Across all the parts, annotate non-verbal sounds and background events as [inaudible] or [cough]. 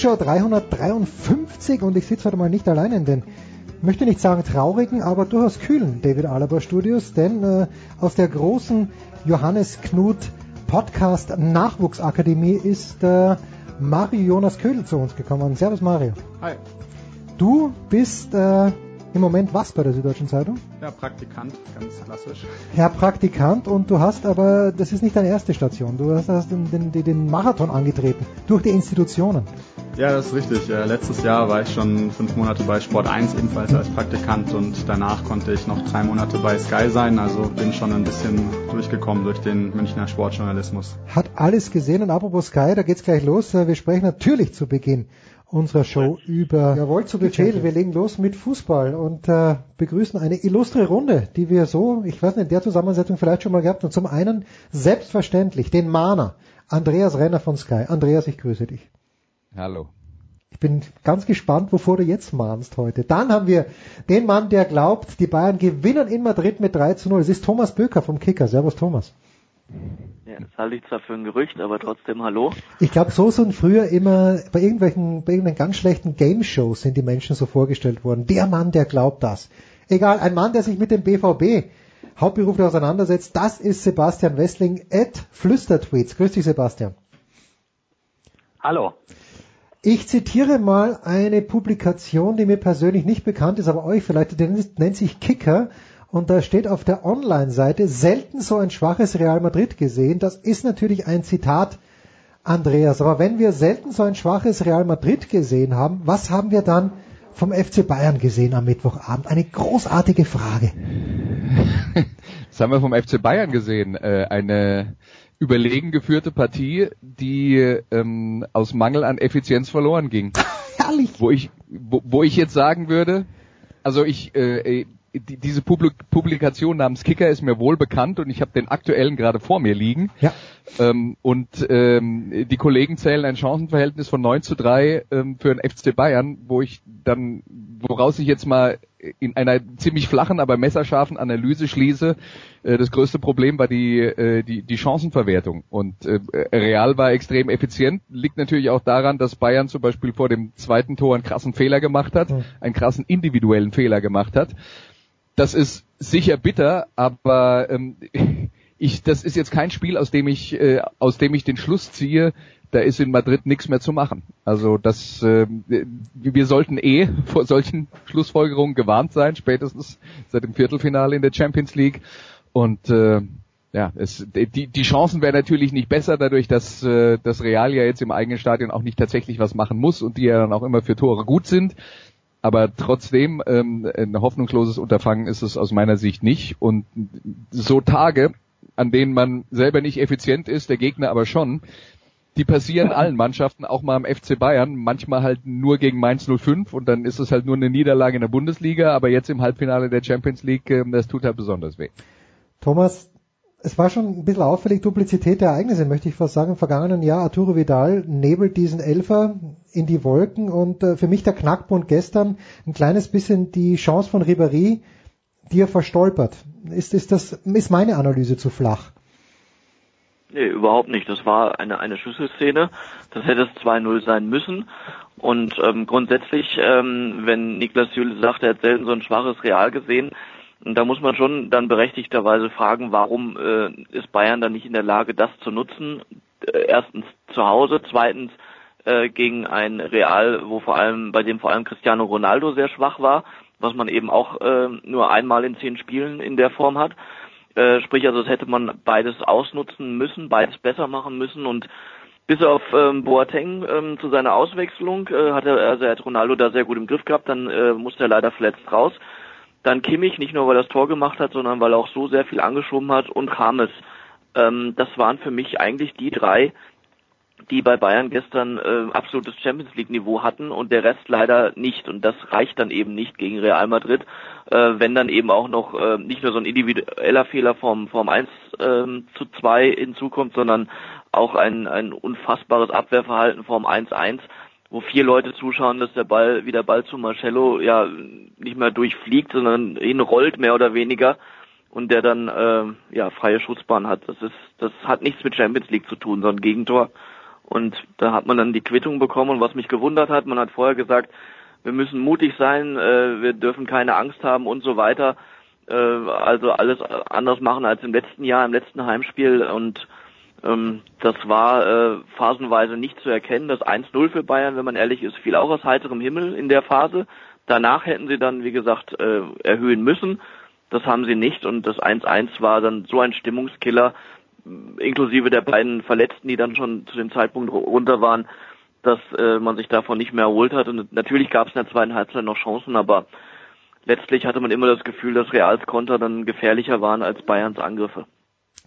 Big Show 353 und ich sitze heute mal nicht allein in den, möchte nicht sagen traurigen, aber durchaus kühlen David Alaba Studios, denn äh, aus der großen Johannes Knut Podcast Nachwuchsakademie ist äh, Mario Jonas Ködel zu uns gekommen. Servus Mario. Hi. Du bist äh, im Moment was bei der Süddeutschen Zeitung? Ja, Praktikant, ganz klassisch. Herr Praktikant und du hast aber, das ist nicht deine erste Station, du hast, hast den, den, den Marathon angetreten, durch die Institutionen. Ja, das ist richtig. Letztes Jahr war ich schon fünf Monate bei Sport 1 ebenfalls als Praktikant und danach konnte ich noch drei Monate bei Sky sein. Also bin schon ein bisschen durchgekommen durch den Münchner Sportjournalismus. Hat alles gesehen und apropos Sky, da geht's gleich los. Wir sprechen natürlich zu Beginn unserer Show über Jawohl zu Befehl. Wir legen los mit Fußball und äh, begrüßen eine illustre Runde, die wir so, ich weiß nicht, in der Zusammensetzung vielleicht schon mal gehabt und zum einen selbstverständlich den Mahner, Andreas Renner von Sky. Andreas, ich grüße dich. Hallo. Ich bin ganz gespannt, wovor du jetzt mahnst heute. Dann haben wir den Mann, der glaubt, die Bayern gewinnen in Madrid mit 3 zu 0. Es ist Thomas Böker vom Kicker. Servus Thomas. Ja, das halte ich zwar für ein Gerücht, aber trotzdem hallo. Ich glaube, so sind früher immer bei irgendwelchen, bei irgendwelchen ganz schlechten Game-Shows sind die Menschen so vorgestellt worden. Der Mann, der glaubt das. Egal, ein Mann, der sich mit dem BVB hauptberuflich auseinandersetzt, das ist Sebastian Wessling at Flüstertweets. Grüß dich, Sebastian. Hallo. Ich zitiere mal eine Publikation, die mir persönlich nicht bekannt ist, aber euch vielleicht, die nennt sich Kicker. Und da steht auf der Online-Seite, selten so ein schwaches Real Madrid gesehen. Das ist natürlich ein Zitat, Andreas. Aber wenn wir selten so ein schwaches Real Madrid gesehen haben, was haben wir dann vom FC Bayern gesehen am Mittwochabend? Eine großartige Frage. [laughs] Was haben wir vom FC Bayern gesehen? Äh, eine überlegen geführte Partie, die ähm, aus Mangel an Effizienz verloren ging. [laughs] Herrlich. Wo ich, wo, wo ich jetzt sagen würde, also ich, äh, die, diese Publik Publikation namens Kicker ist mir wohl bekannt und ich habe den aktuellen gerade vor mir liegen. Ja. Ähm, und ähm, die Kollegen zählen ein Chancenverhältnis von 9 zu 3 ähm, für den FC Bayern, wo ich dann, woraus ich jetzt mal in einer ziemlich flachen, aber messerscharfen Analyse schließe, äh, das größte Problem war die, äh, die, die Chancenverwertung. Und äh, Real war extrem effizient, liegt natürlich auch daran, dass Bayern zum Beispiel vor dem zweiten Tor einen krassen Fehler gemacht hat, Mhm. einen krassen individuellen Fehler gemacht hat. Das ist sicher bitter, aber ähm, [laughs] ich, das ist jetzt kein Spiel, aus dem ich, äh, aus dem ich den Schluss ziehe, da ist in Madrid nichts mehr zu machen. Also das, äh, wir sollten eh [laughs] vor solchen Schlussfolgerungen gewarnt sein, spätestens seit dem Viertelfinale in der Champions League. Und äh, ja, es, die, die Chancen wären natürlich nicht besser, dadurch, dass äh, das Real ja jetzt im eigenen Stadion auch nicht tatsächlich was machen muss und die ja dann auch immer für Tore gut sind. Aber trotzdem, ähm, ein hoffnungsloses Unterfangen ist es aus meiner Sicht nicht. Und so Tage, an denen man selber nicht effizient ist, der Gegner aber schon, die passieren allen Mannschaften, auch mal am FC Bayern, manchmal halt nur gegen Mainz 05 und dann ist es halt nur eine Niederlage in der Bundesliga, aber jetzt im Halbfinale der Champions League, ähm, das tut halt besonders weh. Thomas, es war schon ein bisschen auffällig, Duplizität der Ereignisse, möchte ich fast sagen. Im vergangenen Jahr Arturo Vidal nebelt diesen Elfer in die Wolken und äh, für mich der Knackpunkt gestern ein kleines bisschen die Chance von Ribéry, die er verstolpert. Ist, ist das, ist meine Analyse zu flach? Nee, überhaupt nicht. Das war eine, eine Schlüsselszene. Das hätte es 2-0 sein müssen. Und ähm, grundsätzlich, ähm, wenn Niklas Süle sagt, er hat selten so ein schwaches Real gesehen, Und da muss man schon dann berechtigterweise fragen, warum äh, ist Bayern dann nicht in der Lage, das zu nutzen? Äh, erstens zu Hause, zweitens äh, gegen ein Real, wo vor allem, bei dem vor allem Cristiano Ronaldo sehr schwach war, was man eben auch äh, nur einmal in zehn Spielen in der Form hat. Äh, sprich, also das hätte man beides ausnutzen müssen, beides besser machen müssen und bis auf ähm, Boateng ähm, zu seiner Auswechslung äh, hat er, also er hat Ronaldo da sehr gut im Griff gehabt, dann äh, musste er leider verletzt raus. Dann Kimmich, nicht nur weil er das Tor gemacht hat, sondern weil er auch so sehr viel angeschoben hat und Rames. Ähm, das waren für mich eigentlich die drei, die bei Bayern gestern äh, absolutes Champions League Niveau hatten und der Rest leider nicht und das reicht dann eben nicht gegen Real Madrid, äh, wenn dann eben auch noch äh, nicht nur so ein individueller Fehler vom vom 1 äh, zu 2 hinzukommt, sondern auch ein ein unfassbares Abwehrverhalten vom 1-1 wo vier Leute zuschauen, dass der Ball, wie der Ball zu Marcello ja nicht mehr durchfliegt, sondern hinrollt mehr oder weniger und der dann äh, ja freie Schussbahn hat. Das ist, das hat nichts mit Champions League zu tun, sondern Gegentor. Und da hat man dann die Quittung bekommen und was mich gewundert hat, man hat vorher gesagt, wir müssen mutig sein, äh, wir dürfen keine Angst haben und so weiter. Äh, also alles anders machen als im letzten Jahr, im letzten Heimspiel und das war äh, phasenweise nicht zu erkennen. Das 1-0 für Bayern, wenn man ehrlich ist, fiel auch aus heiterem Himmel in der Phase. Danach hätten sie dann, wie gesagt, äh, erhöhen müssen. Das haben sie nicht und das 1-1 war dann so ein Stimmungskiller, inklusive der beiden Verletzten, die dann schon zu dem Zeitpunkt runter waren, dass äh, man sich davon nicht mehr erholt hat. Und natürlich gab es in der zweiten Halbzeit noch Chancen, aber letztlich hatte man immer das Gefühl, dass Reals Konter dann gefährlicher waren als Bayerns Angriffe.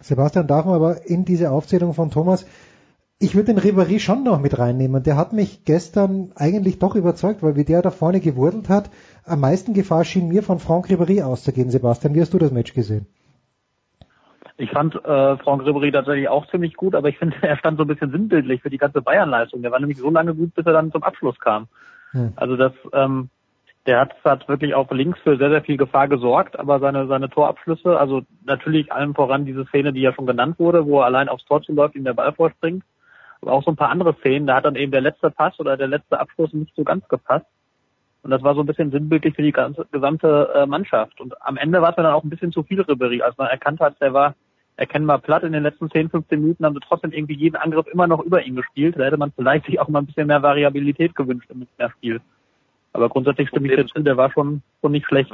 Sebastian, darf man aber in diese Aufzählung von Thomas, ich würde den Ribéry schon noch mit reinnehmen. Der hat mich gestern eigentlich doch überzeugt, weil wie der da vorne gewurdelt hat, am meisten Gefahr schien mir von Franck Ribéry auszugehen. Sebastian, wie hast du das Match gesehen? Ich fand äh, Franck Ribéry tatsächlich auch ziemlich gut, aber ich finde, [laughs] er stand so ein bisschen sinnbildlich für die ganze Bayern-Leistung. Der war nämlich so lange gut, bis er dann zum Abschluss kam. Hm. Also das, ähm, der hat, hat wirklich auf links für sehr, sehr viel Gefahr gesorgt, aber seine, seine Torabschlüsse, also natürlich allem voran diese Szene, die ja schon genannt wurde, wo er allein aufs Tor zuläuft, ihm der Ball vorspringt, aber auch so ein paar andere Szenen, da hat dann eben der letzte Pass oder der letzte Abschluss nicht so ganz gepasst. Und das war so ein bisschen sinnbildlich für die ganze, gesamte äh, Mannschaft. Und am Ende war es dann auch ein bisschen zu viel Ribery, als man erkannt hat, der war erkennbar platt. In den letzten 10, 15 Minuten haben sie trotzdem irgendwie jeden Angriff immer noch über ihn gespielt. Da hätte man vielleicht sich auch mal ein bisschen mehr Variabilität gewünscht im Spiel. Aber grundsätzlich stimme ich dir zu, der war schon, schon nicht schlecht.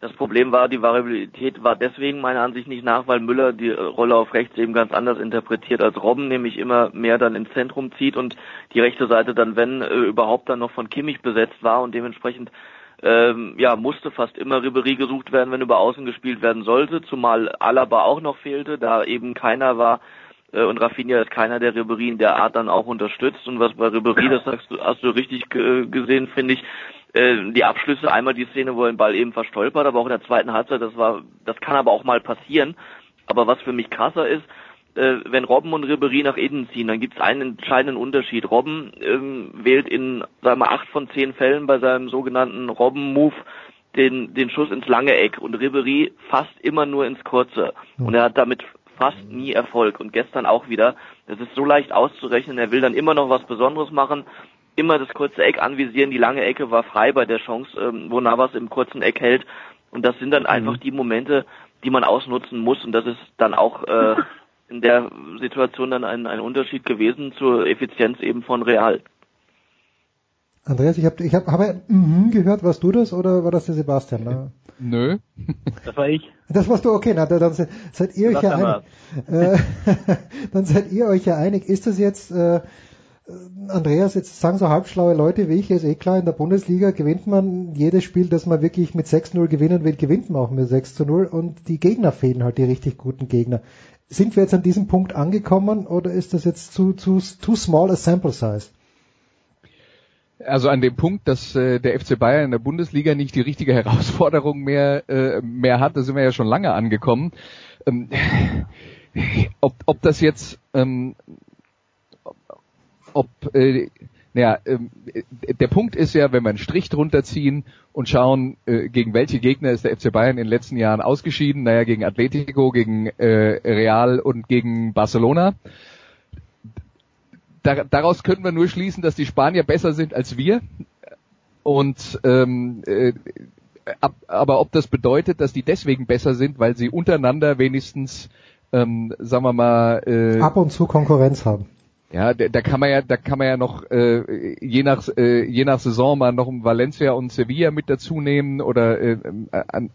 Das Problem war, die Variabilität war deswegen meiner Ansicht nicht nach, weil Müller die Rolle auf rechts eben ganz anders interpretiert als Robben, nämlich immer mehr dann ins Zentrum zieht und die rechte Seite dann, wenn äh, überhaupt dann noch von Kimmich besetzt war und dementsprechend ähm, ja, musste fast immer Ribery gesucht werden, wenn über Außen gespielt werden sollte, zumal Alaba auch noch fehlte, da eben keiner war und Rafinha ist keiner, der Ribery in der Art dann auch unterstützt. Und was bei Ribery, das sagst du, hast du richtig gesehen, finde ich, äh, die Abschlüsse, einmal die Szene, wo er den Ball eben verstolpert, aber auch in der zweiten Halbzeit, das war, das kann aber auch mal passieren, aber was für mich krasser ist, äh, wenn Robben und Ribery nach innen ziehen, dann gibt es einen entscheidenden Unterschied. Robben ähm, wählt in, sagen wir, acht von zehn Fällen bei seinem sogenannten Robben-Move den, den Schuss ins lange Eck. Und Ribery fast immer nur ins kurze. Und er hat damit fast nie Erfolg. Und gestern auch wieder. Das ist so leicht auszurechnen. Er will dann immer noch was Besonderes machen. Immer das kurze Eck anvisieren. Die lange Ecke war frei bei der Chance, ähm, wo Navas im kurzen Eck hält. Und das sind dann mhm. einfach die Momente, die man ausnutzen muss. Und das ist dann auch äh, [laughs] in der Situation dann ein, ein Unterschied gewesen zur Effizienz eben von Real. Andreas, ich habe ich hab, hab mm gehört, warst du das oder war das der Sebastian? Ne? Nö. Das war ich. Das warst du, okay, na, dann seid ihr euch ja einig. Äh, [laughs] dann seid ihr euch ja einig. Ist das jetzt, äh, Andreas, jetzt sagen so halbschlaue Leute wie ich, ist eh klar, in der Bundesliga gewinnt man jedes Spiel, das man wirklich mit 6-0 gewinnen will, gewinnt man auch mit 6 0 und die Gegner fehlen halt, die richtig guten Gegner. Sind wir jetzt an diesem Punkt angekommen oder ist das jetzt zu, zu, too small a sample size? Also an dem Punkt, dass äh, der FC Bayern in der Bundesliga nicht die richtige Herausforderung mehr, äh, mehr hat, da sind wir ja schon lange angekommen. Ähm, ob, ob das jetzt, ähm, ob, äh, naja, ähm, der Punkt ist ja, wenn wir einen Strich drunter ziehen und schauen, äh, gegen welche Gegner ist der FC Bayern in den letzten Jahren ausgeschieden, naja, gegen Atletico, gegen äh, Real und gegen Barcelona. Da, daraus können wir nur schließen, dass die Spanier besser sind als wir. Und ähm, äh, aber ob das bedeutet, dass die deswegen besser sind, weil sie untereinander wenigstens, ähm, sagen wir mal, äh, ab und zu Konkurrenz haben. Ja, da, da kann man ja, da kann man ja noch äh, je nach äh, je nach Saison mal noch Valencia und Sevilla mit dazu nehmen oder äh,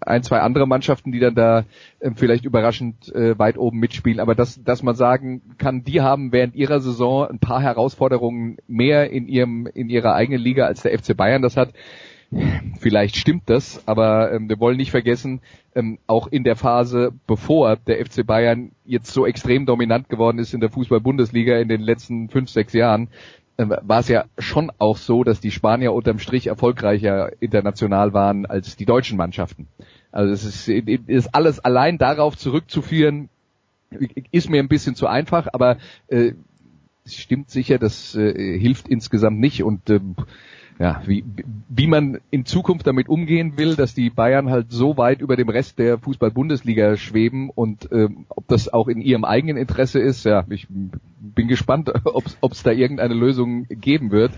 ein zwei andere Mannschaften, die dann da äh, vielleicht überraschend äh, weit oben mitspielen. Aber dass dass man sagen kann, die haben während ihrer Saison ein paar Herausforderungen mehr in ihrem in ihrer eigenen Liga als der FC Bayern das hat. Vielleicht stimmt das, aber ähm, wir wollen nicht vergessen, ähm, auch in der Phase, bevor der FC Bayern jetzt so extrem dominant geworden ist in der Fußball-Bundesliga in den letzten fünf, sechs Jahren, äh, war es ja schon auch so, dass die Spanier unterm Strich erfolgreicher international waren als die deutschen Mannschaften. Also es ist, ist alles allein darauf zurückzuführen, ist mir ein bisschen zu einfach, aber äh, stimmt sicher, das äh, hilft insgesamt nicht und äh, ja, wie, wie man in Zukunft damit umgehen will, dass die Bayern halt so weit über dem Rest der Fußball-Bundesliga schweben und ähm, ob das auch in ihrem eigenen Interesse ist, ja, ich bin gespannt, [laughs] ob es da irgendeine Lösung geben wird.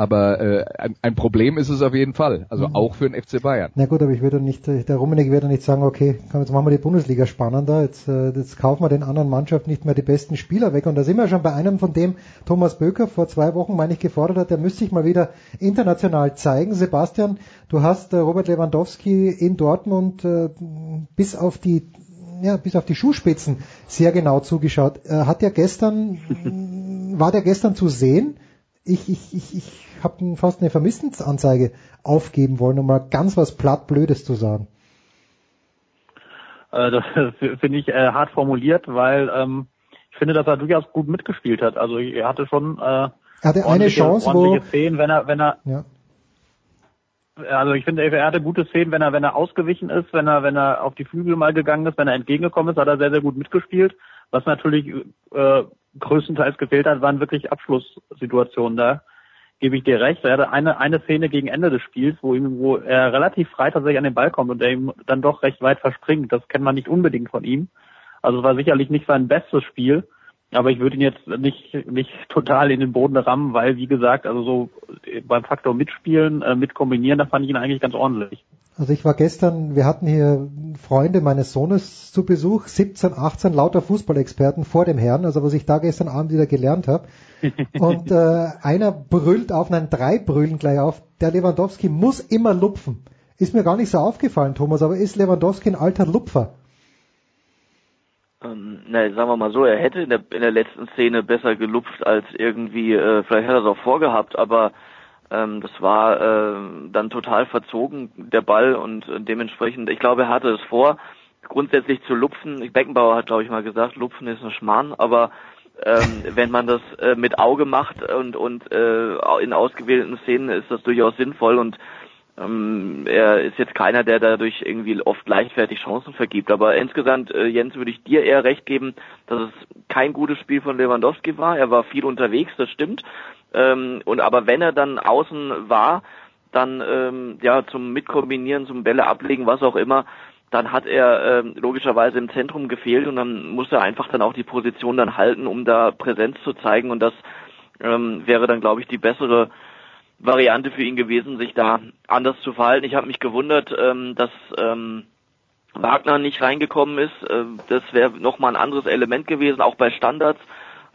Aber äh, ein, ein Problem ist es auf jeden Fall, also mhm. auch für den FC Bayern. Na gut, aber ich würde nicht, der Rummenigge würde nicht sagen, okay, komm, jetzt machen wir die Bundesliga spannender, jetzt, äh, jetzt kaufen wir den anderen Mannschaften nicht mehr die besten Spieler weg. Und da sind wir schon bei einem, von dem Thomas Böker vor zwei Wochen, meine ich, gefordert hat, der müsste sich mal wieder international zeigen. Sebastian, du hast äh, Robert Lewandowski in Dortmund äh, bis auf die ja, bis auf die Schuhspitzen sehr genau zugeschaut. Äh, hat der gestern, [laughs] war der gestern zu sehen? Ich, ich, ich, ich habe fast eine Vermisstensanzeige aufgeben wollen, um mal ganz was plattblödes zu sagen. Äh, das [laughs] finde ich äh, hart formuliert, weil ähm, ich finde, dass er durchaus gut mitgespielt hat. Also er hatte schon äh, er hatte eine Chance, wo Szenen, wenn er, wenn er ja. Also ich finde, er hatte gute Szenen, wenn er, wenn er ausgewichen ist, wenn er, wenn er auf die Flügel mal gegangen ist, wenn er entgegengekommen ist, hat er sehr, sehr gut mitgespielt. Was natürlich äh, größtenteils gefehlt hat, waren wirklich Abschlusssituationen da. Gebe ich dir recht. Er hatte eine, eine Szene gegen Ende des Spiels, wo ihm, wo er relativ frei tatsächlich an den Ball kommt und er ihm dann doch recht weit verspringt. Das kennt man nicht unbedingt von ihm. Also war sicherlich nicht sein bestes Spiel. Aber ich würde ihn jetzt nicht, nicht total in den Boden rammen, weil, wie gesagt, also so beim Faktor mitspielen, äh, mit kombinieren, da fand ich ihn eigentlich ganz ordentlich. Also ich war gestern, wir hatten hier Freunde meines Sohnes zu Besuch, 17, 18 lauter Fußballexperten vor dem Herrn, also was ich da gestern Abend wieder gelernt habe. [laughs] Und äh, einer brüllt auf, nein, drei brüllen gleich auf, der Lewandowski muss immer lupfen. Ist mir gar nicht so aufgefallen, Thomas, aber ist Lewandowski ein alter Lupfer? Ähm, na, sagen wir mal so, er hätte in der, in der letzten Szene besser gelupft als irgendwie, äh, vielleicht hat er es auch vorgehabt, aber ähm, das war äh, dann total verzogen, der Ball, und äh, dementsprechend, ich glaube, er hatte es vor, grundsätzlich zu lupfen. Beckenbauer hat, glaube ich, mal gesagt, lupfen ist ein Schmarrn, aber ähm, [laughs] wenn man das äh, mit Auge macht und, und äh, in ausgewählten Szenen ist das durchaus sinnvoll und ähm, er ist jetzt keiner, der dadurch irgendwie oft leichtfertig Chancen vergibt. Aber insgesamt, äh, Jens, würde ich dir eher recht geben, dass es kein gutes Spiel von Lewandowski war. Er war viel unterwegs, das stimmt. Ähm, und aber wenn er dann außen war, dann ähm, ja zum Mitkombinieren, zum Bälle ablegen, was auch immer, dann hat er ähm, logischerweise im Zentrum gefehlt und dann muss er einfach dann auch die Position dann halten, um da Präsenz zu zeigen und das ähm, wäre dann glaube ich die bessere Variante für ihn gewesen, sich da anders zu verhalten. Ich habe mich gewundert, ähm, dass ähm, Wagner nicht reingekommen ist. Äh, das wäre nochmal ein anderes Element gewesen, auch bei Standards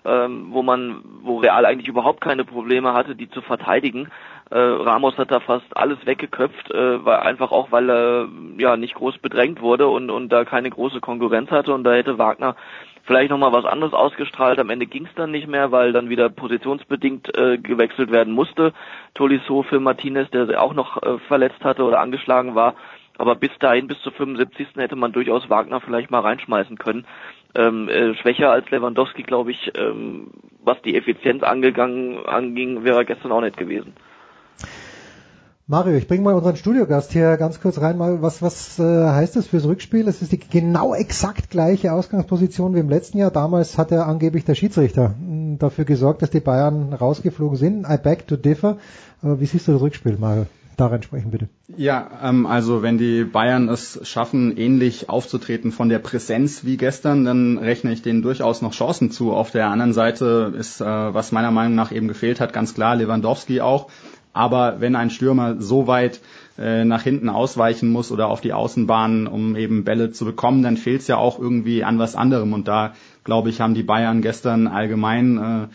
ähm, wo man, wo Real eigentlich überhaupt keine Probleme hatte, die zu verteidigen. Äh, Ramos hat da fast alles weggeköpft, äh, weil einfach auch, weil er ja nicht groß bedrängt wurde und und da keine große Konkurrenz hatte und da hätte Wagner vielleicht nochmal was anderes ausgestrahlt. Am Ende ging es dann nicht mehr, weil dann wieder positionsbedingt äh, gewechselt werden musste. Tolisso für Martinez, der auch noch äh, verletzt hatte oder angeschlagen war. Aber bis dahin, bis zur 75. hätte man durchaus Wagner vielleicht mal reinschmeißen können ähm, äh, schwächer als Lewandowski, glaube ich, ähm, was die Effizienz angegangen anging, wäre er gestern auch nicht gewesen. Mario, ich bringe mal unseren Studiogast hier ganz kurz rein. Mal, was was äh, heißt das fürs Rückspiel? Es ist die genau exakt gleiche Ausgangsposition wie im letzten Jahr. Damals hat er angeblich der Schiedsrichter hm, dafür gesorgt, dass die Bayern rausgeflogen sind. I beg to differ. Aber wie siehst du das Rückspiel, Mario? darin sprechen, bitte. Ja, ähm, also wenn die Bayern es schaffen, ähnlich aufzutreten von der Präsenz wie gestern, dann rechne ich denen durchaus noch Chancen zu. Auf der anderen Seite ist, äh, was meiner Meinung nach eben gefehlt hat, ganz klar Lewandowski auch. Aber wenn ein Stürmer so weit äh, nach hinten ausweichen muss oder auf die Außenbahn, um eben Bälle zu bekommen, dann fehlt es ja auch irgendwie an was anderem. Und da, glaube ich, haben die Bayern gestern allgemein äh,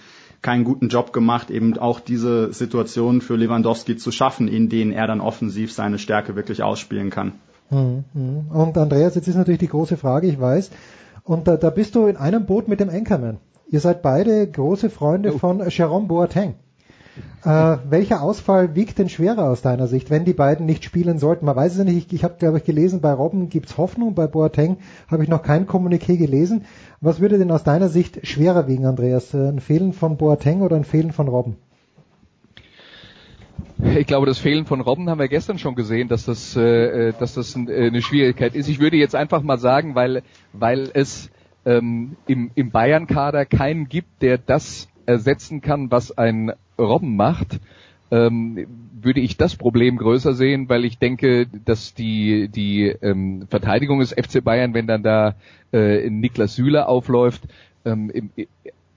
keinen guten Job gemacht, eben auch diese Situation für Lewandowski zu schaffen, in denen er dann offensiv seine Stärke wirklich ausspielen kann. Hm, hm. Und Andreas, jetzt ist natürlich die große Frage, ich weiß, und da, da bist du in einem Boot mit dem Anchorman. Ihr seid beide große Freunde oh. von Jerome Boateng. Äh, welcher Ausfall wiegt denn schwerer aus deiner Sicht, wenn die beiden nicht spielen sollten? Man weiß es nicht. Ich, ich habe, glaube ich, gelesen, bei Robben gibt's Hoffnung, bei Boateng habe ich noch kein Kommuniqué gelesen. Was würde denn aus deiner Sicht schwerer wiegen, Andreas? Äh, ein Fehlen von Boateng oder ein Fehlen von Robben? Ich glaube, das Fehlen von Robben haben wir gestern schon gesehen, dass das, äh, äh dass das äh, eine Schwierigkeit ist. Ich würde jetzt einfach mal sagen, weil, weil es ähm, im, im Bayern-Kader keinen gibt, der das ersetzen kann, was ein Robben macht, ähm, würde ich das Problem größer sehen, weil ich denke, dass die die ähm, Verteidigung des FC Bayern, wenn dann da äh, Niklas Süle aufläuft, ähm, im,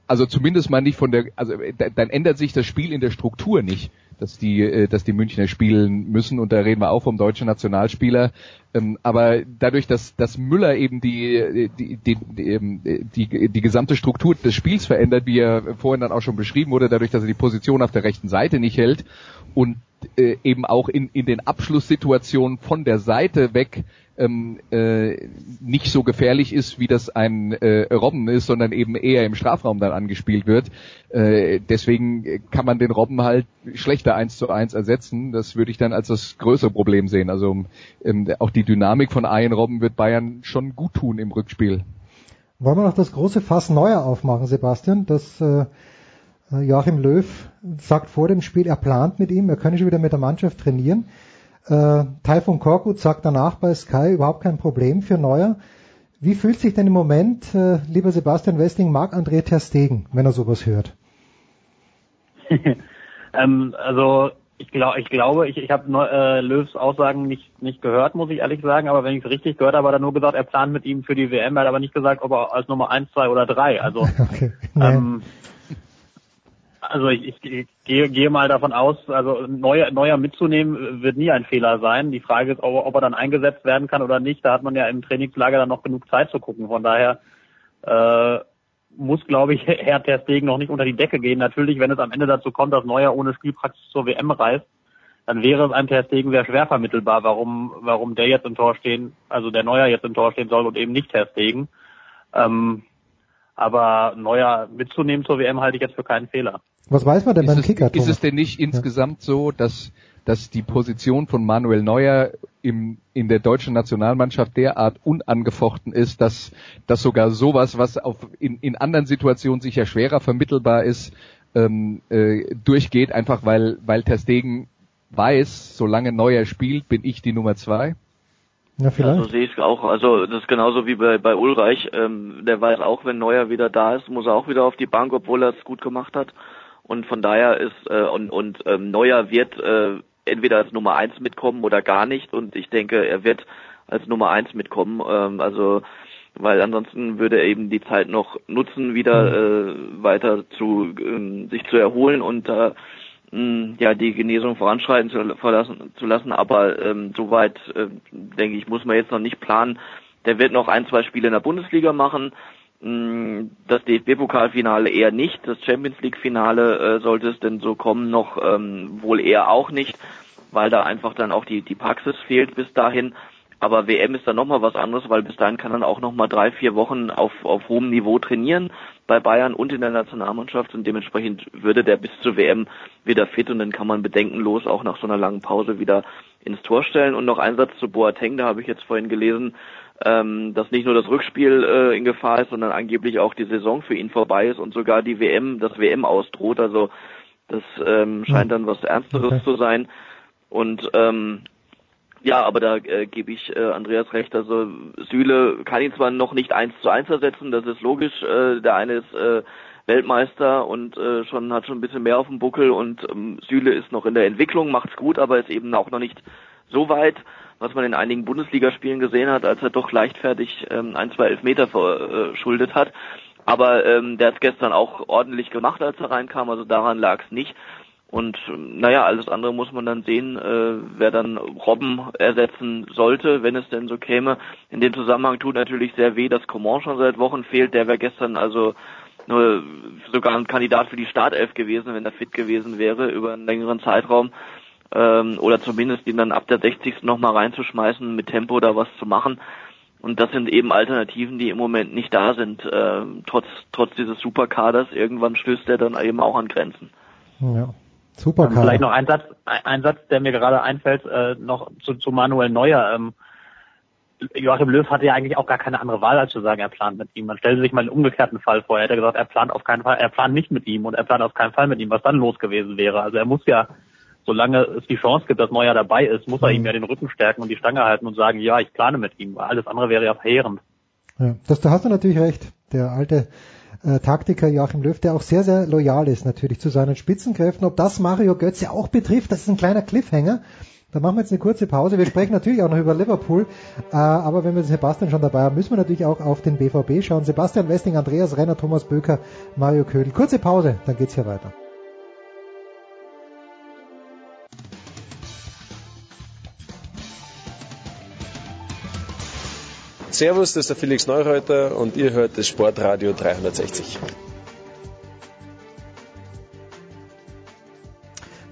also zumindest mal nicht von der, also dann ändert sich das Spiel in der Struktur nicht dass die, äh, dass die Münchner spielen müssen und da reden wir auch vom deutschen Nationalspieler. Ähm, aber dadurch, dass, dass Müller eben die, die, die, die, ähm, die, gesamte Struktur des Spiels verändert, wie er vorhin dann auch schon beschrieben wurde, dadurch, dass er die Position auf der rechten Seite nicht hält und äh, eben auch in, in den Abschlusssituationen von der Seite weg ähm, äh, nicht so gefährlich ist, wie das ein äh, Robben ist, sondern eben eher im Strafraum dann angespielt wird. Äh, deswegen kann man den Robben halt schlechter eins zu eins ersetzen. Das würde ich dann als das größere Problem sehen. Also ähm, auch die Dynamik von Ian Robben wird Bayern schon gut tun im Rückspiel. Wollen wir noch das große Fass neuer aufmachen, Sebastian? Das äh, Joachim Löw sagt vor dem Spiel, er plant mit ihm, er könne schon wieder mit der Mannschaft trainieren. Äh, Taifun Korkut sagt danach bei Sky überhaupt kein Problem für Neuer. Wie fühlt sich denn im Moment, äh, lieber Sebastian Westing, Marc-André Ter Stegen, wenn er sowas hört? [laughs] ähm, also ich, glaub, ich glaube, ich, ich habe äh, Löws Aussagen nicht, nicht gehört, muss ich ehrlich sagen, aber wenn ich es richtig gehört habe, hat er nur gesagt, er plant mit ihm für die WM, er hat aber nicht gesagt, ob er als Nummer eins, zwei oder drei. Also [laughs] okay. ähm, also ich, ich, ich gehe, gehe mal davon aus, also neuer, neuer mitzunehmen wird nie ein Fehler sein. Die Frage ist, ob, ob er dann eingesetzt werden kann oder nicht. Da hat man ja im Trainingslager dann noch genug Zeit zu gucken. Von daher äh, muss, glaube ich, [laughs] Herr Ter Stegen noch nicht unter die Decke gehen. Natürlich, wenn es am Ende dazu kommt, dass Neuer ohne Spielpraxis zur WM reist, dann wäre es einem Ter Stegen sehr schwer vermittelbar, warum, warum der jetzt im Tor stehen, also der Neuer jetzt im Tor stehen soll und eben nicht Ter Stegen. Ähm, aber Neuer mitzunehmen zur WM halte ich jetzt für keinen Fehler. Was weiß man denn ist beim Kicker? Ist es denn nicht ja. insgesamt so, dass, dass die Position von Manuel Neuer im, in der deutschen Nationalmannschaft derart unangefochten ist, dass, dass sogar sowas, was auf, in, in anderen Situationen sicher schwerer vermittelbar ist, ähm, äh, durchgeht, einfach weil, weil Ter Stegen weiß, solange Neuer spielt, bin ich die Nummer zwei? Ja, vielleicht. Also sehe ich auch. Also das ist genauso wie bei, bei Ulreich. Ähm, der weiß auch, wenn Neuer wieder da ist, muss er auch wieder auf die Bank, obwohl er es gut gemacht hat. Und von daher ist äh, und, und ähm, Neuer wird äh, entweder als Nummer eins mitkommen oder gar nicht. Und ich denke, er wird als Nummer eins mitkommen. Ähm, also weil ansonsten würde er eben die Zeit noch nutzen, wieder mhm. äh, weiter zu äh, sich zu erholen und äh, ja die Genesung voranschreiten zu, verlassen, zu lassen. Aber ähm, soweit äh, denke ich, muss man jetzt noch nicht planen. Der wird noch ein, zwei Spiele in der Bundesliga machen. Mm, das DFB-Pokalfinale eher nicht, das Champions League-Finale äh, sollte es denn so kommen, noch ähm, wohl eher auch nicht, weil da einfach dann auch die, die Praxis fehlt bis dahin. Aber WM ist dann nochmal was anderes, weil bis dahin kann dann auch nochmal drei, vier Wochen auf, auf hohem Niveau trainieren bei Bayern und in der Nationalmannschaft und dementsprechend würde der bis zur WM wieder fit und dann kann man bedenkenlos auch nach so einer langen Pause wieder ins Tor stellen. Und noch ein Satz zu Boateng, da habe ich jetzt vorhin gelesen, ähm, dass nicht nur das Rückspiel äh, in Gefahr ist, sondern angeblich auch die Saison für ihn vorbei ist und sogar die WM, das WM ausdroht. Also das ähm, scheint dann was Ernsteres okay. zu sein. Und ähm, ja, aber da äh, gebe ich äh, Andreas recht. Also Süle kann ihn zwar noch nicht eins zu eins ersetzen, das ist logisch. Äh, der eine ist äh, Weltmeister und äh, schon hat schon ein bisschen mehr auf dem Buckel und ähm, Süle ist noch in der Entwicklung, macht's gut, aber ist eben auch noch nicht so weit was man in einigen Bundesligaspielen gesehen hat, als er doch leichtfertig ähm, ein, zwei Elfmeter verschuldet äh, hat. Aber ähm, der hat es gestern auch ordentlich gemacht, als er reinkam, also daran lag es nicht. Und naja, alles andere muss man dann sehen, äh, wer dann Robben ersetzen sollte, wenn es denn so käme. In dem Zusammenhang tut natürlich sehr weh, dass Coman schon seit Wochen fehlt. Der wäre gestern also nur sogar ein Kandidat für die Startelf gewesen, wenn er fit gewesen wäre über einen längeren Zeitraum. Ähm, oder zumindest ihn dann ab der 60. nochmal reinzuschmeißen, mit Tempo da was zu machen. Und das sind eben Alternativen, die im Moment nicht da sind, äh, trotz, trotz dieses Superkaders. Irgendwann stößt er dann eben auch an Grenzen. Ja. Super. Ähm, vielleicht noch ein Satz, ein Satz, der mir gerade einfällt, äh, noch zu, zu Manuel Neuer. Ähm, Joachim Löw hatte ja eigentlich auch gar keine andere Wahl, als zu sagen, er plant mit ihm. Man stellt sich mal einen umgekehrten Fall vor. Er hätte gesagt, er plant auf keinen Fall, er plant nicht mit ihm und er plant auf keinen Fall mit ihm, was dann los gewesen wäre. Also er muss ja, solange es die Chance gibt, dass Neuer dabei ist, muss er ihm ja den Rücken stärken und die Stange halten und sagen, ja, ich plane mit ihm. Alles andere wäre ja verheerend. Ja, das, da hast du natürlich recht. Der alte äh, Taktiker Joachim Löw, der auch sehr, sehr loyal ist natürlich zu seinen Spitzenkräften. Ob das Mario Götze auch betrifft, das ist ein kleiner Cliffhanger. Da machen wir jetzt eine kurze Pause. Wir sprechen natürlich auch noch über Liverpool, äh, aber wenn wir Sebastian schon dabei haben, müssen wir natürlich auch auf den BVB schauen. Sebastian Westing, Andreas Renner, Thomas Böker, Mario Ködel. Kurze Pause, dann geht's hier weiter. Servus, das ist der Felix Neureuter und ihr hört das Sportradio 360.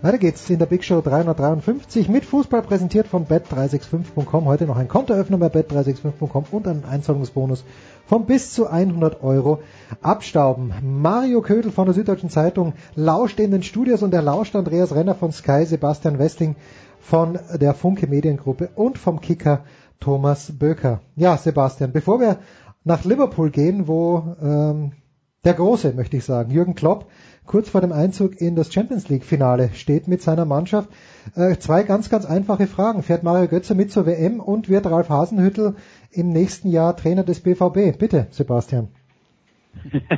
Weiter geht's in der Big Show 353 mit Fußball präsentiert von bet365.com. Heute noch ein Kontoöffner bei bet365.com und ein Einzahlungsbonus von bis zu 100 Euro abstauben. Mario Ködel von der Süddeutschen Zeitung lauscht in den Studios und er lauscht Andreas Renner von Sky, Sebastian Westing von der Funke Mediengruppe und vom Kicker Thomas Böker. Ja, Sebastian, bevor wir nach Liverpool gehen, wo ähm, der Große, möchte ich sagen, Jürgen Klopp, kurz vor dem Einzug in das Champions League Finale steht mit seiner Mannschaft. Äh, zwei ganz, ganz einfache Fragen. Fährt Mario Götze mit zur WM und wird Ralf Hasenhüttel im nächsten Jahr Trainer des BVB? Bitte, Sebastian. [laughs]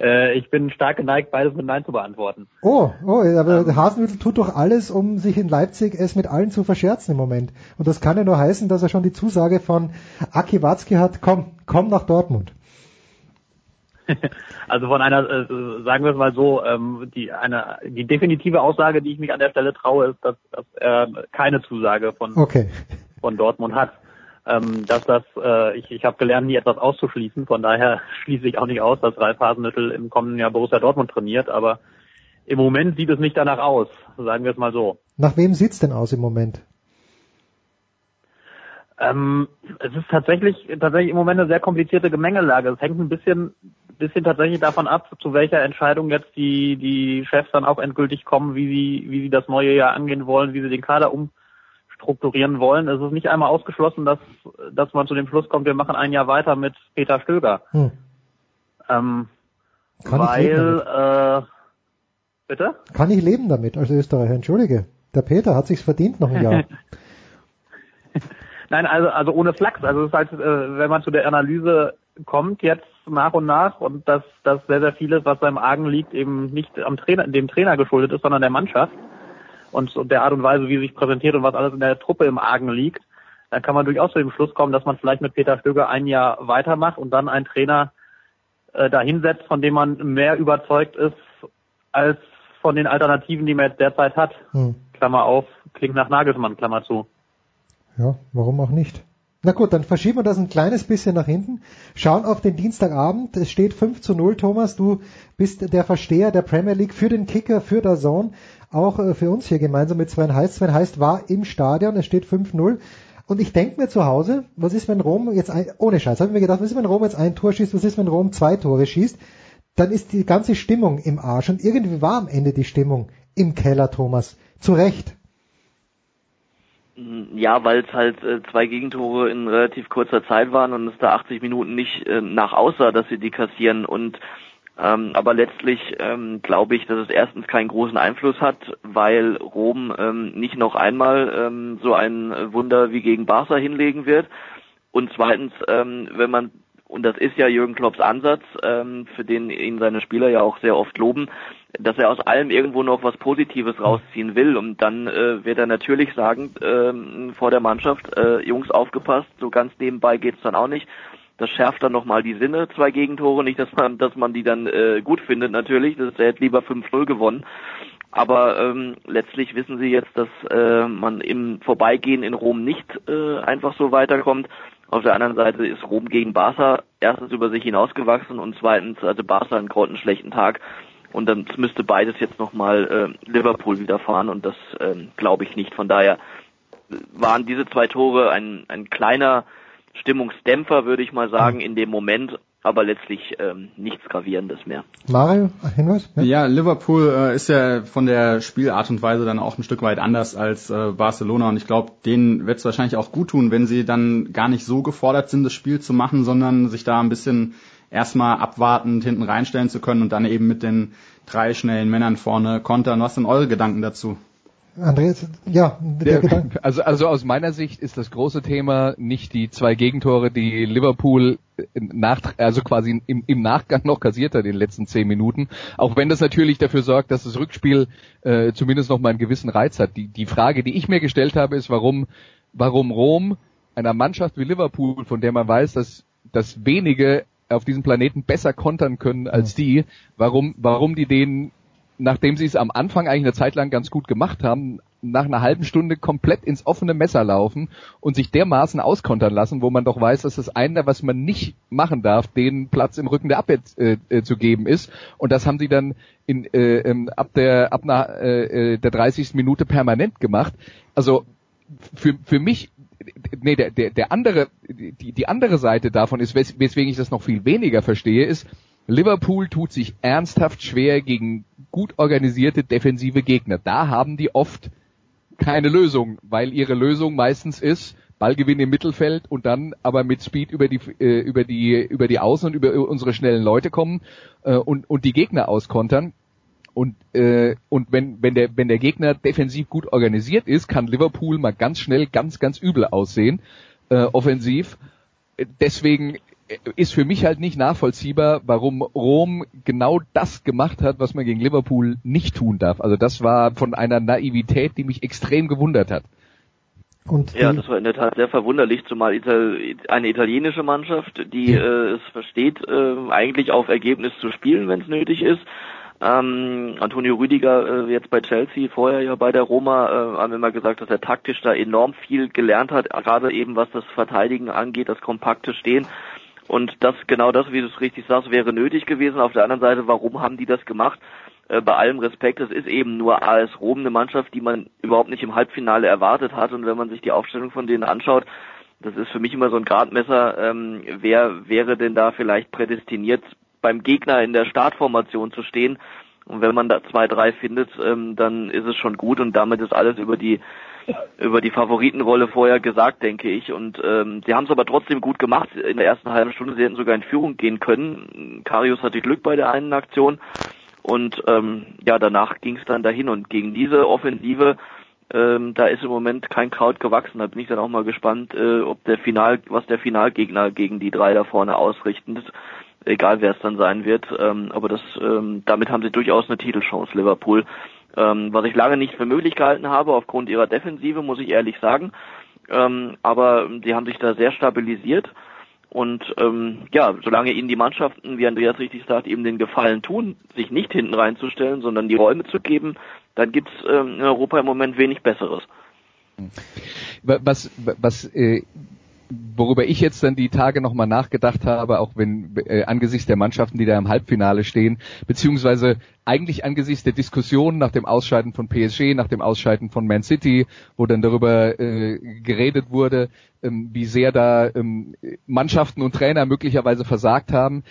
Äh, ich bin stark geneigt, beides mit Nein zu beantworten. Oh, oh, aber ähm, Hasenhüttl tut doch alles, um sich in Leipzig es mit allen zu verscherzen im Moment. Und das kann ja nur heißen, dass er schon die Zusage von Aki Watzke hat, komm, komm nach Dortmund. [laughs] Also von einer, äh, sagen wir es mal so, ähm, die eine die definitive Aussage, die ich mich an der Stelle traue, ist, dass, dass er keine Zusage von okay. von Dortmund hat ähm, dass das, äh, ich, ich habe gelernt, nie etwas auszuschließen. Von daher [laughs] schließe ich auch nicht aus, dass Ralf Hasenhüttl im kommenden Jahr Borussia Dortmund trainiert. Aber im Moment sieht es nicht danach aus, sagen wir es mal so. Nach wem sieht's denn aus im Moment? Ähm, es ist tatsächlich tatsächlich im Moment eine sehr komplizierte Gemengelage. Es hängt ein bisschen bisschen tatsächlich davon ab, zu welcher Entscheidung jetzt die die Chefs dann auch endgültig kommen, wie sie wie sie das neue Jahr angehen wollen, wie sie den Kader um strukturieren wollen. Es ist nicht einmal ausgeschlossen, dass, dass man zu dem Schluss kommt, wir machen ein Jahr weiter mit Peter Stöger. Hm. Ähm, Kann weil, äh, bitte? Kann ich leben damit als Österreicher, entschuldige. Der Peter hat sich's verdient noch ein Jahr. [laughs] Nein, also, also ohne Flachs. Also es ist halt, äh, wenn man zu der Analyse kommt jetzt nach und nach und dass, dass sehr, sehr vieles, was beim Argen liegt, eben nicht am Trainer, dem Trainer geschuldet ist, sondern der Mannschaft und, und der Art und Weise, wie sie sich präsentiert und was alles in der Truppe im Argen liegt, dann kann man durchaus zu dem Schluss kommen, dass man vielleicht mit Peter Stöger ein Jahr weitermacht und dann einen Trainer äh, dahinsetzt, von dem man mehr überzeugt ist als von den Alternativen, die man jetzt derzeit hat. Hm. Klammer auf, klingt nach Nagelsmann, Klammer zu. Ja, warum auch nicht? Na gut, dann verschieben wir das ein kleines bisschen nach hinten. Schauen auf den Dienstagabend. Es steht 5 zu 0. Thomas, du bist der Versteher der Premier League für den Kicker, für der Zone auch äh, für uns hier gemeinsam mit Sven Heist. Sven Heist war im Stadion, es steht 5-0. Und ich denke mir zu Hause, was ist, wenn Rom jetzt ein, ohne Scheiß, habe ich mir gedacht, was ist, wenn Rom jetzt ein Tor schießt, was ist, wenn Rom zwei Tore schießt? Dann ist die ganze Stimmung im Arsch. Und irgendwie war am Ende die Stimmung im Keller, Thomas. Zu Recht. Ja, weil es halt äh, zwei Gegentore in relativ kurzer Zeit waren und es da 80 Minuten nicht äh, nach aussah, dass sie die kassieren und ähm, aber letztlich ähm, glaube ich, dass es erstens keinen großen Einfluss hat, weil Rom ähm, nicht noch einmal ähm, so ein Wunder wie gegen Barca hinlegen wird. Und zweitens, ähm, wenn man und das ist ja Jürgen Klopps Ansatz, ähm, für den ihn seine Spieler ja auch sehr oft loben, dass er aus allem irgendwo noch was Positives rausziehen will. Und dann äh, wird er natürlich sagen ähm, vor der Mannschaft, äh, Jungs aufgepasst, so ganz nebenbei geht's dann auch nicht Das schärft dann nochmal die Sinne, zwei Gegentore. Nicht, dass man, dass man die dann äh, gut findet natürlich. Das, er hätte lieber 5-0 gewonnen. Aber ähm, letztlich wissen sie jetzt, dass äh, man im Vorbeigehen in Rom nicht äh, einfach so weiterkommt. Auf der anderen Seite ist Rom gegen Barca erstens über sich hinausgewachsen und zweitens hatte Barca einen grottenschlechten Tag. Und dann müsste beides jetzt nochmal äh, Liverpool widerfahren und das äh, glaube ich nicht. Von daher waren diese zwei Tore ein, ein kleiner Stimmungsdämpfer, würde ich mal sagen, in dem Moment, aber letztlich ähm, nichts Gravierendes mehr. Mario, Hinweis? Ja, ja Liverpool äh, ist ja von der Spielart und Weise dann auch ein Stück weit anders als äh, Barcelona und ich glaube, denen wird es wahrscheinlich auch gut tun, wenn sie dann gar nicht so gefordert sind, das Spiel zu machen, sondern sich da ein bisschen erstmal abwartend hinten reinstellen zu können und dann eben mit den drei schnellen Männern vorne kontern. Was sind eure Gedanken dazu? Andreas, ja, der, der [laughs] also, also aus meiner Sicht ist das große Thema nicht die zwei Gegentore, die Liverpool nach, also quasi im, im Nachgang noch kassiert hat in den letzten zehn Minuten. Auch wenn das natürlich dafür sorgt, dass das Rückspiel äh, zumindest noch mal einen gewissen Reiz hat. Die, die Frage, die ich mir gestellt habe, ist, warum, warum Rom einer Mannschaft wie Liverpool, von der man weiß, dass, dass wenige auf diesem Planeten besser kontern können als die, warum, warum die denen, nachdem sie es am Anfang eigentlich eine Zeit lang ganz gut gemacht haben, nach einer halben Stunde komplett ins offene Messer laufen und sich dermaßen auskontern lassen, wo man doch weiß, dass das eine, was man nicht machen darf, den Platz im Rücken der Abwehr äh, äh, zu geben ist. Und das haben sie dann in, äh, ähm, ab der ab einer, äh, äh der 30. Minute permanent gemacht. Also für, für mich nee, der, der, der andere, die, die andere Seite davon ist, wes, weswegen ich das noch viel weniger verstehe, ist, Liverpool tut sich ernsthaft schwer gegen gut organisierte defensive Gegner. Da haben die oft keine Lösung, weil ihre Lösung meistens ist, Ballgewinn im Mittelfeld und dann aber mit Speed über die äh, über die über die Außen und über unsere schnellen Leute kommen äh, und und die Gegner auskontern. Und, äh, und wenn, wenn, der, wenn der Gegner defensiv gut organisiert ist, kann Liverpool mal ganz schnell ganz, ganz übel aussehen, äh, offensiv. Deswegen ist für mich halt nicht nachvollziehbar, warum Rom genau das gemacht hat, was man gegen Liverpool nicht tun darf. Also das war von einer Naivität, die mich extrem gewundert hat. Und ja, das war in der Tat sehr verwunderlich, zumal Ital eine italienische Mannschaft, die äh, es versteht, äh, eigentlich auf Ergebnis zu spielen, wenn es nötig ist, ähm, Antonio Rüdiger äh, jetzt bei Chelsea, vorher ja bei der Roma, äh, haben immer gesagt, dass er taktisch da enorm viel gelernt hat, gerade eben was das Verteidigen angeht, das kompakte Stehen. Und das genau das, wie du es richtig sagst, wäre nötig gewesen. Auf der anderen Seite, warum haben die das gemacht? Äh, bei allem Respekt, es ist eben nur AS Rom eine Mannschaft, die man überhaupt nicht im Halbfinale erwartet hat. Und wenn man sich die Aufstellung von denen anschaut, das ist für mich immer so ein Gradmesser, ähm, wer wäre denn da vielleicht prädestiniert, beim Gegner in der Startformation zu stehen. Und wenn man da zwei, drei findet, ähm, dann ist es schon gut und damit ist alles über die über die Favoritenrolle vorher gesagt, denke ich. Und ähm, sie haben es aber trotzdem gut gemacht. In der ersten halben Stunde, sie hätten sogar in Führung gehen können. Karius hatte Glück bei der einen Aktion. Und ähm, ja, danach ging es dann dahin. Und gegen diese Offensive, ähm, da ist im Moment kein Kraut gewachsen. Da bin ich dann auch mal gespannt, äh, ob der Final, was der Finalgegner gegen die drei da vorne ausrichtet egal wer es dann sein wird. Ähm, aber das, ähm, damit haben sie durchaus eine Titelchance, Liverpool. Ähm, was ich lange nicht für möglich gehalten habe, aufgrund ihrer Defensive, muss ich ehrlich sagen. Ähm, aber sie haben sich da sehr stabilisiert. Und ähm, ja, solange ihnen die Mannschaften, wie Andreas richtig sagt, eben den Gefallen tun, sich nicht hinten reinzustellen, sondern die Räume zu geben, dann gibt's ähm, in Europa im Moment wenig Besseres. Was, was äh, worüber ich jetzt dann die Tage nochmal nachgedacht habe, auch wenn äh, angesichts der Mannschaften, die da im Halbfinale stehen, beziehungsweise eigentlich angesichts der Diskussion nach dem Ausscheiden von PSG, nach dem Ausscheiden von Man City, wo dann darüber äh, geredet wurde, ähm, wie sehr da ähm, Mannschaften und Trainer möglicherweise versagt haben.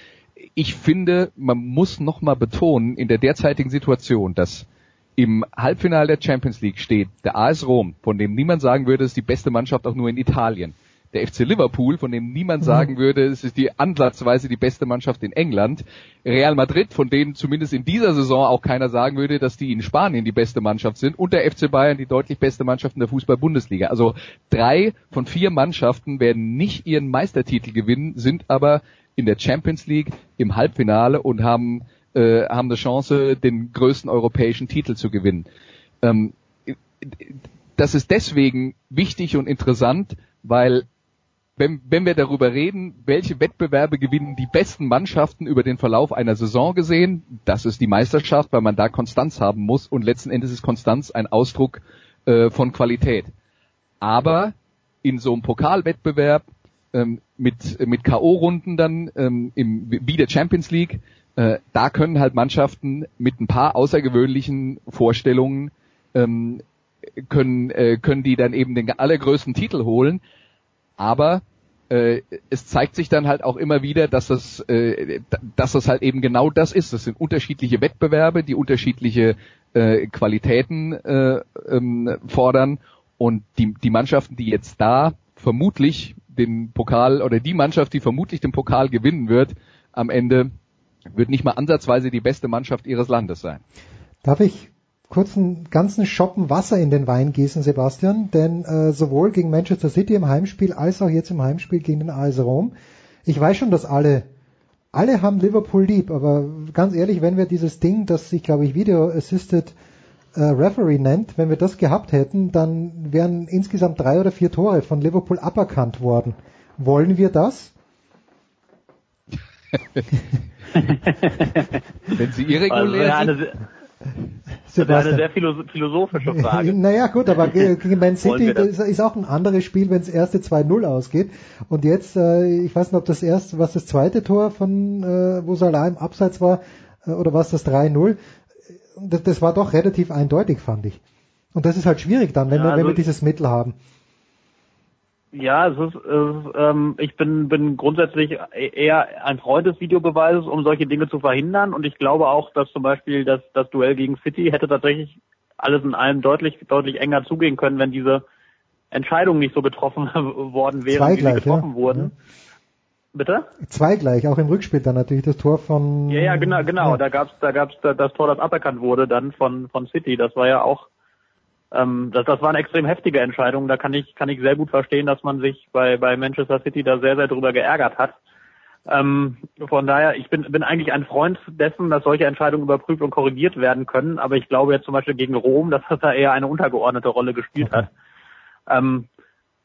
Ich finde, man muss nochmal betonen, in der derzeitigen Situation, dass im Halbfinale der Champions League steht der AS Rom, von dem niemand sagen würde, es ist die beste Mannschaft auch nur in Italien der FC Liverpool, von dem niemand mhm. sagen würde, es ist die ansatzweise die beste Mannschaft in England. Real Madrid, von denen zumindest in dieser Saison auch keiner sagen würde, dass die in Spanien die beste Mannschaft sind. Und der FC Bayern die deutlich beste Mannschaft in der Fußball-Bundesliga. Also drei von vier Mannschaften werden nicht ihren Meistertitel gewinnen, sind aber in der Champions League im Halbfinale und haben, äh, haben eine Chance, den größten europäischen Titel zu gewinnen. Ähm, das ist deswegen wichtig und interessant, weil wenn, wenn wir darüber reden, welche Wettbewerbe gewinnen die besten Mannschaften über den Verlauf einer Saison gesehen, das ist die Meisterschaft, weil man da Konstanz haben muss und letzten Endes ist Konstanz ein Ausdruck äh, von Qualität. Aber in so einem Pokalwettbewerb ähm, mit, mit K.O.-Runden dann ähm, im, wie der Champions League, äh, da können halt Mannschaften mit ein paar außergewöhnlichen Vorstellungen ähm, können, äh, können die dann eben den allergrößten Titel holen. Aber äh, es zeigt sich dann halt auch immer wieder, dass das, äh, dass das halt eben genau das ist. Das sind unterschiedliche Wettbewerbe, die unterschiedliche äh, Qualitäten äh, ähm, fordern und die, die Mannschaften, die jetzt da vermutlich den Pokal oder die Mannschaft, die vermutlich den Pokal gewinnen wird, am Ende wird nicht mal ansatzweise die beste Mannschaft ihres Landes sein. Darf ich kurz einen ganzen Schoppen Wasser in den Wein gießen, Sebastian? Denn äh, sowohl gegen Manchester City im Heimspiel als auch jetzt im Heimspiel gegen den AS Rom. Ich weiß schon, dass alle alle haben Liverpool lieb, aber ganz ehrlich, wenn wir dieses Ding, das sich, glaube ich, Video Assisted äh, Referee nennt, wenn wir das gehabt hätten, dann wären insgesamt drei oder vier Tore von Liverpool aberkannt worden. Wollen wir das? [laughs] wenn sie irregulär also, sind. [laughs] Das ist eine sehr philosophische [laughs] Frage. naja, gut, aber gegen Man City das ist auch ein anderes Spiel, wenn es erste 2-0 ausgeht. Und jetzt, äh, ich weiß nicht, ob das erste, was das zweite Tor von, äh, wo Salah im Abseits war, äh, oder was das 3-0, das, das war doch relativ eindeutig, fand ich. Und das ist halt schwierig dann, wenn, ja, wir, wenn wir also dieses Mittel haben. Ja, es ist, es ist ähm, ich bin, bin grundsätzlich eher ein Freund des Videobeweises, um solche Dinge zu verhindern. Und ich glaube auch, dass zum Beispiel das, das Duell gegen City hätte tatsächlich alles in allem deutlich, deutlich enger zugehen können, wenn diese Entscheidungen nicht so getroffen [laughs] worden wären, wie sie getroffen ja. wurden. Ja. Bitte? Zwei gleich, auch im Rückspiel dann natürlich das Tor von. Ja, ja, genau, genau. Ja. Da gab's, da gab's das Tor, das aberkannt wurde dann von von City. Das war ja auch ähm, das, das war eine extrem heftige Entscheidung. Da kann ich, kann ich sehr gut verstehen, dass man sich bei, bei Manchester City da sehr, sehr drüber geärgert hat. Ähm, von daher, ich bin, bin eigentlich ein Freund dessen, dass solche Entscheidungen überprüft und korrigiert werden können. Aber ich glaube jetzt zum Beispiel gegen Rom, dass das da eher eine untergeordnete Rolle gespielt hat. Ähm,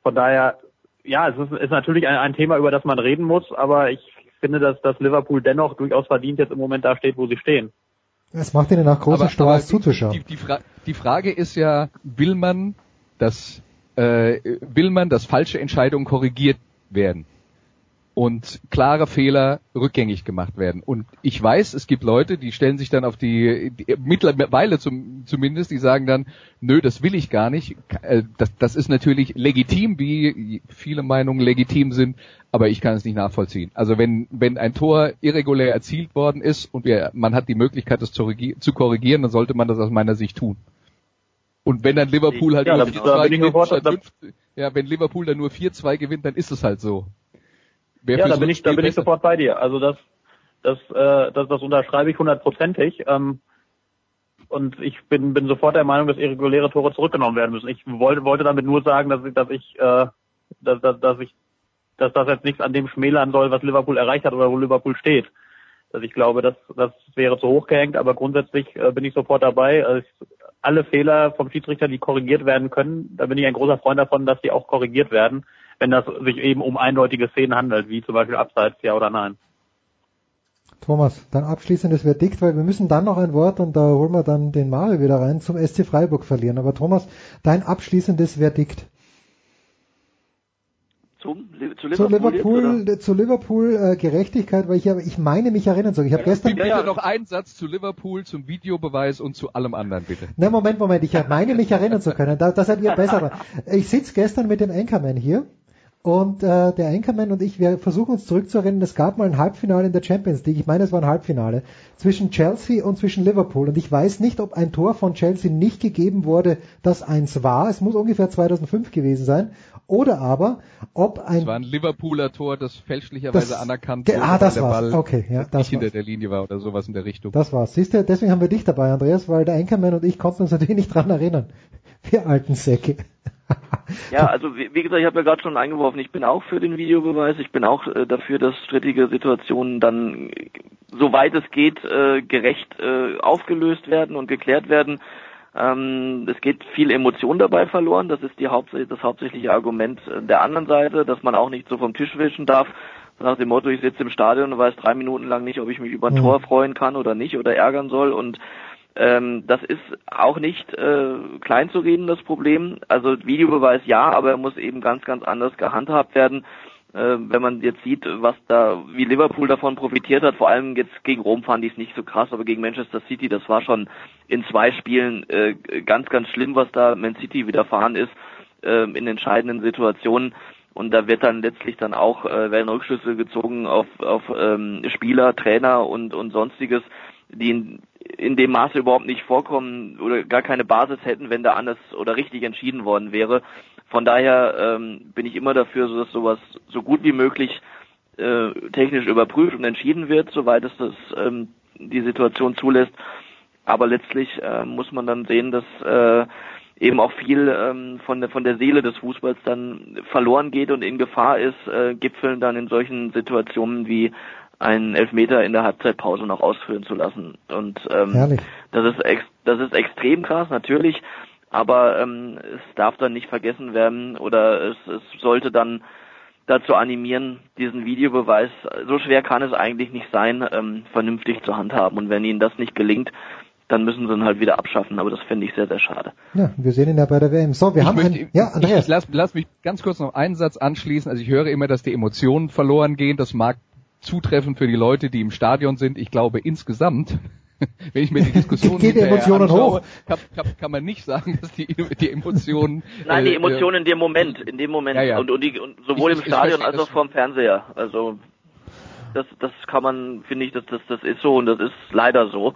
von daher, ja, es ist, ist natürlich ein, ein Thema, über das man reden muss. Aber ich finde, dass, dass Liverpool dennoch durchaus verdient jetzt im Moment da steht, wo sie stehen. Es macht ihnen auch großen aber, Spaß zuzuschauen. Die, die, Fra die, Frage ist ja, will man, dass äh, will man, dass falsche Entscheidungen korrigiert werden? Und klare Fehler rückgängig gemacht werden. Und ich weiß, es gibt Leute, die stellen sich dann auf die, die mittlerweile zum, zumindest, die sagen dann, nö, das will ich gar nicht. Äh, das, das ist natürlich legitim, wie viele Meinungen legitim sind, aber ich kann es nicht nachvollziehen. Also wenn, wenn ein Tor irregulär erzielt worden ist und wir, man hat die Möglichkeit, das zu, zu korrigieren, dann sollte man das aus meiner Sicht tun. Und wenn dann Liverpool halt ja, nur 4-2 gewinnt, ja, wenn Liverpool dann nur 4-2 gewinnt, dann ist es halt so. Wer ja, da bin ich, da bin ich sofort bei dir. Also das, das, äh, das, das unterschreibe ich hundertprozentig. Ähm, und ich bin, bin sofort der Meinung, dass irreguläre Tore zurückgenommen werden müssen. Ich wollte, wollte damit nur sagen, dass ich, dass ich, äh, dass, dass, dass ich, dass das jetzt nichts an dem schmälern soll, was Liverpool erreicht hat oder wo Liverpool steht. Also ich glaube, das, das wäre zu hoch gehängt, aber grundsätzlich äh, bin ich sofort dabei. Also ich, alle Fehler vom Schiedsrichter, die korrigiert werden können, da bin ich ein großer Freund davon, dass die auch korrigiert werden wenn das sich eben um eindeutige Szenen handelt, wie zum Beispiel Abseits, ja oder nein. Thomas, dein abschließendes Verdikt, weil wir müssen dann noch ein Wort und da holen wir dann den Mario wieder rein zum SC Freiburg verlieren. Aber Thomas, dein abschließendes Verdikt. Zum, zu Liverpool, zu Liverpool, zu Liverpool äh, Gerechtigkeit, weil ich habe, ich meine mich erinnern zu. Ich habe ja, gestern bitte ja, noch einen Satz zu Liverpool, zum Videobeweis und zu allem anderen bitte. Na Moment, Moment, ich meine mich erinnern zu können. Da, da seid ihr besser. [laughs] Ich sitze gestern mit dem Anchorman hier und äh, der Anchorman und ich, wir versuchen uns zurückzuerinnern, es gab mal ein Halbfinale in der Champions League, ich meine es war ein Halbfinale, zwischen Chelsea und zwischen Liverpool. Und ich weiß nicht, ob ein Tor von Chelsea nicht gegeben wurde, das eins war. Es muss ungefähr 2005 gewesen sein. Oder aber, ob ein... Es war ein Liverpooler Tor, das fälschlicherweise das, anerkannt wurde, ah, das der war's. Ball okay, ja, das nicht hinter der Linie war oder sowas in der Richtung. Das war's. Siehst du, deswegen haben wir dich dabei, Andreas, weil der Anchorman und ich konnten uns natürlich nicht dran erinnern. Wir alten Säcke. [laughs] Ja, also wie, wie gesagt, ich habe ja gerade schon eingeworfen, ich bin auch für den Videobeweis, ich bin auch äh, dafür, dass strittige Situationen dann, äh, soweit es geht, äh, gerecht äh, aufgelöst werden und geklärt werden. Ähm, es geht viel Emotion dabei verloren. Das ist die Haupts das hauptsächliche Argument der anderen Seite, dass man auch nicht so vom Tisch wischen darf. Nach dem Motto, ich sitze im Stadion und weiß drei Minuten lang nicht, ob ich mich über ein mhm. Tor freuen kann oder nicht oder ärgern soll. Und ähm, das ist auch nicht äh, klein zu reden, das Problem. Also Videobeweis ja, aber er muss eben ganz, ganz anders gehandhabt werden. Äh, wenn man jetzt sieht, was da, wie Liverpool davon profitiert hat, vor allem jetzt gegen Rom fand ich es nicht so krass, aber gegen Manchester City, das war schon in zwei Spielen äh, ganz, ganz schlimm, was da Man City widerfahren ist äh, in entscheidenden Situationen. Und da wird dann letztlich dann auch äh, werden Rückschlüsse gezogen auf, auf ähm, Spieler, Trainer und, und sonstiges, die in, in dem Maße überhaupt nicht vorkommen oder gar keine Basis hätten, wenn da anders oder richtig entschieden worden wäre. Von daher ähm, bin ich immer dafür, dass sowas so gut wie möglich äh, technisch überprüft und entschieden wird, soweit es das ähm, die Situation zulässt. Aber letztlich äh, muss man dann sehen, dass äh, eben auch viel ähm, von der von der Seele des Fußballs dann verloren geht und in Gefahr ist, äh, Gipfeln dann in solchen Situationen wie einen Elfmeter in der Halbzeitpause noch ausführen zu lassen. Und ähm, das ist ex das ist extrem krass, natürlich, aber ähm, es darf dann nicht vergessen werden oder es, es sollte dann dazu animieren, diesen Videobeweis, so schwer kann es eigentlich nicht sein, ähm, vernünftig zu handhaben. Und wenn ihnen das nicht gelingt, dann müssen sie ihn halt wieder abschaffen. Aber das finde ich sehr, sehr schade. Ja, wir sehen ihn ja bei der WM. So, wir ich haben möchte, ein, ja, Andreas. Ich, lass, lass mich ganz kurz noch einen Satz anschließen. Also ich höre immer, dass die Emotionen verloren gehen. Das mag zutreffend für die Leute, die im Stadion sind. Ich glaube insgesamt, [laughs] wenn ich mir die Diskussion Geht die Emotionen anschaue, hoch? Kann, kann, kann man nicht sagen, [laughs] dass die, die Emotionen. [laughs] Nein, die äh, Emotionen in dem Moment, in dem Moment Ja, ja. und, und, die, und sowohl Ich- im Stadion verstehe als auch vorm Fernseher. Also das, das kann man, finde ich, das, das, das ist so und das ist leider so,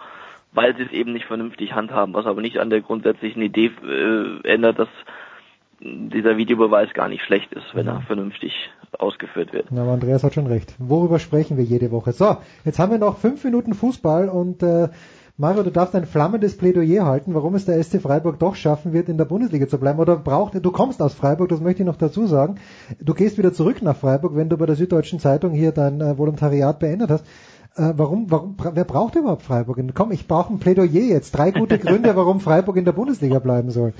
weil sie es eben nicht vernünftig handhaben, was aber nicht an der grundsätzlichen Idee äh, ändert, dass dieser Videobeweis gar nicht schlecht ist, wenn er vernünftig ausgeführt wird. Ja, aber Andreas hat schon recht. Worüber sprechen wir jede Woche? So, jetzt haben wir noch fünf Minuten Fußball und äh, Mario, du darfst ein flammendes Plädoyer halten, warum es der SC Freiburg doch schaffen wird, in der Bundesliga zu bleiben. Oder braucht, du kommst aus Freiburg, das möchte ich noch dazu sagen. Du gehst wieder zurück nach Freiburg, wenn du bei der Süddeutschen Zeitung hier dein äh, Volontariat beendet hast. Äh, warum, warum, wer braucht überhaupt Freiburg? Komm, ich brauche ein Plädoyer jetzt. Drei gute [laughs] Gründe, warum Freiburg in der Bundesliga bleiben soll.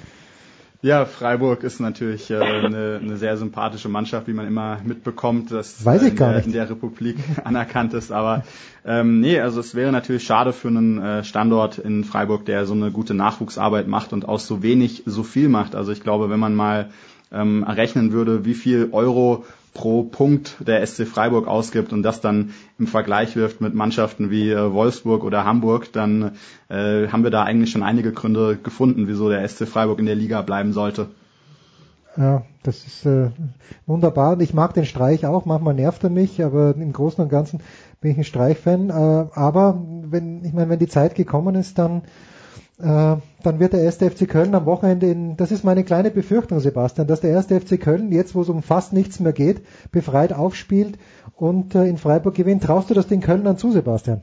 Ja, Freiburg ist natürlich äh, eine, eine sehr sympathische Mannschaft, wie man immer mitbekommt, dass Weiß ich äh, in, gar der, nicht. in der Republik [laughs] anerkannt ist. Aber ähm, nee, also es wäre natürlich schade für einen äh, Standort in Freiburg, der so eine gute Nachwuchsarbeit macht und aus so wenig so viel macht. Also ich glaube, wenn man mal ähm, errechnen würde, wie viel Euro pro Punkt der SC Freiburg ausgibt und das dann im Vergleich wirft mit Mannschaften wie äh, Wolfsburg oder Hamburg, dann äh, haben wir da eigentlich schon einige Gründe gefunden, wieso der SC Freiburg in der Liga bleiben sollte. Ja, das ist äh, wunderbar. Und ich mag den Streich auch. Manchmal nervt er mich, aber im Großen und Ganzen bin ich ein Streich-Fan. Äh, aber wenn, ich meine, wenn die Zeit gekommen ist, dann dann wird der erste FC Köln am Wochenende in, das ist meine kleine Befürchtung, Sebastian, dass der erste FC Köln jetzt, wo es um fast nichts mehr geht, befreit aufspielt und äh, in Freiburg gewinnt. Traust du das den Kölnern zu, Sebastian?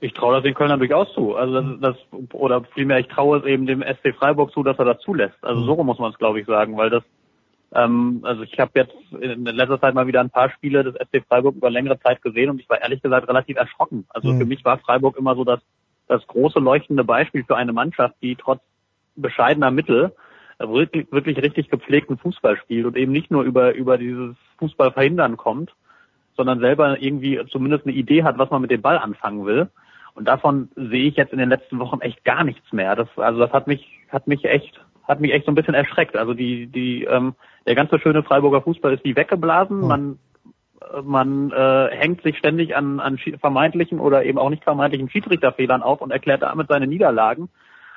Ich traue das den Kölnern durchaus zu. Also das, das oder vielmehr ich traue es eben dem SC Freiburg zu, dass er das zulässt. Also so muss man es glaube ich sagen, weil das ähm, also ich habe jetzt in letzter Zeit mal wieder ein paar Spiele des SC Freiburg über längere Zeit gesehen und ich war ehrlich gesagt relativ erschrocken. Also Mhm. für mich war Freiburg immer so das das große leuchtende Beispiel für eine Mannschaft, die trotz bescheidener Mittel wirklich, wirklich richtig gepflegten Fußball spielt und eben nicht nur über über dieses Fußball verhindern kommt, sondern selber irgendwie zumindest eine Idee hat, was man mit dem Ball anfangen will. Und davon sehe ich jetzt in den letzten Wochen echt gar nichts mehr. Das, also das hat mich, hat mich echt, hat mich echt so ein bisschen erschreckt. Also die, die, ähm, der ganze schöne Freiburger Fußball ist wie weggeblasen. Man, man äh, hängt sich ständig an, an vermeintlichen oder eben auch nicht vermeintlichen Schiedsrichterfehlern auf und erklärt damit seine Niederlagen.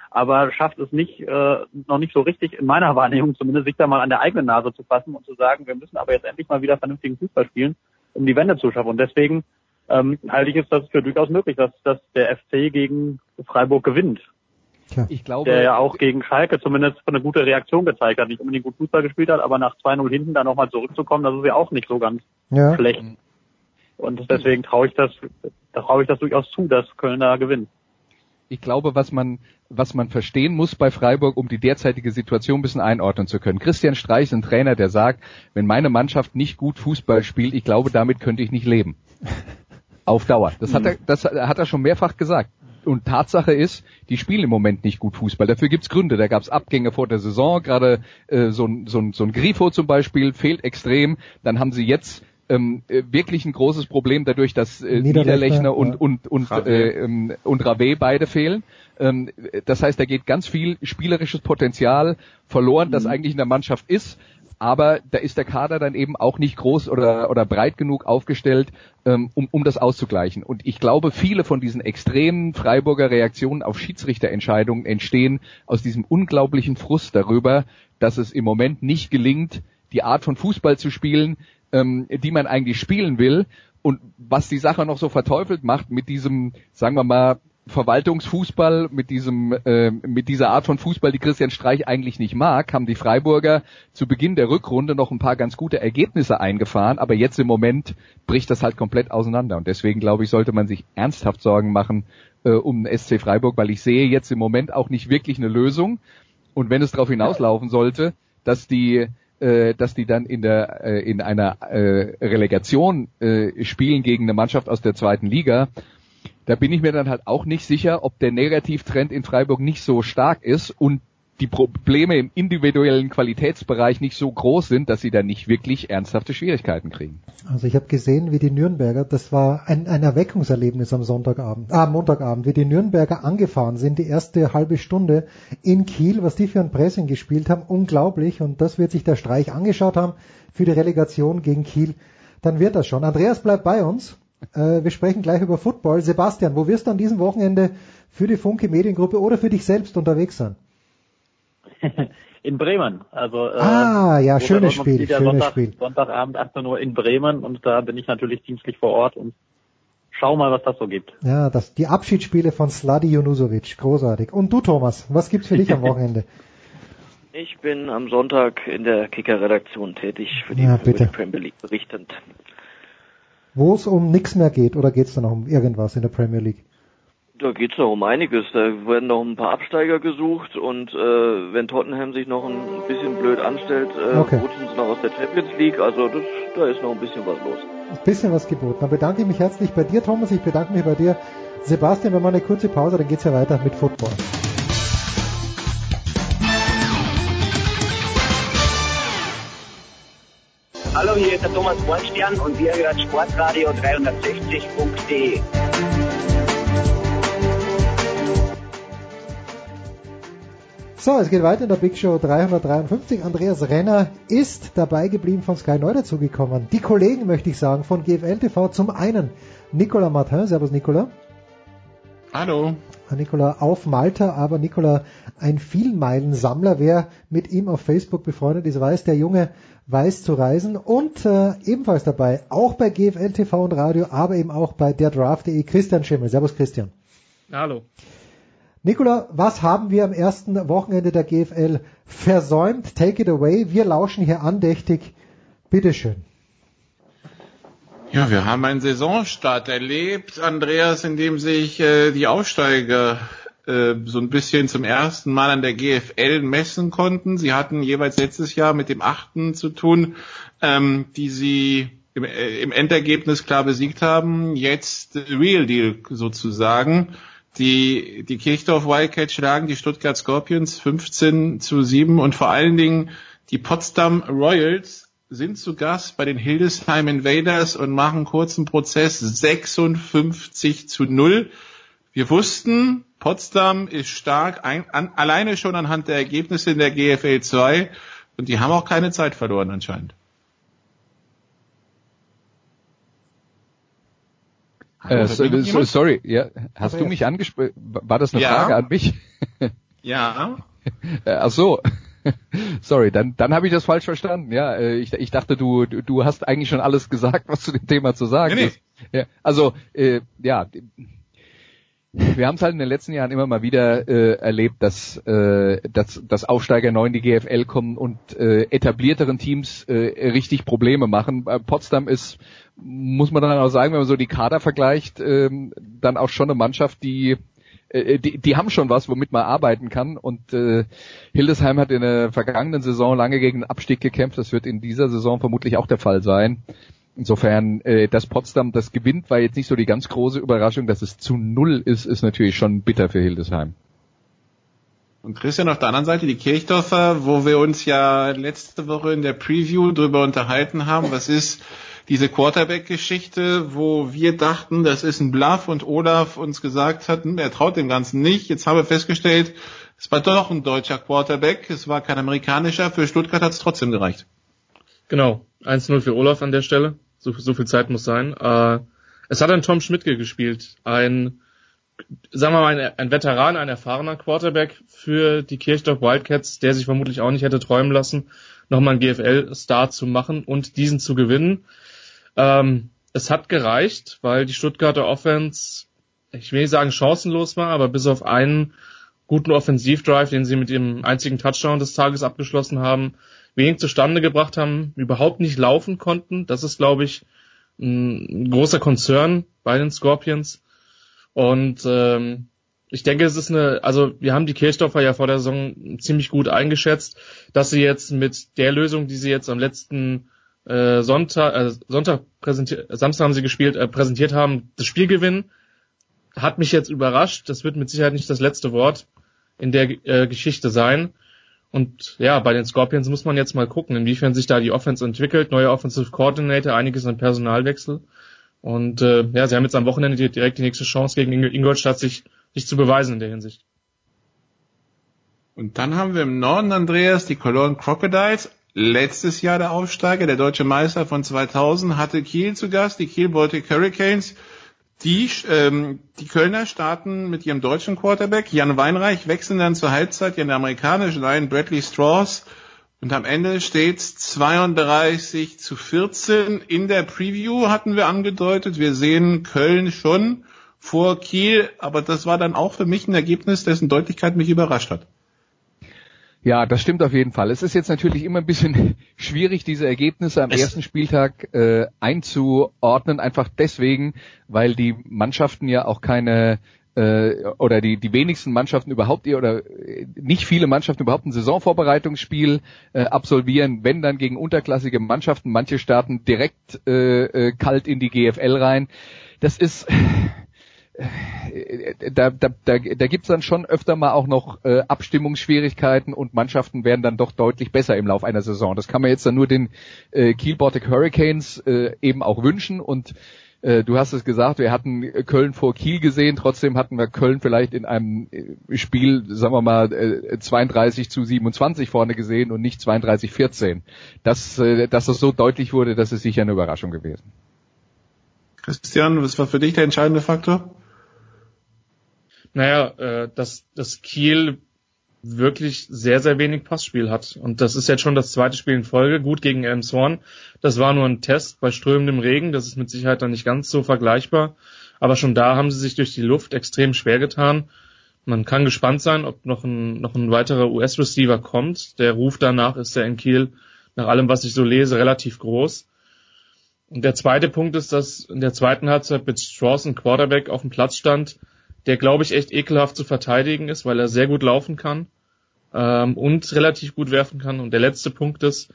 Aber schafft es nicht, äh, noch nicht so richtig in meiner [laughs] Wahrnehmung zumindest, sich da mal an der eigenen Nase zu fassen und zu sagen, wir müssen aber jetzt endlich mal wieder vernünftigen Fußball spielen, um die Wende zu schaffen. Und deswegen ähm, halte ich es das für durchaus möglich, dass, dass der FC gegen Freiburg gewinnt. Ich glaube, Der ja auch gegen Schalke zumindest eine gute Reaktion gezeigt hat, nicht unbedingt gut Fußball gespielt hat, aber nach 2-0 hinten da nochmal zurückzukommen, das ist ja auch nicht so ganz Ja. schlecht. Und deswegen traue ich das, da traue ich das durchaus zu, dass Köln da gewinnt. ich glaube, was man, was man verstehen muss bei Freiburg, um die derzeitige Situation ein bisschen einordnen zu können. Christian Streich ist ein Trainer, der sagt, wenn meine Mannschaft nicht gut Fußball spielt, ich glaube, damit könnte ich nicht leben. Auf Dauer. Das hat er, das hat er schon mehrfach gesagt. Und Tatsache ist, die spielen im Moment nicht gut Fußball. Dafür gibt's Gründe. Da gab's Abgänge vor der Saison, gerade äh, so, so, so ein Grifo zum Beispiel fehlt extrem. Dann haben sie jetzt ähm, äh, wirklich ein großes Problem dadurch, dass äh, Niederlechner und, ja. und, und. Äh, ähm, und Rave beide fehlen. Ähm, das heißt, da geht ganz viel spielerisches Potenzial verloren, mhm. das eigentlich in der Mannschaft ist. Aber da ist der Kader dann eben auch nicht groß oder, oder breit genug aufgestellt, ähm, um, um das auszugleichen. Und ich glaube, viele von diesen extremen Freiburger Reaktionen auf Schiedsrichterentscheidungen entstehen aus diesem unglaublichen Frust darüber, dass es im Moment nicht gelingt, die Art von Fußball zu spielen, ähm, die man eigentlich spielen will. Und was die Sache noch so verteufelt macht mit diesem, sagen wir mal, Verwaltungsfußball, mit diesem, äh, mit dieser Art von Fußball, die Christian Streich eigentlich nicht mag, haben die Freiburger zu Beginn der Rückrunde noch ein paar ganz gute Ergebnisse eingefahren, aber jetzt im Moment bricht das halt komplett auseinander. Und deswegen glaube ich, sollte man sich ernsthaft Sorgen machen äh, um den SC Freiburg, weil ich sehe jetzt im Moment auch nicht wirklich eine Lösung. Und wenn es darauf hinauslaufen sollte, dass die äh, dass die dann in der äh, in einer äh, Relegation äh, spielen gegen eine Mannschaft aus der zweiten Liga, da bin ich mir dann halt auch nicht sicher, ob der Negativtrend in Freiburg nicht so stark ist und die Probleme im individuellen Qualitätsbereich nicht so groß sind, dass sie da nicht wirklich ernsthafte Schwierigkeiten kriegen. Also ich habe gesehen, wie die Nürnberger, das war ein, ein Erweckungserlebnis am Sonntagabend, ah, Montagabend, wie die Nürnberger angefahren sind, die erste halbe Stunde in Kiel, was die für ein Pressing gespielt haben, unglaublich und das wird sich der Streich angeschaut haben für die Relegation gegen Kiel, dann wird das schon. Andreas bleibt bei uns. Äh, wir sprechen gleich über Football. Sebastian, wo wirst du an diesem Wochenende für die Funke Mediengruppe oder für dich selbst unterwegs sein? in Bremen. Also äh, ah, ja, schönes Spiel, schönes Sonntag, Spiel. Sonntagabend 18 Uhr in Bremen und da bin ich natürlich dienstlich vor Ort und schau mal, was das so gibt. Ja, das die Abschiedsspiele von Sladi Junusovic, großartig. Und du Thomas, was gibt's für dich am [laughs] Wochenende? Ich bin am Sonntag in der Kicker-Redaktion tätig für die, ja, für die Premier League berichtend. Wo es um nichts mehr geht oder geht's da noch um irgendwas in der Premier League? Da geht's noch um einiges. Da werden noch ein paar Absteiger gesucht und äh, wenn Tottenham sich noch ein bisschen blöd anstellt, äh, okay. rutschen sie noch aus der Champions League. Also das, da ist noch ein bisschen was los. Ein bisschen was geboten. Dann bedanke ich mich herzlich bei dir, Thomas. Ich bedanke mich bei dir, Sebastian. Wir machen eine kurze Pause, dann geht's ja weiter mit Football. Hallo, hier ist der Thomas Bornstern und wir hören Sportradio 360.de. So, es geht weiter in der Big Show 353. Andreas Renner ist dabei geblieben von Sky neu dazugekommen. Die Kollegen, möchte ich sagen, von GFL TV. Zum einen Nicolas Martin. Servus, Nicolas. Hallo. Nicola auf Malta, aber Nicola ein Vielmeilensammler. Wer mit ihm auf Facebook befreundet ist, weiß, der Junge weiß zu reisen. Und äh, ebenfalls dabei, auch bei GFL TV und Radio, aber eben auch bei der Draft.de, Christian Schimmel. Servus, Christian. Hallo. Nikola, was haben wir am ersten Wochenende der GFL versäumt? Take it away. Wir lauschen hier andächtig. Bitteschön. Ja, wir haben einen Saisonstart erlebt, Andreas, in dem sich äh, die Aufsteiger äh, so ein bisschen zum ersten Mal an der GFL messen konnten. Sie hatten jeweils letztes Jahr mit dem Achten zu tun, ähm, die sie im, äh, im Endergebnis klar besiegt haben. Jetzt Real Deal sozusagen. Die, die Kirchdorf Wildcats schlagen die Stuttgart Scorpions 15 zu 7 und vor allen Dingen die Potsdam Royals sind zu Gast bei den Hildesheim Invaders und machen kurzen Prozess 56 zu 0. Wir wussten, Potsdam ist stark, ein, an, alleine schon anhand der Ergebnisse in der GFL 2 und die haben auch keine Zeit verloren anscheinend. Äh, so, sorry, ja, hast Aber du mich angesprochen? War das eine ja. Frage an mich? [laughs] ja. Äh, ach so. [laughs] Sorry, dann, dann habe ich das falsch verstanden. Ja, äh, ich, ich dachte, du, du hast eigentlich schon alles gesagt, was zu dem Thema zu sagen nee, ist. Nee. Ja, also, äh, ja, wir haben es halt in den letzten Jahren immer mal wieder äh, erlebt, dass, äh, dass, dass Aufsteiger neu in die GFL kommen und äh, etablierteren Teams äh, richtig Probleme machen. Potsdam ist, muss man dann auch sagen, wenn man so die Kader vergleicht, äh, dann auch schon eine Mannschaft, die äh, die, die haben schon was, womit man arbeiten kann. Und äh, Hildesheim hat in der vergangenen Saison lange gegen den Abstieg gekämpft. Das wird in dieser Saison vermutlich auch der Fall sein. Insofern, äh, dass Potsdam das gewinnt, war jetzt nicht so die ganz große Überraschung. Dass es zu null ist, ist natürlich schon bitter für Hildesheim. Und Christian auf der anderen Seite die Kirchdorfer, wo wir uns ja letzte Woche in der Preview drüber unterhalten haben. Was ist diese Quarterback-Geschichte, wo wir dachten, das ist ein Bluff und Olaf uns gesagt hat, hm, er traut dem Ganzen nicht. Jetzt haben wir festgestellt, es war doch ein deutscher Quarterback, es war kein amerikanischer. Für Stuttgart hat es trotzdem gereicht. Genau, 1-0 für Olaf an der Stelle. So, so viel Zeit muss sein. Äh, es hat ein Tom Schmidtke gespielt, ein sagen wir mal, ein, ein Veteran, ein erfahrener Quarterback für die Kirchdorf Wildcats, der sich vermutlich auch nicht hätte träumen lassen, nochmal einen GFL-Star zu machen und diesen zu gewinnen. Ähm, es hat gereicht, weil die Stuttgarter Offense, ich will nicht sagen chancenlos war, aber bis auf einen guten Offensivdrive, den sie mit ihrem einzigen Touchdown des Tages abgeschlossen haben, wenig zustande gebracht haben, überhaupt nicht laufen konnten. Das ist, glaube ich, ein großer Konzern bei den Scorpions. Und ähm, ich denke, es ist eine, also wir haben die Kirchdorfer ja vor der Saison ziemlich gut eingeschätzt, dass sie jetzt mit der Lösung, die sie jetzt am letzten äh, Sonntag, äh, Sonntag präsentiert, Samstag haben sie gespielt, äh, präsentiert haben, das Spiel gewinnen, hat mich jetzt überrascht. Das wird mit Sicherheit nicht das letzte Wort in der äh, Geschichte sein. Und ja, bei den Scorpions muss man jetzt mal gucken, inwiefern sich da die Offense entwickelt. Neuer Offensive Coordinator, einiges an Personalwechsel. Und äh, ja, sie haben jetzt am Wochenende direkt die nächste Chance gegen Ingolstadt, sich, sich zu beweisen in der Hinsicht. Und dann haben wir im Norden, Andreas, die Cologne Crocodiles. Letztes Jahr der Aufsteiger, der deutsche Meister von 2000, hatte Kiel zu Gast, die Kiel Baltic Hurricanes. Die, ähm, die Kölner starten mit ihrem deutschen Quarterback. Jan Weinreich wechseln dann zur Halbzeit in der amerikanischen ein, Bradley Strauss. Und am Ende steht's 32 zu 14. In der Preview hatten wir angedeutet, wir sehen Köln schon vor Kiel, aber das war dann auch für mich ein Ergebnis, dessen Deutlichkeit mich überrascht hat. Ja, das stimmt auf jeden Fall. Es ist jetzt natürlich immer ein bisschen [laughs] schwierig, diese Ergebnisse am es ersten Spieltag äh, einzuordnen, einfach deswegen, weil die Mannschaften ja auch keine äh, oder die, die wenigsten Mannschaften überhaupt ihr oder äh, nicht viele Mannschaften überhaupt ein Saisonvorbereitungsspiel äh, absolvieren, wenn dann gegen unterklassige Mannschaften. Manche starten direkt äh, äh, kalt in die GFL rein. Das ist da, da, da, da gibt's dann schon öfter mal auch noch äh, Abstimmungsschwierigkeiten und Mannschaften werden dann doch deutlich besser im Lauf einer Saison. Das kann man jetzt dann nur den äh, Kiel Baltic Hurricanes äh, eben auch wünschen und äh, Du hast es gesagt, wir hatten Köln vor Kiel gesehen, trotzdem hatten wir Köln vielleicht in einem äh, Spiel, sagen wir mal, 32 äh, zu 27 vorne gesehen und nicht 32 14. Das, dass das so deutlich wurde, das ist sicher eine Überraschung gewesen. Christian, was war für dich der entscheidende Faktor? Naja, äh, dass, dass Kiel wirklich sehr, sehr wenig Passspiel hat. Und das ist jetzt schon das zweite Spiel in Folge. Gut gegen Elmshorn. Das war nur ein Test bei strömendem Regen. Das ist mit Sicherheit dann nicht ganz so vergleichbar. Aber schon da haben sie sich durch die Luft extrem schwer getan. Man kann gespannt sein, ob noch ein, noch ein weiterer US-Receiver kommt. Der Ruf danach ist ja in Kiel, nach allem, was ich so lese, relativ groß. Und der zweite Punkt ist, dass in der zweiten Halbzeit mit Strauss ein Quarterback auf dem Platz stand, der, glaube ich, echt ekelhaft zu verteidigen ist, weil er sehr gut laufen kann ähm, und relativ gut werfen kann. Und der letzte Punkt ist,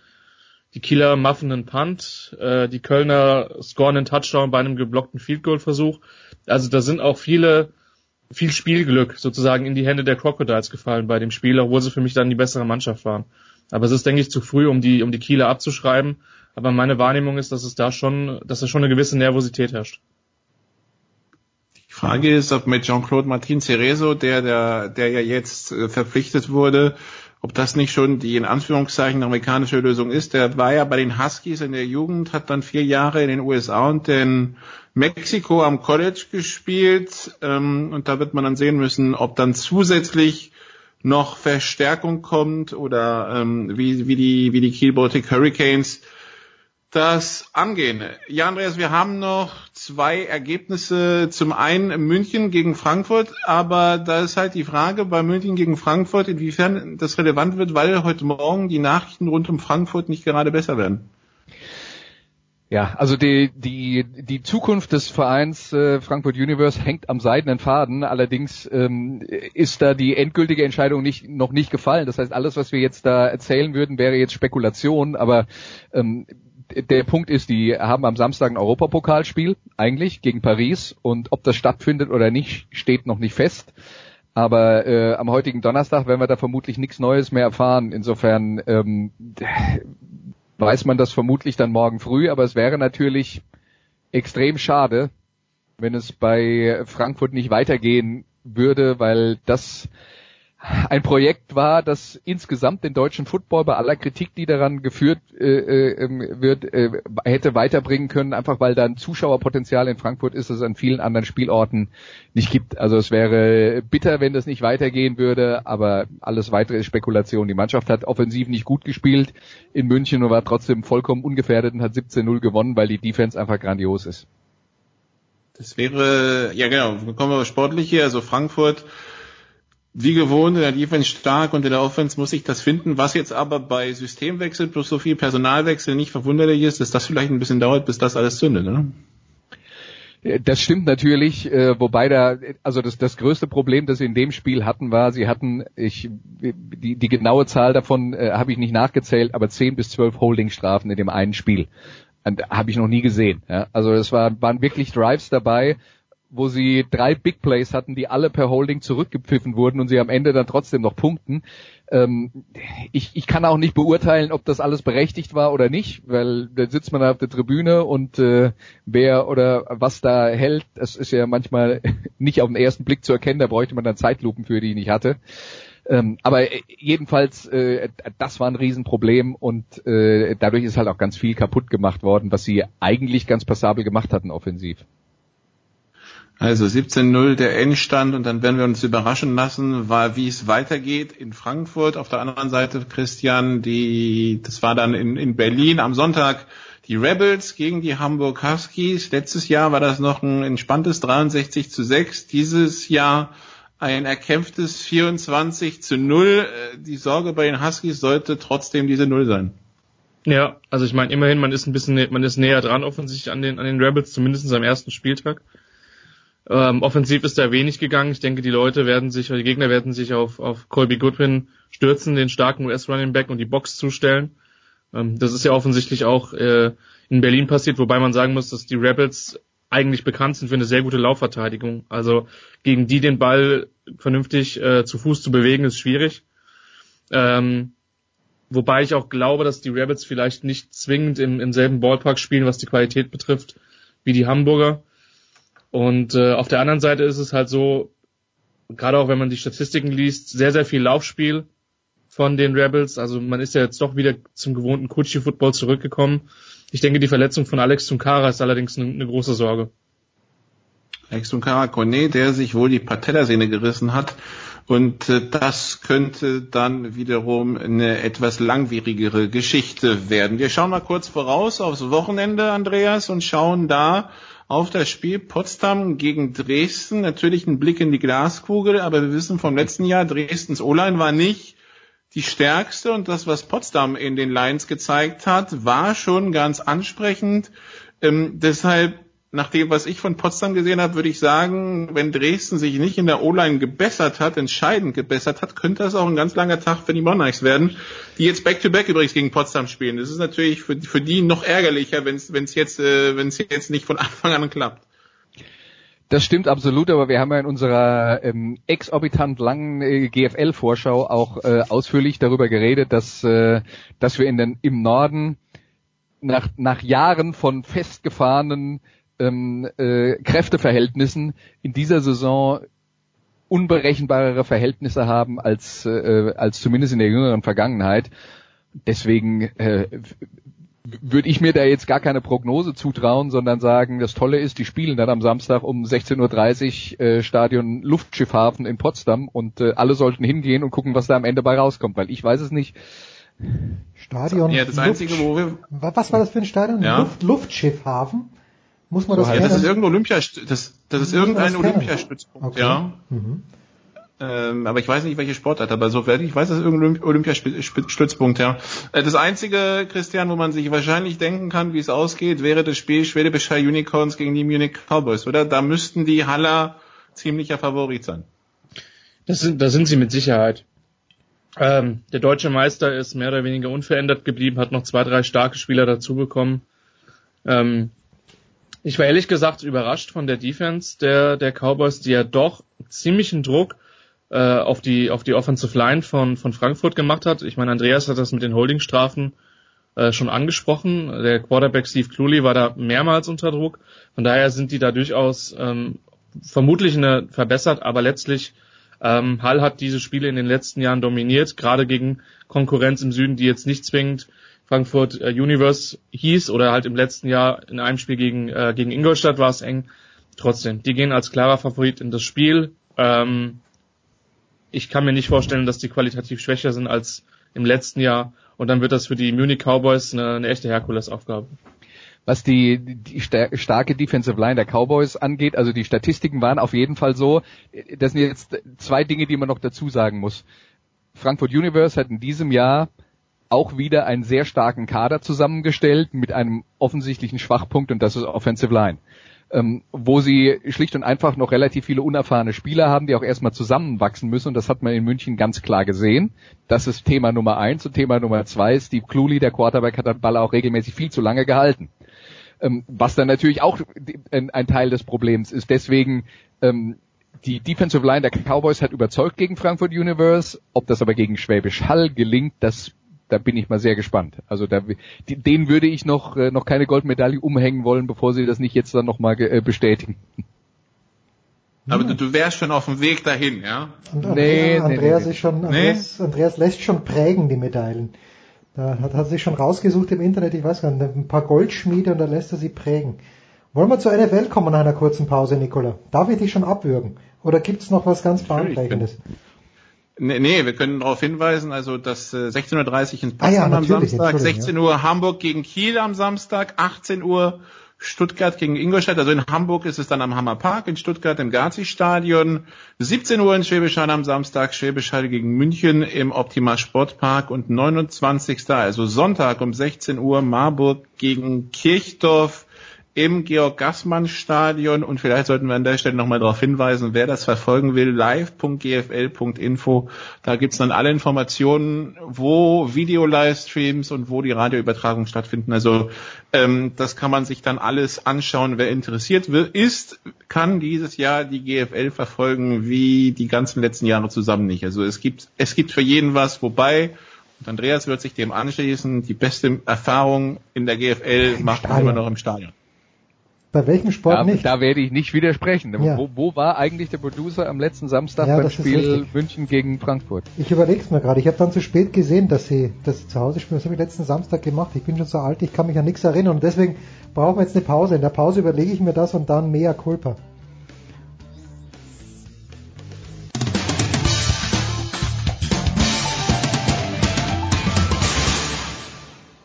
die Kieler muffen einen Punt, äh, die Kölner scoren einen Touchdown bei einem geblockten Field Goal Versuch. Also da sind auch viele, viel Spielglück sozusagen in die Hände der Crocodiles gefallen bei dem Spiel, obwohl sie für mich dann die bessere Mannschaft waren. Aber es ist, denke ich, zu früh, um die, um die Kieler abzuschreiben. Aber meine Wahrnehmung ist, dass es da schon, dass da schon eine gewisse Nervosität herrscht. Frage ist, ob mit Jean-Claude Martin Cerezo, der, der, der ja jetzt äh, verpflichtet wurde, ob das nicht schon die in Anführungszeichen amerikanische Lösung ist. Der war ja bei den Huskies in der Jugend, hat dann vier Jahre in den USA und in Mexiko am College gespielt. Ähm, und da wird man dann sehen müssen, ob dann zusätzlich noch Verstärkung kommt oder ähm, wie, wie die, wie die Kiel Baltic Hurricanes das angehen. Ja, Andreas, wir haben noch zwei Ergebnisse. Zum einen München gegen Frankfurt, aber da ist halt die Frage bei München gegen Frankfurt, inwiefern das relevant wird, weil heute Morgen die Nachrichten rund um Frankfurt nicht gerade besser werden. Ja, also die, die, die Zukunft des Vereins äh, Frankfurt Universe hängt am seidenen Faden. Allerdings ähm, ist da die endgültige Entscheidung nicht, noch nicht gefallen. Das heißt, alles, was wir jetzt da erzählen würden, wäre jetzt Spekulation. Aber ähm, der Punkt ist, die haben am Samstag ein Europapokalspiel eigentlich gegen Paris und ob das stattfindet oder nicht, steht noch nicht fest. Aber äh, am heutigen Donnerstag werden wir da vermutlich nichts Neues mehr erfahren. Insofern ähm, weiß man das vermutlich dann morgen früh, aber es wäre natürlich extrem schade, wenn es bei Frankfurt nicht weitergehen würde, weil das ein Projekt war, das insgesamt den deutschen Football bei aller Kritik, die daran geführt äh, äh, ähm, wird, äh, hätte weiterbringen können, einfach weil da ein Zuschauerpotenzial in Frankfurt ist, das es an vielen anderen Spielorten nicht gibt. Also es wäre bitter, wenn das nicht weitergehen würde, aber alles weitere ist Spekulation. Die Mannschaft hat offensiv nicht gut gespielt in München und war trotzdem vollkommen ungefährdet und hat 17-0 gewonnen, weil die Defense einfach grandios ist. Das wäre, ja genau, kommen wir sportlich hier, also Frankfurt wie gewohnt in der Defense stark und in der Offense muss ich das finden. Was jetzt aber bei Systemwechsel plus so viel Personalwechsel nicht verwunderlich ist, dass das vielleicht ein bisschen dauert, bis das alles zündet, ne? Das stimmt natürlich, äh, wobei da, also das, das größte Problem, das sie in dem Spiel hatten, war, sie hatten, ich, die, die genaue Zahl davon äh, habe ich nicht nachgezählt, aber zehn bis zwölf Holdingstrafen in dem einen Spiel. Habe ich noch nie gesehen. Ja? Also es war, waren wirklich Drives dabei, wo sie drei Big Plays hatten, die alle per Holding zurückgepfiffen wurden und sie am Ende dann trotzdem noch punkten. Ähm, ich, ich kann auch nicht beurteilen, ob das alles berechtigt war oder nicht, weil da sitzt man auf der Tribüne und äh, wer oder was da hält, das ist ja manchmal [laughs] nicht auf den ersten Blick zu erkennen, da bräuchte man dann Zeitlupen für, die ich nicht hatte. Ähm, aber jedenfalls, äh, das war ein Riesenproblem und äh, dadurch ist halt auch ganz viel kaputt gemacht worden, was sie eigentlich ganz passabel gemacht hatten offensiv. Also 17-0 der Endstand und dann werden wir uns überraschen lassen, war, wie es weitergeht in Frankfurt. Auf der anderen Seite, Christian, die, das war dann in, in Berlin am Sonntag die Rebels gegen die Hamburg Huskies. Letztes Jahr war das noch ein entspanntes 63 zu 6. Dieses Jahr ein erkämpftes 24 zu 0. Die Sorge bei den Huskies sollte trotzdem diese Null sein. Ja, also ich meine, immerhin, man ist ein bisschen, man ist näher dran offensichtlich an den, an den Rebels, zumindest am ersten Spieltag. Ähm, offensiv ist da wenig gegangen. Ich denke, die Leute werden sich, die Gegner werden sich auf, auf Colby Goodwin stürzen, den starken US-Running Back und die Box zustellen. Ähm, das ist ja offensichtlich auch äh, in Berlin passiert, wobei man sagen muss, dass die Rebels eigentlich bekannt sind für eine sehr gute Laufverteidigung. Also gegen die den Ball vernünftig äh, zu Fuß zu bewegen, ist schwierig. Ähm, wobei ich auch glaube, dass die Rebels vielleicht nicht zwingend im, im selben Ballpark spielen, was die Qualität betrifft, wie die Hamburger. Und äh, auf der anderen Seite ist es halt so, gerade auch wenn man die Statistiken liest, sehr, sehr viel Laufspiel von den Rebels. Also man ist ja jetzt doch wieder zum gewohnten Kutschi-Football zurückgekommen. Ich denke, die Verletzung von Alex Tunkara ist allerdings eine, eine große Sorge. Alex Tunkara Kone, der sich wohl die Patellasehne gerissen hat. Und äh, das könnte dann wiederum eine etwas langwierigere Geschichte werden. Wir schauen mal kurz voraus aufs Wochenende, Andreas, und schauen da auf das Spiel Potsdam gegen Dresden. Natürlich ein Blick in die Glaskugel, aber wir wissen vom letzten Jahr, Dresdens O-Line war nicht die stärkste und das, was Potsdam in den Lions gezeigt hat, war schon ganz ansprechend. Ähm, deshalb nach dem, was ich von Potsdam gesehen habe, würde ich sagen, wenn Dresden sich nicht in der O-Line gebessert hat, entscheidend gebessert hat, könnte das auch ein ganz langer Tag für die Monarchs werden, die jetzt Back-to-Back -back übrigens gegen Potsdam spielen. Das ist natürlich für, für die noch ärgerlicher, wenn es jetzt, äh, wenn's jetzt nicht von Anfang an klappt. Das stimmt absolut, aber wir haben ja in unserer ähm, exorbitant langen äh, GFL-Vorschau auch äh, ausführlich darüber geredet, dass, äh, dass wir in den, im Norden nach, nach Jahren von festgefahrenen ähm, äh, Kräfteverhältnissen in dieser Saison unberechenbarere Verhältnisse haben als, äh, als zumindest in der jüngeren Vergangenheit. Deswegen äh, würde ich mir da jetzt gar keine Prognose zutrauen, sondern sagen, das Tolle ist, die spielen dann am Samstag um 16.30 Uhr äh, Stadion Luftschiffhafen in Potsdam und äh, alle sollten hingehen und gucken, was da am Ende bei rauskommt, weil ich weiß es nicht. Stadion. Ja, das Einzige, wo wir. Was war das für ein Stadion? Ja. Luft, Luftschiffhafen? Muss man so das kennen? Das ist irgendein Olympia, das, das ist irgendein Olympiastützpunkt, Okay. ja. Mhm. Ähm, aber ich weiß nicht, welche Sportart, aber soweit ich weiß, das ist irgendein Olymp- Olympiastützpunkt, ja. Äh, Das einzige, Christian, wo man sich wahrscheinlich denken kann, wie es ausgeht, wäre das Spiel Schwedebischer Unicorns gegen die Munich Cowboys, oder? Da müssten die Haller ziemlicher Favorit sein. Das sind, da sind sie mit Sicherheit. Ähm, der deutsche Meister ist mehr oder weniger unverändert geblieben, hat noch zwei, drei starke Spieler dazu bekommen. Ähm, ich war ehrlich gesagt überrascht von der Defense der, der Cowboys, die ja doch ziemlichen Druck äh, auf die auf die Offensive Line von, von Frankfurt gemacht hat. Ich meine, Andreas hat das mit den Holdingstrafen äh, schon angesprochen. Der Quarterback Steve Cluley war da mehrmals unter Druck. Von daher sind die da durchaus ähm, vermutlich eine verbessert, aber letztlich ähm, Hall hat diese Spiele in den letzten Jahren dominiert, gerade gegen Konkurrenz im Süden, die jetzt nicht zwingend Frankfurt äh, Universe hieß oder halt im letzten Jahr in einem Spiel gegen, äh, gegen Ingolstadt war es eng. Trotzdem, die gehen als klarer Favorit in das Spiel. Ähm, ich kann mir nicht vorstellen, dass die qualitativ schwächer sind als im letzten Jahr. Und dann wird das für die Munich Cowboys eine, eine echte Herkulesaufgabe was die, die starke Defensive Line der Cowboys angeht. Also die Statistiken waren auf jeden Fall so. Das sind jetzt zwei Dinge, die man noch dazu sagen muss. Frankfurt Universe hat in diesem Jahr auch wieder einen sehr starken Kader zusammengestellt mit einem offensichtlichen Schwachpunkt und das ist Offensive Line. Ähm, wo sie schlicht und einfach noch relativ viele unerfahrene Spieler haben, die auch erstmal zusammenwachsen müssen und das hat man in München ganz klar gesehen. Das ist Thema Nummer eins und Thema Nummer zwei, Steve Cluley, der Quarterback, hat den Ball auch regelmäßig viel zu lange gehalten ähm, was dann natürlich auch ein, ein, Teil des Problems ist. Deswegen ähm, die Defensive Line der Cowboys hat überzeugt gegen Frankfurt Universe. Ob das aber gegen Schwäbisch Hall gelingt, das da bin ich mal sehr gespannt. Also da, denen würde ich noch äh, noch keine Goldmedaille umhängen wollen, bevor sie das nicht jetzt dann nochmal äh, bestätigen. Aber du, du wärst schon auf dem Weg dahin, ja? Und Andrea, nee, Andreas, nee, nee. Ist schon, Andreas, Andreas lässt schon prägen die Medaillen. Da hat, er sich schon rausgesucht im Internet, ich weiß gar nicht, ein paar Goldschmiede und da lässt er sie prägen. Wollen wir zur NFL kommen nach einer kurzen Pause, Nicola? Darf ich dich schon abwürgen? Oder gibt's noch was ganz Bahnbrechendes? Nee, nee, wir können darauf hinweisen, also dass äh, 16.30 Uhr in Passau ah ja, am Samstag, 16 Uhr ja. Hamburg gegen Kiel am Samstag, 18 Uhr Stuttgart gegen Ingolstadt. Also in Hamburg ist es dann am Hammerpark, in Stuttgart im Gazi-Stadion. 17 Uhr in Schwäbisch Hall am Samstag, Schwäbisch Hall gegen München im Optima Sportpark und 29. also Sonntag um 16 Uhr Marburg gegen Kirchdorf im Georg-Gassmann-Stadion und vielleicht sollten wir an der Stelle nochmal darauf hinweisen, wer das verfolgen will, live.gfl.info. Da gibt's dann alle Informationen, wo Video-Livestreams und wo die Radioübertragungen stattfinden. Also ähm, das kann man sich dann alles anschauen. Wer interessiert ist, kann dieses Jahr die GFL verfolgen, wie die ganzen letzten Jahre zusammen nicht. Also es gibt, es gibt für jeden was, wobei und Andreas wird sich dem anschließen. Die beste Erfahrung in der GFL macht man immer noch im Stadion. Bei welchem Sport da, nicht? Da werde ich nicht widersprechen. Ja. Wo, wo, war eigentlich der Producer am letzten Samstag ja, beim Spiel München gegen Frankfurt? Ich überlege es mir gerade. Ich habe dann zu spät gesehen, dass sie, dass sie zu Hause spielen. Das habe ich letzten Samstag gemacht. Ich bin schon so alt, ich kann mich an nichts erinnern. Und deswegen brauchen wir jetzt eine Pause. In der Pause überlege ich mir das und dann mehr Culpa.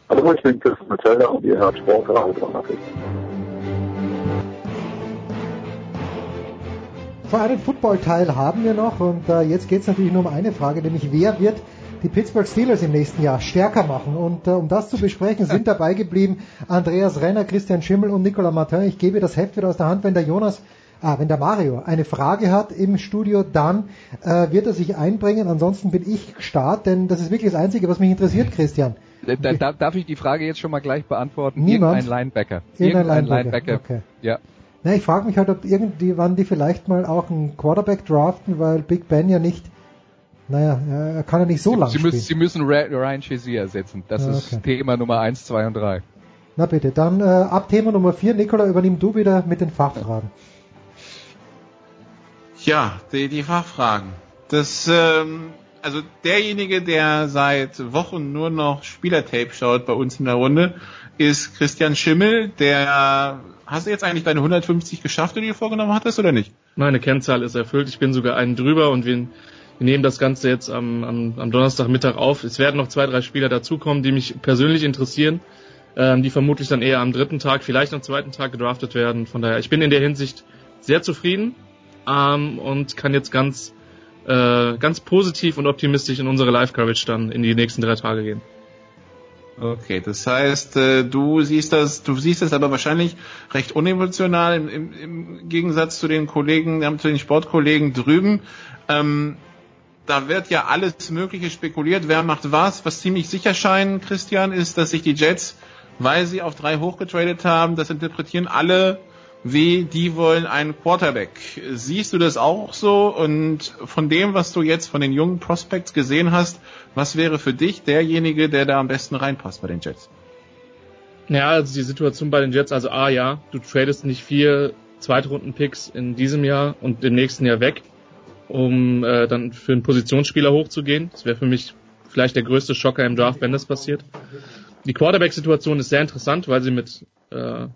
Hallo, ich bin Chris Metzelder und ihr hört Sportradio 360. So einen Football-Teil haben wir noch und äh, jetzt geht es natürlich nur um eine Frage, nämlich wer wird die Pittsburgh Steelers im nächsten Jahr stärker machen. Und äh, um das zu besprechen, sind [laughs] dabei geblieben Andreas Renner, Christian Schimmel und Nicolas Martin. Ich gebe das Heft wieder aus der Hand, wenn der Jonas, ah, wenn der Mario eine Frage hat im Studio, dann äh, wird er sich einbringen. Ansonsten bin ich Start, denn das ist wirklich das Einzige, was mich interessiert, Christian. Da, darf ich die Frage jetzt schon mal gleich beantworten? Niemand? Irgendein Linebacker. Irgendein, Irgendein Linebacker. Linebacker. Okay. Ja. Na, ich frage mich halt, ob irgendwie, wann die vielleicht mal auch einen Quarterback draften, weil Big Ben ja nicht, naja, er kann ja nicht so sie, lang sie spielen. Müssen, sie müssen Ryan Shazier ersetzen. Das ja, okay. ist Thema Nummer eins, zwei und drei. Na bitte, dann äh, ab Thema Nummer vier, Nikola, übernimm du wieder mit den Fachfragen. Ja, die, die Fachfragen. Das, ähm, also derjenige, der seit Wochen nur noch Spielertape schaut bei uns in der Runde, ist Christian Schimmel, der hast du jetzt eigentlich deine 150 geschafft, die du dir vorgenommen hattest, oder nicht? Meine Kennzahl ist erfüllt. Ich bin sogar einen drüber und wir, wir nehmen das Ganze jetzt am, am, am Donnerstagmittag auf. Es werden noch zwei, drei Spieler dazukommen, die mich persönlich interessieren, ähm, die vermutlich dann eher am dritten Tag, vielleicht am zweiten Tag gedraftet werden. Von daher, ich bin in der Hinsicht sehr zufrieden ähm, und kann jetzt ganz, äh, ganz positiv und optimistisch in unsere Live-Coverage dann in die nächsten drei Tage gehen. Okay, das heißt, äh, du siehst das, du siehst das aber wahrscheinlich recht unemotional im, im, im Gegensatz zu den Kollegen, zu den Sportkollegen drüben. Ähm, da wird ja alles Mögliche spekuliert, wer macht was. Was ziemlich sicher scheint, Christian, ist, dass sich die Jets, weil sie auf drei hochgetradet haben, das interpretieren alle wie die wollen einen Quarterback. Siehst du das auch so? Und von dem, was du jetzt von den jungen Prospects gesehen hast, was wäre für dich derjenige, der da am besten reinpasst bei den Jets? Ja, also die Situation bei den Jets, also A, ja, du tradest nicht vier Zweitrunden-Picks in diesem Jahr und im nächsten Jahr weg, um äh, dann für einen Positionsspieler hochzugehen. Das wäre für mich vielleicht der größte Schocker im Draft, wenn das passiert. Die Quarterback-Situation ist sehr interessant, weil sie mit äh,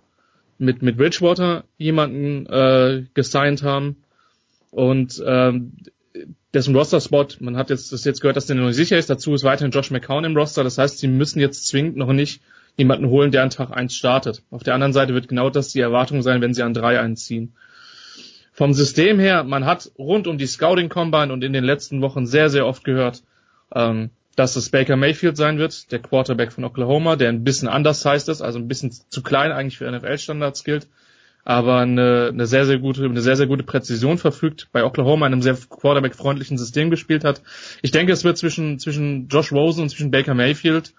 mit, mit Bridgewater jemanden äh, gesigned haben und ähm, dessen Roster-Spot, man hat jetzt das jetzt gehört, dass der noch nicht sicher ist, dazu ist weiterhin Josh McCown im Roster, das heißt, sie müssen jetzt zwingend noch nicht jemanden holen, der an Tag 1 startet. Auf der anderen Seite wird genau das die Erwartung sein, wenn sie an 3 einziehen. Vom System her, man hat rund um die Scouting Combine und in den letzten Wochen sehr, sehr oft gehört, ähm, dass es Baker Mayfield sein wird, der Quarterback von Oklahoma, der ein bisschen anders heißt ist, also ein bisschen zu klein eigentlich für NFL-Standards gilt, aber eine, eine sehr, sehr gute, eine sehr, sehr gute Präzision verfügt, bei Oklahoma in einem sehr Quarterback-freundlichen System gespielt hat. Ich denke, es wird zwischen, zwischen Josh Rosen und zwischen Baker Mayfield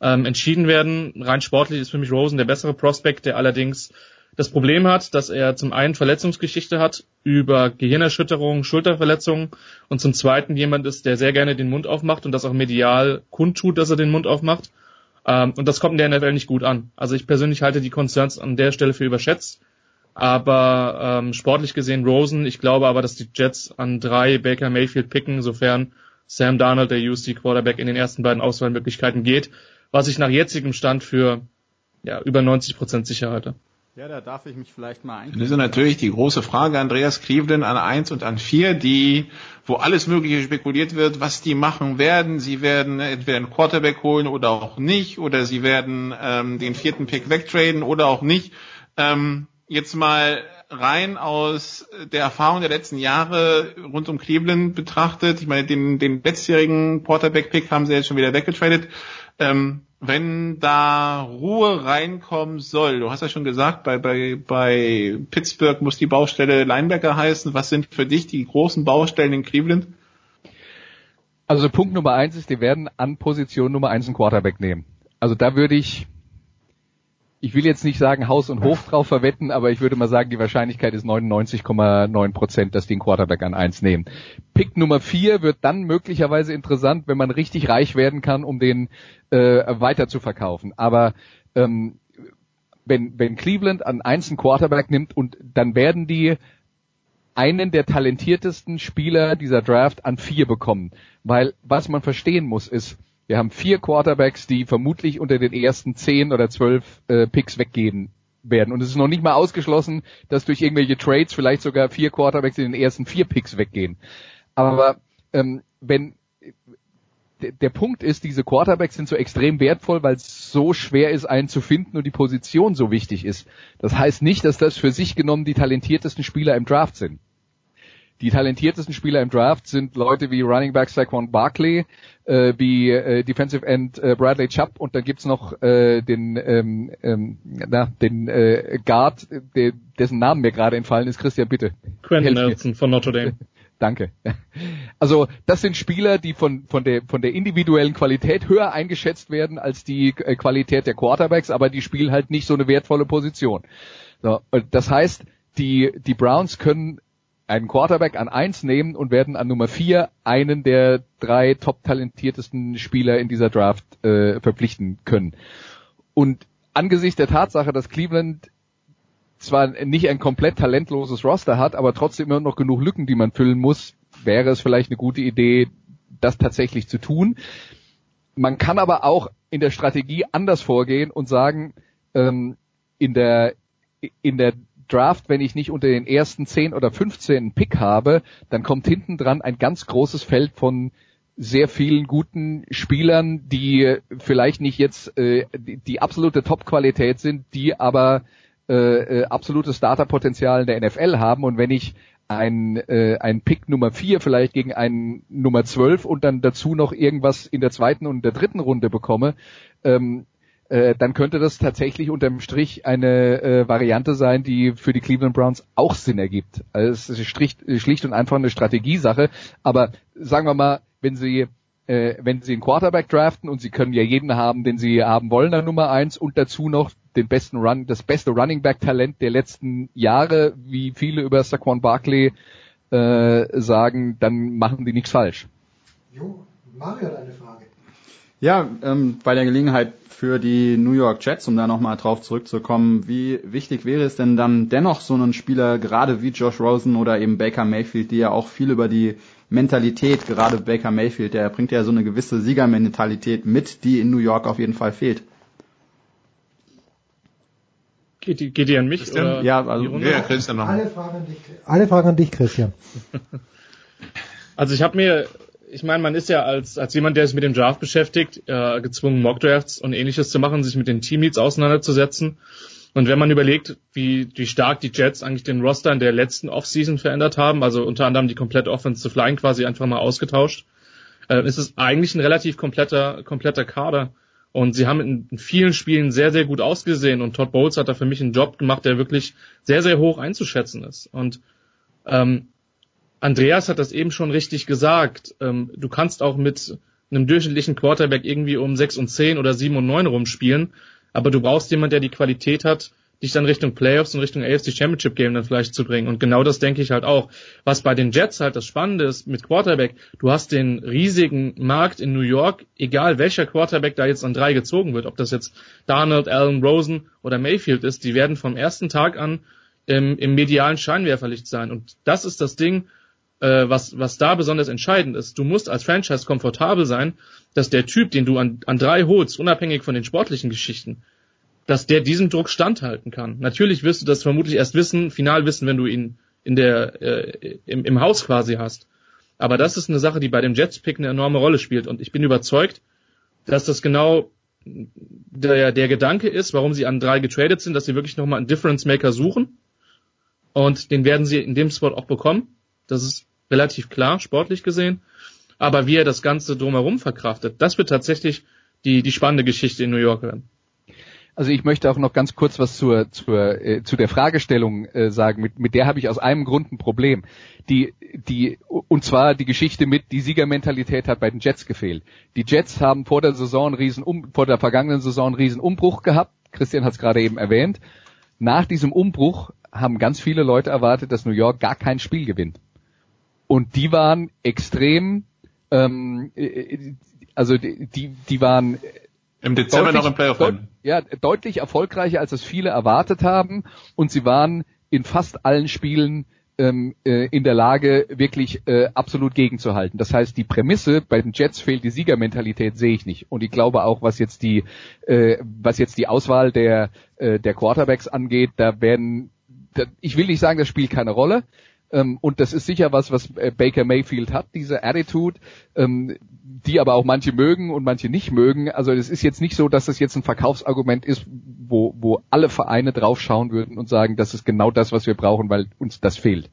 ähm, entschieden werden. Rein sportlich ist für mich Rosen der bessere Prospect, der allerdings das Problem hat, dass er zum einen Verletzungsgeschichte hat über Gehirnerschütterungen, Schulterverletzungen und zum zweiten jemand ist, der sehr gerne den Mund aufmacht und das auch medial kundtut, dass er den Mund aufmacht. Ähm, und das kommt in der NFL nicht gut an. Also ich persönlich halte die Concerns an der Stelle für überschätzt. Aber ähm, sportlich gesehen Rosen, ich glaube aber, dass die Jets an drei Baker Mayfield picken, sofern Sam Darnold, der UC Quarterback, in den ersten beiden Auswahlmöglichkeiten geht, was ich nach jetzigem Stand für ja, über 90 Prozent sicher halte. Ja, da darf ich mich vielleicht mal ein. Das ist natürlich die große Frage, Andreas Cleveland an eins und an vier, die, wo alles Mögliche spekuliert wird, was die machen werden. Sie werden entweder einen Quarterback holen oder auch nicht, oder sie werden ähm, den vierten Pick wegtraden oder auch nicht. Ähm, jetzt mal rein aus der Erfahrung der letzten Jahre rund um Cleveland betrachtet. Ich meine, den, den letztjährigen Quarterback-Pick haben sie jetzt schon wieder weggetradet. Ähm, wenn da Ruhe reinkommen soll, du hast ja schon gesagt, bei, bei, bei Pittsburgh muss die Baustelle Linebacker heißen. Was sind für dich die großen Baustellen in Cleveland? Also Punkt Nummer eins ist, die werden an Position Nummer eins einen Quarterback nehmen. Also da würde ich, ich will jetzt nicht sagen Haus und Hof drauf verwetten, aber ich würde mal sagen, die Wahrscheinlichkeit ist 99,9 Prozent, dass die einen Quarterback an eins nehmen. Pick Nummer vier wird dann möglicherweise interessant, wenn man richtig reich werden kann, um den äh, weiter zu verkaufen. Aber ähm, wenn, wenn Cleveland an eins einen Quarterback nimmt und dann werden die einen der talentiertesten Spieler dieser Draft an vier bekommen. Weil was man verstehen muss ist, wir haben vier Quarterbacks, die vermutlich unter den ersten zehn oder zwölf äh, Picks weggehen werden. Und es ist noch nicht mal ausgeschlossen, dass durch irgendwelche Trades vielleicht sogar vier Quarterbacks in den ersten vier Picks weggehen. Aber ähm, wenn der Punkt ist, diese Quarterbacks sind so extrem wertvoll, weil es so schwer ist, einen zu finden und die Position so wichtig ist. Das heißt nicht, dass das für sich genommen die talentiertesten Spieler im Draft sind. Die talentiertesten Spieler im Draft sind Leute wie Running Back Saquon Barkley, äh, wie äh, Defensive End äh, Bradley Chubb und dann gibt's noch äh, den ähm, ähm, na, den äh, Guard, der, dessen Namen mir gerade entfallen ist. Christian, bitte. Quentin Nelson von Notre Dame. [laughs] Danke. Also das sind Spieler, die von, von, der, von der individuellen Qualität höher eingeschätzt werden als die äh, Qualität der Quarterbacks, aber die spielen halt nicht so eine wertvolle Position. So, das heißt, die, die Browns können einen Quarterback an eins nehmen und werden an Nummer vier einen der drei top talentiertesten Spieler in dieser Draft äh, verpflichten können. Und angesichts der Tatsache, dass Cleveland zwar nicht ein komplett talentloses Roster hat, aber trotzdem immer noch genug Lücken, die man füllen muss, wäre es vielleicht eine gute Idee, das tatsächlich zu tun. Man kann aber auch in der Strategie anders vorgehen und sagen, ähm, in der in der Draft, wenn ich nicht unter den ersten 10 oder 15 Pick habe, dann kommt hinten dran ein ganz großes Feld von sehr vielen guten Spielern, die vielleicht nicht jetzt äh, die, die absolute Top-Qualität sind, die aber äh, äh, absolutes Starterpotenzial in der NFL haben. Und wenn ich ein, äh, ein Pick Nummer 4 vielleicht gegen einen Nummer 12 und dann dazu noch irgendwas in der zweiten und der dritten Runde bekomme, ähm, äh, dann könnte das tatsächlich unterm Strich eine äh, Variante sein, die für die Cleveland Browns auch Sinn ergibt. Also es ist schlicht, schlicht und einfach eine Strategiesache. Aber sagen wir mal, wenn sie äh, wenn sie einen Quarterback draften und sie können ja jeden haben, den sie haben wollen, dann Nummer eins und dazu noch den besten Run, das beste Running Back Talent der letzten Jahre, wie viele über Saquon Barkley äh, sagen, dann machen die nichts falsch. Jo, Mario hat eine Frage. Ja, ähm, bei der Gelegenheit für die New York Jets, um da nochmal drauf zurückzukommen, wie wichtig wäre es denn dann dennoch so einen Spieler, gerade wie Josh Rosen oder eben Baker Mayfield, die ja auch viel über die Mentalität, gerade Baker Mayfield, der bringt ja so eine gewisse Siegermentalität mit, die in New York auf jeden Fall fehlt. Geht die, geht die an mich? Oder ja, also, ja, Christian noch. Alle Fragen an dich, alle Fragen an dich Christian. Also ich habe mir, ich meine, man ist ja als, als jemand, der sich mit dem Draft beschäftigt, äh, gezwungen, Mockdrafts und ähnliches zu machen, sich mit den Teamleads auseinanderzusetzen. Und wenn man überlegt, wie, wie stark die Jets eigentlich den Roster in der letzten Offseason verändert haben, also unter anderem die komplette Offensive Line quasi einfach mal ausgetauscht, äh, ist es eigentlich ein relativ kompletter, kompletter Kader. Und sie haben in, in vielen Spielen sehr, sehr gut ausgesehen und Todd Bowles hat da für mich einen Job gemacht, der wirklich sehr, sehr hoch einzuschätzen ist. Und ähm, Andreas hat das eben schon richtig gesagt. Ähm, du kannst auch mit einem durchschnittlichen Quarterback irgendwie um 6 und 10 oder 7 und 9 rumspielen, aber du brauchst jemanden, der die Qualität hat, dich dann Richtung Playoffs und Richtung AFC Championship Game dann vielleicht zu bringen. Und genau das denke ich halt auch. Was bei den Jets halt das Spannende ist mit Quarterback, du hast den riesigen Markt in New York, egal welcher Quarterback da jetzt an drei gezogen wird, ob das jetzt Darnold, Allen, Rosen oder Mayfield ist, die werden vom ersten Tag an im, im medialen Scheinwerferlicht sein. Und das ist das Ding, äh, was, was da besonders entscheidend ist. Du musst als Franchise komfortabel sein, dass der Typ, den du an, an drei holst, unabhängig von den sportlichen Geschichten, dass der diesem Druck standhalten kann. Natürlich wirst du das vermutlich erst wissen, final wissen, wenn du ihn in der äh, im, im Haus quasi hast. Aber das ist eine Sache, die bei dem Jets-Pick eine enorme Rolle spielt. Und ich bin überzeugt, dass das genau der, der Gedanke ist, warum sie an drei getradet sind, dass sie wirklich nochmal einen Difference Maker suchen. Und den werden sie in dem Spot auch bekommen. Das ist relativ klar, sportlich gesehen. Aber wie er das Ganze drumherum verkraftet, das wird tatsächlich die, die spannende Geschichte in New York werden. Also ich möchte auch noch ganz kurz was zur, zur, äh, zu der Fragestellung äh, sagen. Mit, mit der habe ich aus einem Grund ein Problem. Die, die, und zwar die Geschichte mit, die Siegermentalität hat bei den Jets gefehlt. Die Jets haben vor der Saison einen riesen um, vor der vergangenen Saison einen riesen Umbruch gehabt. Christian hat es gerade eben erwähnt. Nach diesem Umbruch haben ganz viele Leute erwartet, dass New York gar kein Spiel gewinnt. Und die waren extrem, ähm, äh, also die, die waren im Dezember deutlich, noch im Playoff deut Ja, deutlich erfolgreicher, als es viele erwartet haben. Und sie waren in fast allen Spielen ähm, äh, in der Lage, wirklich äh, absolut gegenzuhalten. Das heißt, die Prämisse bei den Jets fehlt die Siegermentalität, sehe ich nicht. Und ich glaube auch, was jetzt die, äh, was jetzt die Auswahl der äh, der Quarterbacks angeht, da werden, da, ich will nicht sagen, das spielt keine Rolle. Ähm, und das ist sicher was, was äh, Baker Mayfield hat, diese Attitude, ähm, die aber auch manche mögen und manche nicht mögen. Also es ist jetzt nicht so, dass das jetzt ein Verkaufsargument ist, wo, wo alle Vereine draufschauen würden und sagen, das ist genau das, was wir brauchen, weil uns das fehlt.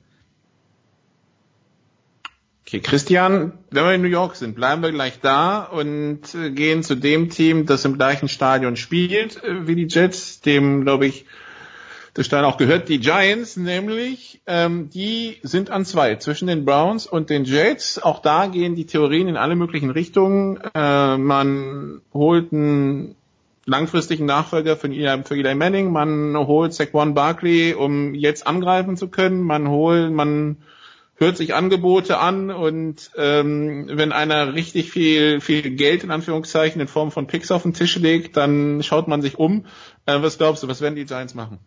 Okay, Christian, wenn wir in New York sind, bleiben wir gleich da und äh, gehen zu dem Team, das im gleichen Stadion spielt äh, wie die Jets, dem, glaube ich, der Stein auch gehört, die Giants nämlich, ähm, die sind an zwei zwischen den Browns und den Jets. Auch da gehen die Theorien in alle möglichen Richtungen. Äh, man holt einen langfristigen Nachfolger für Eli, für Eli Manning, man holt Saquon Barkley, um jetzt angreifen zu können, man holt, man hört sich Angebote an und ähm, wenn einer richtig viel viel Geld in Anführungszeichen in Form von Picks auf den Tisch legt, dann schaut man sich um. Äh, was glaubst du, was werden die Giants machen?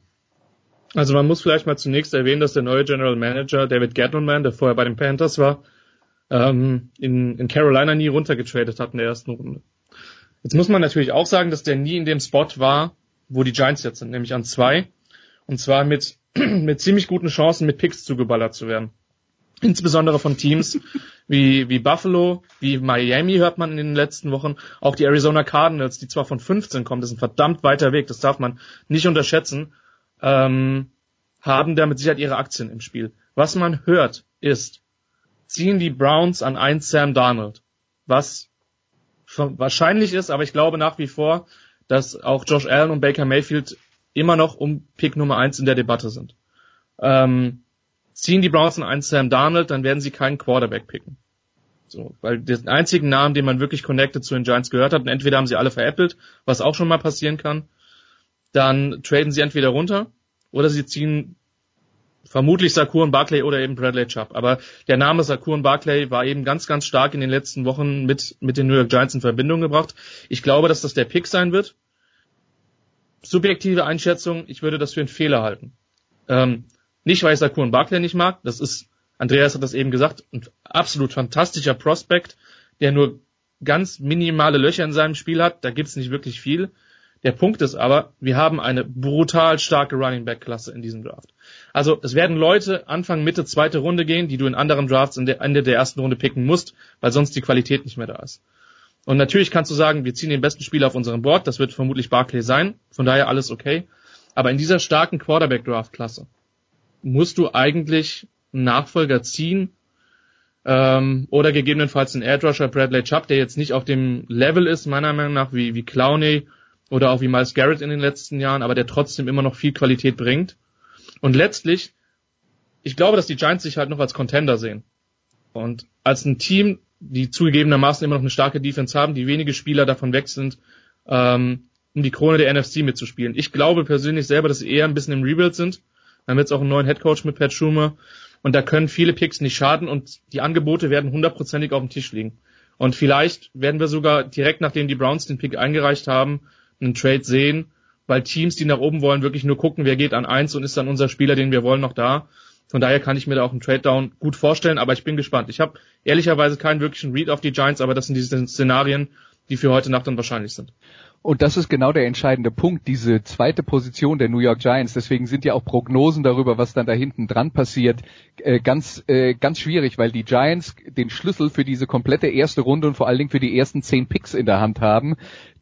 Also man muss vielleicht mal zunächst erwähnen, dass der neue General Manager David Gettleman, der vorher bei den Panthers war, ähm, in, in Carolina nie runtergetradet hat in der ersten Runde. Jetzt muss man natürlich auch sagen, dass der nie in dem Spot war, wo die Giants jetzt sind, nämlich an zwei. Und zwar mit, [clears throat] mit ziemlich guten Chancen, mit Picks zugeballert zu werden. Insbesondere von Teams [laughs] wie, wie Buffalo, wie Miami hört man in den letzten Wochen. Auch die Arizona Cardinals, die zwar von 15 kommen, das ist ein verdammt weiter Weg, das darf man nicht unterschätzen ähm, haben da mit Sicherheit ihre Aktien im Spiel. Was man hört ist, ziehen die Browns an ein Sam Darnold, was wahrscheinlich ist, aber ich glaube nach wie vor, dass auch Josh Allen und Baker Mayfield immer noch um Pick Nummer eins in der Debatte sind. Ähm, ziehen die Browns an einen Sam Darnold, dann werden sie keinen Quarterback picken. So, weil den einzigen Namen, den man wirklich connected zu den Giants gehört hat, und entweder haben sie alle veräppelt, was auch schon mal passieren kann, dann traden sie entweder runter oder sie ziehen vermutlich Sakur und Barclay oder eben Bradley Chubb. Aber der Name Sakur und Barclay war eben ganz, ganz stark in den letzten Wochen mit, mit den New York Giants in Verbindung gebracht. Ich glaube, dass das der Pick sein wird. Subjektive Einschätzung, ich würde das für einen Fehler halten. Ähm, nicht, weil ich Sakur und Barclay nicht mag, das ist, Andreas hat das eben gesagt, ein absolut fantastischer Prospect, der nur ganz minimale Löcher in seinem Spiel hat, da gibt's nicht wirklich viel. Der Punkt ist aber, wir haben eine brutal starke Running Back Klasse in diesem Draft. Also es werden Leute Anfang, Mitte, zweite Runde gehen, die du in anderen Drafts in der Ende der ersten Runde picken musst, weil sonst die Qualität nicht mehr da ist. Und natürlich kannst du sagen, wir ziehen den besten Spieler auf unserem Board, das wird vermutlich Barclay sein, von daher alles okay. Aber in dieser starken Quarterback Draft Klasse musst du eigentlich einen Nachfolger ziehen, ähm, oder gegebenenfalls einen Air Rusher Bradley Chubb, der jetzt nicht auf dem Level ist, meiner Meinung nach, wie, wie Clowney oder auch wie Miles Garrett in den letzten Jahren, aber der trotzdem immer noch viel Qualität bringt. Und letztlich, ich glaube, dass die Giants sich halt noch als Contender sehen. Und als ein Team, die zugegebenermaßen immer noch eine starke Defense haben, die wenige Spieler davon weg sind, ähm, um die Krone der NFC mitzuspielen. Ich glaube persönlich selber, dass sie eher ein bisschen im Rebuild sind. Wir haben jetzt auch einen neuen Headcoach mit Pat Schumer. Und da können viele Picks nicht schaden und die Angebote werden hundertprozentig auf dem Tisch liegen. Und vielleicht werden wir sogar direkt nachdem die Browns den Pick eingereicht haben, einen Trade sehen, weil Teams, die nach oben wollen, wirklich nur gucken, wer geht an eins und ist dann unser Spieler, den wir wollen, noch da. Von daher kann ich mir da auch einen Trade Down gut vorstellen, aber ich bin gespannt. Ich habe ehrlicherweise keinen wirklichen Read auf die Giants, aber das sind diese Szenarien, die für heute Nacht dann wahrscheinlich sind. Und das ist genau der entscheidende Punkt, diese zweite Position der New York Giants. Deswegen sind ja auch Prognosen darüber, was dann da hinten dran passiert, äh, ganz, äh, ganz schwierig, weil die Giants den Schlüssel für diese komplette erste Runde und vor allen Dingen für die ersten zehn Picks in der Hand haben.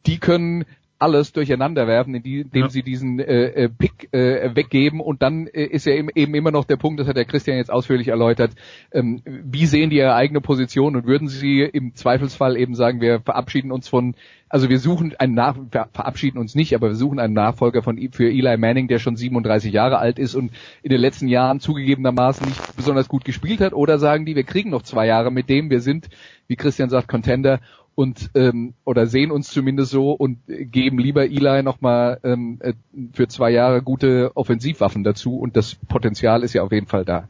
Die können alles durcheinander werfen, indem ja. sie diesen äh, äh, Pick äh, weggeben und dann äh, ist ja eben, eben immer noch der Punkt, das hat der Christian jetzt ausführlich erläutert, ähm, wie sehen die ihre eigene Position und würden sie im Zweifelsfall eben sagen, wir verabschieden uns von, also wir suchen einen Nach verabschieden uns nicht, aber wir suchen einen Nachfolger von für Eli Manning, der schon 37 Jahre alt ist und in den letzten Jahren zugegebenermaßen nicht besonders gut gespielt hat, oder sagen die, wir kriegen noch zwei Jahre mit dem, wir sind, wie Christian sagt, Contender und ähm, oder sehen uns zumindest so und geben lieber Eli nochmal ähm, äh, für zwei Jahre gute Offensivwaffen dazu und das Potenzial ist ja auf jeden Fall da.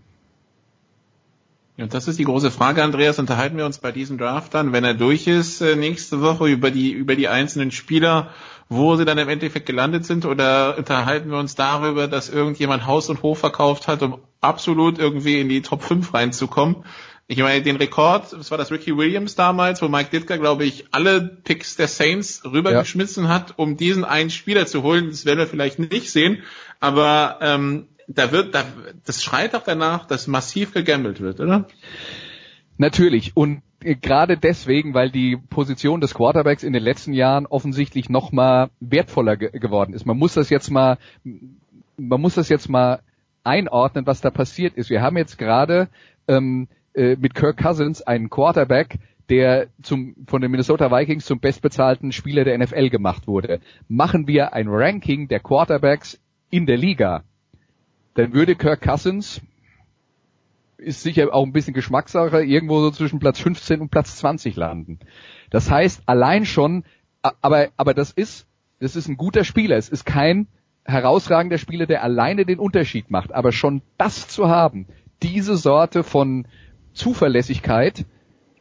Ja, das ist die große Frage, Andreas. Unterhalten wir uns bei diesem Draft dann, wenn er durch ist, äh, nächste Woche über die, über die einzelnen Spieler, wo sie dann im Endeffekt gelandet sind, oder unterhalten wir uns darüber, dass irgendjemand Haus und Hof verkauft hat, um absolut irgendwie in die Top 5 reinzukommen? Ich meine, den Rekord, das war das Ricky Williams damals, wo Mike Ditka, glaube ich, alle Picks der Saints rübergeschmissen ja. hat, um diesen einen Spieler zu holen. Das werden wir vielleicht nicht sehen, aber ähm, da wird, da, das schreit auch danach, dass massiv gegambelt wird, oder? Natürlich. Und gerade deswegen, weil die Position des Quarterbacks in den letzten Jahren offensichtlich noch mal wertvoller ge geworden ist. Man muss das jetzt mal, man muss das jetzt mal einordnen, was da passiert ist. Wir haben jetzt gerade ähm, äh, mit Kirk Cousins einen Quarterback, der zum, von den Minnesota Vikings zum bestbezahlten Spieler der NFL gemacht wurde. Machen wir ein Ranking der Quarterbacks in der Liga, dann würde Kirk Cousins, ist sicher auch ein bisschen Geschmackssache, irgendwo so zwischen Platz 15 und Platz 20 landen. Das heißt, allein schon, aber, aber das ist, das ist ein guter Spieler. Es ist kein herausragender Spieler, der alleine den Unterschied macht. Aber schon das zu haben, diese Sorte von, Zuverlässigkeit,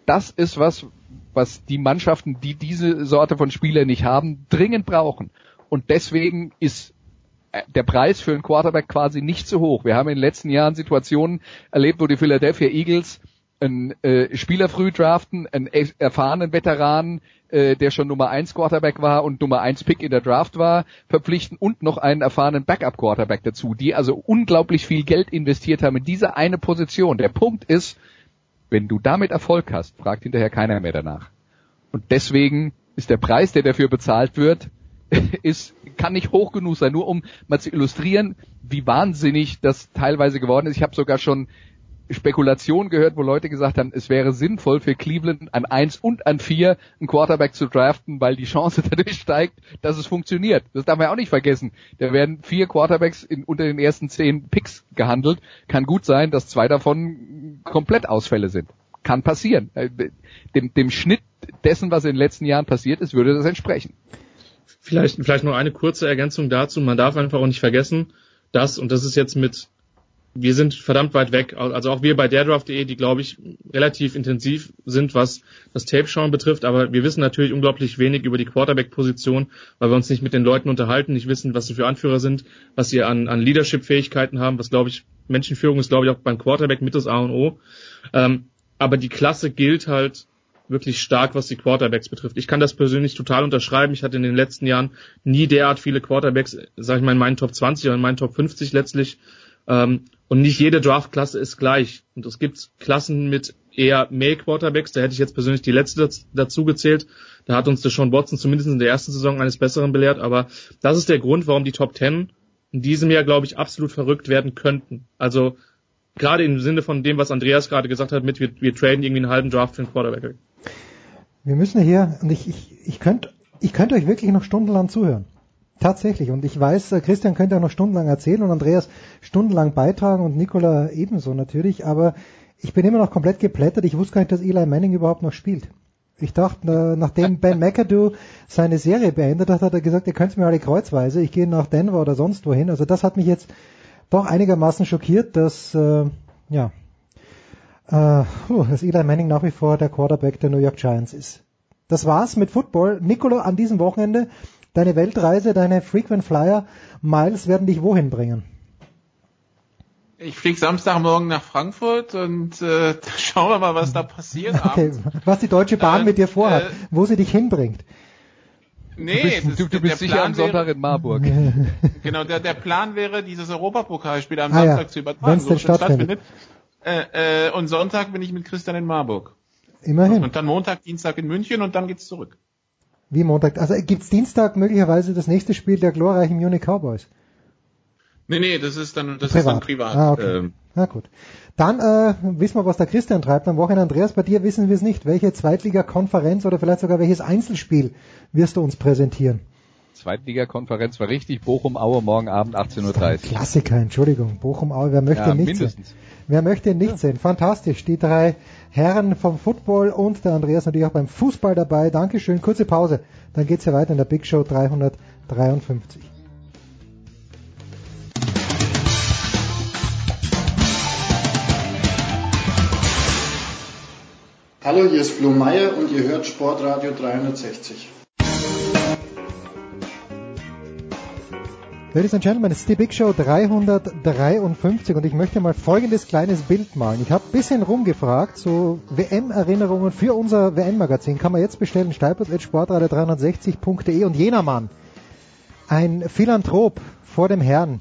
das ist was, was die Mannschaften, die diese Sorte von Spieler nicht haben, dringend brauchen. Und deswegen ist äh, der Preis für einen Quarterback quasi nicht so hoch. Wir haben in den letzten Jahren Situationen erlebt, wo die Philadelphia Eagles einen äh, Spieler früh draften, einen erfahrenen Veteran, äh, der schon Nummer 1 Quarterback war und Nummer 1 Pick in der Draft war, verpflichten und noch einen erfahrenen Backup Quarterback dazu, die also unglaublich viel Geld investiert haben in diese eine Position. Der Punkt ist, wenn du damit Erfolg hast, fragt hinterher keiner mehr danach. Und deswegen ist der Preis, der dafür bezahlt wird, [laughs] ist, kann nicht hoch genug sein, nur um mal zu illustrieren, wie wahnsinnig das teilweise geworden ist. Ich habe sogar schon Spekulationen gehört, wo Leute gesagt haben, es wäre sinnvoll für Cleveland an eins und an vier einen Quarterback zu draften, weil die Chance [laughs] dadurch steigt, dass es funktioniert. Das darf man ja auch nicht vergessen. Da werden vier Quarterbacks in, unter den ersten zehn Picks gehandelt. Kann gut sein, dass zwei davon komplett Ausfälle sind. Kann passieren. Äh, dem, dem Schnitt dessen, was in den letzten Jahren passiert ist, würde das entsprechen. Vielleicht, vielleicht noch eine kurze Ergänzung dazu. Man darf einfach auch nicht vergessen, dass, und das ist jetzt mit wir sind verdammt weit weg. Also auch wir bei derdraft.de, die glaube ich relativ intensiv sind, was das Tape-Schauen betrifft. Aber wir wissen natürlich unglaublich wenig über die Quarterback-Position, weil wir uns nicht mit den Leuten unterhalten, nicht wissen, was sie für Anführer sind, was sie an, an Leadership-Fähigkeiten haben, was glaube ich, Menschenführung ist glaube ich auch beim Quarterback mit das A und O. Ähm, aber die Klasse gilt halt wirklich stark, was die Quarterbacks betrifft. Ich kann das persönlich total unterschreiben. Ich hatte in den letzten Jahren nie derart viele Quarterbacks, sage ich mal, in meinen Top 20 oder in meinen Top 50 letztlich. Ähm, und nicht jede Draftklasse ist gleich. Und es gibt Klassen mit eher Male Quarterbacks. Da hätte ich jetzt persönlich die letzte dazu gezählt. Da hat uns der Sean Watson zumindest in der ersten Saison eines Besseren belehrt. Aber das ist der Grund, warum die Top Ten in diesem Jahr, glaube ich, absolut verrückt werden könnten. Also gerade im Sinne von dem, was Andreas gerade gesagt hat, mit wir, wir traden irgendwie einen halben Draft für einen Quarterback. Wir müssen hier, und ich, ich, ich könnte ich könnte euch wirklich noch stundenlang zuhören. Tatsächlich. Und ich weiß, äh, Christian könnte auch noch stundenlang erzählen und Andreas stundenlang beitragen und Nicola ebenso natürlich. Aber ich bin immer noch komplett geplättert. Ich wusste gar nicht, dass Eli Manning überhaupt noch spielt. Ich dachte, nachdem Ben [laughs] McAdoo seine Serie beendet hat, hat er gesagt, ihr könnt mir alle kreuzweise, ich gehe nach Denver oder sonst wohin. Also das hat mich jetzt doch einigermaßen schockiert, dass äh, ja, äh, dass Eli Manning nach wie vor der Quarterback der New York Giants ist. Das war's mit Football. Nicola, an diesem Wochenende Deine Weltreise, deine Frequent Flyer Miles werden dich wohin bringen? Ich fliege Samstagmorgen nach Frankfurt und äh, [laughs] schauen wir mal, was da passiert. [laughs] Okay, was die Deutsche Bahn äh, mit dir vorhat, äh, wo sie dich hinbringt. Nee, du bist, du, du bist sicher am Sonntag wäre, in Marburg. [laughs] genau, der, der Plan wäre, dieses Europapokalspiel am ah, Samstag ja, zu übertragen, so denn stattfindet. Äh, äh, und Sonntag bin ich mit Christian in Marburg. Immerhin. Und dann Montag, Dienstag in München und dann geht's zurück. Wie Montag? Also gibt's Dienstag möglicherweise das nächste Spiel der glorreichen Munich Cowboys? Nee, nee, das ist dann, das privat. ist dann privat. Ah, okay. Ähm. Na gut. Dann äh, wissen wir, was der Christian treibt am Wochenende. Andreas, bei dir wissen wir es nicht. Welche Zweitliga-Konferenz oder vielleicht sogar welches Einzelspiel wirst du uns präsentieren? Zweitliga-Konferenz war richtig. Bochum-Aue morgen Abend 18.30 Uhr. Klassiker, Entschuldigung. Bochum-Aue, wer möchte ja, nicht mindestens. sehen? Wer möchte nicht ja. sehen? Fantastisch. Die drei Herren vom Football und der Andreas natürlich auch beim Fußball dabei. Dankeschön. Kurze Pause. Dann geht's ja weiter in der Big Show 353. Hallo, hier ist Flo Meyer und ihr hört Sportradio 360. Ladies and Gentlemen, es ist die Big Show 353 und ich möchte mal folgendes kleines Bild malen. Ich habe ein bisschen rumgefragt, so WM-Erinnerungen für unser WM-Magazin kann man jetzt bestellen, steipers.sportradio360.de und jener Mann, ein Philanthrop vor dem Herrn,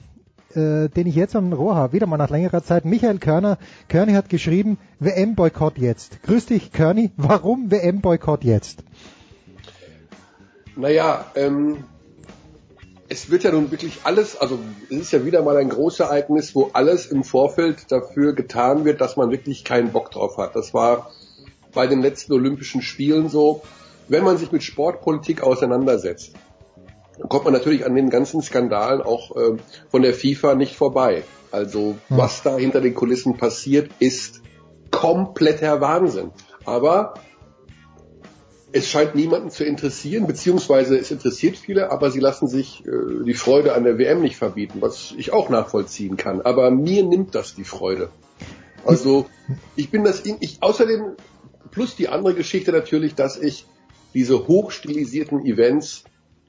äh, den ich jetzt am Rohr habe, wieder mal nach längerer Zeit, Michael Körner. Körny hat geschrieben, WM-Boykott jetzt. Grüß dich, Körny, warum WM-Boykott jetzt? Naja, ähm, es wird ja nun wirklich alles, also es ist ja wieder mal ein Großereignis, wo alles im Vorfeld dafür getan wird, dass man wirklich keinen Bock drauf hat. Das war bei den letzten Olympischen Spielen so. Wenn man sich mit Sportpolitik auseinandersetzt, dann kommt man natürlich an den ganzen Skandalen auch äh, von der FIFA nicht vorbei. Also hm. was da hinter den Kulissen passiert, ist kompletter Wahnsinn. Aber es scheint niemanden zu interessieren, beziehungsweise es interessiert viele, aber sie lassen sich äh, die Freude an der WM nicht verbieten, was ich auch nachvollziehen kann. Aber mir nimmt das die Freude. Also ich bin das, ich, außerdem plus die andere Geschichte natürlich, dass ich diese hochstilisierten Events,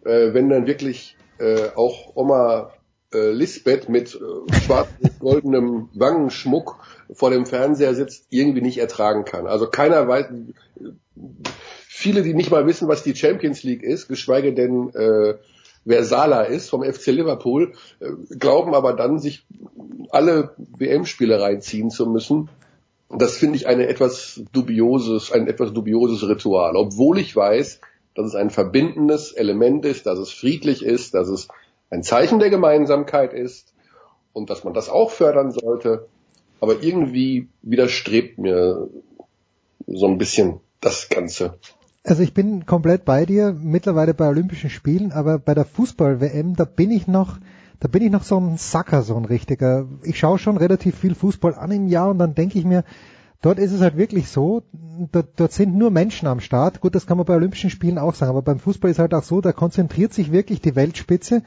äh, wenn dann wirklich äh, auch Oma äh, Lisbeth mit äh, schwarz-goldenem [laughs] Wangenschmuck vor dem Fernseher sitzt, irgendwie nicht ertragen kann. Also keiner weiß, viele, die nicht mal wissen, was die Champions League ist, geschweige denn äh, wer Sala ist vom FC Liverpool, äh, glauben aber dann, sich alle WM-Spiele reinziehen zu müssen. Das finde ich eine etwas dubioses, ein etwas dubioses Ritual, obwohl ich weiß, dass es ein verbindendes Element ist, dass es friedlich ist, dass es ein Zeichen der Gemeinsamkeit ist und dass man das auch fördern sollte. aber irgendwie widerstrebt mir so ein bisschen das Ganze. Also ich bin komplett bei dir, mittlerweile bei Olympischen Spielen, aber bei der Fußball-WM, da bin ich noch, da bin ich noch so ein Sacker, so ein richtiger. Ich schaue schon relativ viel Fußball an im Jahr und dann denke ich mir, dort ist es halt wirklich so, dort, dort sind nur Menschen am Start. Gut, das kann man bei Olympischen Spielen auch sagen, aber beim Fußball ist halt auch so, da konzentriert sich wirklich die Weltspitze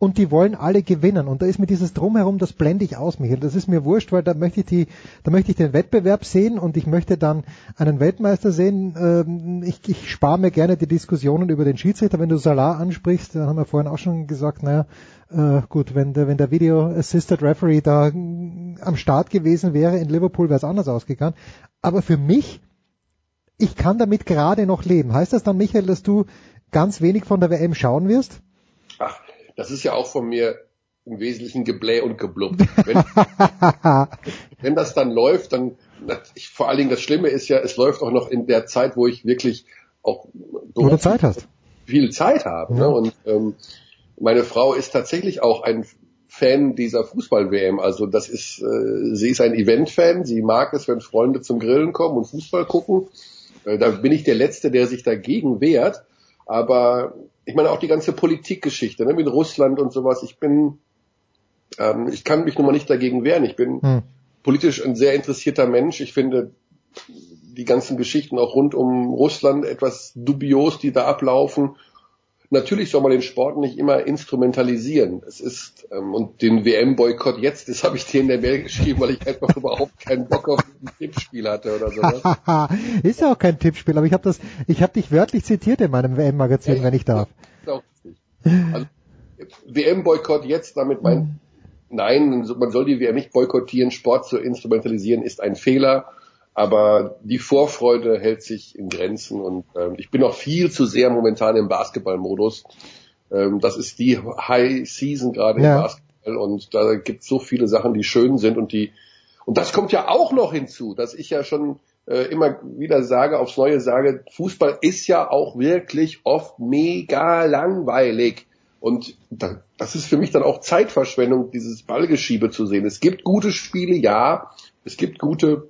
und die wollen alle gewinnen. Und da ist mir dieses Drumherum, das blende ich aus, Michael. Das ist mir wurscht, weil da möchte ich die, da möchte ich den Wettbewerb sehen und ich möchte dann einen Weltmeister sehen. Ähm, ich, ich spare mir gerne die Diskussionen über den Schiedsrichter. Wenn du Salah ansprichst, dann haben wir vorhin auch schon gesagt, naja, äh, gut, wenn der, wenn der Video Assisted Referee da am Start gewesen wäre in Liverpool, wäre es anders ausgegangen. Aber für mich, ich kann damit gerade noch leben. Heißt das dann, Michael, dass du ganz wenig von der WM schauen wirst? Das ist ja auch von mir im Wesentlichen Geblä und Geblubbt. Wenn, [laughs] wenn das dann läuft, dann ich, vor allen Dingen das Schlimme ist ja, es läuft auch noch in der Zeit, wo ich wirklich auch du Zeit hast. viel Zeit habe. Ne? Und ähm, meine Frau ist tatsächlich auch ein Fan dieser Fußball-WM. Also das ist, äh, sie ist ein Event-Fan. Sie mag es, wenn Freunde zum Grillen kommen und Fußball gucken. Äh, da bin ich der Letzte, der sich dagegen wehrt. Aber ich meine auch die ganze Politikgeschichte ne, mit Russland und sowas. Ich bin, ähm, ich kann mich nun mal nicht dagegen wehren. Ich bin hm. politisch ein sehr interessierter Mensch. Ich finde die ganzen Geschichten auch rund um Russland etwas dubios, die da ablaufen. Natürlich soll man den Sport nicht immer instrumentalisieren. Es ist, ähm, und den WM-Boykott jetzt, das habe ich dir in der Mail geschrieben, weil ich einfach überhaupt keinen Bock auf ein Tippspiel hatte oder sowas. [laughs] ist ja auch kein Tippspiel, aber ich habe das, ich habe dich wörtlich zitiert in meinem WM-Magazin, ja, wenn ich darf. Auch also, WM-Boykott jetzt, damit mein, nein, man soll die WM nicht boykottieren, Sport zu instrumentalisieren ist ein Fehler aber die Vorfreude hält sich in Grenzen und ähm, ich bin noch viel zu sehr momentan im Basketballmodus. Ähm, das ist die High Season gerade ja. im Basketball und da gibt es so viele Sachen, die schön sind und die und das kommt ja auch noch hinzu, dass ich ja schon äh, immer wieder sage, aufs Neue sage, Fußball ist ja auch wirklich oft mega langweilig. Und das ist für mich dann auch Zeitverschwendung, dieses Ballgeschiebe zu sehen. Es gibt gute Spiele, ja. Es gibt gute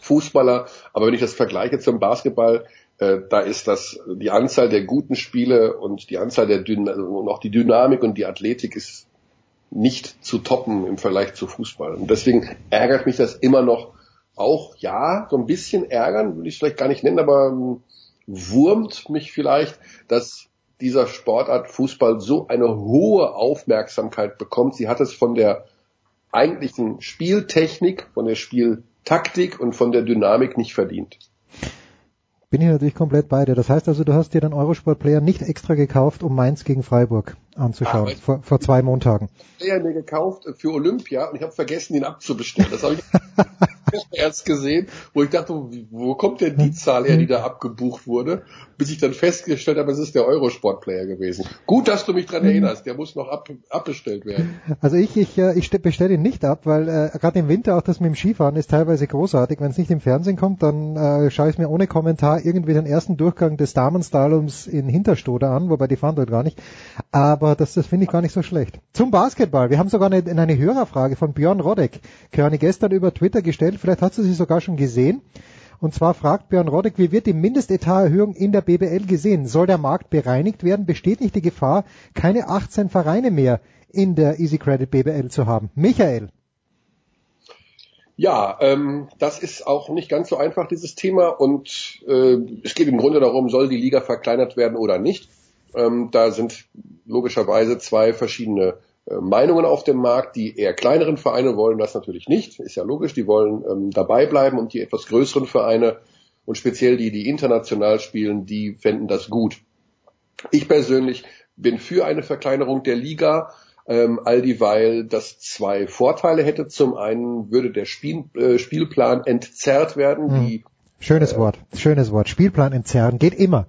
Fußballer. Aber wenn ich das vergleiche zum Basketball, äh, da ist das die Anzahl der guten Spiele und die Anzahl der Dyn und auch die Dynamik und die Athletik ist nicht zu toppen im Vergleich zu Fußball. Und deswegen ärgert mich das immer noch auch, ja, so ein bisschen ärgern, würde ich vielleicht gar nicht nennen, aber ähm, wurmt mich vielleicht, dass dieser Sportart Fußball so eine hohe Aufmerksamkeit bekommt. Sie hat es von der eigentlichen Spieltechnik, von der Spiel Taktik und von der Dynamik nicht verdient. Bin ich natürlich komplett bei dir. Das heißt also, du hast dir den Eurosport-Player nicht extra gekauft, um Mainz gegen Freiburg anzuschauen, ah, vor, vor zwei Montagen. Ich habe mir gekauft für Olympia und ich habe vergessen, ihn abzubestellen. Das habe ich [laughs] erst gesehen, wo ich dachte, wo kommt denn die Zahl her, die da abgebucht wurde, bis ich dann festgestellt habe, es ist der Eurosport-Player gewesen. Gut, dass du mich dran erinnerst, der muss noch ab, abbestellt werden. Also ich, ich, äh, ich bestelle ihn nicht ab, weil äh, gerade im Winter auch das mit dem Skifahren ist teilweise großartig. Wenn es nicht im Fernsehen kommt, dann äh, schaue ich mir ohne Kommentar irgendwie den ersten Durchgang des Damenslaloms in Hinterstoder an, wobei die fahren dort gar nicht. Aber das, das finde ich gar nicht so schlecht. Zum Basketball. Wir haben sogar eine, eine Hörerfrage von Björn Rodek, Körny gestern über Twitter gestellt vielleicht hast du sie sogar schon gesehen. Und zwar fragt Björn Roddick, wie wird die Mindestetatserhöhung in der BBL gesehen? Soll der Markt bereinigt werden? Besteht nicht die Gefahr, keine 18 Vereine mehr in der Easy Credit BBL zu haben? Michael. Ja, ähm, das ist auch nicht ganz so einfach, dieses Thema. Und äh, es geht im Grunde darum, soll die Liga verkleinert werden oder nicht. Ähm, da sind logischerweise zwei verschiedene äh, Meinungen auf dem Markt. Die eher kleineren Vereine wollen das natürlich nicht, ist ja logisch. Die wollen ähm, dabei bleiben und die etwas größeren Vereine und speziell die, die international spielen, die fänden das gut. Ich persönlich bin für eine Verkleinerung der Liga, ähm, all dieweil das zwei Vorteile hätte. Zum einen würde der Spiel, äh, Spielplan entzerrt werden. Hm. Die, schönes äh, Wort, schönes Wort. Spielplan entzerren geht immer.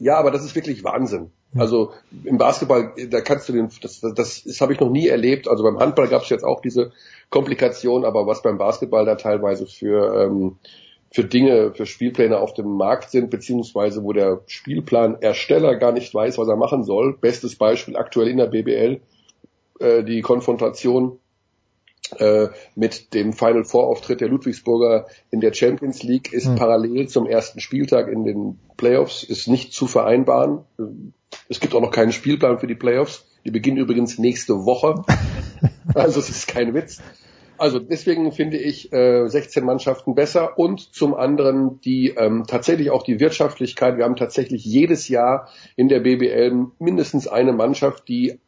Ja, aber das ist wirklich Wahnsinn. Also im Basketball, da kannst du den, das, das, das habe ich noch nie erlebt. Also beim Handball gab es jetzt auch diese Komplikation, aber was beim Basketball da teilweise für ähm, für Dinge, für Spielpläne auf dem Markt sind, beziehungsweise wo der Spielplanersteller gar nicht weiß, was er machen soll. Bestes Beispiel aktuell in der BBL, äh, die Konfrontation mit dem Final Four Auftritt der Ludwigsburger in der Champions League ist Hm. parallel zum ersten Spieltag in den Playoffs ist nicht zu vereinbaren. Es gibt auch noch keinen Spielplan für die Playoffs. Die beginnen übrigens nächste Woche. [laughs] Also es ist kein Witz. Also deswegen finde ich äh, 16 Mannschaften besser und zum anderen die ähm, tatsächlich auch die Wirtschaftlichkeit. Wir haben tatsächlich jedes Jahr in der BBL mindestens eine Mannschaft, die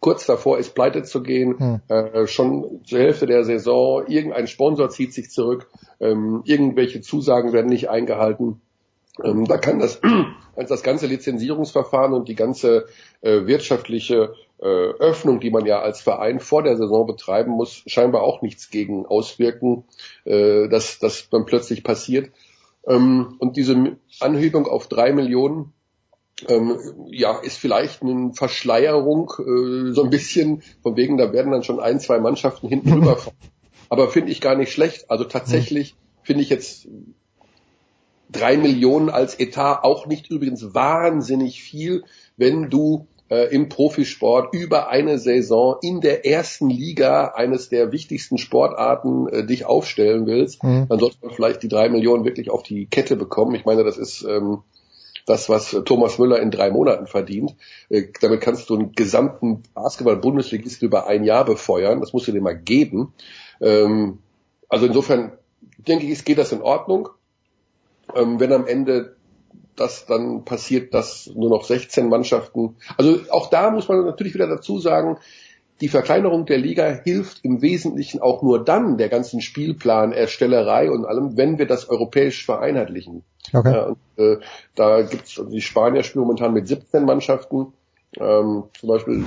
kurz davor ist, pleite zu gehen, Hm. äh, schon zur Hälfte der Saison, irgendein Sponsor zieht sich zurück, ähm, irgendwelche Zusagen werden nicht eingehalten. Ähm, da kann das, [clears throat] also das ganze Lizenzierungsverfahren und die ganze äh, wirtschaftliche äh, Öffnung, die man ja als Verein vor der Saison betreiben muss, scheinbar auch nichts gegen auswirken, äh, dass das dann plötzlich passiert. Ähm, und diese Anhebung auf drei Millionen ähm, ja, ist vielleicht eine Verschleierung, äh, so ein bisschen, von wegen, da werden dann schon ein, zwei Mannschaften hinten [laughs] rüberfahren. Aber finde ich gar nicht schlecht. Also tatsächlich finde ich jetzt drei Millionen als Etat auch nicht übrigens wahnsinnig viel, wenn du äh, im Profisport über eine Saison in der ersten Liga eines der wichtigsten Sportarten äh, dich aufstellen willst, Mhm. dann sollte man vielleicht die drei Millionen wirklich auf die Kette bekommen. Ich meine, das ist ähm, das, was äh, Thomas Müller in drei Monaten verdient. Äh, damit kannst du einen gesamten Basketball-Bundesligisten über ein Jahr befeuern. Das musst du dir mal geben. Ähm, also insofern denke ich, geht das in Ordnung. Ähm, wenn am Ende das dann passiert, dass nur noch 16 Mannschaften, also auch da muss man natürlich wieder dazu sagen, die Verkleinerung der Liga hilft im Wesentlichen auch nur dann der ganzen Spielplanerstellerei und allem, wenn wir das europäisch vereinheitlichen. Okay. Ja, und, äh, da gibt's also die Spanier spielen momentan mit 17 Mannschaften. Ähm, zum Beispiel,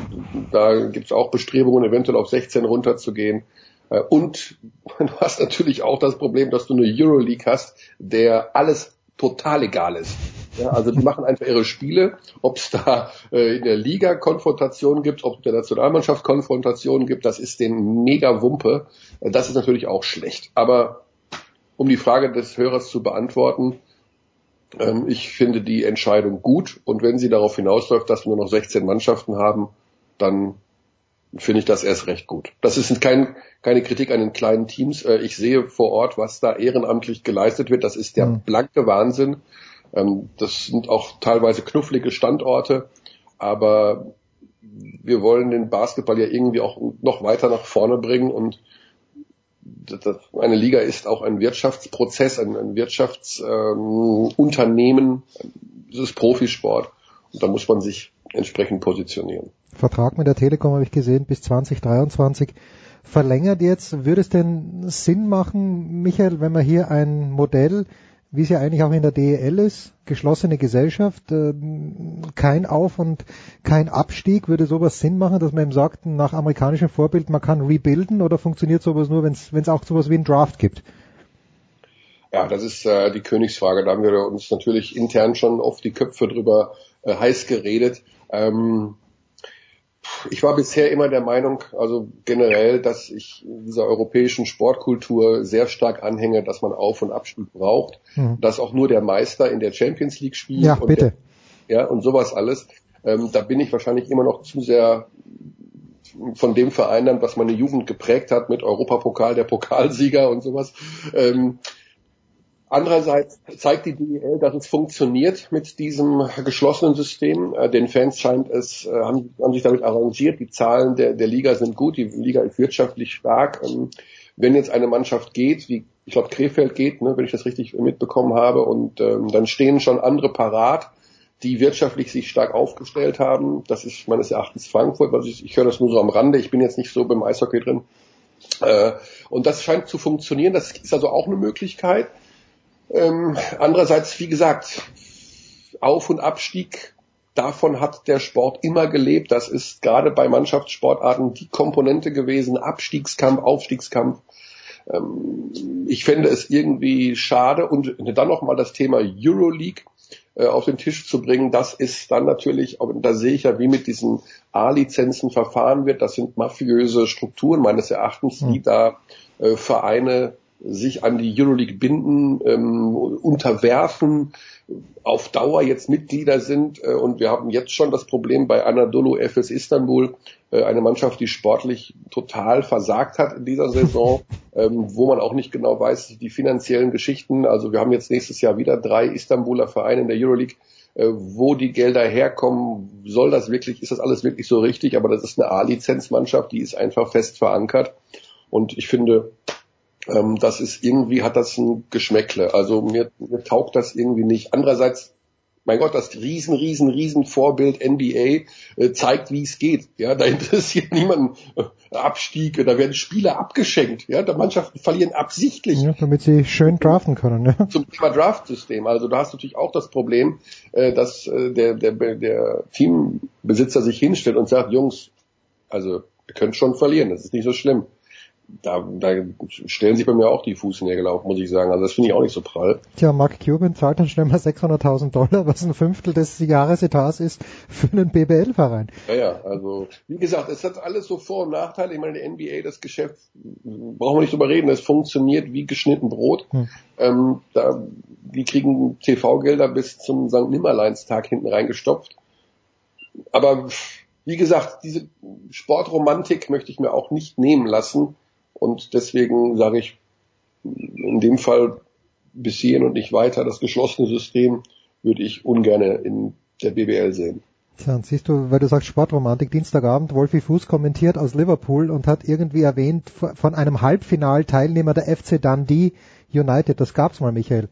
da gibt's auch Bestrebungen, eventuell auf 16 runterzugehen. Äh, und [laughs] du hast natürlich auch das Problem, dass du eine Euroleague hast, der alles total egal ist. Ja, also die machen einfach ihre Spiele, ob es da äh, in der Liga Konfrontationen gibt, ob es der Nationalmannschaft Konfrontationen gibt, das ist den mega Wumpe. Äh, Das ist natürlich auch schlecht. Aber um die Frage des Hörers zu beantworten, ähm, ich finde die Entscheidung gut und wenn sie darauf hinausläuft, dass wir nur noch 16 Mannschaften haben, dann finde ich das erst recht gut. Das ist kein, keine Kritik an den kleinen Teams. Äh, Ich sehe vor Ort, was da ehrenamtlich geleistet wird. Das ist der Mhm. blanke Wahnsinn. Ähm, Das sind auch teilweise knufflige Standorte, aber wir wollen den Basketball ja irgendwie auch noch weiter nach vorne bringen und eine Liga ist auch ein Wirtschaftsprozess, ein, ein Wirtschaftsunternehmen, das ist Profisport und da muss man sich entsprechend positionieren. Vertrag mit der Telekom habe ich gesehen bis 2023 verlängert jetzt. Würde es denn Sinn machen, Michael, wenn man hier ein Modell, wie es ja eigentlich auch in der DEL ist, geschlossene Gesellschaft, ähm, kein Auf- und kein Abstieg, würde sowas Sinn machen, dass man eben sagt, nach amerikanischem Vorbild, man kann rebuilden oder funktioniert sowas nur, wenn es auch sowas wie ein Draft gibt? Ja, das ist äh, die Königsfrage. Da haben wir uns natürlich intern schon oft die Köpfe drüber äh, heiß geredet. Ähm, ich war bisher immer der Meinung, also generell, dass ich dieser europäischen Sportkultur sehr stark anhänge, dass man Auf- und Abstieg braucht, Mhm. dass auch nur der Meister in der Champions League spielt. Ja, und bitte. Der, ja, und sowas alles. Ähm, da bin ich wahrscheinlich immer noch zu sehr von dem Verein dann, was meine Jugend geprägt hat mit Europapokal, der Pokalsieger und sowas. Ähm, Andererseits zeigt die DEL, dass es funktioniert mit diesem geschlossenen System. Äh, Den Fans scheint es, äh, haben, haben sich damit arrangiert. Die Zahlen der, der Liga sind gut. Die Liga ist wirtschaftlich stark. Ähm, Wenn jetzt eine Mannschaft geht, wie ich glaube Krefeld geht, ne, wenn ich das richtig mitbekommen habe, und ähm, dann stehen schon andere parat, die wirtschaftlich sich stark aufgestellt haben. Das ist meines Erachtens Frankfurt. Also ich, ich höre das nur so am Rande. Ich bin jetzt nicht so beim Eishockey drin. Äh, und das scheint zu funktionieren. Das ist also auch eine Möglichkeit. Ähm, andererseits, wie gesagt, Auf- und Abstieg, davon hat der Sport immer gelebt. Das ist gerade bei Mannschaftssportarten die Komponente gewesen. Abstiegskampf, Aufstiegskampf. Ähm, ich fände es irgendwie schade und dann nochmal das Thema Euroleague äh, auf den Tisch zu bringen, das ist dann natürlich, da sehe ich ja, wie mit diesen A-Lizenzen verfahren wird. Das sind mafiöse Strukturen meines Erachtens, die da äh, Vereine sich an die Euroleague binden, ähm, unterwerfen, auf Dauer jetzt Mitglieder sind. Äh, und wir haben jetzt schon das Problem bei Anadolu FS Istanbul, äh, eine Mannschaft, die sportlich total versagt hat in dieser Saison, [laughs] ähm, wo man auch nicht genau weiß, die finanziellen Geschichten. Also wir haben jetzt nächstes Jahr wieder drei Istanbuler Vereine in der Euroleague äh, wo die Gelder herkommen, soll das wirklich, ist das alles wirklich so richtig, aber das ist eine A-Lizenzmannschaft, die ist einfach fest verankert und ich finde, ähm, das ist irgendwie, hat das ein Geschmäckle, also mir, mir taugt das irgendwie nicht. Andererseits mein Gott, das riesen, riesen, riesen Vorbild NBA äh, zeigt, wie es geht. Ja, da [laughs] interessiert niemanden äh, Abstieg, da werden Spieler abgeschenkt. Ja, da Mannschaften verlieren absichtlich. Ja, damit sie schön draften können. Ja. Zum Thema Draftsystem. Also da hast du natürlich auch das Problem, äh, dass äh, der, der, der Teambesitzer sich hinstellt und sagt, Jungs, also ihr könnt schon verlieren, das ist nicht so schlimm da, da stellen sich bei mir auch die Fußnägel auf, muss ich sagen. Also das finde ich auch nicht so prall. Tja, Mark Cuban zahlt dann schnell mal 600.000 Dollar, was ein Fünftel des Jahresetats ist für einen BBL-Verein. Ja, ja, also wie gesagt, es hat alles so Vor- und Nachteile. Ich meine, die NBA, das Geschäft, brauchen wir nicht drüber reden, es funktioniert wie geschnitten Brot. Hm. Ähm, da, die kriegen TV-Gelder bis zum St. Nimmerleins-Tag hinten reingestopft. Aber wie gesagt, diese Sportromantik möchte ich mir auch nicht nehmen lassen. Und deswegen sage ich in dem Fall bis hierhin und nicht weiter. Das geschlossene System würde ich ungern in der BBL sehen. Tja, siehst du, weil du sagst Sportromantik, Dienstagabend, Wolfi Fuß kommentiert aus Liverpool und hat irgendwie erwähnt von einem Halbfinalteilnehmer der FC Dundee United. Das gab's mal, Michael.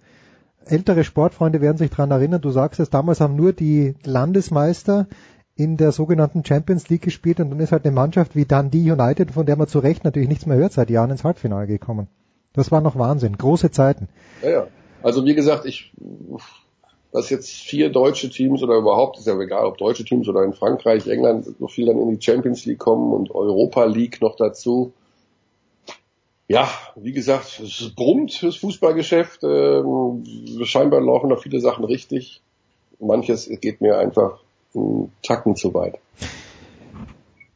Ältere Sportfreunde werden sich dran erinnern, du sagst es, damals haben nur die Landesmeister in der sogenannten Champions League gespielt und dann ist halt eine Mannschaft wie Dundee United, von der man zu Recht natürlich nichts mehr hört, seit Jahren ins Halbfinale gekommen. Das war noch Wahnsinn, große Zeiten. Ja, ja. Also wie gesagt, ich, dass jetzt vier deutsche Teams oder überhaupt, ist ja egal, ob deutsche Teams oder in Frankreich, England, so viel dann in die Champions League kommen und Europa League noch dazu. Ja, wie gesagt, es brummt das Fußballgeschäft. Ähm, scheinbar laufen da viele Sachen richtig. Manches geht mir einfach einen Tacken zu weit.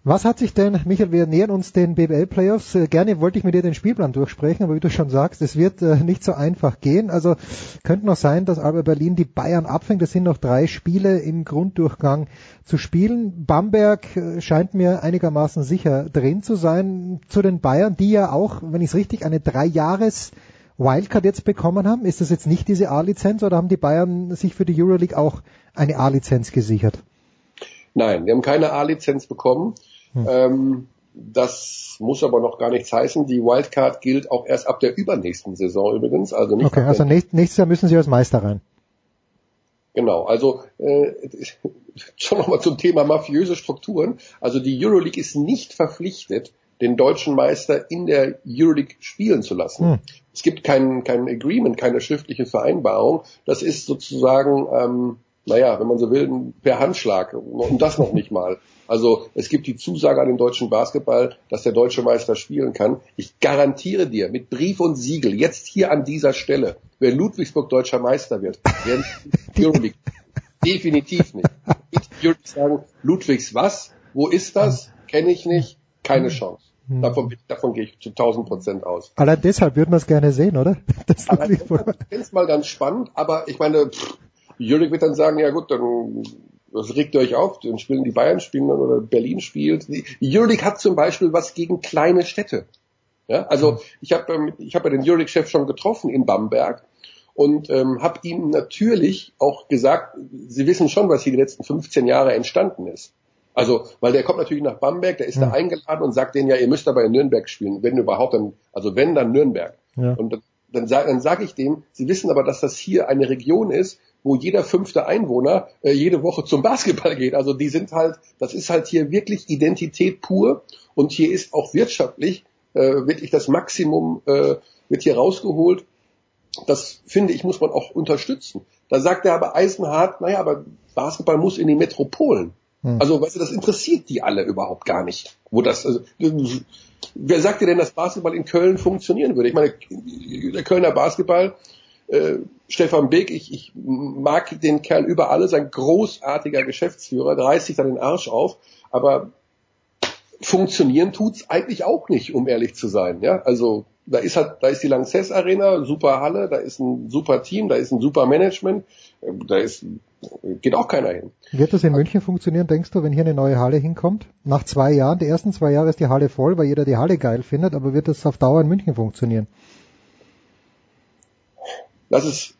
Was hat sich denn, Michael, wir nähern uns den BBL-Playoffs. Äh, gerne wollte ich mit dir den Spielplan durchsprechen, aber wie du schon sagst, es wird äh, nicht so einfach gehen. Also könnte noch sein, dass Alba Berlin die Bayern abfängt. Es sind noch drei Spiele im Grunddurchgang zu spielen. Bamberg äh, scheint mir einigermaßen sicher drin zu sein. Zu den Bayern, die ja auch, wenn ich es richtig, eine Drei-Jahres- Wildcard jetzt bekommen haben. Ist das jetzt nicht diese A-Lizenz oder haben die Bayern sich für die Euroleague auch eine A-Lizenz gesichert? Nein, wir haben keine A-Lizenz bekommen. Hm. Ähm, das muss aber noch gar nichts heißen. Die Wildcard gilt auch erst ab der übernächsten Saison übrigens. Also nicht okay, also nächst, nächstes Jahr müssen Sie als Meister rein. Genau, also äh, [laughs] schon nochmal zum Thema mafiöse Strukturen. Also die Euroleague ist nicht verpflichtet, den deutschen Meister in der Euroleague spielen zu lassen. Hm. Es gibt kein, kein Agreement, keine schriftliche Vereinbarung. Das ist sozusagen, ähm, naja, wenn man so will, per Handschlag. Und das noch nicht mal. Also es gibt die Zusage an den deutschen Basketball, dass der deutsche Meister spielen kann. Ich garantiere dir mit Brief und Siegel, jetzt hier an dieser Stelle, wenn Ludwigsburg deutscher Meister wird, werden Euroleague definitiv nicht. Ich würde sagen, Ludwigs was? Wo ist das? Kenne ich nicht. Keine Chance. Hm. Davon, davon gehe ich zu 1000 Prozent aus. Allein deshalb würden wir es gerne sehen, oder? [laughs] Das ich finde es mal ganz spannend, aber ich meine, Jürgen wird dann sagen, ja gut, dann regt ihr euch auf, dann spielen die Bayern spielen dann oder Berlin spielt. Jürgen hat zum Beispiel was gegen kleine Städte. Ja, also hm. ich habe ähm, ich habe ja den Jürgen-Chef schon getroffen in Bamberg und ähm, habe ihm natürlich auch gesagt, Sie wissen schon, was hier die letzten 15 Jahre entstanden ist. Also, weil der kommt natürlich nach Bamberg, der ist ja. da eingeladen und sagt denen ja, ihr müsst aber in Nürnberg spielen, wenn überhaupt dann, also wenn dann Nürnberg. Ja. Und dann, dann, dann sage ich dem, sie wissen aber, dass das hier eine Region ist, wo jeder fünfte Einwohner äh, jede Woche zum Basketball geht. Also die sind halt, das ist halt hier wirklich Identität pur und hier ist auch wirtschaftlich äh, wirklich das Maximum äh, wird hier rausgeholt. Das finde ich muss man auch unterstützen. Da sagt er aber eisenhart, naja, aber Basketball muss in die Metropolen. Hm. Also, weißt du, das interessiert die alle überhaupt gar nicht. Wo das, also, wer sagt dir denn, dass Basketball in Köln funktionieren würde? Ich meine, der Kölner Basketball, äh, Stefan Beek, ich, ich mag den Kerl über alles, ein großartiger Geschäftsführer, reißt sich da den Arsch auf, aber funktionieren tut's eigentlich auch nicht, um ehrlich zu sein. Ja, also da ist halt, da ist die Lanxess Arena, super Halle, da ist ein super Team, da ist ein super Management, äh, da ist, geht auch keiner hin. Wird das in München funktionieren, denkst du, wenn hier eine neue Halle hinkommt? Nach zwei Jahren, die ersten zwei Jahre ist die Halle voll, weil jeder die Halle geil findet, aber wird das auf Dauer in München funktionieren? Das ist,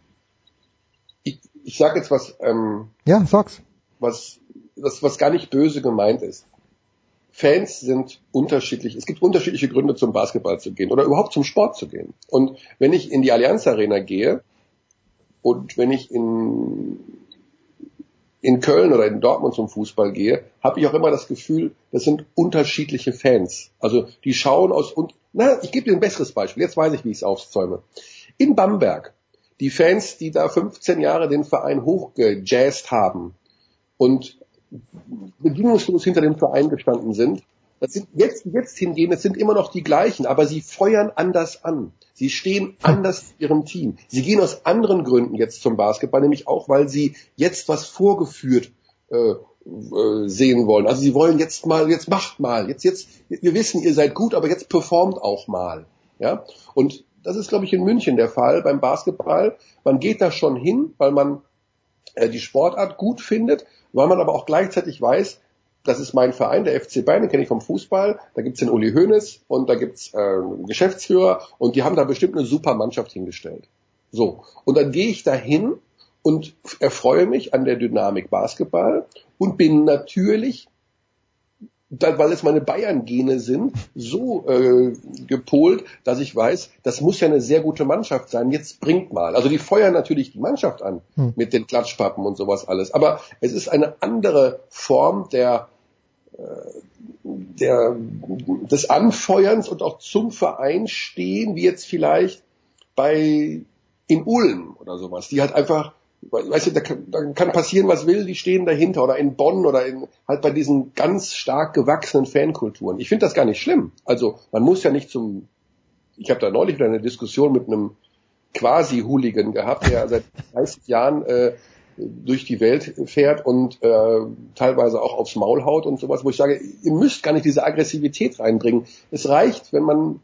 ich, ich sag jetzt was, ähm, Ja, sag's. was, was, was gar nicht böse gemeint ist. Fans sind unterschiedlich. Es gibt unterschiedliche Gründe, zum Basketball zu gehen oder überhaupt zum Sport zu gehen. Und wenn ich in die Allianz Arena gehe und wenn ich in, in Köln oder in Dortmund zum Fußball gehe, habe ich auch immer das Gefühl, das sind unterschiedliche Fans. Also die schauen aus und na, ich gebe dir ein besseres Beispiel. Jetzt weiß ich, wie ich es aufzäume. In Bamberg, die Fans, die da 15 Jahre den Verein hochgejazzt haben und bedingungslos hinter dem Verein gestanden sind. Das sind jetzt, jetzt hingehen, es sind immer noch die gleichen, aber sie feuern anders an. Sie stehen anders ihrem Team. Sie gehen aus anderen Gründen jetzt zum Basketball, nämlich auch, weil sie jetzt was vorgeführt äh, äh, sehen wollen. Also sie wollen jetzt mal, jetzt macht mal, jetzt, jetzt, wir wissen, ihr seid gut, aber jetzt performt auch mal. Ja? Und das ist, glaube ich, in München der Fall beim Basketball. Man geht da schon hin, weil man äh, die Sportart gut findet, weil man aber auch gleichzeitig weiß, das ist mein Verein, der FC Bayern, den kenne ich vom Fußball, da gibt's den Uli Hoeneß und da gibt's äh, Geschäftsführer und die haben da bestimmt eine super Mannschaft hingestellt. So, und dann gehe ich da hin und erfreue mich an der Dynamik Basketball und bin natürlich da, weil es meine Bayern-Gene sind, so äh, gepolt, dass ich weiß, das muss ja eine sehr gute Mannschaft sein. Jetzt bringt mal. Also die feuern natürlich die Mannschaft an hm. mit den Klatschpappen und sowas alles. Aber es ist eine andere Form der äh, der, des Anfeuerns und auch zum Verein stehen, wie jetzt vielleicht bei in Ulm oder sowas, die halt einfach weißt du, da kann, da kann passieren, was will, die stehen dahinter oder in Bonn oder in halt bei diesen ganz stark gewachsenen Fankulturen. Ich finde das gar nicht schlimm. Also man muss ja nicht zum, ich habe da neulich wieder eine Diskussion mit einem quasi Hooligan gehabt, der seit 30 Jahren äh, durch die Welt fährt und äh, teilweise auch aufs Maul haut und sowas, wo ich sage, ihr müsst gar nicht diese Aggressivität reinbringen. Es reicht, wenn man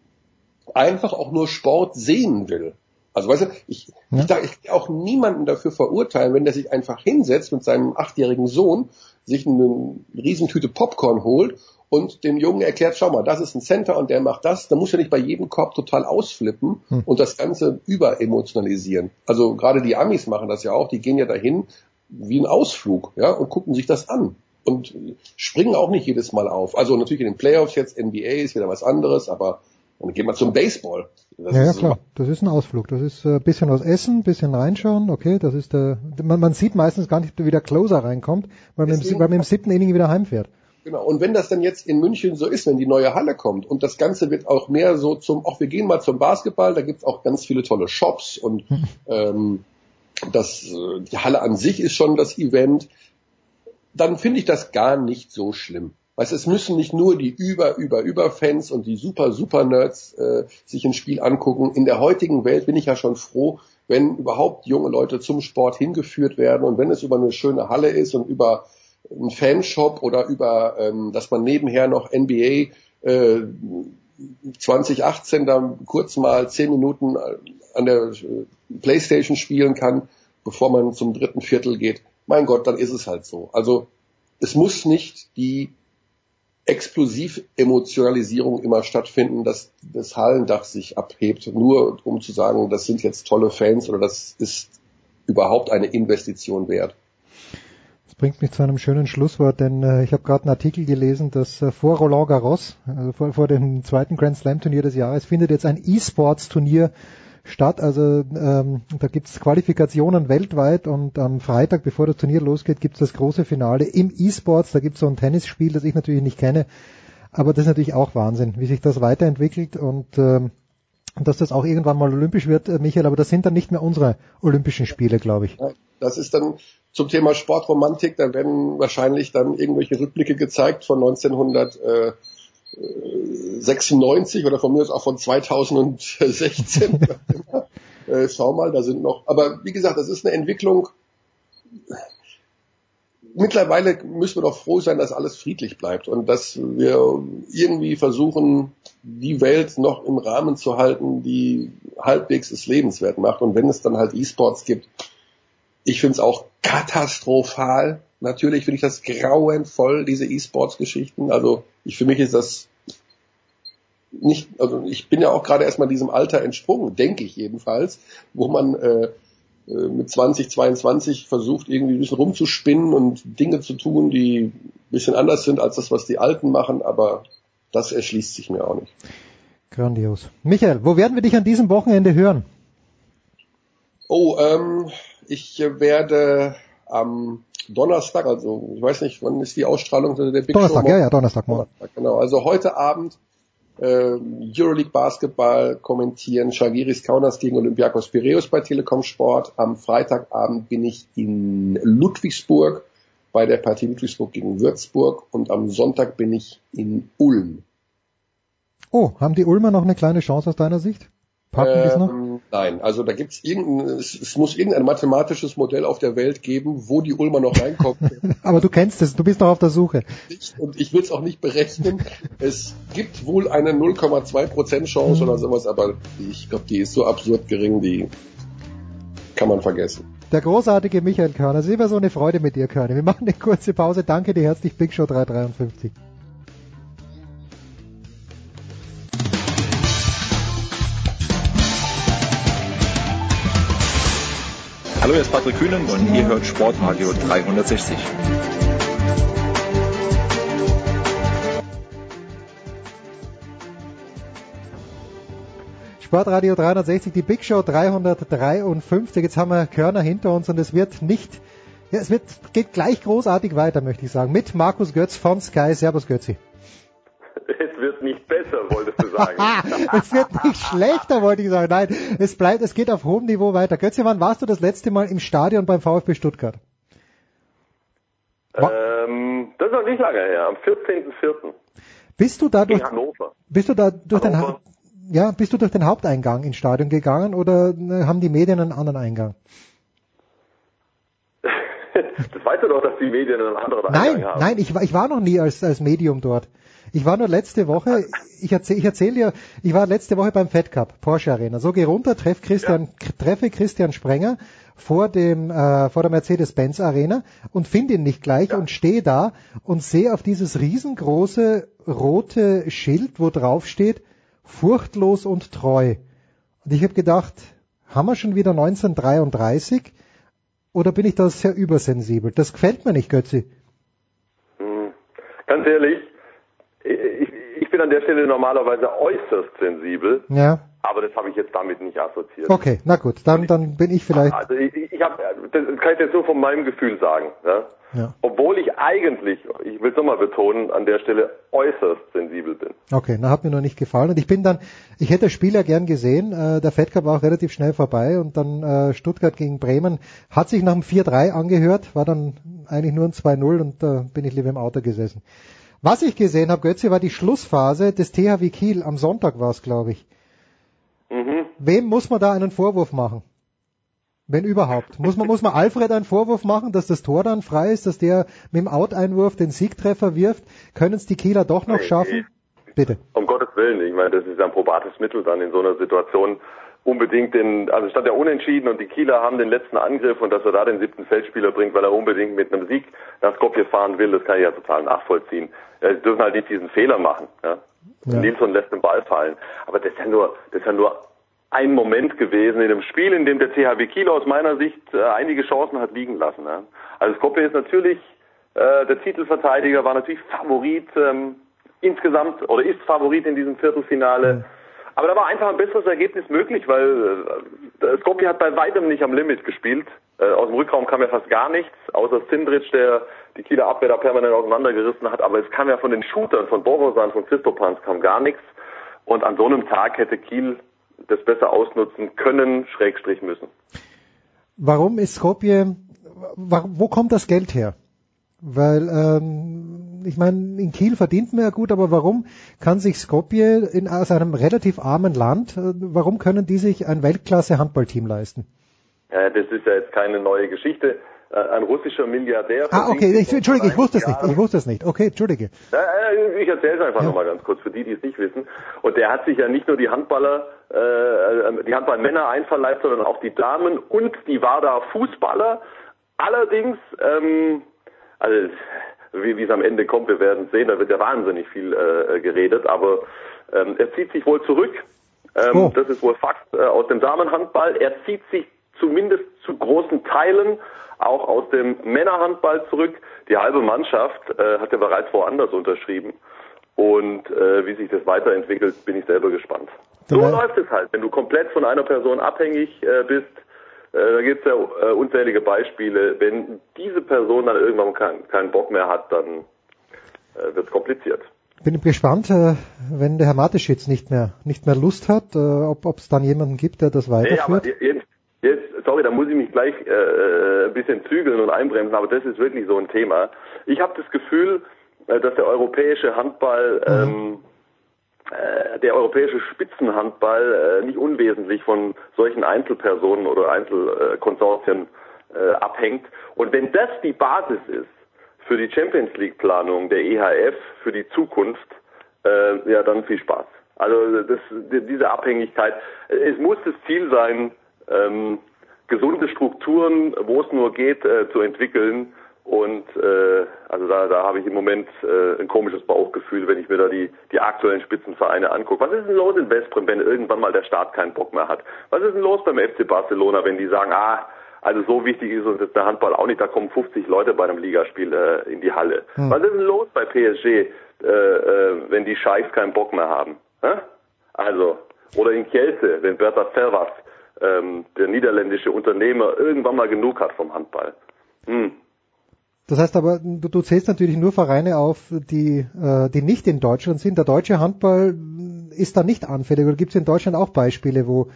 einfach auch nur Sport sehen will. Also weißt du, ich, ja. ich, ich, ich auch niemanden dafür verurteilen, wenn der sich einfach hinsetzt mit seinem achtjährigen Sohn, sich eine Riesentüte Popcorn holt und dem Jungen erklärt, schau mal, das ist ein Center und der macht das, dann muss er nicht bei jedem Korb total ausflippen hm. und das Ganze überemotionalisieren. Also gerade die Amis machen das ja auch, die gehen ja dahin wie ein Ausflug, ja, und gucken sich das an und springen auch nicht jedes Mal auf. Also natürlich in den Playoffs jetzt, NBA ist wieder was anderes, aber dann gehen wir zum Baseball. Das ja, ja klar, das ist ein Ausflug. Das ist ein äh, bisschen was essen, bisschen reinschauen, okay, das ist der, man, man sieht meistens gar nicht, wie der Closer reinkommt, weil man, im, weil man im siebten Inning wieder heimfährt. Genau, und wenn das dann jetzt in München so ist, wenn die neue Halle kommt und das Ganze wird auch mehr so zum, auch wir gehen mal zum Basketball, da gibt's auch ganz viele tolle Shops und hm. ähm, das, äh, die Halle an sich ist schon das Event, dann finde ich das gar nicht so schlimm. Weißt, es müssen nicht nur die über, über, über Fans und die super, super Nerds äh, sich ein Spiel angucken. In der heutigen Welt bin ich ja schon froh, wenn überhaupt junge Leute zum Sport hingeführt werden und wenn es über eine schöne Halle ist und über einen Fanshop oder über, ähm, dass man nebenher noch NBA äh, 2018 dann kurz mal zehn Minuten an der äh, Playstation spielen kann, bevor man zum dritten Viertel geht. Mein Gott, dann ist es halt so. Also es muss nicht die Explosiv-Emotionalisierung immer stattfinden, dass das Hallendach sich abhebt, nur um zu sagen, das sind jetzt tolle Fans oder das ist überhaupt eine Investition wert. Das bringt mich zu einem schönen Schlusswort, denn äh, ich habe gerade einen Artikel gelesen, dass äh, vor Roland Garros, also vor, vor dem zweiten Grand Slam Turnier des Jahres, findet jetzt ein E-Sports-Turnier statt. Also ähm, da gibt's Qualifikationen weltweit und am Freitag, bevor das Turnier losgeht, gibt's das große Finale im E-Sports. Da gibt's so ein Tennisspiel, das ich natürlich nicht kenne. Aber das ist natürlich auch Wahnsinn, wie sich das weiterentwickelt und ähm, dass das auch irgendwann mal olympisch wird, äh, Michael, aber das sind dann nicht mehr unsere Olympischen Spiele, glaube ich. Das ist dann zum Thema Sportromantik, da werden wahrscheinlich dann irgendwelche Rückblicke gezeigt von 1900. Äh, 96 oder von mir aus auch von 2016. [laughs] äh, schau mal, da sind noch, aber wie gesagt, das ist eine Entwicklung. mittlerweile müssen wir doch froh sein, dass alles friedlich bleibt und dass wir irgendwie versuchen, die Welt noch im Rahmen zu halten, die halbwegs es lebenswert macht. Und wenn es dann halt E-Sports gibt, ich finde es auch katastrophal. Natürlich finde ich das grauenvoll, diese E-Sports-Geschichten. Also ich für mich ist das nicht, also ich bin ja auch gerade erstmal diesem Alter entsprungen, denke ich jedenfalls, wo man äh, äh mit 2022 versucht, irgendwie ein bisschen rumzuspinnen und Dinge zu tun, die ein bisschen anders sind als das, was die Alten machen, aber das erschließt sich mir auch nicht. Grandios. Michael, wo werden wir dich an diesem Wochenende hören? Oh, ähm, ich werde am Donnerstag, also ich weiß nicht, wann ist die Ausstrahlung der Big Donnerstag, Show? ja, ja, Donnerstag morgen. Genau, also heute Abend äh, Euroleague Basketball kommentieren, Shagiris Kaunas gegen Olympiakos Piraeus bei Telekom Sport. Am Freitagabend bin ich in Ludwigsburg bei der Partie Ludwigsburg gegen Würzburg und am Sonntag bin ich in Ulm. Oh, haben die Ulmer noch eine kleine Chance aus deiner Sicht? Packen ähm, noch? Nein, also da gibt's irgendein, es, es, muss irgendein mathematisches Modell auf der Welt geben, wo die Ulmer noch reinkommen. [laughs] aber du kennst es, du bist noch auf der Suche. Und ich will es auch nicht berechnen. es gibt wohl eine 0,2% Chance oder sowas, aber ich glaube, die ist so absurd gering, die kann man vergessen. Der großartige Michael Körner. Es ist immer so eine Freude mit dir, Körner. Wir machen eine kurze Pause. Danke dir herzlich, Big Show 353. Hallo, hier ist Patrick Kühnen und ihr hört Sportradio 360. Sportradio 360, die Big Show 353. Jetzt haben wir Körner hinter uns und es wird nicht, ja, es wird, geht gleich großartig weiter, möchte ich sagen, mit Markus Götz von Sky. Servus Götzi. Es wird nicht besser, wolltest du sagen. [laughs] es wird nicht schlechter, wollte ich sagen. Nein, es bleibt, es geht auf hohem Niveau weiter. Götze, wann warst du das letzte Mal im Stadion beim VfB Stuttgart? Ähm, das ist noch nicht lange her, am 14.04. Bist du da durch, in Hannover. Bist du da durch Hannover. den, ja, bist du durch den Haupteingang ins Stadion gegangen oder äh, haben die Medien einen anderen Eingang? [laughs] das weißt du doch, dass die Medien einen anderen nein, Eingang haben. Nein, ich, ich war noch nie als, als Medium dort. Ich war nur letzte Woche, ich erzähle ich erzähl dir, ich war letzte Woche beim Fed Cup, Porsche Arena. So geh runter, treff Christian, ja. treffe Christian Sprenger vor dem, äh, vor der Mercedes-Benz Arena und finde ihn nicht gleich ja. und stehe da und sehe auf dieses riesengroße rote Schild, wo drauf steht, furchtlos und treu. Und ich habe gedacht, haben wir schon wieder 1933 oder bin ich da sehr übersensibel? Das gefällt mir nicht, Götzi. Hm. Ganz ehrlich, ich, ich bin an der Stelle normalerweise äußerst sensibel. Ja. Aber das habe ich jetzt damit nicht assoziiert. Okay, na gut, dann, dann bin ich vielleicht. Also ich, ich habe, das kann ich jetzt nur von meinem Gefühl sagen. Ja? Ja. Obwohl ich eigentlich, ich will es nochmal betonen, an der Stelle äußerst sensibel bin. Okay, na hat mir noch nicht gefallen. Und ich bin dann, ich hätte das Spiel ja gern gesehen. Äh, der Fed Cup war auch relativ schnell vorbei und dann äh, Stuttgart gegen Bremen hat sich nach dem 4-3 angehört, war dann eigentlich nur ein 2-0 und da äh, bin ich lieber im Auto gesessen. Was ich gesehen habe, Götze, war die Schlussphase des THW Kiel. Am Sonntag war es, glaube ich. Mhm. Wem muss man da einen Vorwurf machen? Wenn überhaupt. Muss man, muss man Alfred einen Vorwurf machen, dass das Tor dann frei ist, dass der mit dem Out-Einwurf den Siegtreffer wirft? Können es die Kieler doch noch schaffen? Bitte. Um Gottes Willen. Ich meine, das ist ein probates Mittel dann in so einer Situation unbedingt den, also stand ja unentschieden und die Kieler haben den letzten Angriff und dass er da den siebten Feldspieler bringt, weil er unbedingt mit einem Sieg nach Skopje fahren will, das kann ich ja total nachvollziehen. Sie dürfen halt nicht diesen Fehler machen. Ja? ja. Nilsson lässt den Ball fallen. Aber das ist ja nur, das ist ja nur ein Moment gewesen in einem Spiel, in dem der THW Kiel aus meiner Sicht äh, einige Chancen hat liegen lassen. Ja? Also Skopje ist natürlich, äh, der Titelverteidiger war natürlich Favorit ähm, insgesamt oder ist Favorit in diesem Viertelfinale. Aber da war einfach ein besseres Ergebnis möglich, weil äh, Skopje hat bei weitem nicht am Limit gespielt. Äh, aus dem Rückraum kam ja fast gar nichts, außer Sindrich, der die Kieler Abwehr da permanent auseinandergerissen hat. Aber es kam ja von den Shootern, von Borosan, von Christopans kam gar nichts. Und an so einem Tag hätte Kiel das besser ausnutzen können, Schrägstrich müssen. Warum ist Skopje, wo kommt das Geld her? Weil ähm, ich meine, in Kiel verdient man ja gut, aber warum kann sich Skopje in, aus einem relativ armen Land, äh, warum können die sich ein Weltklasse-Handballteam leisten? Ja, das ist ja jetzt keine neue Geschichte. äh, ein russischer Milliardär. Ah, okay, ich, Entschuldige, ich wusste es nicht. Ich wusste es nicht. Okay, Entschuldige. Ich erzähle es einfach ja. nochmal ganz kurz für die, die es nicht wissen. Und der hat sich ja nicht nur die Handballer, äh, die Handballmänner einverleibt, sondern auch die Damen und die Warda Fußballer. Allerdings, ähm, also wie, wie es am Ende kommt, wir werden sehen, da wird ja wahnsinnig viel äh, geredet, aber ähm, er zieht sich wohl zurück. Ähm, oh. Das ist wohl Fakt äh, aus dem Damenhandball. Er zieht sich zumindest zu großen Teilen auch aus dem Männerhandball zurück. Die halbe Mannschaft äh, hat ja bereits woanders unterschrieben. Und äh, wie sich das weiterentwickelt, bin ich selber gespannt. So läuft es halt. Wenn du komplett von einer Person abhängig äh, bist, da gibt es ja äh, unzählige Beispiele. Wenn diese Person dann irgendwann kein, keinen Bock mehr hat, dann äh, wird es kompliziert. Bin gespannt, äh, wenn der Herr Mateschitz nicht mehr nicht mehr Lust hat, äh, ob es dann jemanden gibt, der das weiterführt. Nee, aber jetzt, sorry, da muss ich mich gleich äh, ein bisschen zügeln und einbremsen, aber das ist wirklich so ein Thema. Ich habe das Gefühl, äh, dass der europäische Handball, mhm. ähm, äh, der europäische Spitzenhandball äh, nicht unwesentlich von solchen Einzelpersonen oder Einzelkonsortien äh, abhängt. Und wenn das die Basis ist für die Champions League Planung der EHF für die Zukunft, äh, ja dann viel Spaß. Also das, diese Abhängigkeit, es muss das Ziel sein, ähm, gesunde Strukturen, wo es nur geht, äh, zu entwickeln. Und äh, also da, da habe ich im Moment äh, ein komisches Bauchgefühl, wenn ich mir da die, die aktuellen Spitzenvereine angucke. Was ist denn los in Westbrem, wenn irgendwann mal der Staat keinen Bock mehr hat? Was ist denn los beim FC Barcelona, wenn die sagen, ah, also so wichtig ist uns jetzt der Handball auch nicht, da kommen 50 Leute bei einem Ligaspiel äh, in die Halle. Hm. Was ist denn los bei PSG, äh, äh, wenn die Scheichs keinen Bock mehr haben? Hä? Also, oder in Kielce, wenn Bertha Servas ähm, der niederländische Unternehmer irgendwann mal genug hat vom Handball. Hm. Das heißt aber, du, du zählst natürlich nur Vereine auf, die, äh, die nicht in Deutschland sind. Der deutsche Handball ist da nicht anfällig. Oder gibt es in Deutschland auch Beispiele, wo,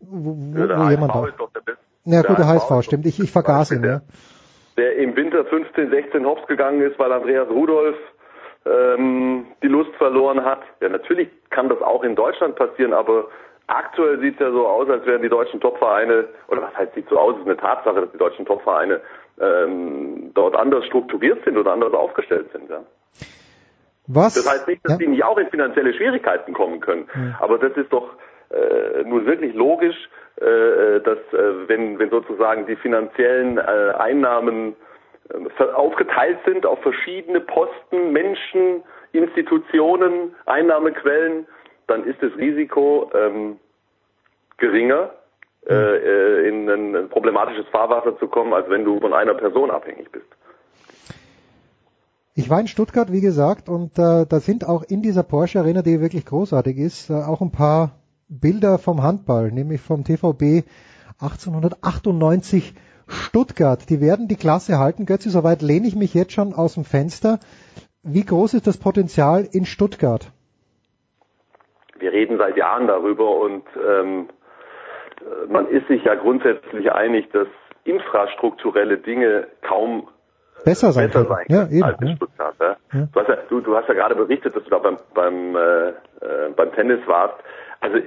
wo, ja, wo jemand auch... Ja gut, der HSV, HSV stimmt. Ich, ich vergaß ihn. Der, der im Winter 15, 16 hops gegangen ist, weil Andreas Rudolph ähm, die Lust verloren hat. Ja, natürlich kann das auch in Deutschland passieren, aber Aktuell sieht es ja so aus, als wären die deutschen Topvereine, oder was heißt sieht so aus, es ist eine Tatsache, dass die deutschen Topvereine ähm, dort anders strukturiert sind oder anders aufgestellt sind. Ja. Was? Das heißt nicht, dass ja. die nicht auch in finanzielle Schwierigkeiten kommen können. Ja. Aber das ist doch äh, nun wirklich logisch, äh, dass äh, wenn, wenn sozusagen die finanziellen äh, Einnahmen äh, aufgeteilt sind auf verschiedene Posten, Menschen, Institutionen, Einnahmequellen, dann ist das Risiko ähm, geringer, äh, äh, in ein, ein problematisches Fahrwasser zu kommen, als wenn du von einer Person abhängig bist. Ich war in Stuttgart, wie gesagt, und äh, da sind auch in dieser Porsche Arena, die wirklich großartig ist, äh, auch ein paar Bilder vom Handball, nämlich vom TVB 1898 Stuttgart. Die werden die Klasse halten. Götze, soweit lehne ich mich jetzt schon aus dem Fenster. Wie groß ist das Potenzial in Stuttgart? wir reden seit Jahren darüber und ähm, man ist sich ja grundsätzlich einig, dass infrastrukturelle Dinge kaum besser sein, besser sein ja, als in ja. Stuttgart. Ja? Du, hast ja, du, du hast ja gerade berichtet, dass du da beim, beim, äh, äh beim Tennis warst. Also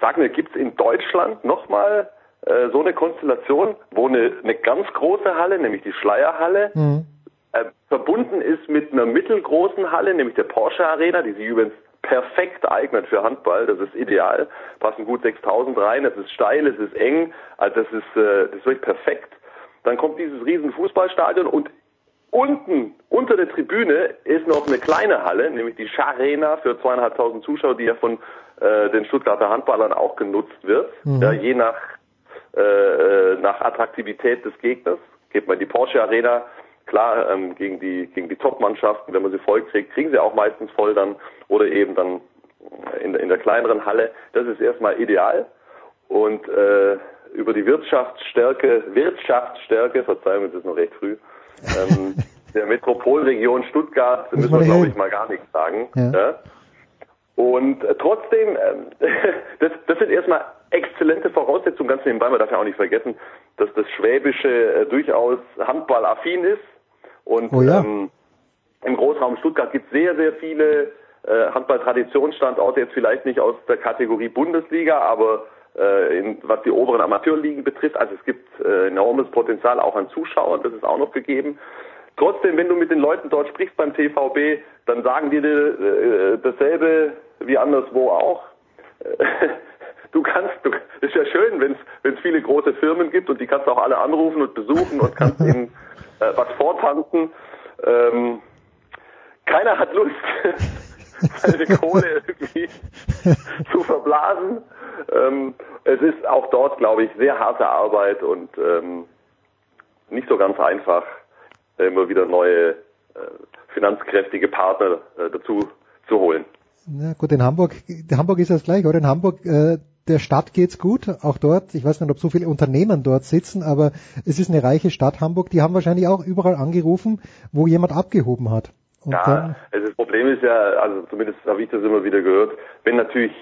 sag mir, gibt es in Deutschland nochmal äh, so eine Konstellation, wo eine, eine ganz große Halle, nämlich die Schleierhalle, mhm. äh, verbunden ist mit einer mittelgroßen Halle, nämlich der Porsche Arena, die sich übrigens perfekt eignet für Handball. Das ist ideal. Passen gut 6000 rein. Es ist steil, es ist eng. Also das ist, äh, das ist wirklich perfekt. Dann kommt dieses riesen Fußballstadion und unten unter der Tribüne ist noch eine kleine Halle, nämlich die Scharena für zweieinhalbtausend Zuschauer, die ja von äh, den Stuttgarter Handballern auch genutzt wird. Mhm. Ja, je nach äh, äh nach Attraktivität des Gegners geht man in die Porsche Arena Klar, ähm, gegen die, gegen die Top-Mannschaften, wenn man sie voll kriegt, kriegen sie auch meistens voll dann oder eben dann in, in der kleineren Halle. Das ist erstmal ideal. Und äh, über die Wirtschaftsstärke, Wirtschaftsstärke, Verzeihung, es ist noch recht früh, ähm, [laughs] der Metropolregion Stuttgart müssen wir, glaube ich, mal gar nichts sagen. Ja. ja. Und äh, trotzdem, äh, [laughs] das, das sind erstmal exzellente Voraussetzungen, ganz nebenbei, man darf ja auch nicht vergessen, dass das Schwäbische äh, durchaus handballaffin ist. Und oh ja. ähm, im Großraum Stuttgart gibt es sehr, sehr viele äh, Handball-Traditionsstandorte, jetzt vielleicht nicht aus der Kategorie Bundesliga, aber äh, in, was die oberen Amateurligen betrifft. Also es gibt äh, enormes Potenzial auch an Zuschauern, das ist auch noch gegeben. Trotzdem, wenn du mit den Leuten dort sprichst beim TVB, dann sagen die dir äh, dasselbe wie anderswo auch. [laughs] Du kannst, du, ist ja schön, wenn es viele große Firmen gibt und die kannst du auch alle anrufen und besuchen und kannst ihnen äh, was vortanzen. Ähm, keiner hat Lust, [laughs] seine Kohle irgendwie zu verblasen. Ähm, es ist auch dort, glaube ich, sehr harte Arbeit und ähm, nicht so ganz einfach, immer wieder neue äh, finanzkräftige Partner äh, dazu zu holen. Na gut, in Hamburg, Hamburg ist das gleich, oder? In Hamburg, äh, der Stadt geht's gut, auch dort. Ich weiß nicht, ob so viele Unternehmen dort sitzen, aber es ist eine reiche Stadt Hamburg. Die haben wahrscheinlich auch überall angerufen, wo jemand abgehoben hat. Und ja, also das Problem ist ja, also zumindest habe ich das immer wieder gehört, wenn natürlich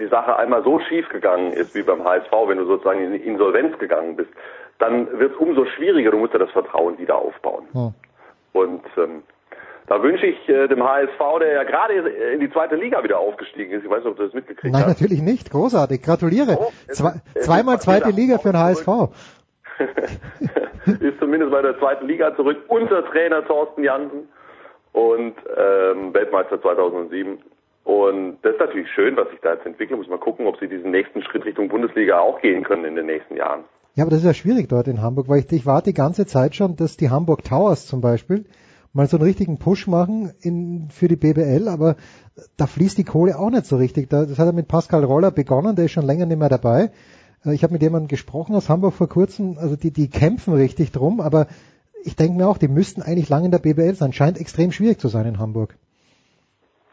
die Sache einmal so schief gegangen ist wie beim HSV, wenn du sozusagen in Insolvenz gegangen bist, dann wird es umso schwieriger. Du musst ja das Vertrauen wieder aufbauen. Hm. Und ähm, da wünsche ich äh, dem HSV, der ja gerade in die zweite Liga wieder aufgestiegen ist. Ich weiß nicht, ob du das mitgekriegt Nein, hast. Nein, natürlich nicht. Großartig. Gratuliere. Oh, Zwei, zweimal zweite Liga für den HSV. [laughs] ist zumindest bei der zweiten Liga zurück. Unser Trainer Thorsten Jansen und ähm, Weltmeister 2007. Und das ist natürlich schön, was sich da jetzt entwickelt. Muss man gucken, ob sie diesen nächsten Schritt Richtung Bundesliga auch gehen können in den nächsten Jahren. Ja, aber das ist ja schwierig dort in Hamburg, weil ich, ich warte die ganze Zeit schon, dass die Hamburg Towers zum Beispiel mal so einen richtigen Push machen in, für die BBL, aber da fließt die Kohle auch nicht so richtig. Da, das hat er mit Pascal Roller begonnen, der ist schon länger nicht mehr dabei. Äh, ich habe mit jemandem gesprochen aus Hamburg vor kurzem, also die, die kämpfen richtig drum, aber ich denke mir auch, die müssten eigentlich lang in der BBL sein. Scheint extrem schwierig zu sein in Hamburg.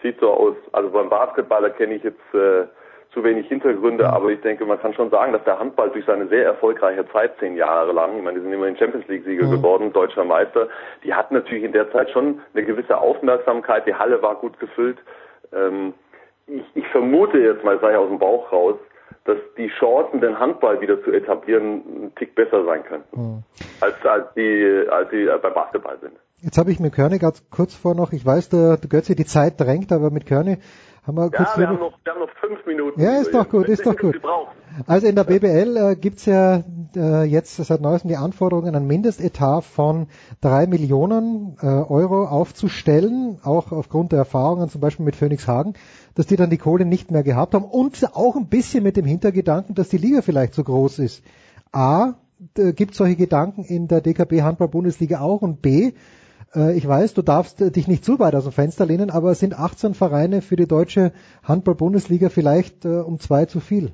Sieht so aus. Also beim Basketballer kenne ich jetzt äh, zu wenig Hintergründe, mhm. aber ich denke, man kann schon sagen, dass der Handball durch seine sehr erfolgreiche Zeit, zehn Jahre lang, ich meine, die sind immerhin Champions League-Sieger mhm. geworden, deutscher Meister, die hatten natürlich in der Zeit schon eine gewisse Aufmerksamkeit, die Halle war gut gefüllt. Ähm, ich, ich vermute jetzt mal, sei aus dem Bauch raus, dass die Chancen, den Handball wieder zu etablieren, ein Tick besser sein könnten, mhm. als, als die, als die beim Basketball sind. Jetzt habe ich mit Körne ganz kurz vor noch, ich weiß, der, der Götze die Zeit drängt, aber mit Körne haben wir kurz... Ja, wir haben, noch, wir haben noch fünf Minuten. Ja, ist doch gut, ist doch gut. Also in der BBL äh, gibt's ja äh, jetzt seit neuestem die Anforderungen, einen Mindestetat von drei Millionen äh, Euro aufzustellen, auch aufgrund der Erfahrungen zum Beispiel mit Phoenix Hagen, dass die dann die Kohle nicht mehr gehabt haben und auch ein bisschen mit dem Hintergedanken, dass die Liga vielleicht so groß ist. A, gibt solche Gedanken in der DKB Handball Bundesliga auch und B, äh, ich weiß, du darfst äh, dich nicht zu weit aus dem Fenster lehnen, aber es sind 18 Vereine für die deutsche Handball-Bundesliga vielleicht äh, um zwei zu viel.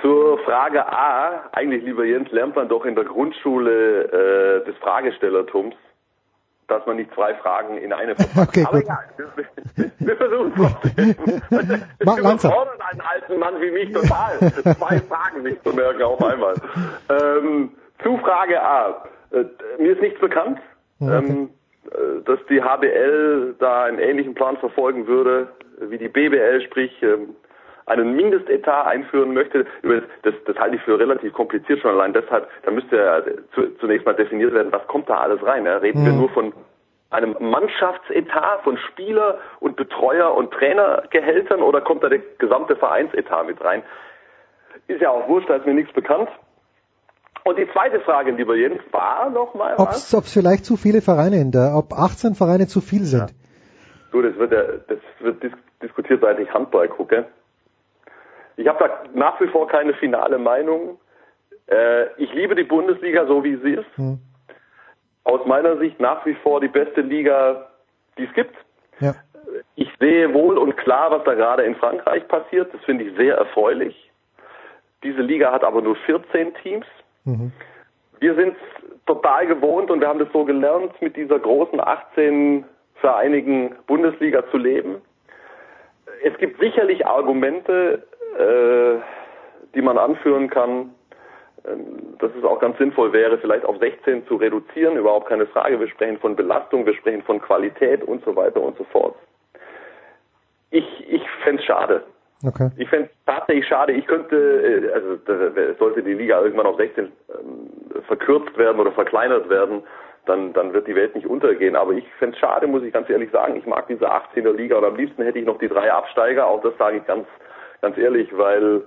Zur Frage A, eigentlich lieber Jens, lernt man doch in der Grundschule äh, des Fragestellertums, dass man nicht zwei Fragen in eine [laughs] verpackt. Okay, Aber gut. egal, wir, wir versuchen es. [laughs] Mach langsam. einen alten Mann wie mich total, [laughs] zwei Fragen nicht zu merken auf einmal. Ähm, zu Frage A. Äh, mir ist nichts bekannt, okay. ähm, äh, dass die HBL da einen ähnlichen Plan verfolgen würde wie die BBL, sprich ähm, einen Mindestetat einführen möchte. Das, das halte ich für relativ kompliziert schon allein deshalb. Da müsste ja zunächst mal definiert werden, was kommt da alles rein. Ja? Reden mhm. wir nur von einem Mannschaftsetat von Spieler und Betreuer und Trainergehältern oder kommt da der gesamte Vereinsetat mit rein? Ist ja auch wurscht, da ist mir nichts bekannt. Und die zweite Frage, lieber Jens, war nochmal was? Ob es vielleicht zu viele Vereine in der, ob 18 Vereine zu viel sind. Ja. Du, das wird ja, das wird dis diskutiert, seit ich Handball gucke. Ich habe da nach wie vor keine finale Meinung. Äh, ich liebe die Bundesliga so, wie sie ist. Hm. Aus meiner Sicht nach wie vor die beste Liga, die es gibt. Ja. Ich sehe wohl und klar, was da gerade in Frankreich passiert. Das finde ich sehr erfreulich. Diese Liga hat aber nur 14 Teams. Mhm. Wir sind total gewohnt und wir haben das so gelernt, mit dieser großen 18 vereinigen Bundesliga zu leben. Es gibt sicherlich Argumente, äh, die man anführen kann, äh, dass es auch ganz sinnvoll wäre, vielleicht auf 16 zu reduzieren, überhaupt keine Frage. Wir sprechen von Belastung, wir sprechen von Qualität und so weiter und so fort. Ich, ich fände es schade. Okay. Ich fände es tatsächlich schade. Ich könnte, äh, also sollte die Liga irgendwann auf 16 ähm, verkürzt werden oder verkleinert werden, dann, dann wird die Welt nicht untergehen. Aber ich fände es schade, muss ich ganz ehrlich sagen. Ich mag diese 18er Liga und am liebsten hätte ich noch die drei Absteiger. Auch das sage ich ganz Ganz ehrlich, weil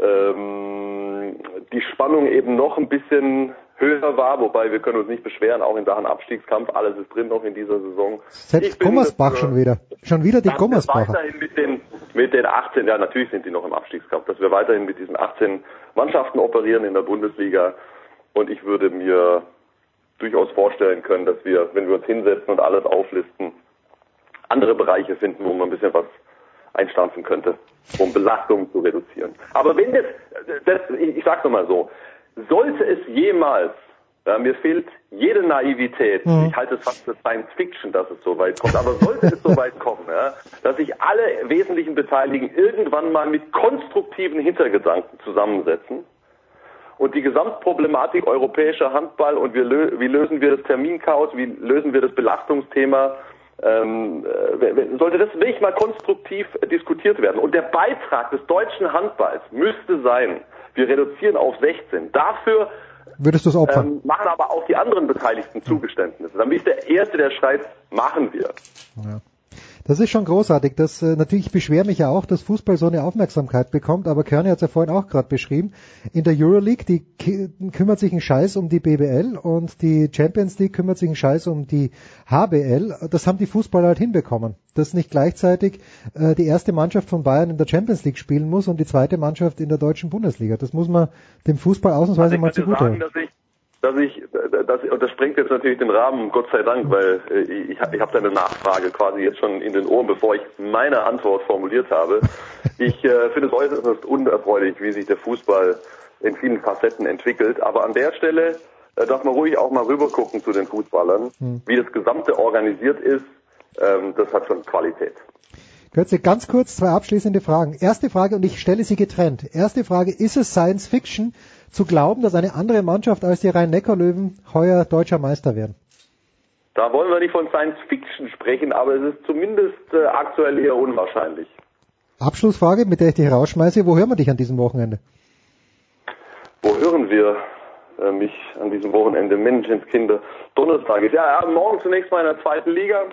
ähm, die Spannung eben noch ein bisschen höher war, wobei wir können uns nicht beschweren, auch in Sachen Abstiegskampf, alles ist drin noch in dieser Saison. Selbst Gummersbach schon wieder. Schon wieder die Gummersbacher. Weiterhin mit den, mit den 18, ja natürlich sind die noch im Abstiegskampf, dass wir weiterhin mit diesen 18 Mannschaften operieren in der Bundesliga und ich würde mir durchaus vorstellen können, dass wir, wenn wir uns hinsetzen und alles auflisten, andere Bereiche finden, wo man ein bisschen was einstampfen könnte, um Belastungen zu reduzieren. Aber wenn das, das ich, ich sag's nochmal so, sollte es jemals, ja, mir fehlt jede Naivität, Mhm. ich halte es fast für Science Fiction, dass es so weit kommt, aber sollte es so weit kommen, ja, dass sich alle wesentlichen Beteiligten irgendwann mal mit konstruktiven Hintergedanken zusammensetzen und die Gesamtproblematik europäischer Handball und lö wie lösen wir das Terminchaos, wie lösen wir das Belastungsthema, ähm, äh, sollte das wirklich mal konstruktiv äh, diskutiert werden. Und der Beitrag des deutschen Handballs müsste sein, wir reduzieren auf 16. Dafür Würdest du es opfern? ähm, machen aber auch die anderen Beteiligten Zugeständnisse. Dann bin ich der Erste, der schreit, machen wir. Ja. Das ist schon großartig. Das äh, natürlich ich beschwere mich ja auch, dass Fußball so eine Aufmerksamkeit bekommt, aber Körner hat es ja vorhin auch gerade beschrieben. In der Euroleague, die kümmert sich ein Scheiß um die BBL und die Champions League kümmert sich ein Scheiß um die HBL. Das haben die Fußballer halt hinbekommen. Dass nicht gleichzeitig äh, die erste Mannschaft von Bayern in der Champions League spielen muss und die zweite Mannschaft in der deutschen Bundesliga. Das muss man dem Fußball ausnahmsweise mal ich könnte zugute halten. Dass ich, dass und das sprengt jetzt natürlich den Rahmen, Gott sei Dank, weil äh, ich, ich habe deine Nachfrage quasi jetzt schon in den Ohren, bevor ich meine Antwort formuliert habe. [laughs] Ich äh, finde es äußerst unerfreulich, wie sich der Fußball in vielen Facetten entwickelt. Aber an der Stelle äh, darf man ruhig auch mal rüber gucken zu den Fußballern, Hm. wie das Gesamte organisiert ist. Ähm, das hat schon Qualität. Götze, ganz kurz zwei abschließende Fragen. Erste Frage, und ich stelle sie getrennt. Erste Frage, ist es Science Fiction zu glauben, dass eine andere Mannschaft als die Rhein-Neckar-Löwen heuer deutscher Meister werden? Da wollen wir nicht von Science Fiction sprechen, aber es ist zumindest äh, aktuell eher unwahrscheinlich. Abschlussfrage, mit der ich dich rausschmeiße. Wo hören wir dich an diesem Wochenende? Wo hören wir äh, mich an diesem Wochenende? Menschenskinder. Donnerstag ist ja, ja morgen zunächst mal in der zweiten Liga.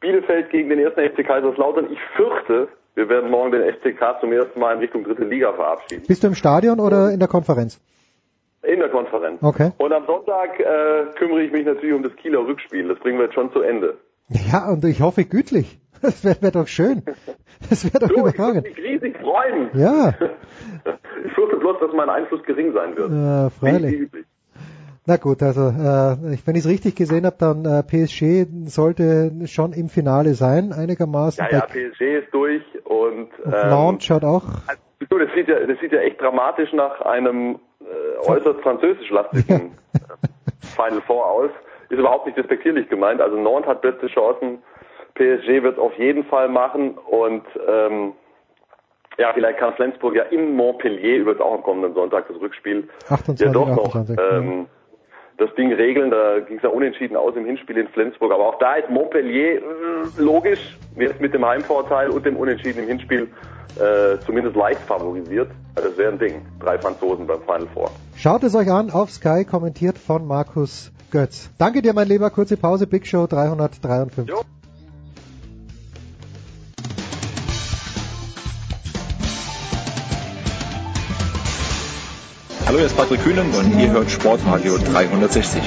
Bielefeld gegen den ersten FC Kaiserslautern. Ich fürchte, wir werden morgen den FCK zum ersten Mal in Richtung dritte Liga verabschieden. Bist du im Stadion oder in der Konferenz? In der Konferenz. Okay. Und am Sonntag äh, kümmere ich mich natürlich um das Kieler Rückspiel. Das bringen wir jetzt schon zu Ende. Ja, und ich hoffe gütlich. [laughs] Das wäre wär doch schön. Das wäre doch So, ich würde überragend. mich riesig freuen. Ja, [laughs] Ich fürchte bloß, dass mein Einfluss gering sein wird. äh, freilich. Wie üblich. Na gut, also äh, wenn ich es richtig gesehen habe, dann äh, PSG sollte schon im Finale sein, einigermaßen. Ja, ja, PSG ist durch und ähm, Nantes schaut auch. Du, das sieht ja, das sieht ja echt dramatisch nach einem äh, äußerst französisch-lastigen [laughs] Final Four aus. Ist überhaupt nicht despektierlich gemeint. Also Nantes hat beste Chancen. PSG wird es auf jeden Fall machen und ja, vielleicht kann Flensburg ja in Montpellier übrigens auch am kommenden Sonntag das Rückspiel 28, ja doch noch 28. ähm, das Ding regeln. Da ging es ja unentschieden aus im Hinspiel in Flensburg. Aber auch da ist Montpellier äh, logisch, jetzt mit dem Heimvorteil und dem Unentschieden im Hinspiel äh, zumindest leicht favorisiert. Das wäre ein Ding. Drei Franzosen beim Final Four. Schaut es euch an auf Sky, kommentiert von Markus Götz. Danke dir, mein Lieber. Kurze Pause, Big Show 353. Jo. Hallo, hier ist Patrick Kühnen und ihr hört Sportradio 360.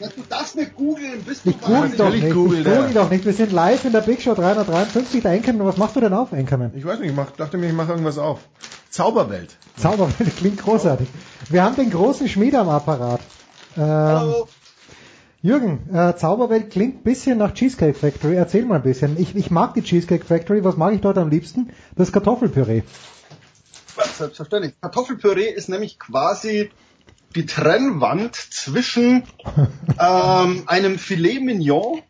Ja, du darfst nicht googeln, bist du Ich google doch nicht, ich google doch nicht. Wir sind live in der Big Show 353, der Anchorman. Was machst du denn auf, Anchorman? Ich weiß nicht, ich mach, dachte mir, ich mache irgendwas auf. Zauberwelt. Zauberwelt [laughs] klingt großartig. Wir haben den großen Schmied am Apparat. Ähm, Jürgen, äh, Zauberwelt klingt ein bisschen nach Cheesecake Factory. Erzähl mal ein bisschen. Ich, ich mag die Cheesecake Factory. Was mag ich dort am liebsten? Das Kartoffelpüree. Selbstverständlich. Kartoffelpüree ist nämlich quasi die Trennwand zwischen [laughs] ähm, einem Filet Mignon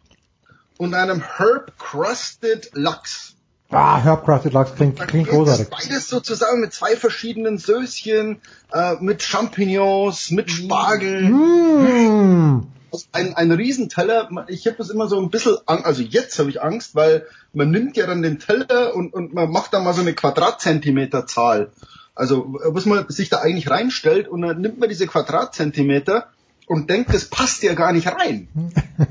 und einem Herb Crusted Lachs. Ah, Herb Crusted Lachs klingt, klingt Das großartig. beides so zusammen mit zwei verschiedenen Söschen, äh, mit Champignons, mit Spargel. Mmh. Ein, ein Riesenteller. Ich habe das immer so ein bisschen, Ang- also jetzt habe ich Angst, weil man nimmt ja dann den Teller und, und man macht dann mal so eine Quadratzentimeterzahl. Also, was man sich da eigentlich reinstellt und dann nimmt man diese Quadratzentimeter und denkt, das passt ja gar nicht rein.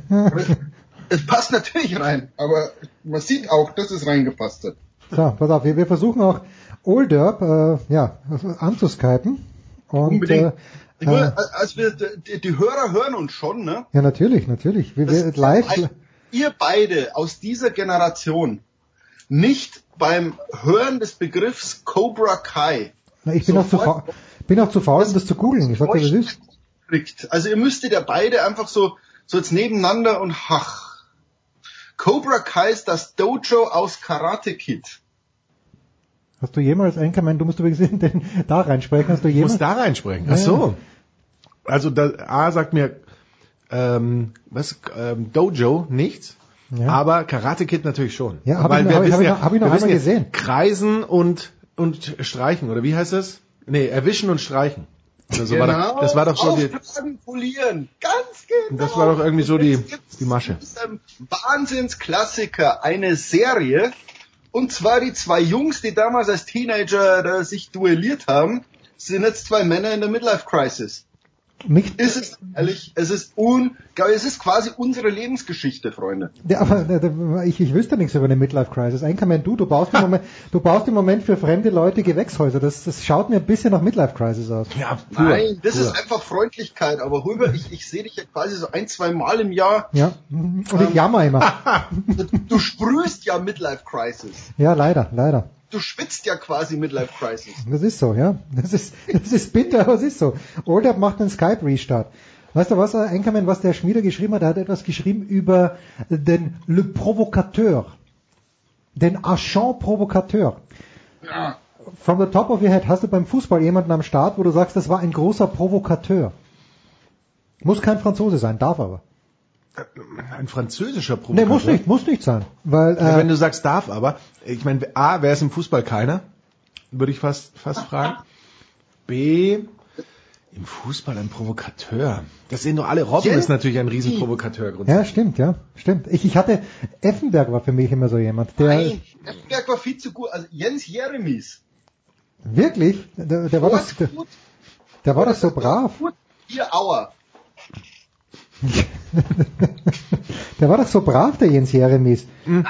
[laughs] es passt natürlich rein, aber man sieht auch, dass es reingepasst hat. So, pass auf, wir, wir versuchen auch Olderb äh, ja, anzuskypen. Und, Unbedingt. Äh, Nur, also wir, die, die Hörer hören uns schon, ne? ja, natürlich, natürlich. Wir, wir, live, Ihr beide aus dieser Generation nicht beim Hören des Begriffs Cobra Kai Na, ich bin auch, zu faul, bin auch zu faul, um das zu googeln. Ich sag dir, was ist. Also ihr müsstet ja beide einfach so, so jetzt nebeneinander und hach. Cobra Kai ist das Dojo aus Karate Kid. Hast du jemals, Enkermann, du musst übrigens [laughs] den, da reinsprechen, hast du Ich jemals... muss da reinsprechen. Ach so. Also da, A sagt mir ähm, was ähm, Dojo nichts, Ja. aber Karate Kid natürlich schon. Ja, hab Weil ich- wir hab ich- ich ja, noch- hab ich noch einmal gesehen. Kreisen und und streichen oder wie heißt das? Nee, erwischen und streichen. Oder so war das, das war doch so die, polieren. Ganz genau. das war doch irgendwie so die die Masche. Wahnsinnsklassiker, eine Serie. Und zwar die zwei Jungs, die damals als Teenager da sich duelliert haben, sind jetzt zwei Männer in der Midlife Crisis. Nicht, Ist es ehrlich? Es ist un, es ist quasi unsere Lebensgeschichte, Freunde. Ja, aber äh, ich, ich wüsste nichts über eine Midlife Crisis. Enkermann, du, du baust im [laughs] Moment, du baust im Moment für fremde Leute Gewächshäuser. Das, das schaut mir ein bisschen nach Midlife Crisis aus. Ja, Nein, das ist einfach Freundlichkeit. Aber Huber, ich, ich sehe dich ja quasi so ein, zwei Mal im Jahr. Ja, und ich jammer immer. [laughs] Du sprühst ja Midlife Crisis. Ja, leider, leider. Du schwitzt ja quasi Midlife Crisis. Das ist so, ja. Das ist, das ist bitter, aber es ist so. Oldab macht einen Skype-Restart. Weißt du was, Enkermann, was der Schmieder geschrieben hat? Er hat etwas geschrieben über den Le Provocateur. Den Agent Provocateur. Ja. From the top of your head, hast du beim Fußball jemanden am Start, wo du sagst, das war ein großer Provokateur? Muss kein Franzose sein, darf aber. Ein französischer Nee, Provokateur. muss nicht, muss nicht sein. Weil, Ja, äh, wenn du sagst darf, aber ich meine, A, wer ist im Fußball keiner? Würde ich fast fast fragen. B, im Fußball ein Provokateur. Das sehen doch alle. Robben Jens- ist natürlich ein Riesenprovokateur grundsätzlich. ja, stimmt, ja, stimmt. Ich, ich hatte, Effenberg war für mich immer so jemand, der, Nein, Effenberg war viel zu gut. Also Jens Jeremies. wirklich, der, der war das, der, der war das so brav. Vier Auer. [laughs] [laughs] Der war doch so brav, der Jens Jeremies. Nein,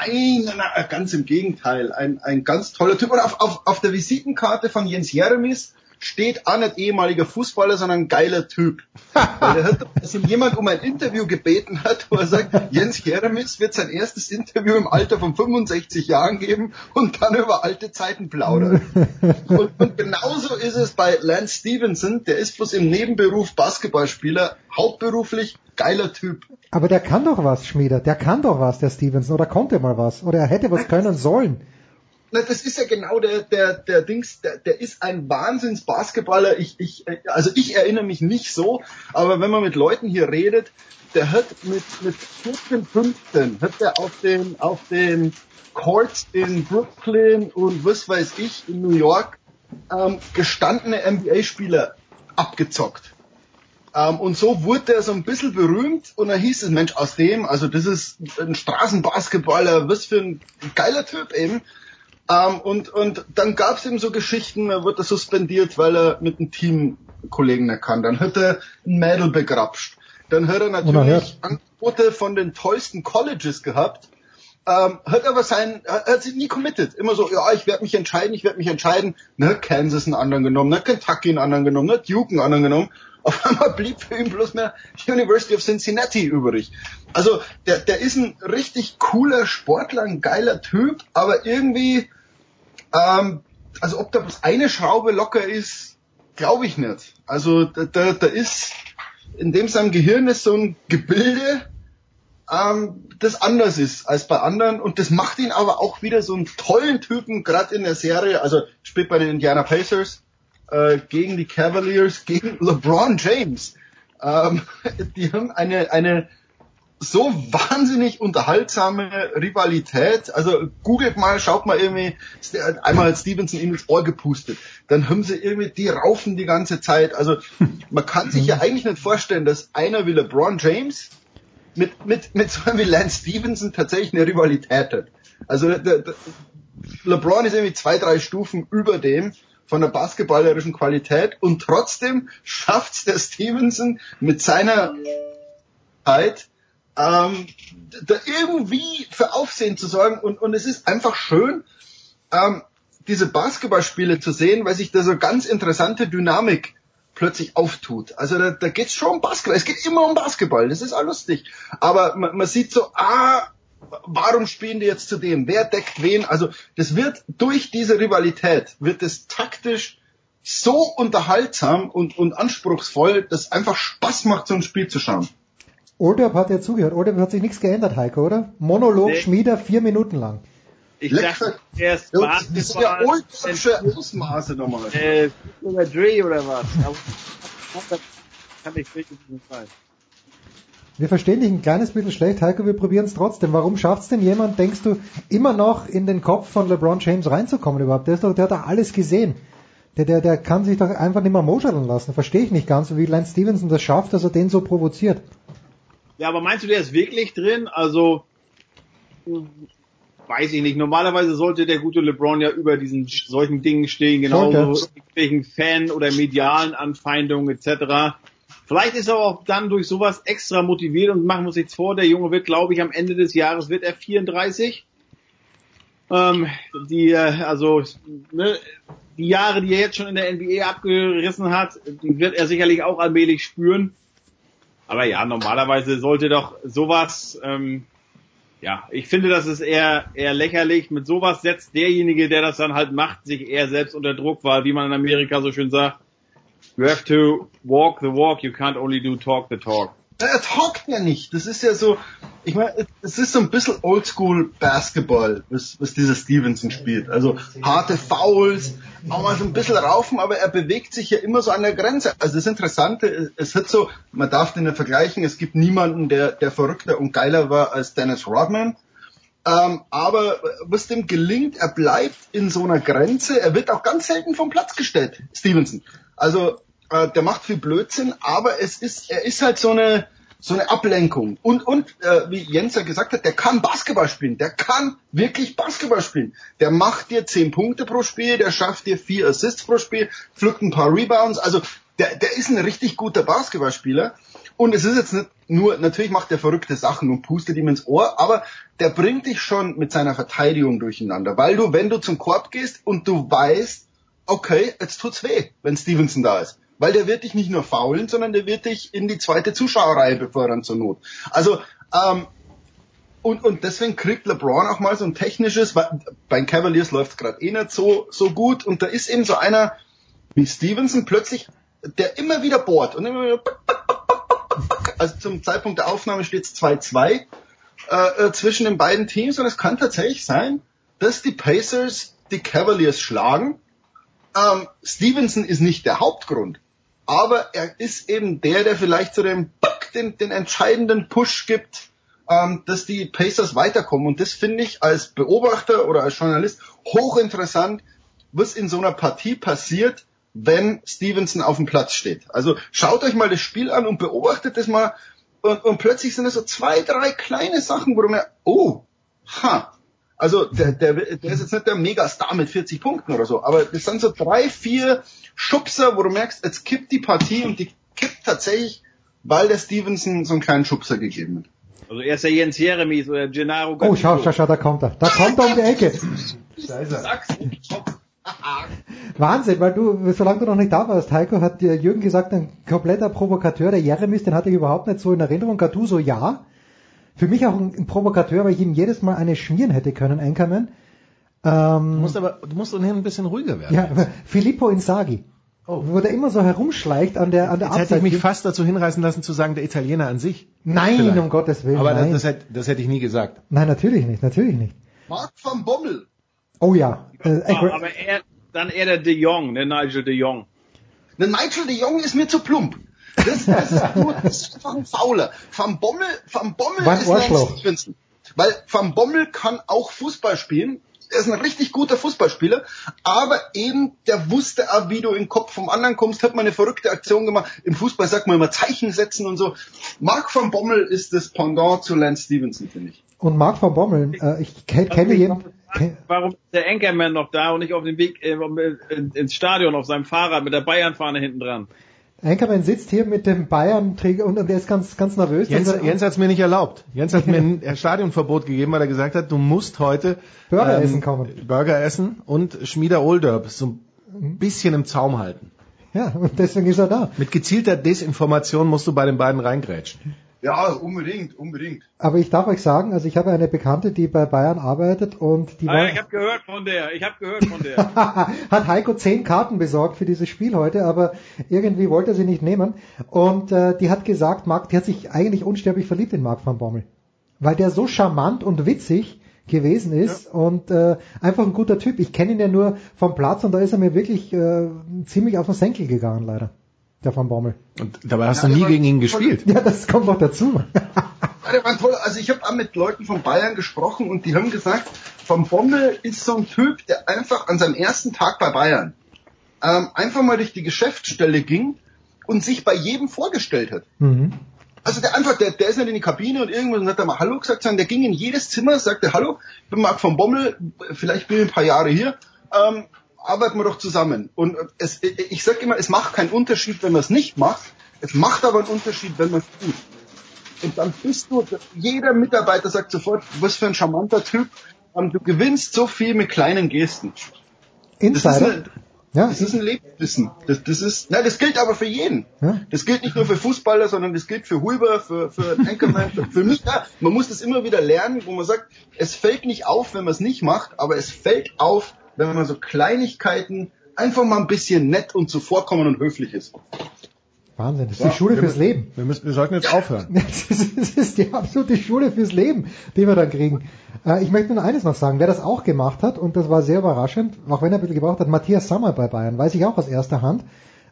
nein, nein, ganz im Gegenteil. Ein, ein ganz toller Typ. Und auf, auf, auf der Visitenkarte von Jens Jeremies steht auch nicht ehemaliger Fußballer, sondern ein geiler Typ. Weil der hat, [laughs] dass ihm jemand um ein Interview gebeten hat, wo er sagt, Jens Jeremies wird sein erstes Interview im Alter von 65 Jahren geben und dann über alte Zeiten plaudern. [laughs] Und, und genauso ist es bei Lance Stevenson, der ist bloß im Nebenberuf Basketballspieler, hauptberuflich geiler Typ. Aber der kann doch was, Schmieder. Der kann doch was, der Stevenson. Oder konnte mal was. Oder er hätte was können sollen. Na, das ist ja genau der, der, der Dings, der, der ist ein Wahnsinns Basketballer. Ich, ich, also ich erinnere mich nicht so, aber wenn man mit Leuten hier redet, der hat mit, mit 14, 15, hat der auf den, auf den Courts in Brooklyn und was weiß ich in New York ähm, gestandene NBA-Spieler abgezockt. Ähm, und so wurde er so ein bisschen berühmt und dann hieß es, Mensch, aus dem, also das ist ein Straßenbasketballer, was für ein geiler Typ eben. Ähm, und, und dann gab es eben so Geschichten, da wurde er suspendiert, weil er mit einem Teamkollegen nicht kann. Dann hat er ein Mädel begrapscht. Dann hat er natürlich. Angebote von den tollsten Colleges gehabt. Ähm, hat aber sein, hat sich nie committed. Immer so, ja, ich werde mich entscheiden, ich werde mich entscheiden. Ne, Kansas einen anderen genommen, ne, Kentucky einen anderen genommen, ne, Duke einen anderen genommen. Auf einmal blieb für ihn bloß mehr University of Cincinnati übrig. Also der, der ist ein richtig cooler Sportler, ein geiler Typ, aber irgendwie, ähm, also ob da bloß eine Schraube locker ist, glaube ich nicht. Also da, da, da ist in dem seinem Gehirn ist so ein Gebilde, ähm, das anders ist als bei anderen und das macht ihn aber auch wieder so einen tollen Typen, gerade in der Serie, also spielt bei den Indiana Pacers äh, gegen die Cavaliers, gegen LeBron James. Ähm, [laughs] die haben eine, eine so wahnsinnig unterhaltsame Rivalität. Also googelt mal, schaut mal irgendwie, einmal hat Stevenson ihm ins Ohr gepustet. Dann haben sie irgendwie, die raufen die ganze Zeit. Also man kann sich ja eigentlich nicht vorstellen, dass einer wie LeBron James mit, mit, mit so einem wie Lance Stevenson tatsächlich eine Rivalität hat. Also der, der, LeBron ist irgendwie zwei, drei Stufen über dem von der basketballerischen Qualität und trotzdem schafft's der Stevenson mit seiner Zeit, ähm, da irgendwie für Aufsehen zu sorgen und, und es ist einfach schön, ähm, diese Basketballspiele zu sehen, weil sich da so ganz interessante Dynamik plötzlich auftut. Also da, da geht's schon um Basketball. Es geht immer um Basketball. Das ist auch lustig. Aber man, man sieht so, ah, warum spielen die jetzt zu dem? Wer deckt wen? Also das wird durch diese Rivalität, wird es taktisch so unterhaltsam und, und anspruchsvoll, dass einfach Spaß macht, so ein Spiel zu schauen. Oldorp hat ja zugehört. Oldorp hat sich nichts geändert, Heiko, oder? Monolog Nee. Schmieder vier Minuten lang. Ich dachte, erst Das ist ja ultra Ausmaße nochmal. äh, oder Dre oder was. Aber das kann ich wirklich nicht sein. Wir verstehen dich ein kleines bisschen schlecht, Heiko, wir probieren es trotzdem. Warum schafft's denn jemand, denkst du, immer noch in den Kopf von LeBron James reinzukommen überhaupt? Der, ist doch, der hat doch alles gesehen. Der, der, der kann sich doch einfach nicht mehr moscheln lassen. Verstehe ich nicht ganz, wie Lance Stevenson das schafft, dass er den so provoziert. Ja, aber meinst du, der ist wirklich drin? Also, weiß ich nicht. Normalerweise sollte der gute LeBron ja über diesen solchen Dingen stehen, genauso wegen Fan- oder medialen Anfeindungen etc. Vielleicht ist er auch dann durch sowas extra motiviert und machen wir uns nichts vor. Der Junge wird, glaube ich, am Ende des Jahres wird er 34. Ähm, die, äh, also, ne, die Jahre, die er jetzt schon in der NBA abgerissen hat, die wird er sicherlich auch allmählich spüren. Aber ja, normalerweise sollte doch sowas, ähm, ja, ich finde, das ist eher, eher lächerlich. Mit sowas setzt derjenige, der das dann halt macht, sich eher selbst unter Druck, weil, wie man in Amerika so schön sagt, you have to walk the walk, you can't only do talk the talk. Er talkt ja nicht. Das ist ja so, ich meine, es ist so ein bisschen Oldschool Basketball, was, was dieser Stevenson spielt. Also harte Fouls, auch mal so ein bisschen raufen, aber er bewegt sich ja immer so an der Grenze. Also das Interessante, es hat so, man darf den ja vergleichen, es gibt niemanden, der, der verrückter und geiler war als Dennis Rodman. Ähm, aber was dem gelingt, er bleibt in so einer Grenze, er wird auch ganz selten vom Platz gestellt, Stevenson. Also äh, der macht viel Blödsinn, aber es ist, er ist halt so eine so eine Ablenkung. Und, und äh, wie Jens ja gesagt hat, der kann Basketball spielen. Der kann wirklich Basketball spielen. Der macht dir zehn Punkte pro Spiel, der schafft dir vier Assists pro Spiel, pflückt ein paar Rebounds. Also der, der ist ein richtig guter Basketballspieler. Und es ist jetzt nicht nur, natürlich macht der verrückte Sachen und pustet ihm ins Ohr, aber der bringt dich schon mit seiner Verteidigung durcheinander. Weil du, wenn du zum Korb gehst und du weißt, okay, jetzt tut's weh, wenn Stevenson da ist. Weil der wird dich nicht nur faulen, sondern der wird dich in die zweite Zuschauerreihe befördern zur Not. Also, ähm, und, und deswegen kriegt LeBron auch mal so ein technisches, weil bei den Cavaliers läuft's gerade eh nicht so, so gut und da ist eben so einer wie Stevenson plötzlich, der immer wieder bohrt und immer wieder, also zum Zeitpunkt der Aufnahme steht's 2-2 äh, äh, zwischen den beiden Teams und es kann tatsächlich sein, dass die Pacers die Cavaliers schlagen. Ähm, Stevenson ist nicht der Hauptgrund, aber er ist eben der, der vielleicht zu dem den, den entscheidenden Push gibt, ähm, dass die Pacers weiterkommen. Und das finde ich als Beobachter oder als Journalist hochinteressant, was in so einer Partie passiert, wenn Stevenson auf dem Platz steht. Also schaut euch mal das Spiel an und beobachtet das mal. Und, und plötzlich sind es so zwei, drei kleine Sachen, wo du mir, oh, ha, also der, der, der ist jetzt nicht der Megastar mit 40 Punkten oder so, aber das sind so drei, vier Schubser, wo du merkst, jetzt kippt die Partie und die kippt tatsächlich, weil der Stevenson so einen kleinen Schubser gegeben hat. Also erst der Jens Jeremies oder Gennaro Oh, schau, schau, schau, da kommt er. Da kommt er um die Ecke. Scheiße. [laughs] Wahnsinn, weil du, solange du noch nicht da warst, Heiko, hat dir Jürgen gesagt, ein kompletter Provokateur, der Jeremis, den hatte ich überhaupt nicht so in Erinnerung. Gattuso ja. Für mich auch ein, ein Provokateur, weil ich ihm jedes Mal eine schmieren hätte können, Einkommen. Ähm, Du musst aber, du musst ohnehin ein bisschen ruhiger werden. ja, aber Filippo Inzaghi. Wo der immer so herumschleicht an der, an der Jetzt hätte ich mich fast dazu hinreißen lassen zu sagen, der Italiener an sich. Nein, Vielleicht. um Gottes Willen. Aber nein. das, das, hätte, das hätte ich nie gesagt. nein, natürlich nicht, natürlich nicht. Mark van Bommel. Oh ja. Äh, Ah, aber er, dann eher der De Jong, der Nigel De Jong. Der Nigel de Jong ist mir zu plump. Das, das, ist, nur, das ist einfach ein Fauler. Van Bommel, Van Bommel ein ist ein Arschloch. Stevenson. Weil Van Bommel kann auch Fußball spielen. Er ist ein richtig guter Fußballspieler, aber eben der wusste auch, wie du in den Kopf vom anderen kommst, hat mal eine verrückte Aktion gemacht. Im Fußball sagt man immer Zeichen setzen und so. Mark van Bommel ist das Pendant zu Lance Stevenson, finde ich. Und Mark van Bommel, äh, ich ke- kenne jeden, warum ist der Anchorman noch da und nicht auf dem Weg äh, ins Stadion auf seinem Fahrrad mit der Bayern-Fahne hinten dran? Anchorman sitzt hier mit dem Bayern-Träger und, und der ist ganz, ganz nervös. Jens, Jens hat es mir nicht erlaubt. Jens hat mir ein [laughs] Stadionverbot gegeben, weil er gesagt hat, du musst heute Burger ähm, essen kommen. Burger essen und Schmieder Olderb so ein bisschen im Zaum halten. Ja, und deswegen ist er da. Mit gezielter Desinformation musst du bei den beiden reingrätschen. Ja, unbedingt, unbedingt. Aber ich darf euch sagen, also ich habe eine Bekannte, die bei Bayern arbeitet und die ah, war, ich habe gehört von der, ich habe gehört von der. [laughs] hat Heiko zehn Karten besorgt für dieses Spiel heute, aber irgendwie wollte er sie nicht nehmen und äh, die hat gesagt, Marc, die hat sich eigentlich unsterblich verliebt in Marc van Bommel, weil der so charmant und witzig gewesen ist ja. und äh, einfach ein guter Typ. Ich kenne ihn ja nur vom Platz und da ist er mir wirklich äh, ziemlich auf den Senkel gegangen, leider. Der Van Bommel. Und dabei hast ja, du nie gegen ihn gespielt. Ja, das kommt noch dazu. Ja, der war toll. Also ich habe auch mit Leuten von Bayern gesprochen und die haben gesagt, Van Bommel ist so ein Typ, der einfach an seinem ersten Tag bei Bayern ähm, einfach mal durch die Geschäftsstelle ging und sich bei jedem vorgestellt hat. Mhm. Also der einfach, der, der ist nicht in die Kabine und irgendwas und hat da mal Hallo gesagt, sondern der ging in jedes Zimmer, sagte Hallo, ich bin Marc von Bommel, vielleicht bin ich ein paar Jahre hier, ähm, arbeiten wir doch zusammen. Und es, ich sage immer, es macht keinen Unterschied, wenn man es nicht macht, es macht aber einen Unterschied, wenn man es tut. Und dann bist du, jeder Mitarbeiter sagt sofort, was für ein charmanter Typ, ähm, du gewinnst so viel mit kleinen Gesten. Insider? Ja, das ist ein Lebenswissen. Das, das ist, na, das gilt aber für jeden. Ja. Das gilt nicht nur für Fußballer, sondern das gilt für Huber, für, für Anchorman, für, [laughs] für mich. Ja, man muss das immer wieder lernen, wo man sagt, es fällt nicht auf, wenn man es nicht macht, aber es fällt auf, wenn man so Kleinigkeiten einfach mal ein bisschen nett und zuvorkommen und höflich ist. Wahnsinn, das ist die Schule fürs Leben. Wir, müssen, wir sollten jetzt aufhören. [laughs] Das ist die absolute Schule fürs Leben, die wir da kriegen. Äh, ich möchte nur eines noch sagen, wer das auch gemacht hat, und das war sehr überraschend, auch wenn er ein bisschen gebraucht hat, Matthias Sammer bei Bayern, weiß ich auch aus erster Hand.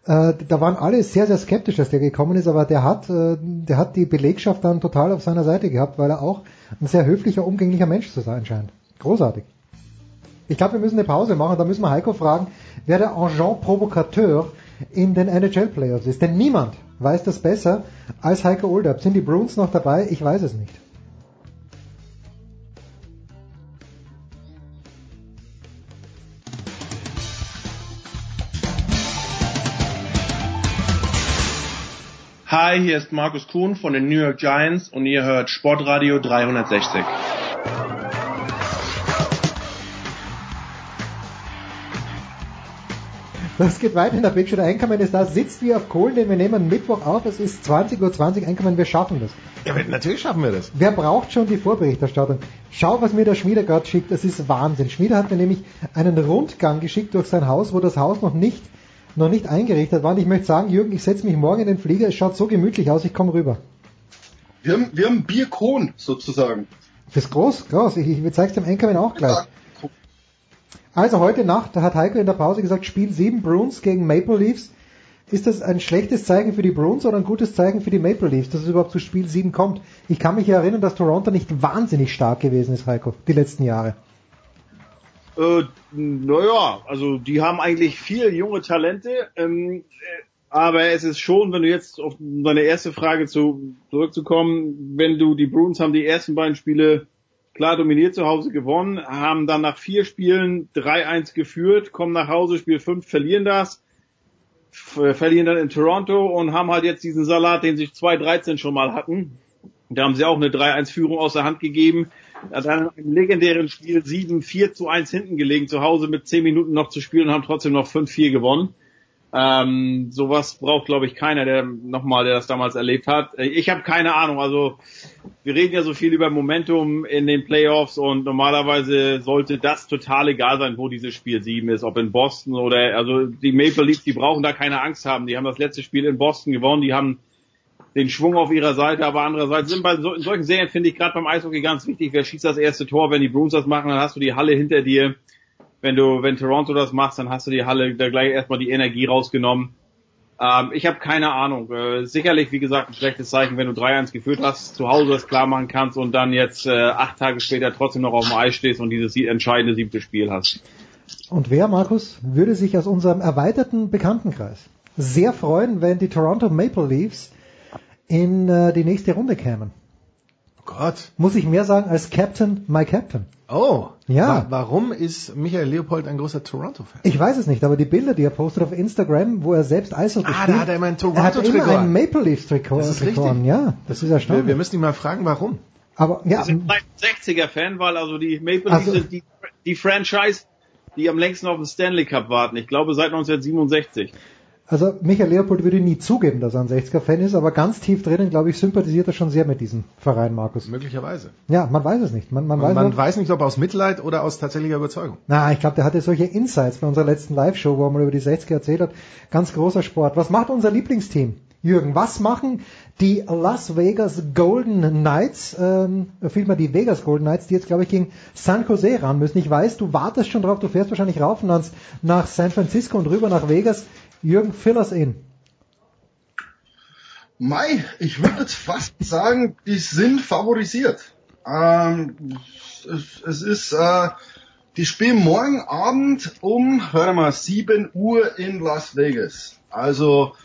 Äh, da waren alle sehr, sehr skeptisch, dass der gekommen ist, aber der hat, äh, der hat die Belegschaft dann total auf seiner Seite gehabt, weil er auch ein sehr höflicher, umgänglicher Mensch zu sein scheint. Großartig. Ich glaube, wir müssen eine Pause machen, da müssen wir Heiko fragen, wer der Agent Provocateur in den NHL Playoffs ist. Denn niemand weiß das besser als Heiko Olderb. Sind die Bruins noch dabei? Ich weiß es nicht. Hi, hier ist Markus Kuhn von den New York Giants und ihr hört Sportradio 360. Das geht weiter in der Big Show. Der Einkommen ist da, sitzt wie auf Kohlen, denn wir nehmen Mittwoch auf. Es ist 20.20 Uhr. 20. Einkommen, wir schaffen das. Ja, natürlich schaffen wir das. Wer braucht schon die Vorberichterstattung? Schau, was mir der Schmieder gerade schickt. Das ist Wahnsinn. Schmieder hat mir nämlich einen Rundgang geschickt durch sein Haus, wo das Haus noch nicht, noch nicht eingerichtet war. Und ich möchte sagen, Jürgen, ich setze mich morgen in den Flieger. Es schaut so gemütlich aus. Ich komme rüber. Wir haben, wir haben Bierkron sozusagen. Das ist groß, groß. Ich, ich zeige es dem Einkommen auch gleich. Ja. Also heute Nacht hat Heiko in der Pause gesagt, Spiel 7 Bruins gegen Maple Leafs. Ist das ein schlechtes Zeichen für die Bruins oder ein gutes Zeichen für die Maple Leafs, dass es überhaupt zu Spiel 7 kommt? Ich kann mich erinnern, dass Toronto nicht wahnsinnig stark gewesen ist, Heiko, die letzten Jahre. Äh, naja, also die haben eigentlich viele junge Talente, ähm, aber es ist schon, wenn du jetzt auf deine erste Frage zu, zurückzukommen, wenn du die Bruins haben die ersten beiden Spiele klar dominiert zu Hause gewonnen, haben dann nach vier Spielen 3-1 geführt, kommen nach Hause, Spiel 5, verlieren das, verlieren dann in Toronto und haben halt jetzt diesen Salat, den sie 2-13 schon mal hatten. Da haben sie auch eine 3-1-Führung aus der Hand gegeben. Dann im legendären Spiel 7, 4 zu 1 hinten gelegen, zu Hause mit 10 Minuten noch zu spielen und haben trotzdem noch 5-4 gewonnen. Ähm, sowas braucht, glaube ich, keiner, der nochmal, der das damals erlebt hat. Ich habe keine Ahnung. Also wir reden ja so viel über Momentum in den Playoffs und normalerweise sollte das total egal sein, wo dieses Spiel 7 ist, ob in Boston oder also die Maple Leafs, die brauchen da keine Angst haben. Die haben das letzte Spiel in Boston gewonnen, die haben den Schwung auf ihrer Seite, aber andererseits sind bei so, in solchen Serien finde ich gerade beim Eishockey ganz wichtig, wer schießt das erste Tor, wenn die Bruins das machen, dann hast du die Halle hinter dir wenn du, wenn Toronto das macht, dann hast du die Halle da gleich erstmal die Energie rausgenommen. Ähm, ich habe keine Ahnung. Äh, sicherlich, wie gesagt, ein schlechtes Zeichen, wenn du 3-1 geführt hast, zu Hause das klar machen kannst und dann jetzt äh, acht Tage später trotzdem noch auf dem Eis stehst und dieses entscheidende siebte Spiel hast. Und wer, Markus, würde sich aus unserem erweiterten Bekanntenkreis sehr freuen, wenn die Toronto Maple Leafs in äh, die nächste Runde kämen? Gott. Muss ich mehr sagen als Captain, my Captain. Oh. Ja. Wa warum ist Michael Leopold ein großer Toronto-Fan? Ich weiß es nicht, aber die Bilder, die er postet auf Instagram, wo er selbst Eishockey Ah, spielt, da hat er immer ein er hat Toronto-Trikot immer ein. Maple Leafs Trikot. Das ist Trikot richtig. Ja, das ist erstaunlich. Wir, wir müssen ihn mal fragen, warum. aber ja, Wir sind ein 60er-Fan, weil also die Maple Leafs Also- sind die, die Franchise, die am längsten auf den Stanley Cup warten. Ich glaube seit 1967. also Michael Leopold würde nie zugeben, dass er ein 60er-Fan ist, aber ganz tief drinnen, glaube ich, sympathisiert er schon sehr mit diesem Verein, Markus. Möglicherweise. Ja, man weiß es nicht. Man, man, weiß man weiß nicht, ob aus Mitleid oder aus tatsächlicher Überzeugung. Na, ich glaube, der hatte solche Insights bei unserer letzten Live-Show, wo er mal über die 60er erzählt hat. Ganz großer Sport. Was macht unser Lieblingsteam? Jürgen, was machen die Las Vegas Golden Knights, ähm, vielmehr die Vegas Golden Knights, die jetzt, glaube ich, gegen San Jose ran müssen. Ich weiß, du wartest schon drauf, du fährst wahrscheinlich rauf und ans- nach San Francisco und rüber nach Vegas. Jürgen, fill us in. Mai, ich würde jetzt fast sagen, die sind favorisiert. Ähm, es, es ist, äh, die spielen morgen Abend um, hör mal, 7 Uhr in Las Vegas. Also,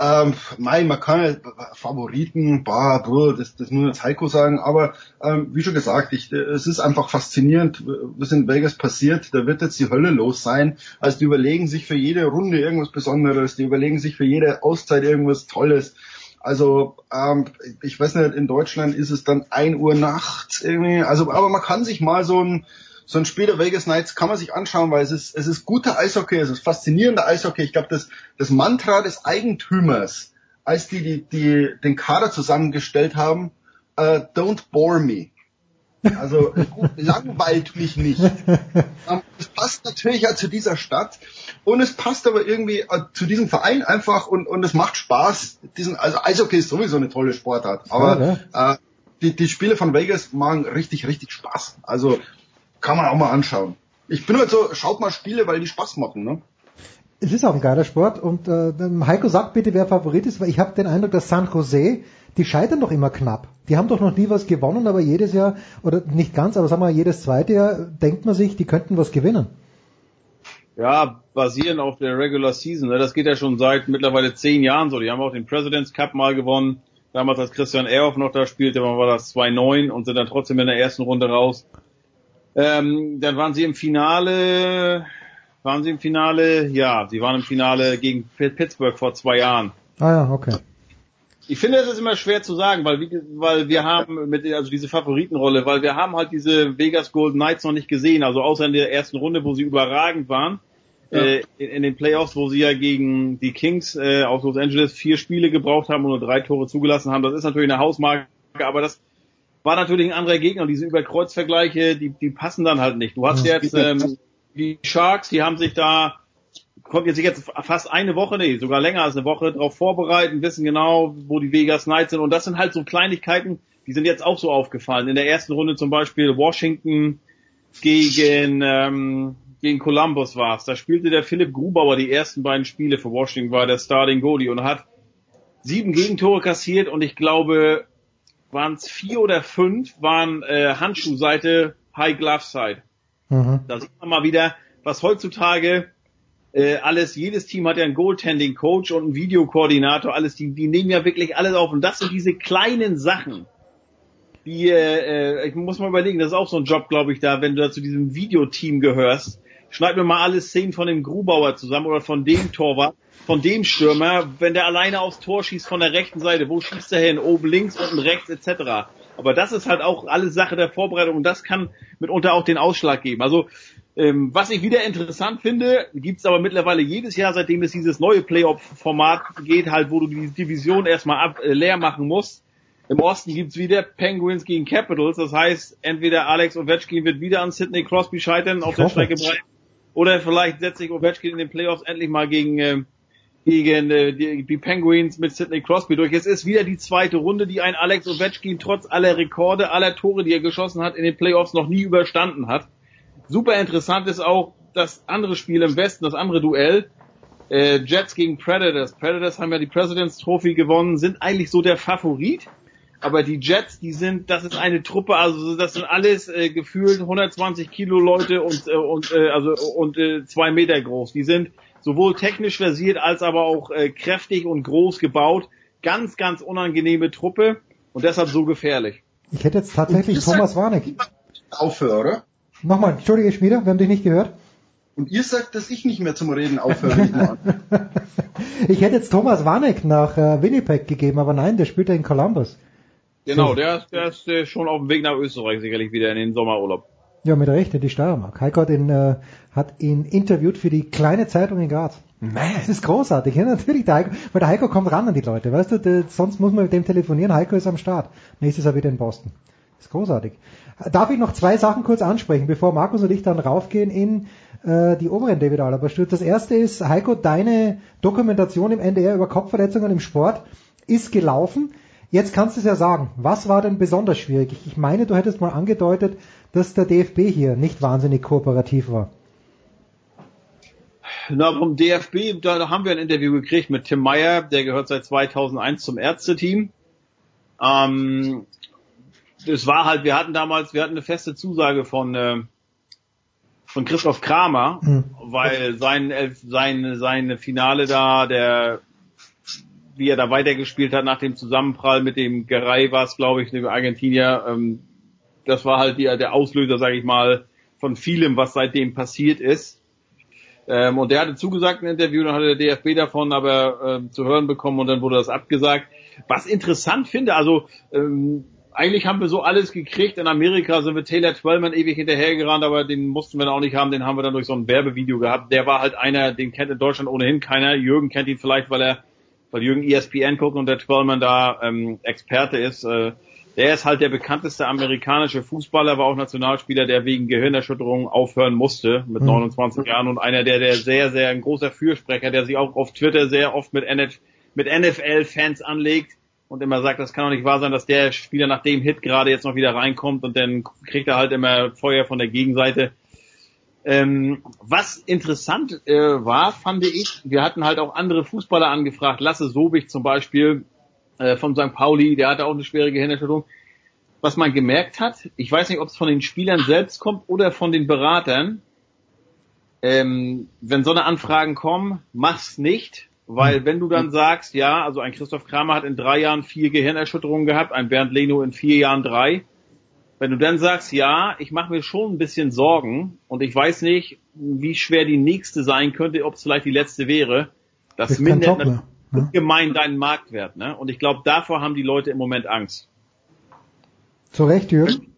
ähm, Mai, man kann ja Favoriten, bah, bruh, das, das muss jetzt Heiko sagen, aber ähm, wie schon gesagt, ich, es ist einfach faszinierend, was in Vegas passiert. Da wird jetzt die Hölle los sein. Also die überlegen sich für jede Runde irgendwas Besonderes, die überlegen sich für jede Auszeit irgendwas Tolles. Also ähm, ich weiß nicht, in Deutschland ist es dann ein Uhr nachts irgendwie. Also, aber man kann sich mal so ein so ein Spiel der Vegas Knights kann man sich anschauen, weil es ist es ist guter Eishockey, es ist faszinierender Eishockey. Ich glaube, das das Mantra des Eigentümers, als die die, die den Kader zusammengestellt haben, äh, don't bore me. Also [laughs] langweilt mich nicht. Ähm, Es passt natürlich ja zu dieser Stadt und es passt aber irgendwie äh, zu diesem Verein einfach und, und es macht Spaß. Diesen, also Eishockey ist sowieso eine tolle Sportart, aber äh, die, die Spiele von Vegas machen richtig, richtig Spaß. Also kann man auch mal anschauen. Ich bin halt so, schaut mal Spiele, weil die Spaß machen, ne? Es ist auch ein geiler Sport und äh, Heiko sagt bitte, wer Favorit ist, weil ich habe den Eindruck, dass San Jose, die scheitern doch immer knapp. Die haben doch noch nie was gewonnen, aber jedes Jahr, oder nicht ganz, aber sagen wir mal, jedes zweite Jahr denkt man sich, die könnten was gewinnen. Ja, basierend auf der Regular Season. Ne? Das geht ja schon seit mittlerweile zehn Jahren so. Die haben auch den President's Cup mal gewonnen. Damals, als Christian Ehrhoff noch da spielte, war das 2-9 und sind dann trotzdem in der ersten Runde raus. Ähm, dann waren sie im Finale, waren sie im Finale? Ja, sie waren im Finale gegen Pittsburgh vor zwei Jahren. Ah ja, okay. Ich finde, es ist immer schwer zu sagen, weil, weil wir haben mit, also diese Favoritenrolle, weil wir haben halt diese Vegas Golden Knights noch nicht gesehen, also außer in der ersten Runde, wo sie überragend waren, Ja. äh, in, in den Playoffs, wo sie ja gegen die Kings äh, aus Los Angeles vier Spiele gebraucht haben und nur drei Tore zugelassen haben. Das ist natürlich eine Hausmarke, aber das war natürlich ein anderer Gegner und diese Überkreuzvergleiche, die, die passen dann halt nicht. Du hast jetzt ähm, die Sharks, die haben sich da konnten sich jetzt fast eine Woche, nee, sogar länger als eine Woche darauf vorbereiten, wissen genau, wo die Vegas Knights sind. Und das sind halt so Kleinigkeiten, die sind jetzt auch so aufgefallen. In der ersten Runde zum Beispiel Washington gegen, ähm, gegen Columbus war es. Da spielte der Philipp Grubauer die ersten beiden Spiele für Washington, war der Starting Goalie und hat sieben Gegentore kassiert und ich glaube, waren es vier oder fünf, waren äh, Handschuhseite, High Glove Side. Mhm. Da sieht man mal wieder, was heutzutage äh, alles, jedes Team hat ja einen Goaltending-Coach und einen Videokoordinator, alles, die, die nehmen ja wirklich alles auf. Und das sind diese kleinen Sachen, die, äh, äh, ich muss mal überlegen, das ist auch so ein Job, glaube ich, da, wenn du da zu diesem Videoteam gehörst, schneid mir mal alle Szenen von dem Grubauer zusammen oder von dem Torwart, von dem Stürmer, wenn der alleine aufs Tor schießt von der rechten Seite, wo schießt er hin? Oben links, unten rechts, etc. Aber das ist halt auch alles Sache der Vorbereitung und das kann mitunter auch den Ausschlag geben. Also ähm, was ich wieder interessant finde, gibt's aber mittlerweile jedes Jahr, seitdem es dieses neue Playoff-Format geht, halt, wo du die Division erstmal ab, äh, leer machen musst. Im Osten gibt's wieder Penguins gegen Capitals. Das heißt, entweder Alex Ovechkin wird wieder an Sidney Crosby scheitern auf der. Strecke bleiben, oder vielleicht setzt sich Ovechkin in den Playoffs endlich mal gegen ähm, gegen äh, die, die Penguins mit Sidney Crosby durch. Es ist wieder die zweite Runde, die ein Alex Ovechkin trotz aller Rekorde, aller Tore, die er geschossen hat, in den Playoffs noch nie überstanden hat. Super interessant ist auch das andere Spiel im Westen, das andere Duell. Äh, Jets gegen Predators. Predators haben ja die President's Trophy gewonnen, sind eigentlich so der Favorit. Aber die Jets, die sind, das ist eine Truppe, also das sind alles äh, gefühlt 120 Kilo Leute und äh, und äh, also und äh, zwei Meter groß. Die sind sowohl technisch versiert als aber auch äh, kräftig und groß gebaut. Ganz, ganz unangenehme Truppe und deshalb so gefährlich. Ich hätte jetzt tatsächlich Thomas Warneck. Aufhöre, oder? Nochmal, entschuldige Schmieder, wir haben dich nicht gehört. Und ihr sagt, dass ich nicht mehr zum Reden aufhöre. Ich, mal an. ich hätte jetzt Thomas Warneck nach äh, Winnipeg gegeben, aber nein, der spielt ja in Columbus. Genau, der, ist- der ist äh, schon auf dem Weg nach Österreich sicherlich wieder in den Sommerurlaub. Ja, mit Recht, in die Steiermark. Heiko hat ihn, äh, hat ihn interviewt für die kleine Zeitung in Graz. Das ist großartig, ja, natürlich. Der Heiko, weil der Heiko kommt ran an die Leute, weißt du, der, sonst muss man mit dem telefonieren. Heiko ist am Start. Nächstes Jahr wieder in Boston. Das ist großartig. Darf ich noch zwei Sachen kurz ansprechen, bevor Markus und ich dann raufgehen in äh, die oberen David Alaba Stütze. Das erste ist, Heiko, deine Dokumentation im NDR über Kopfverletzungen im Sport ist gelaufen. Jetzt kannst du es ja sagen. Was war denn besonders schwierig? Ich meine, du hättest mal angedeutet, dass der DFB hier nicht wahnsinnig kooperativ war. Na, vom DFB, da, haben wir ein Interview gekriegt mit Tim Meyer, der gehört seit 2001 zum Ärzteteam. Ähm, das war halt, wir hatten damals, wir hatten eine feste Zusage von, äh, von Christoph Kramer, weil sein, sein, sein Finale da, der, wie er da weitergespielt hat nach dem Zusammenprall mit dem Geray war es, glaube ich, dem Argentinier, ähm, das war halt die, der Auslöser, sage ich mal, von vielem, was seitdem passiert ist. Ähm, und der hatte zugesagt im Interview, dann hatte der DFB davon aber ähm, zu hören bekommen und dann wurde das abgesagt. Was interessant finde, also ähm, eigentlich haben wir so alles gekriegt. In Amerika sind wir Taylor Twellman ewig hinterhergerannt, aber den mussten wir dann auch nicht haben. Den haben wir dann durch so ein Werbevideo gehabt. Der war halt einer, den kennt in Deutschland ohnehin keiner. Jürgen kennt ihn vielleicht, weil er, weil Jürgen ESPN guckt und der Twellman da ähm, Experte ist. Äh, der ist halt der bekannteste amerikanische Fußballer, war auch Nationalspieler, der wegen Gehirnerschütterung aufhören musste mit Mhm. 29 Jahren und einer, der, der sehr, sehr ein großer Fürsprecher, der sich auch auf Twitter sehr oft mit, NF, mit NFL-Fans anlegt und immer sagt, das kann doch nicht wahr sein, dass der Spieler nach dem Hit gerade jetzt noch wieder reinkommt und dann kriegt er halt immer Feuer von der Gegenseite. Ähm, was interessant äh, war, fand ich, wir hatten halt auch andere Fußballer angefragt, Lasse Sobich zum Beispiel äh, von St. Pauli, der hatte auch eine schwere Gehirnerschütterung. Was man gemerkt hat, ich weiß nicht, ob es von den Spielern selbst kommt oder von den Beratern, ähm, wenn so eine Anfragen kommen, mach's nicht, weil wenn du dann sagst, ja, also ein Christoph Kramer hat in drei Jahren vier Gehirnerschütterungen gehabt, ein Bernd Leno in vier Jahren drei, wenn du dann sagst, ja, ich mache mir schon ein bisschen Sorgen und ich weiß nicht, wie schwer die nächste sein könnte, ob es vielleicht die letzte wäre, das, kann mindert natürlich ungemein deinen Marktwert. Ne? Und ich glaube, davor haben die Leute im Moment Angst. Zu Recht, Jürgen?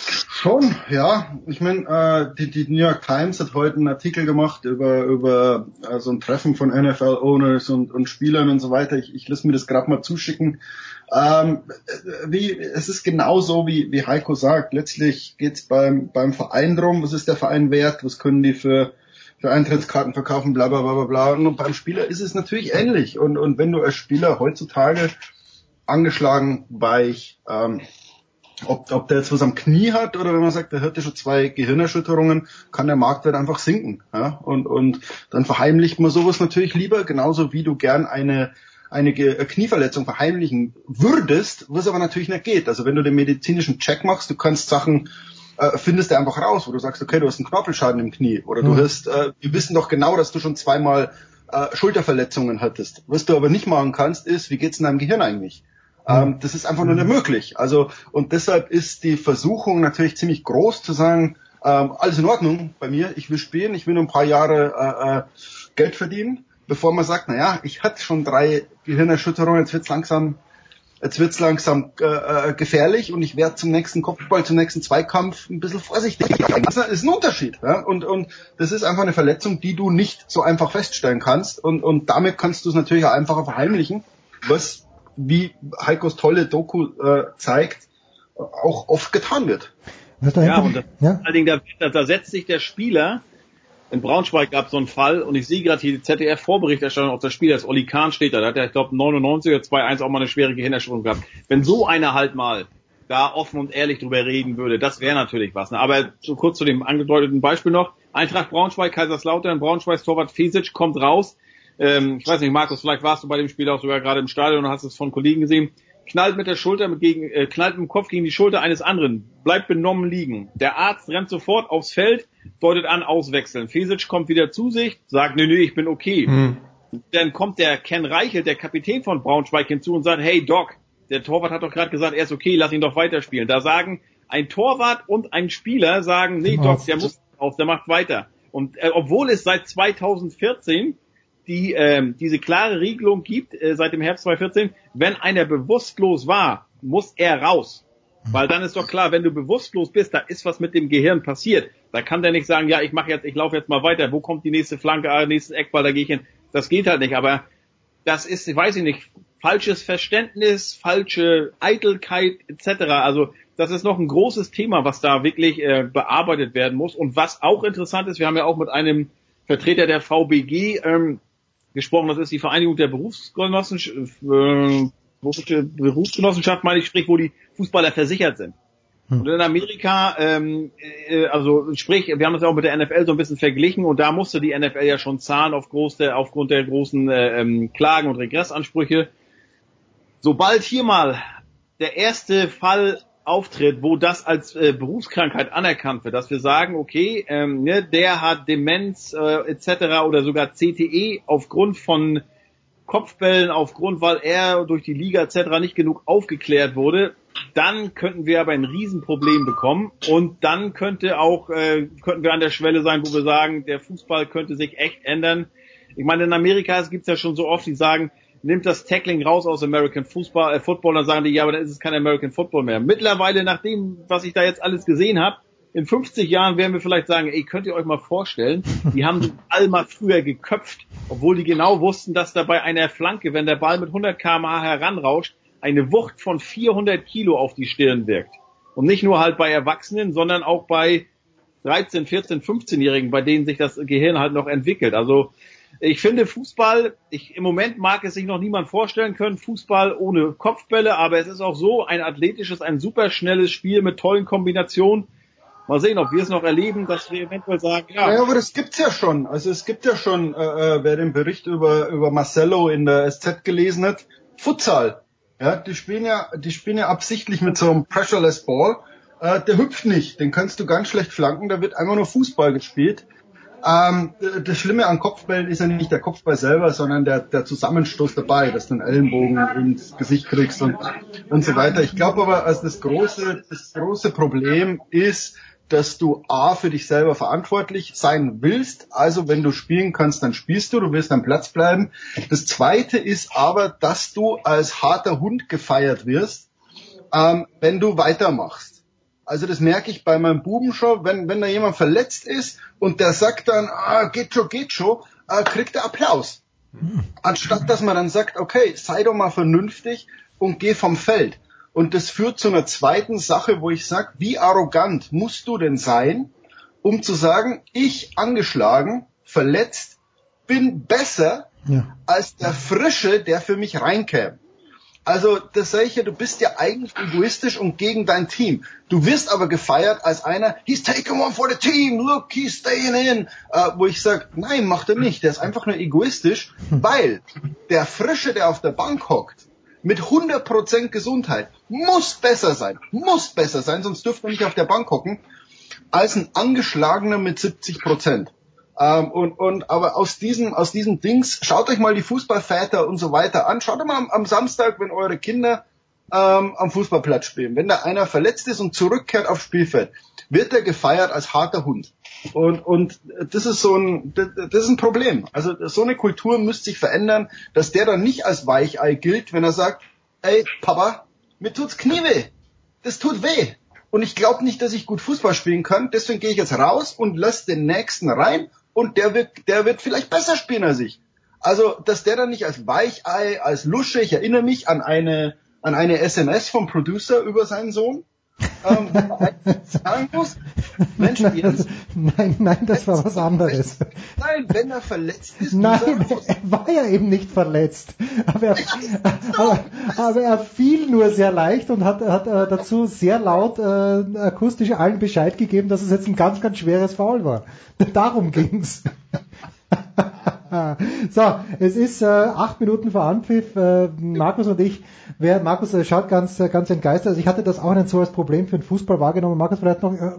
Schon, ja. Ich meine, äh, die, die New York Times hat heute einen Artikel gemacht über über äh, so ein Treffen von NFL-Owners und, und Spielern und so weiter. Ich, ich lasse mir das gerade mal zuschicken. Ähm, äh, wie, es ist genauso, wie, wie Heiko sagt. Letztlich geht's beim, beim Verein drum, was ist der Verein wert, was können die für, für Eintrittskarten verkaufen, bla bla bla bla bla. Und beim Spieler ist es natürlich ähnlich. Und, und wenn du als Spieler heutzutage angeschlagen, weich, ähm, ob, ob der jetzt was am Knie hat oder wenn man sagt, der hatte schon zwei Gehirnerschütterungen, kann der Marktwert einfach sinken. Ja? Und, und dann verheimlicht man sowas natürlich lieber, genauso wie du gern eine eine äh, Knieverletzung verheimlichen würdest, was aber natürlich nicht geht. Also wenn du den medizinischen Check machst, du kannst Sachen äh, findest du einfach raus, wo du sagst, okay, du hast einen Knorpelschaden im Knie oder du Mhm. hast, äh, wir wissen doch genau, dass du schon zweimal äh, Schulterverletzungen hattest. Was du aber nicht machen kannst, ist, wie geht's in deinem Gehirn eigentlich? Ähm, das ist einfach nur nicht möglich. Also und deshalb ist die Versuchung natürlich ziemlich groß zu sagen, ähm, alles in Ordnung bei mir, ich will spielen, ich will nur ein paar Jahre äh, äh, Geld verdienen, bevor man sagt, naja, ich hatte schon drei Gehirnerschütterungen, jetzt wird's langsam jetzt wird's langsam äh, äh, gefährlich und ich werde zum nächsten Kopfball, zum nächsten Zweikampf ein bisschen vorsichtig. Das ist ein Unterschied. Ja? Und, und das ist einfach eine Verletzung, die du nicht so einfach feststellen kannst. Und, und damit kannst du es natürlich auch einfacher verheimlichen, was, wie Heikos tolle Doku äh, zeigt, auch oft getan wird. Ja, und das, ja? vor allen Dingen, da, da setzt sich der Spieler, in Braunschweig gab es so einen Fall und ich sehe gerade hier die ZDF-Vorberichterstattung auf das Spiel, das Olli Kahn steht da, da hat er, ich glaube, 99 oder 2-1 auch mal eine schwere Gehirnerschütterung gehabt. Wenn so einer halt mal da offen und ehrlich drüber reden würde, das wäre natürlich was. Ne? Aber so kurz zu dem angedeuteten Beispiel noch. Eintracht Braunschweig, Kaiserslautern, Braunschweigs Torwart Fesic kommt raus. Ähm, ich weiß nicht, Markus, vielleicht warst du bei dem Spiel auch sogar gerade im Stadion und hast es von Kollegen gesehen. Knallt mit der Schulter mit gegen, äh, knallt mit dem Kopf gegen die Schulter eines anderen, bleibt benommen liegen. Der Arzt rennt sofort aufs Feld, deutet an, auswechseln. Fesic kommt wieder zu sich, sagt, nö, nö, ich bin okay. Dann kommt der Ken Reichelt, der Kapitän von Braunschweig hinzu und sagt, hey Doc, der Torwart hat doch gerade gesagt, er ist okay, lass ihn doch weiterspielen. Da sagen ein Torwart und ein Spieler sagen, nee, Doc, der muss auf, der macht weiter. Und äh, obwohl es seit 2014 die ähm, diese klare Regelung gibt, äh, seit dem Herbst 2014, wenn einer bewusstlos war, muss er raus. Weil dann ist doch klar, wenn du bewusstlos bist, da ist was mit dem Gehirn passiert. Da kann der nicht sagen, ja, ich mache jetzt, ich laufe jetzt mal weiter. Wo kommt die nächste Flanke, ah, nächstes Eckball, da gehe ich hin. Das geht halt nicht. Aber das ist, ich weiß ich nicht, falsches Verständnis, falsche Eitelkeit etc. Also das ist noch ein großes Thema, was da wirklich äh, bearbeitet werden muss. Und was auch interessant ist, wir haben ja auch mit einem Vertreter der VBG ähm, gesprochen, das ist die Vereinigung der Berufsgenossenschaft, äh, Berufsgenossenschaft, meine ich, sprich, wo die Fußballer versichert sind. Hm. Und in Amerika, ähm, äh, also sprich, wir haben das ja auch mit der NFL so ein bisschen verglichen und da musste die NFL ja schon zahlen auf groß der, aufgrund der großen äh, ähm, Klagen und Regressansprüche. Sobald hier mal der erste Fall auftritt, wo das als äh, Berufskrankheit anerkannt wird, dass wir sagen, okay, ähm, ne, der hat Demenz äh, etc. oder sogar CTE aufgrund von Kopfbällen, aufgrund, weil er durch die Liga etc. nicht genug aufgeklärt wurde, dann könnten wir aber ein Riesenproblem bekommen und dann könnte auch äh, könnten wir an der Schwelle sein, wo wir sagen, der Fußball könnte sich echt ändern. Ich meine, in Amerika gibt es ja schon so oft, die sagen, nimmt das Tackling raus aus American Football, äh, Football, dann sagen die, ja, aber dann ist es kein American Football mehr. Mittlerweile, nach dem, was ich da jetzt alles gesehen habe, in 50 Jahren werden wir vielleicht sagen, ey, könnt ihr euch mal vorstellen, die haben mal früher geköpft, obwohl die genau wussten, dass da bei einer Flanke, wenn der Ball mit 100 kmh heranrauscht, eine Wucht von 400 Kilo auf die Stirn wirkt. Und nicht nur halt bei Erwachsenen, sondern auch bei 13, 14, 15-Jährigen, bei denen sich das Gehirn halt noch entwickelt. Also ich finde Fußball, ich, im Moment mag es sich noch niemand vorstellen können, Fußball ohne Kopfbälle, aber es ist auch so ein athletisches, ein superschnelles Spiel mit tollen Kombinationen. Mal sehen, ob wir es noch erleben, dass wir eventuell sagen, ja. Ja, aber das gibt's ja schon. Also es gibt ja schon, äh, äh wer den Bericht über, über Marcello in der SZ gelesen hat, Futsal. Ja, die spielen ja, die spielen ja absichtlich mit so einem Pressureless Ball. Äh, der hüpft nicht, den kannst du ganz schlecht flanken, da wird einfach nur Fußball gespielt. Ähm, das Schlimme an Kopfbällen ist ja nicht der Kopfball selber, sondern der, der Zusammenstoß dabei, dass du den Ellenbogen ins Gesicht kriegst und, und so weiter. Ich glaube aber, als das große, das große Problem ist, dass du A für dich selber verantwortlich sein willst. Also wenn du spielen kannst, dann spielst du, du wirst am Platz bleiben. Das zweite ist aber, dass du als harter Hund gefeiert wirst, ähm, wenn du weitermachst. Also das merke ich bei meinem Buben schon, wenn, wenn da jemand verletzt ist und der sagt dann, ah, geht schon, geht schon, äh, kriegt er Applaus. Anstatt dass man dann sagt, okay, sei doch mal vernünftig und geh vom Feld. Und das führt zu einer zweiten Sache, wo ich sage, wie arrogant musst du denn sein, um zu sagen, ich angeschlagen, verletzt, bin besser ja. als der Frische, der für mich reinkäme. Also das sage ich ja, du bist ja eigentlich egoistisch und gegen dein Team. Du wirst aber gefeiert als einer, he's taking one for the team, look, he's staying in. Äh, wo ich sage, nein, macht er nicht. Der ist einfach nur egoistisch, [laughs] weil der Frische, der auf der Bank hockt, mit 100% Gesundheit, muss besser sein, muss besser sein, sonst dürfte er nicht auf der Bank hocken, als ein Angeschlagener mit 70%. Ähm, und, und aber aus diesem, aus diesem Dings, schaut euch mal die Fußballväter und so weiter an. Schaut mal am, am Samstag, wenn eure Kinder ähm, am Fußballplatz spielen. Wenn da einer verletzt ist und zurückkehrt aufs Spielfeld, wird er gefeiert als harter Hund. Und, und das ist so ein, das ist ein Problem. Also so eine Kultur müsste sich verändern, dass der dann nicht als Weichei gilt, wenn er sagt, ey, Papa, mir tut's Knie weh. Das tut weh. Und ich glaube nicht, dass ich gut Fußball spielen kann. Deswegen gehe ich jetzt raus und lass den nächsten rein und der wird, der wird vielleicht besser spielen als ich. Also, dass der dann nicht als Weichei, als Lusche, ich erinnere mich an eine, an eine SMS vom Producer über seinen Sohn, ähm, sagen muss, Mensch, Jens, nein, nein, das war was anderes. Nein, wenn er verletzt ist. Nein, er war ja eben nicht verletzt. Aber er, [laughs] aber, aber er fiel nur sehr leicht und hat, hat äh, dazu sehr laut äh, akustisch allen Bescheid gegeben, dass es jetzt ein ganz, ganz schweres Foul war. [laughs] Darum ging's. [laughs] so, es ist äh, acht Minuten vor Anpfiff. Äh, Markus und ich, wer Markus äh, schaut ganz, äh, ganz entgeistert. Also ich hatte das auch nicht so als Problem für den Fußball wahrgenommen. Markus vielleicht noch, äh,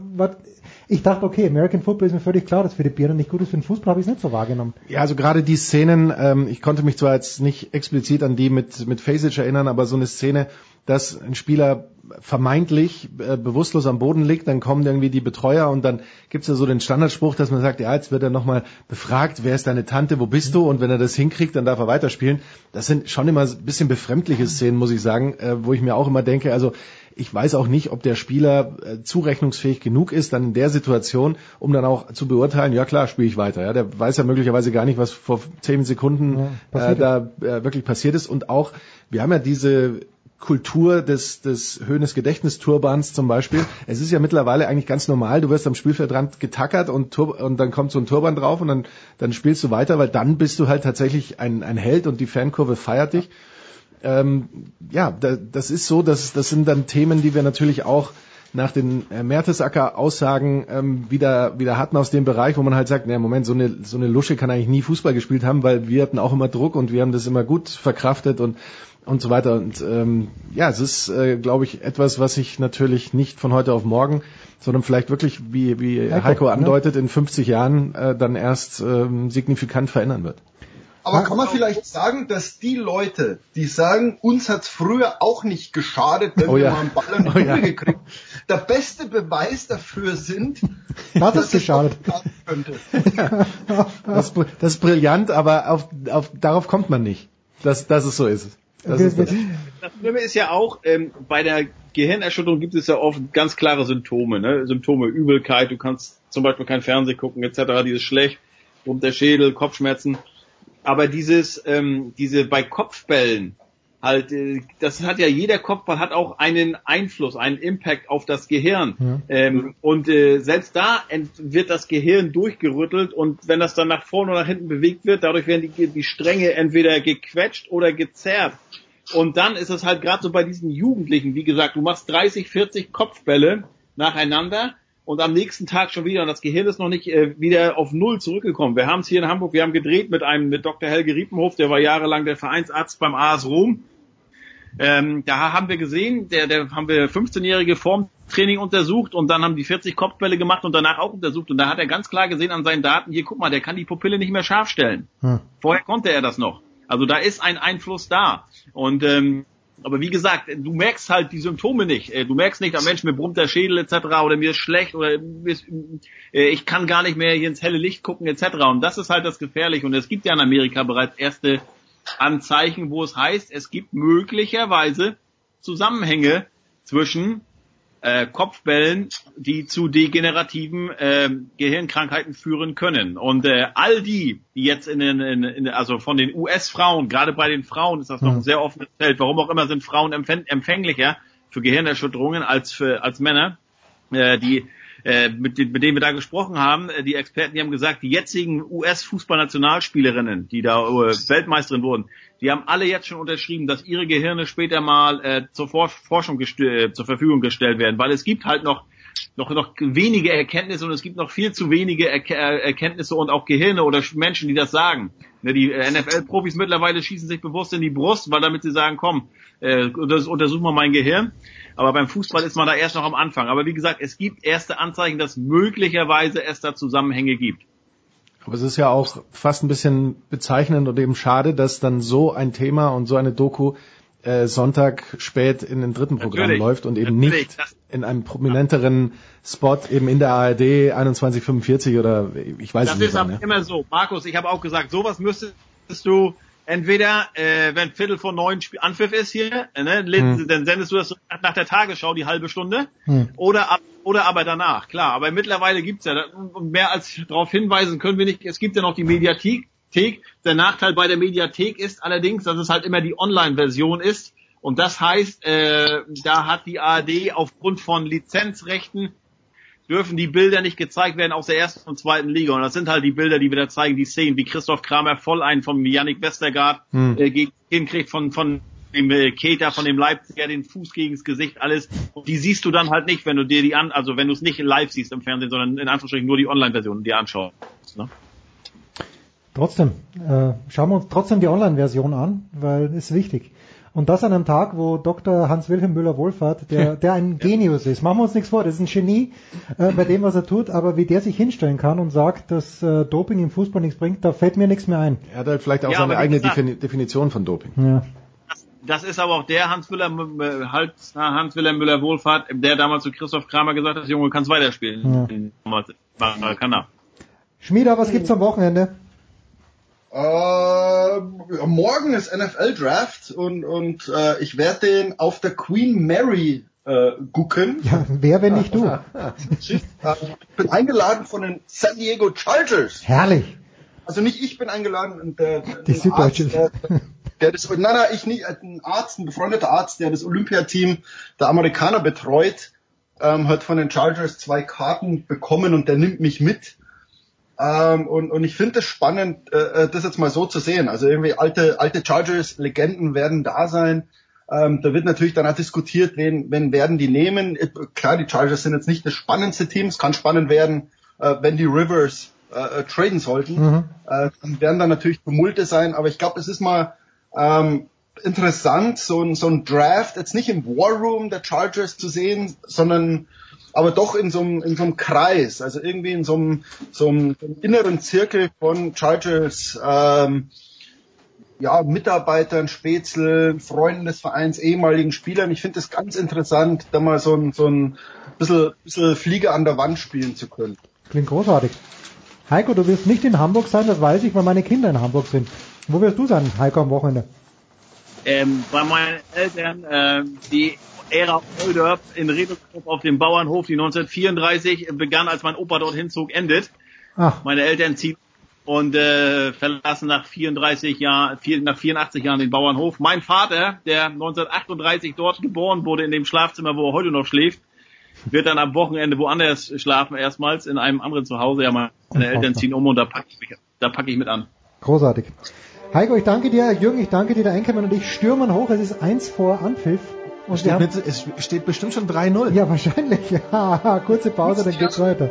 Ich dachte, okay, American Football ist mir völlig klar, dass für die Birne nicht gut ist, für den Fußball habe ich es nicht so wahrgenommen. Ja, also gerade die Szenen, ähm, ich konnte mich zwar jetzt nicht explizit an die mit, mit Fasic erinnern, aber so eine Szene, dass ein Spieler vermeintlich äh, bewusstlos am Boden liegt, dann kommen irgendwie die Betreuer und dann gibt's ja so den Standardspruch, dass man sagt, ja, jetzt wird er nochmal befragt, wer ist deine Tante, wo bist du? Und wenn er das hinkriegt, dann darf er weiterspielen. Das sind schon immer ein bisschen befremdliche Szenen, muss ich sagen, äh, wo ich mir auch immer denke, also ich weiß auch nicht, ob der Spieler äh, zurechnungsfähig genug ist, dann in der Situation, um dann auch zu beurteilen, ja klar, spiele ich weiter. Ja, der weiß ja möglicherweise gar nicht, was vor zehn Sekunden Ja, äh, da äh, wirklich passiert ist. Und auch, wir haben ja diese Kultur des, des Höhnes Gedächtnisturbans zum Beispiel. Es ist ja mittlerweile eigentlich ganz normal, du wirst am Spielfeldrand getackert und, Tur und dann kommt so ein Turban drauf und dann, dann spielst du weiter, weil dann bist du halt tatsächlich ein, ein Held und die Fankurve feiert dich. Ähm, ja, da, das ist so, dass, das sind dann Themen, die wir natürlich auch nach den äh, Mertesacker-Aussagen ähm, wieder, wieder hatten aus dem Bereich, wo man halt sagt, na Moment, so eine, so eine Lusche kann eigentlich nie Fußball gespielt haben, weil wir hatten auch immer Druck und wir haben das immer gut verkraftet und und so weiter. Und ähm, ja, es ist, äh, glaube ich, etwas, was sich natürlich nicht von heute auf morgen, sondern vielleicht wirklich, wie, wie Heiko, Heiko ne? andeutet, in 50 Jahren äh, dann erst ähm, signifikant verändern wird. Aber kann man vielleicht sagen, dass die Leute, die sagen, uns hat's früher auch nicht geschadet, wenn Oh wir ja. mal einen Ball an die Oh Kugel ja. gekriegt, der beste Beweis dafür sind, Hat dass es geschadet. könnte. [laughs] Das, ist das ist brillant, aber auf, auf, darauf kommt man nicht, dass, dass es so ist. Das ist das. Das Schlimme ist ja auch, ähm, bei der Gehirnerschütterung gibt es ja oft ganz klare Symptome, ne? Symptome Übelkeit, du kannst zum Beispiel kein Fernsehen gucken, etc., dieses schlecht, brummt der Schädel, Kopfschmerzen. Aber dieses, ähm, diese bei Kopfbällen, halt, äh, das hat ja jeder Kopfball hat auch einen Einfluss, einen Impact auf das Gehirn. Ja. Ähm, und äh, selbst da wird das Gehirn durchgerüttelt und wenn das dann nach vorne oder nach hinten bewegt wird, dadurch werden die, die Stränge entweder gequetscht oder gezerrt. Und dann ist es halt gerade so bei diesen Jugendlichen, wie gesagt, du machst 30, 40 Kopfbälle nacheinander und am nächsten Tag schon wieder und das Gehirn ist noch nicht äh, wieder auf Null zurückgekommen. Wir haben es hier in Hamburg, wir haben gedreht mit einem mit Dr. Helge Riepenhof, der war jahrelang der Vereinsarzt beim AS Rom. Ähm, da haben wir gesehen, der, der haben wir 15-jährige Formtraining untersucht und dann haben die 40 Kopfbälle gemacht und danach auch untersucht und da hat er ganz klar gesehen an seinen Daten, hier guck mal, der kann die Pupille nicht mehr scharf stellen. Hm. Vorher konnte er das noch. Also da ist ein Einfluss da. Und ähm, aber wie gesagt, du merkst halt die Symptome nicht. Äh, Du merkst nicht, am Mensch, mir brummt der Schädel etc. oder mir ist schlecht oder äh, ich kann gar nicht mehr hier ins helle Licht gucken etc. Und das ist halt das Gefährliche. Und es gibt ja in Amerika bereits erste Anzeichen, wo es heißt, es gibt möglicherweise Zusammenhänge zwischen äh, Kopfbällen, die zu degenerativen äh, Gehirnkrankheiten führen können. Und äh, all die, die jetzt in den, in, in, also von den US-Frauen, gerade bei den Frauen ist das noch ein sehr offenes Feld. Warum auch immer sind Frauen empfäng- empfänglicher für Gehirnerschütterungen als für als Männer. Äh, die äh, mit, mit denen wir da gesprochen haben, äh, die Experten, die haben gesagt, die jetzigen US-Fußballnationalspielerinnen, die da äh, Weltmeisterin wurden, die haben alle jetzt schon unterschrieben, dass ihre Gehirne später mal äh, zur For Forschung äh, zur Verfügung gestellt werden, weil es gibt halt noch noch noch wenige Erkenntnisse und es gibt noch viel zu wenige Erke äh, Erkenntnisse und auch Gehirne oder Sch- Menschen, die das sagen. Ne, die äh, NFL-Profis mittlerweile schießen sich bewusst in die Brust, weil damit sie sagen, komm, äh, das untersuch mal mein Gehirn. Aber beim Fußball ist man da erst noch am Anfang. Aber wie gesagt, es gibt erste Anzeichen, dass möglicherweise es da Zusammenhänge gibt. Aber es ist ja auch fast ein bisschen bezeichnend und eben schade, dass dann so ein Thema und so eine Doku äh, Sonntag spät in den dritten Programm Natürlich. läuft und eben Natürlich. nicht in einem prominenteren Spot eben in der ARD 2145 oder ich weiß das nicht. ist wann, aber ja. immer so. Markus, ich habe auch gesagt, sowas müsstest du entweder, äh, wenn Viertel vor neun Spiel Anpfiff ist hier, ne, Hm. dann sendest du das nach der Tagesschau die halbe Stunde Hm. oder ab, oder aber danach, klar. Aber mittlerweile gibt's ja, mehr als darauf hinweisen können wir nicht, es gibt ja noch die Mediathek. Thek. Der Nachteil bei der Mediathek ist allerdings, dass es halt immer die Online-Version ist. Und das heißt, äh, da hat die ARD aufgrund von Lizenzrechten dürfen die Bilder nicht gezeigt werden aus der ersten und zweiten Liga. Und das sind halt die Bilder, die wir da zeigen, die Szenen, wie Christoph Kramer voll einen vom Yannick Westergaard Hm. äh, gegen- hinkriegt, von, von dem äh, Keter, von dem Leipziger, den Fuß gegens Gesicht, alles. Und die siehst du dann halt nicht, wenn du dir die an, also wenn du es nicht live siehst im Fernsehen, sondern in Anführungsstrichen nur die Online-Version dir anschaust. Ne? Trotzdem, äh, schauen wir uns trotzdem die Online-Version an, weil es ist wichtig. Und das an einem Tag, wo Dr. Hans-Wilhelm Müller-Wohlfahrt, der, der ein Genius ist, machen wir uns nichts vor, das ist ein Genie äh, bei dem, was er tut, aber wie der sich hinstellen kann und sagt, dass äh, Doping im Fußball nichts bringt, da fällt mir nichts mehr ein. Er hat halt vielleicht auch Ja, seine eigene gesagt- Defini Definition von Doping. Ja. Das ist aber auch der Hans-Wilhelm äh, halt, Hans-Wilhelm Müller-Wohlfahrt, der damals zu Christoph Kramer gesagt hat, Junge, du kannst weiterspielen. Damals war, kann er. Schmieder, was gibt's am Wochenende? Äh, morgen ist NFL Draft und, und äh, ich werde den auf der Queen Mary äh, gucken. Ja, wer, wenn nicht du? [laughs] Äh, ich bin eingeladen von den San Diego Chargers. Herrlich. Also nicht ich bin eingeladen, und der, Die ein Süddeutsche. Arzt, der, der das, nein, nein, ich nicht, ein Arzt, ein befreundeter Arzt, der das Olympiateam der Amerikaner betreut, ähm, hat von den Chargers zwei Karten bekommen und der nimmt mich mit. Ähm, und, und ich finde es spannend, äh, das jetzt mal so zu sehen. Also irgendwie alte, alte Chargers-Legenden werden da sein. Ähm, da wird natürlich dann auch diskutiert, wen, wen werden die nehmen. Äh, Klar, die Chargers sind jetzt nicht das spannendste Team. Es kann spannend werden, äh, wenn die Rivers äh, äh, traden sollten. Mhm. Äh, dann werden da natürlich Tumulte sein. Aber ich glaube, es ist mal ähm, interessant, so ein, so ein Draft jetzt nicht im War Room der Chargers zu sehen, sondern aber doch in so einem, in so einem Kreis, also irgendwie in so einem, so einem inneren Zirkel von Chargers, ähm, ja, Mitarbeitern, Spätzle, Freunden des Vereins, ehemaligen Spielern. Ich finde das ganz interessant, da mal so ein, so ein bisschen, bisschen Fliege an der Wand spielen zu können. Klingt großartig. Heiko, du wirst nicht in Hamburg sein, das weiß ich, weil meine Kinder in Hamburg sind. Wo wirst du sein, Heiko, am Wochenende? Ähm, bei meinen Eltern, ähm, die Ära Olderb in Redelsdorf auf dem Bauernhof, die 1934 begann, als mein Opa dorthin zog, endet. Ach. Meine Eltern ziehen und äh, verlassen nach 34 Jahren, nach 84 Jahren den Bauernhof. Mein Vater, der 1938 dort geboren wurde, in dem Schlafzimmer, wo er heute noch schläft, wird dann am Wochenende woanders schlafen, erstmals in einem anderen Zuhause. Ja, meine Eltern ziehen um und da packe ich, mich- da packe ich mit an. Großartig. Heiko, ich danke dir, Jürgen, ich danke dir, der Einkommen und ich stürmen hoch. Es ist eins vor Anpfiff. Und steht, mit, es steht bestimmt schon 3-0. ja, wahrscheinlich. [laughs] Ja, kurze Pause, dann geht's weiter.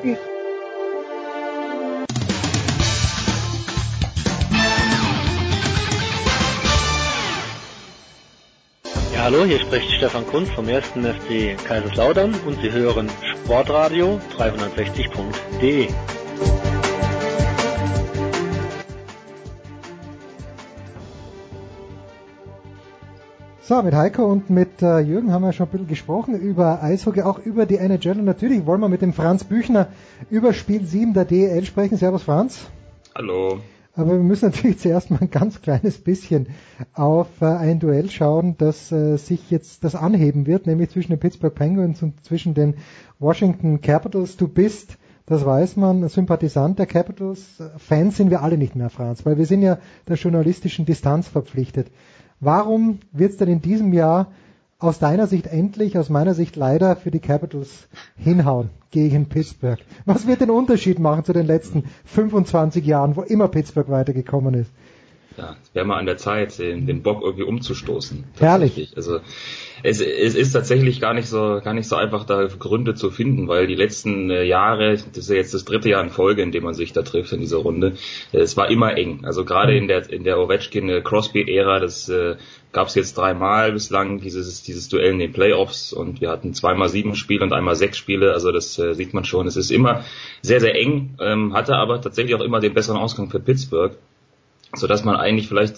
Ja, hallo, hier spricht Stefan Kunz vom 1. FC Kaiserslautern und Sie hören Sportradio 360.de. So, mit Heiko und mit äh, Jürgen haben wir schon ein bisschen gesprochen über Eishockey, auch über die NHL. Und natürlich wollen wir mit dem Franz Büchner über Spiel 7 der DEL sprechen. Servus Franz. Hallo. Aber wir müssen natürlich [laughs] zuerst mal ein ganz kleines bisschen auf äh, ein Duell schauen, das äh, sich jetzt das anheben wird, nämlich zwischen den Pittsburgh Penguins und zwischen den Washington Capitals. Du bist, das weiß man, Sympathisant der Capitals. Fans sind wir alle nicht mehr, Franz, weil wir sind ja der journalistischen Distanz verpflichtet. Warum wird es denn in diesem Jahr aus deiner Sicht endlich, aus meiner Sicht leider für die Capitals hinhauen gegen Pittsburgh? Was wird den Unterschied machen zu den letzten 25 Jahren, wo immer Pittsburgh weitergekommen ist? Ja, es wäre mal an der Zeit, den, den Bock irgendwie umzustoßen. Herrlich. Also es, es ist tatsächlich gar nicht so gar nicht so einfach, da Gründe zu finden, weil die letzten äh, Jahre, das ist ja jetzt das dritte Jahr in Folge, in dem man sich da trifft in dieser Runde, äh, es war immer eng. Also gerade in der in der Ovechkin Crosby Ära, das äh, gab es jetzt dreimal bislang dieses dieses Duell in den Playoffs und wir hatten zweimal sieben Spiele und einmal sechs Spiele. Also das äh, sieht man schon. Es ist immer sehr sehr eng, ähm, hatte aber tatsächlich auch immer den besseren Ausgang für Pittsburgh so dass man eigentlich vielleicht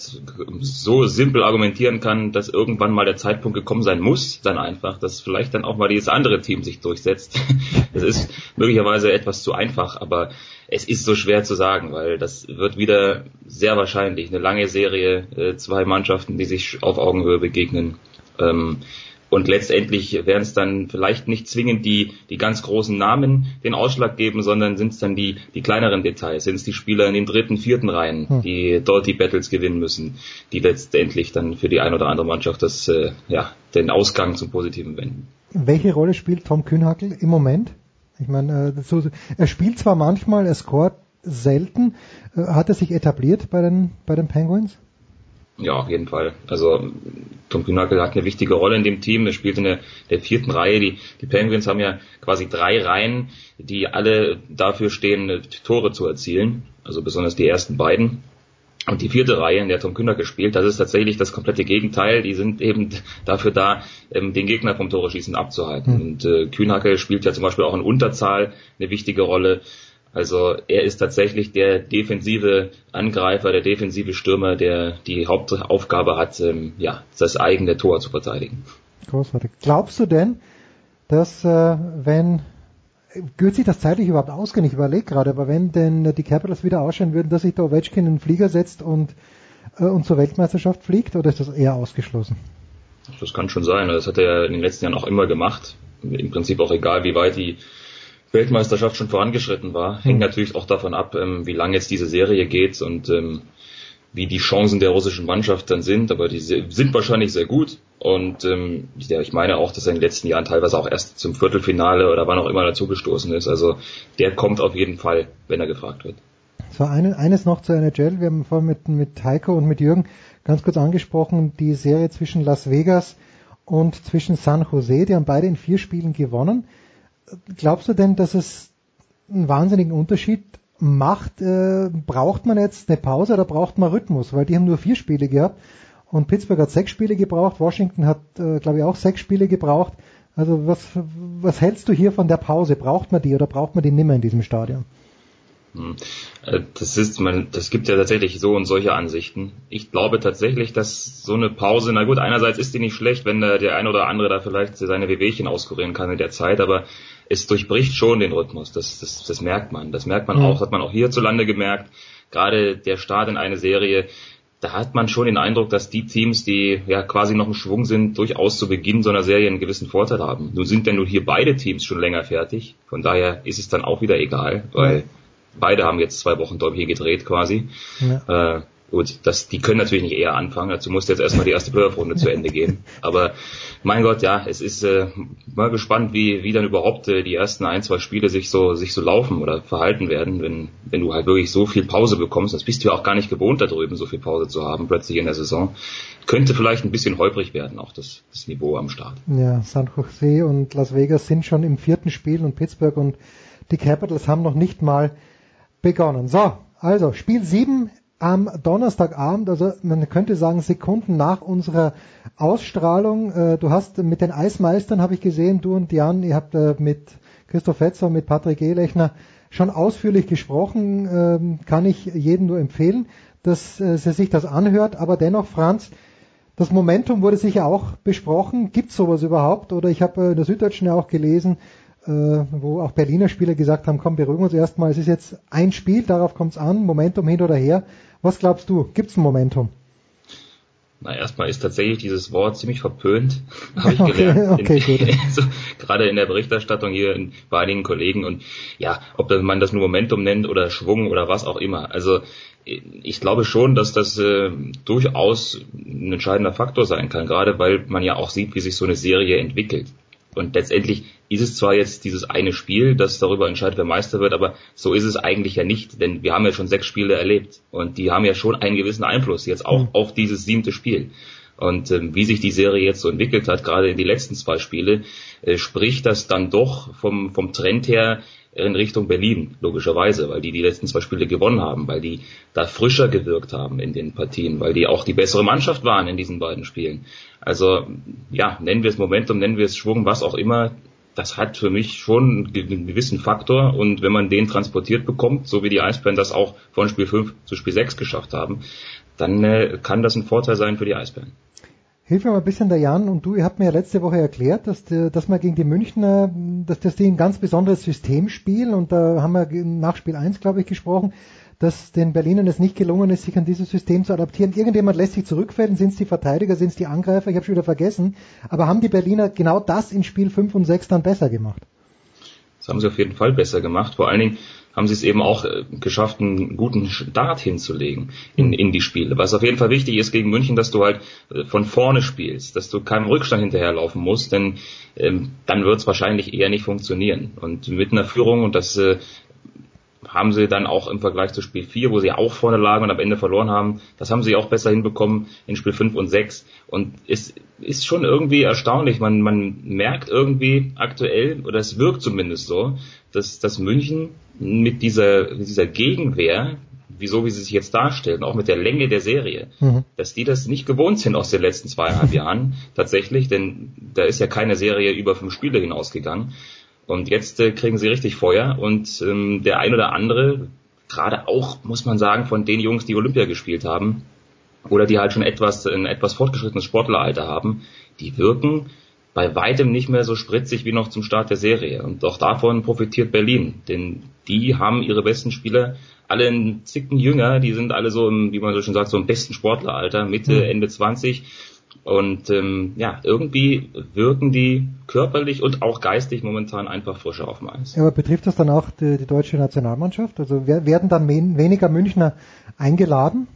so simpel argumentieren kann, dass irgendwann mal der Zeitpunkt gekommen sein muss, dann einfach, dass vielleicht dann auch mal dieses andere Team sich durchsetzt. [laughs] Das ist möglicherweise etwas zu einfach, aber es ist so schwer zu sagen, weil das wird wieder sehr wahrscheinlich eine lange Serie, äh, zwei Mannschaften, die sich auf Augenhöhe begegnen. Und letztendlich werden es dann vielleicht nicht zwingend die, die ganz großen Namen den Ausschlag geben, sondern sind es dann die, die kleineren Details, sind es die Spieler in den dritten, vierten Reihen, Hm. die dort die Battles gewinnen müssen, die letztendlich dann für die eine oder andere Mannschaft das, äh, ja, den Ausgang zum Positiven wenden. Welche Rolle spielt Tom Kühnhackel im Moment? Ich meine, äh, so, er spielt zwar manchmal, er scoret selten. Äh, hat er sich etabliert bei den, bei den Penguins? Ja, auf jeden Fall. Also Tom Kühnhackel hat eine wichtige Rolle in dem Team. Er spielt in der, der vierten Reihe. Die, die Penguins haben ja quasi drei Reihen, die alle dafür stehen, Tore zu erzielen. Also besonders die ersten beiden. Und die vierte Reihe, in der Tom Kühner gespielt, das ist tatsächlich das komplette Gegenteil. Die sind eben dafür da, ähm, den Gegner vom Tore schießen abzuhalten. Mhm. Und äh, Kühnhacke spielt ja zum Beispiel auch in Unterzahl eine wichtige Rolle. Also er ist tatsächlich der defensive Angreifer, der defensive Stürmer, der die Hauptaufgabe hat, ähm, ja, das eigene Tor zu verteidigen. Großartig. Glaubst du denn, dass äh, wenn wird sich das zeitlich überhaupt ausgehen? Ich überlege gerade, aber wenn denn die Capitals wieder ausschauen würden, dass sich der Ovechkin in den Flieger setzt und, äh, und zur Weltmeisterschaft fliegt, oder ist das eher ausgeschlossen? Das kann schon sein. Das hat er ja in den letzten Jahren auch immer gemacht. Im Prinzip auch egal, wie weit die Weltmeisterschaft schon vorangeschritten war. Hängt mhm. natürlich auch davon ab, ähm, wie lange jetzt diese Serie geht und ähm, wie die Chancen der russischen Mannschaft dann sind, aber die sind wahrscheinlich sehr gut. Und ähm, ja, ich meine auch, dass er in den letzten Jahren teilweise auch erst zum Viertelfinale oder wann auch immer dazugestoßen ist. Also der kommt auf jeden Fall, wenn er gefragt wird. So eine, eines noch zu NHL. Wir haben vorhin mit, mit Heiko und mit Jürgen ganz kurz angesprochen, die Serie zwischen Las Vegas und zwischen San Jose. Die haben beide in vier Spielen gewonnen. Glaubst du denn, dass es einen wahnsinnigen Unterschied macht, äh, braucht man jetzt eine Pause oder braucht man Rhythmus? Weil die haben nur vier Spiele gehabt und Pittsburgh hat sechs Spiele gebraucht, Washington hat, äh, glaube ich, auch sechs Spiele gebraucht. Also was, was hältst du hier von der Pause? Braucht man die oder braucht man die nimmer in diesem Stadion? Hm. Äh, das ist, man, das gibt ja tatsächlich so und solche Ansichten. Ich glaube tatsächlich, dass so eine Pause, na gut, einerseits ist die nicht schlecht, wenn der, der ein oder andere da vielleicht seine Wehwehchen auskurieren kann in der Zeit, aber es durchbricht schon den Rhythmus. Das, das, das merkt man. Das merkt man mhm. auch, hat man auch hierzulande gemerkt. Gerade der Start in eine Serie, da hat man schon den Eindruck, dass die Teams, die ja quasi noch im Schwung sind, durchaus zu Beginn so einer Serie einen gewissen Vorteil haben. Nun sind denn nur hier beide Teams schon länger fertig. Von daher ist es dann auch wieder egal, weil beide haben jetzt zwei Wochen hier gedreht quasi. Ja. Äh, Gut, das, die können natürlich nicht eher anfangen, dazu muss jetzt erstmal die erste Playoff-Runde zu Ende gehen. [laughs] Aber mein Gott, ja, es ist äh, mal gespannt, wie, wie dann überhaupt äh, die ersten ein, zwei Spiele sich so, sich so laufen oder verhalten werden, wenn, wenn du halt wirklich so viel Pause bekommst. Das bist du ja auch gar nicht gewohnt, da drüben so viel Pause zu haben, plötzlich in der Saison. Könnte vielleicht ein bisschen holprig werden, auch das, das Niveau am Start. Ja, San Jose und Las Vegas sind schon im vierten Spiel und Pittsburgh und die Capitals haben noch nicht mal begonnen. So, also Spiel 7 am Donnerstagabend, also man könnte sagen Sekunden nach unserer Ausstrahlung. Äh, du hast mit den Eismeistern, habe ich gesehen, du und Jan, ihr habt äh, mit Christoph Fetzer, mit Patrick Ehlechner schon ausführlich gesprochen. Ähm, kann ich jedem nur empfehlen, dass äh, sie sich das anhört. Aber dennoch, Franz, das Momentum wurde sicher auch besprochen. Gibt sowas überhaupt? Oder ich habe in der Süddeutschen ja auch gelesen, äh, wo auch Berliner Spieler gesagt haben, komm, beruhigen uns erstmal, es ist jetzt ein Spiel, darauf kommt es an, Momentum hin oder her. Was glaubst du, gibt es ein Momentum? Na, erstmal ist tatsächlich dieses Wort ziemlich verpönt, [laughs] habe ich gelernt. Okay, okay, [laughs] in, so, gerade in der Berichterstattung hier in, bei einigen Kollegen und ja, ob man das nur Momentum nennt oder Schwung oder was auch immer. Also ich glaube schon, dass das äh, durchaus ein entscheidender Faktor sein kann, gerade weil man ja auch sieht, wie sich so eine Serie entwickelt. Und letztendlich ist es zwar jetzt dieses eine Spiel, das darüber entscheidet, wer Meister wird, aber so ist es eigentlich ja nicht, denn wir haben ja schon sechs Spiele erlebt und die haben ja schon einen gewissen Einfluss jetzt auch mhm. auf dieses siebte Spiel. Und ähm, wie sich die Serie jetzt so entwickelt hat, gerade in die letzten zwei Spiele, äh, spricht das dann doch vom, vom Trend her in Richtung Berlin, logischerweise, weil die die letzten zwei Spiele gewonnen haben, weil die da frischer gewirkt haben in den Partien, weil die auch die bessere Mannschaft waren in diesen beiden Spielen. Also ja, nennen wir es Momentum, nennen wir es Schwung, was auch immer. Das hat für mich schon einen gewissen Faktor. Und wenn man den transportiert bekommt, so wie die Eisbären das auch von Spiel 5 zu Spiel 6 geschafft haben, dann äh, kann das ein Vorteil sein für die Eisbären. Hilf mir mal ein bisschen, der Jan. Und du, ihr habt mir ja letzte Woche erklärt, dass, dass man gegen die Münchner, dass, dass die ein ganz besonderes System spielen. Und da haben wir nach Spiel 1, glaube ich, gesprochen, dass den Berlinern es nicht gelungen ist, sich an dieses System zu adaptieren. Irgendjemand lässt sich zurückfällen, sind es die Verteidiger, sind es die Angreifer, ich habe schon wieder vergessen, aber haben die Berliner genau das in Spiel 5 und 6 dann besser gemacht? Das haben sie auf jeden Fall besser gemacht. Vor allen Dingen haben sie es eben auch äh, geschafft, einen guten Start hinzulegen in, in die Spiele. Was auf jeden Fall wichtig ist gegen München, dass du halt äh, von vorne spielst, dass du keinem Rückstand hinterherlaufen musst, denn ähm, dann wird es wahrscheinlich eher nicht funktionieren. Und mit einer Führung, und das äh, haben sie dann auch im Vergleich zu Spiel 4, wo sie auch vorne lagen und am Ende verloren haben, das haben sie auch besser hinbekommen in Spiel 5 und 6. Und es ist schon irgendwie erstaunlich. Man, man merkt irgendwie aktuell, oder es wirkt zumindest so, dass, dass München mit dieser, mit dieser Gegenwehr, wieso wie sie sich jetzt darstellen, auch mit der Länge der Serie, Mhm. dass die das nicht gewohnt sind aus den letzten zweieinhalb [laughs] Jahren tatsächlich, denn da ist ja keine Serie über fünf Spiele hinausgegangen. Und jetzt äh, kriegen sie richtig Feuer und ähm, der ein oder andere, gerade auch, muss man sagen, von den Jungs, die Olympia gespielt haben, oder die halt schon etwas, ein etwas fortgeschrittenes Sportleralter haben, die wirken bei weitem nicht mehr so spritzig wie noch zum Start der Serie. Und auch davon profitiert Berlin, denn die haben ihre besten Spieler alle einen Zicken jünger, die sind alle so im, wie man so schön sagt, so im besten Sportleralter, Mitte, Mhm. Ende 20. Und ähm, ja, irgendwie wirken die körperlich und auch geistig momentan einfach frischer auf dem Eis. Ja, aber betrifft das dann auch die, die deutsche Nationalmannschaft? Also wer- werden dann wen- weniger Münchner eingeladen?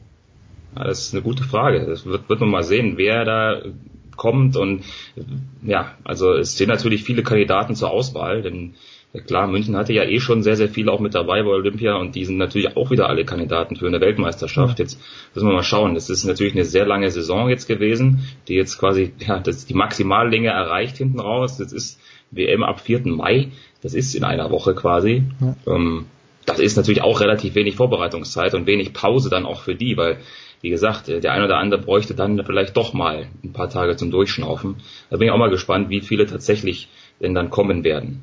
Ja, das ist eine gute Frage. Das wird, wird man mal sehen, wer da kommt und ja, also es stehen natürlich viele Kandidaten zur Auswahl, denn klar, München hatte ja eh schon sehr, sehr viele auch mit dabei bei Olympia und die sind natürlich auch wieder alle Kandidaten für eine Weltmeisterschaft. Jetzt müssen wir mal schauen. Das ist natürlich eine sehr lange Saison jetzt gewesen, die jetzt quasi, ja, das die Maximallänge erreicht hinten raus. Das ist WM ab 4. Mai. Das ist in einer Woche quasi. Ähm, das ist natürlich auch relativ wenig Vorbereitungszeit und wenig Pause dann auch für die, weil, wie gesagt, äh, der eine oder andere bräuchte dann vielleicht doch mal ein paar Tage zum Durchschnaufen. Da bin ich auch mal gespannt, wie viele tatsächlich denn dann kommen werden.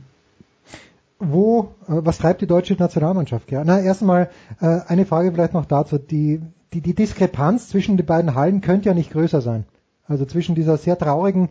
Wo, äh, was treibt die deutsche Nationalmannschaft? Ja, na, erstmal äh, eine Frage vielleicht noch dazu. Die, die, die Diskrepanz zwischen den beiden Hallen könnte ja nicht größer sein. Also zwischen dieser sehr traurigen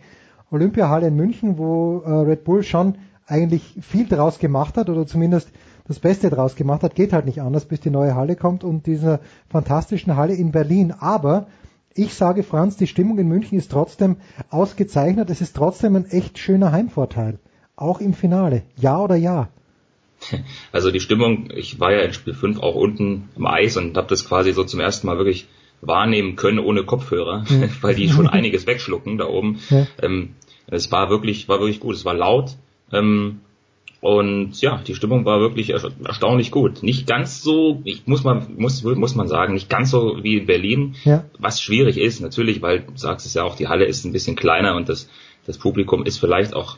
Olympiahalle in München, wo äh, Red Bull schon eigentlich viel draus gemacht hat oder zumindest das Beste draus gemacht hat, geht halt nicht anders, bis die neue Halle kommt und dieser fantastischen Halle in Berlin. Aber ich sage, Franz, die Stimmung in München ist trotzdem ausgezeichnet. Es ist trotzdem ein echt schöner Heimvorteil. Auch im Finale. Ja oder ja? [laughs] Also die Stimmung, ich war ja in Spiel 5 auch unten am Eis und habe das quasi so zum ersten Mal wirklich wahrnehmen können ohne Kopfhörer, Mhm. [laughs] weil die schon [laughs] einiges wegschlucken da oben. Ja. Ähm, es war wirklich, war wirklich gut, es war laut. Ähm, und ja, die Stimmung war wirklich ersta- erstaunlich gut. Nicht ganz so, ich muss man, muss, muss man sagen, nicht ganz so wie in Berlin, Ja. was schwierig ist, natürlich, weil du sagst es ja auch, die Halle ist ein bisschen kleiner und das, das Publikum ist vielleicht auch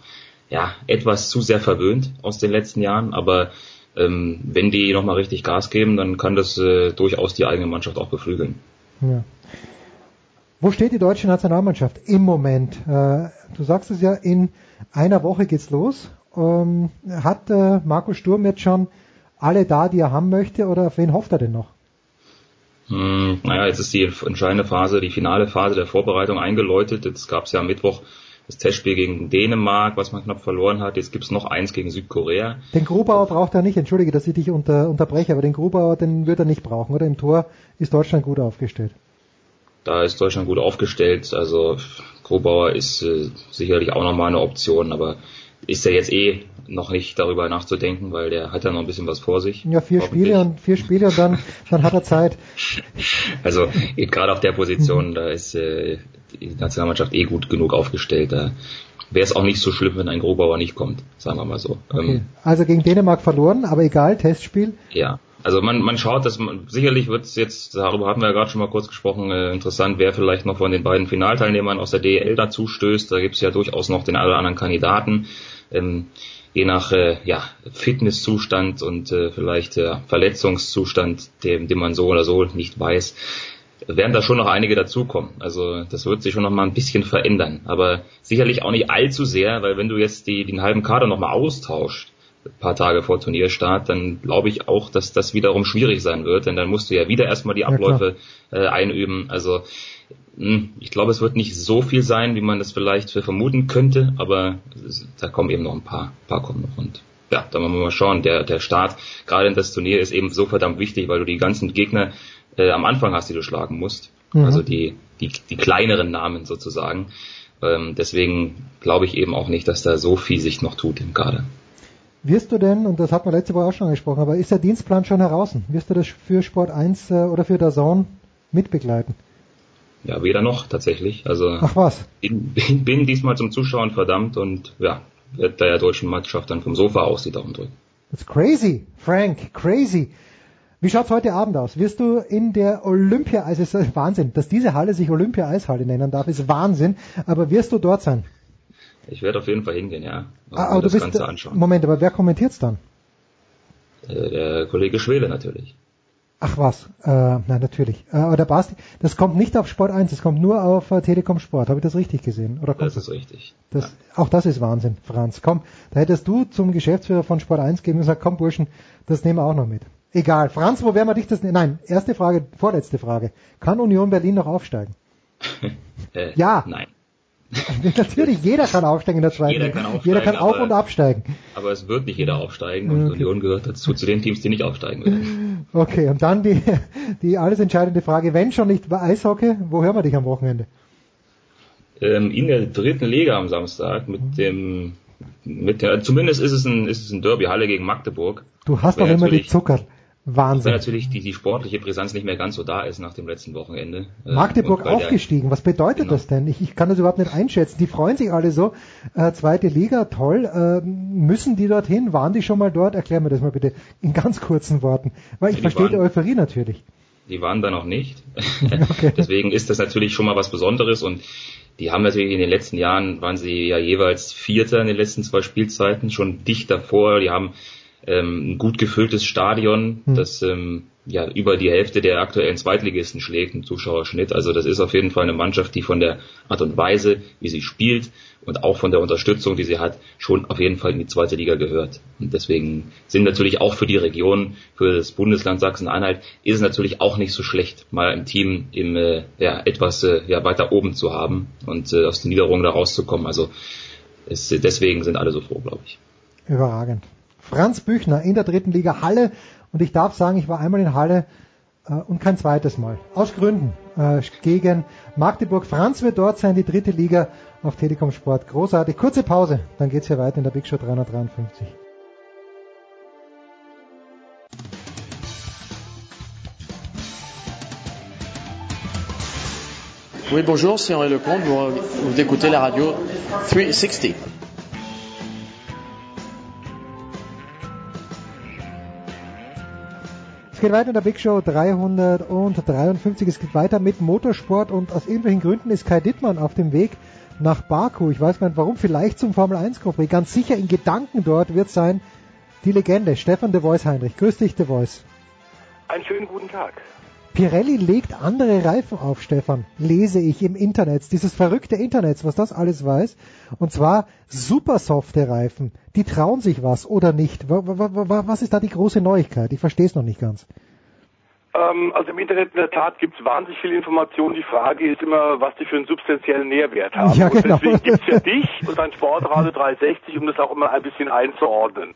ja, etwas zu sehr verwöhnt aus den letzten Jahren, aber ähm, wenn die nochmal richtig Gas geben, dann kann das äh, durchaus die eigene Mannschaft auch beflügeln. Ja. Wo steht die deutsche Nationalmannschaft im Moment? Äh, du sagst es ja, in einer Woche geht's los. Ähm, hat äh, Marco Sturm jetzt schon alle da, die er haben möchte, oder auf wen hofft er denn noch? Hm, naja, jetzt ist die entscheidende Phase, die finale Phase der Vorbereitung eingeläutet. Jetzt gab es ja am Mittwoch das Testspiel gegen Dänemark, was man knapp verloren hat. Jetzt gibt's noch eins gegen Südkorea. Den Grubauer braucht er nicht, entschuldige, dass ich dich unter, unterbreche, aber den Grubauer, den wird er nicht brauchen, oder? Im Tor ist Deutschland gut aufgestellt. Da ist Deutschland gut aufgestellt. Also Grobauer ist äh, sicherlich auch nochmal eine Option, aber ist ja jetzt eh noch nicht darüber nachzudenken, weil der hat ja noch ein bisschen was vor sich. Ja, vier Spiele und vier Spiele und dann, dann hat er Zeit. [laughs] Also gerade auf der Position, [laughs] da ist äh, die Nationalmannschaft eh gut genug aufgestellt. Da wäre es auch nicht so schlimm, wenn ein Grobauer nicht kommt, sagen wir mal so. Okay. Ähm, Also gegen Dänemark verloren, aber egal, Testspiel. ja, also man, man schaut, dass man sicherlich wird es jetzt, darüber hatten wir ja gerade schon mal kurz gesprochen, äh, interessant, wer vielleicht noch von den beiden Finalteilnehmern aus der DEL dazu stößt. Da gibt es ja durchaus noch den einen oder anderen Kandidaten. Ähm, je nach äh, ja, Fitnesszustand und äh, vielleicht äh, Verletzungszustand, den, den man so oder so nicht weiß, werden da schon noch einige dazukommen. Also das wird sich schon noch mal ein bisschen verändern, aber sicherlich auch nicht allzu sehr, weil wenn du jetzt die, den halben Kader noch mal austauscht, ein paar Tage vor Turnierstart, dann glaube ich auch, dass das wiederum schwierig sein wird, denn dann musst du ja wieder erstmal die Ja. Abläufe äh, einüben. Also mh, ich glaube, es wird nicht so viel sein, wie man das vielleicht vermuten könnte, aber da kommen eben noch ein paar, paar kommen noch und ja, da wollen wir mal schauen. Der, der Start gerade in das Turnier ist eben so verdammt wichtig, weil du die ganzen Gegner äh, am Anfang hast, die du schlagen musst. Mhm. Also die, die, die kleineren Namen sozusagen. Ähm, deswegen glaube ich eben auch nicht, dass da so viel sich noch tut im Kader. Wirst du denn, und das hat man letzte Woche auch schon angesprochen, aber ist der Dienstplan schon heraus? Wirst du das für Sport 1 äh, oder für der Zone mitbegleiten? Ja, weder noch tatsächlich. Also Ach was. bin, bin, bin diesmal zum Zuschauen verdammt und ja, wird der deutschen Mannschaft dann vom Sofa aus die Daumen drücken. That's crazy, Frank, crazy. Wie schaut's heute Abend aus? Wirst du in der Olympia, also es ist Wahnsinn, dass diese Halle sich Olympia-Eishalle nennen darf, ist Wahnsinn, aber wirst du dort sein? Ich werde auf jeden Fall hingehen, ja. Ah, aber du das bist, Ganze anschauen. Moment, aber wer kommentiert's dann? Äh, der Kollege Schwele natürlich. Ach was, äh, nein, natürlich. Äh, aber der Basti, das kommt nicht auf Sport 1, das kommt nur auf äh, Telekom Sport. Habe ich das richtig gesehen? Oder kommt Das ist richtig. Das, Auch das ist Wahnsinn, Franz. Komm, da hättest du zum Geschäftsführer von Sport 1 gegeben und gesagt, komm Burschen, das nehmen wir auch noch mit. Egal. Franz, wo werden wir dich das, nein, erste Frage, vorletzte Frage. Kann Union Berlin noch aufsteigen? [laughs] Äh, Ja. Nein. [laughs] Natürlich, jeder kann aufsteigen in der zweiten Jeder Liga. kann aufsteigen, Jeder kann auf- aber- und absteigen. Aber es wird nicht jeder aufsteigen und Okay. Union gehört dazu zu den Teams, die nicht aufsteigen werden. [laughs] Okay, und dann die, die alles entscheidende Frage, wenn schon nicht bei Eishockey, wo hören wir dich am Wochenende? Ähm, in der dritten Liga am Samstag mit dem, mit der, zumindest ist es ein, ist es ein Derby Halle gegen Magdeburg. Du hast doch immer die natürlich- Zucker. Weil Wahnsinn. natürlich die, die sportliche Brisanz nicht mehr ganz so da ist nach dem letzten Wochenende. Äh, Magdeburg weil der- aufgestiegen, was bedeutet Genau. das denn? Ich, ich kann das überhaupt nicht einschätzen. Die freuen sich alle so. Äh, zweite Liga, toll. Äh, müssen die dorthin? Waren die schon mal dort? Erklär mir das mal bitte in ganz kurzen Worten. Weil ich Die verstehe die Euphorie natürlich. Die waren da noch nicht. [laughs] [laughs] Deswegen ist das natürlich schon mal was Besonderes und die haben natürlich in den letzten Jahren, waren sie ja jeweils Vierter in den letzten zwei Spielzeiten, schon dicht davor. Die haben ähm, ein gut gefülltes Stadion, Hm. das ähm, ja über die Hälfte der aktuellen Zweitligisten schlägt im Zuschauerschnitt. Also das ist auf jeden Fall eine Mannschaft, die von der Art und Weise, wie sie spielt und auch von der Unterstützung, die sie hat, schon auf jeden Fall in die zweite Liga gehört. Und deswegen sind natürlich auch für die Region, für das Bundesland Sachsen-Anhalt, ist es natürlich auch nicht so schlecht, mal ein Team im äh, ja, etwas äh, ja, weiter oben zu haben und äh, aus den Niederungen da rauszukommen. Also es, deswegen sind alle so froh, glaube ich. Überragend. Franz Büchner in der dritten Liga Halle. Und ich darf sagen, ich war einmal in Halle äh, und kein zweites Mal. Aus Gründen. Äh, gegen Magdeburg. Franz wird dort sein, die dritte Liga auf Telekom Sport. Großartig. Kurze Pause. Dann geht's hier weiter in der Big Show 353. Oui, bonjour, c'est Henri Lecomte. Vous, vous écoutez la radio 360. Es geht weiter in der Big Show 353. Es geht weiter mit Motorsport und aus irgendwelchen Gründen ist Kai Dittmann auf dem Weg nach Baku. Ich weiß gar nicht warum, vielleicht zum Formel 1 Grand Prix. Ganz sicher in Gedanken dort wird sein die Legende Stefan de Voice Heinrich. Grüß dich, de Voice. Einen schönen guten Tag. Pirelli legt andere Reifen auf, Stefan, lese ich im Internet. Dieses verrückte Internet, was das alles weiß. Und zwar super softe Reifen. Die trauen sich was oder nicht. Wa- wa- wa- Was ist da die große Neuigkeit? Ich verstehe es noch nicht ganz. Ähm, also im Internet in der Tat gibt es wahnsinnig viel Information. Die Frage ist immer, was die für einen substanziellen Nährwert haben. Ja, genau. Und deswegen [laughs] gibt es ja dich und dein Sportradio 360, um das auch immer ein bisschen einzuordnen.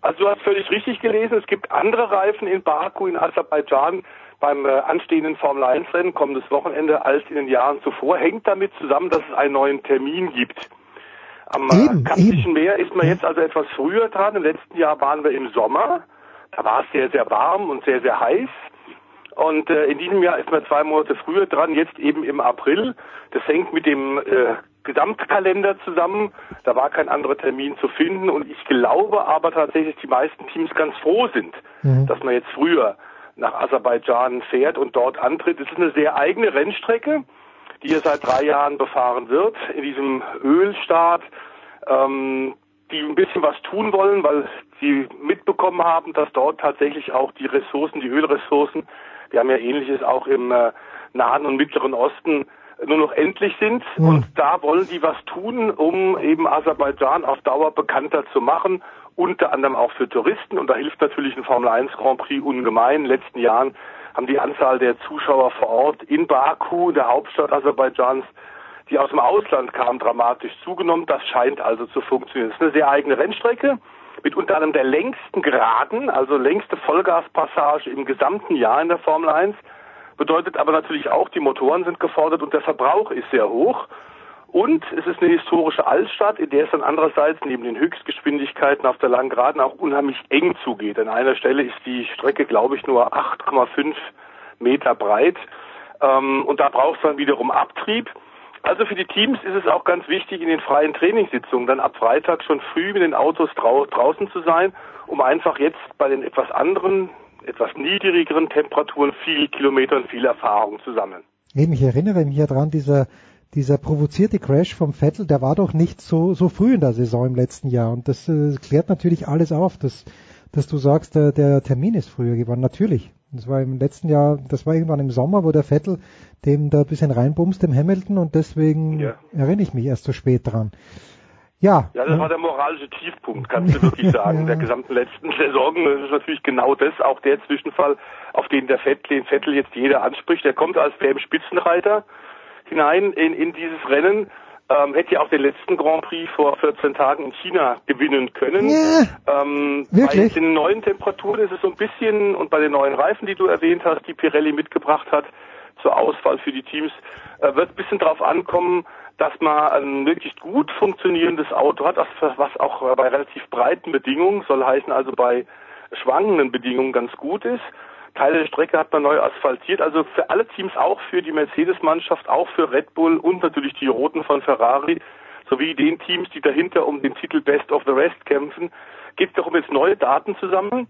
Also du hast völlig richtig gelesen, es gibt andere Reifen in Baku, in Aserbaidschan, beim äh, anstehenden Formel 1 Rennen kommendes Wochenende als in den Jahren zuvor. Hängt damit zusammen, dass es einen neuen Termin gibt. Am äh, Kaspischen Meer ist man jetzt also etwas früher dran. Im letzten Jahr waren wir im Sommer. Da war es sehr, sehr warm und sehr, sehr heiß. Und äh, in diesem Jahr ist man zwei Monate früher dran, jetzt eben im April. Das hängt mit dem äh, Gesamtkalender zusammen. Da war kein anderer Termin zu finden. Und ich glaube aber tatsächlich, dass die meisten Teams ganz froh sind, dass man jetzt früher nach Aserbaidschan fährt und dort antritt. Es ist eine sehr eigene Rennstrecke, die hier seit drei Jahren befahren wird, in diesem Ölstaat, ähm, die ein bisschen was tun wollen, weil sie mitbekommen haben, dass dort tatsächlich auch die Ressourcen, die Ölressourcen, wir haben ja ähnliches auch im äh, Nahen und Mittleren Osten, nur noch endlich sind. Und da wollen die was tun, um eben Aserbaidschan auf Dauer bekannter zu machen, unter anderem auch für Touristen. Und da hilft natürlich ein Formel 1 Grand Prix ungemein. In den letzten Jahren haben die Anzahl der Zuschauer vor Ort in Baku, der Hauptstadt Aserbaidschans, die aus dem Ausland kamen, dramatisch zugenommen. Das scheint also zu funktionieren. Es ist eine sehr eigene Rennstrecke mit unter anderem der längsten Geraden, also längste Vollgaspassage im gesamten Jahr in der Formel 1. Bedeutet aber natürlich auch, die Motoren sind gefordert und der Verbrauch ist sehr hoch. Und es ist eine historische Altstadt, in der es dann andererseits neben den Höchstgeschwindigkeiten auf der langen Geraden auch unheimlich eng zugeht. An einer Stelle ist die Strecke, glaube ich, nur 8,5 Meter breit. Ähm, und da braucht es dann wiederum Abtrieb. Also für die Teams ist es auch ganz wichtig, in den freien Trainingssitzungen dann ab Freitag schon früh mit den Autos drau draußen zu sein, um einfach jetzt bei den etwas anderen, etwas niedrigeren Temperaturen viel Kilometer und viel Erfahrung zu sammeln. Eben, ich erinnere mich hier dran, dieser, dieser provozierte Crash vom Vettel, der war doch nicht so, so früh in der Saison im letzten Jahr. Und das äh, klärt natürlich alles auf, dass, dass du sagst, der, der Termin ist früher geworden. Natürlich. Das war im letzten Jahr, das war irgendwann im Sommer, wo der Vettel dem da ein bisschen reinbumst, dem Hamilton, und deswegen ja. erinnere ich mich erst so spät dran. Ja. Ja, das war der moralische Tiefpunkt, kannst du wirklich [laughs] sagen, ja. der gesamten letzten Saison. Das ist natürlich genau das, auch der Zwischenfall, auf den der Vettel, den Vettel jetzt jeder anspricht. Der kommt als WM-Spitzenreiter hinein in, in dieses Rennen. Ähm, hätte ja auch den letzten Grand Prix vor 14 Tagen in China gewinnen können. Ja, ähm, wirklich? Bei den neuen Temperaturen ist es so ein bisschen, und bei den neuen Reifen, die du erwähnt hast, die Pirelli mitgebracht hat, zur Auswahl für die Teams, äh, wird ein bisschen drauf ankommen, dass man ein wirklich gut funktionierendes Auto hat, was auch bei relativ breiten Bedingungen, soll heißen also bei schwankenden Bedingungen ganz gut ist. Teile der Strecke hat man neu asphaltiert, also für alle Teams, auch für die Mercedes-Mannschaft, auch für Red Bull und natürlich die Roten von Ferrari, sowie den Teams, die dahinter um den Titel Best of the Rest kämpfen, geht es darum, jetzt neue Daten zu sammeln.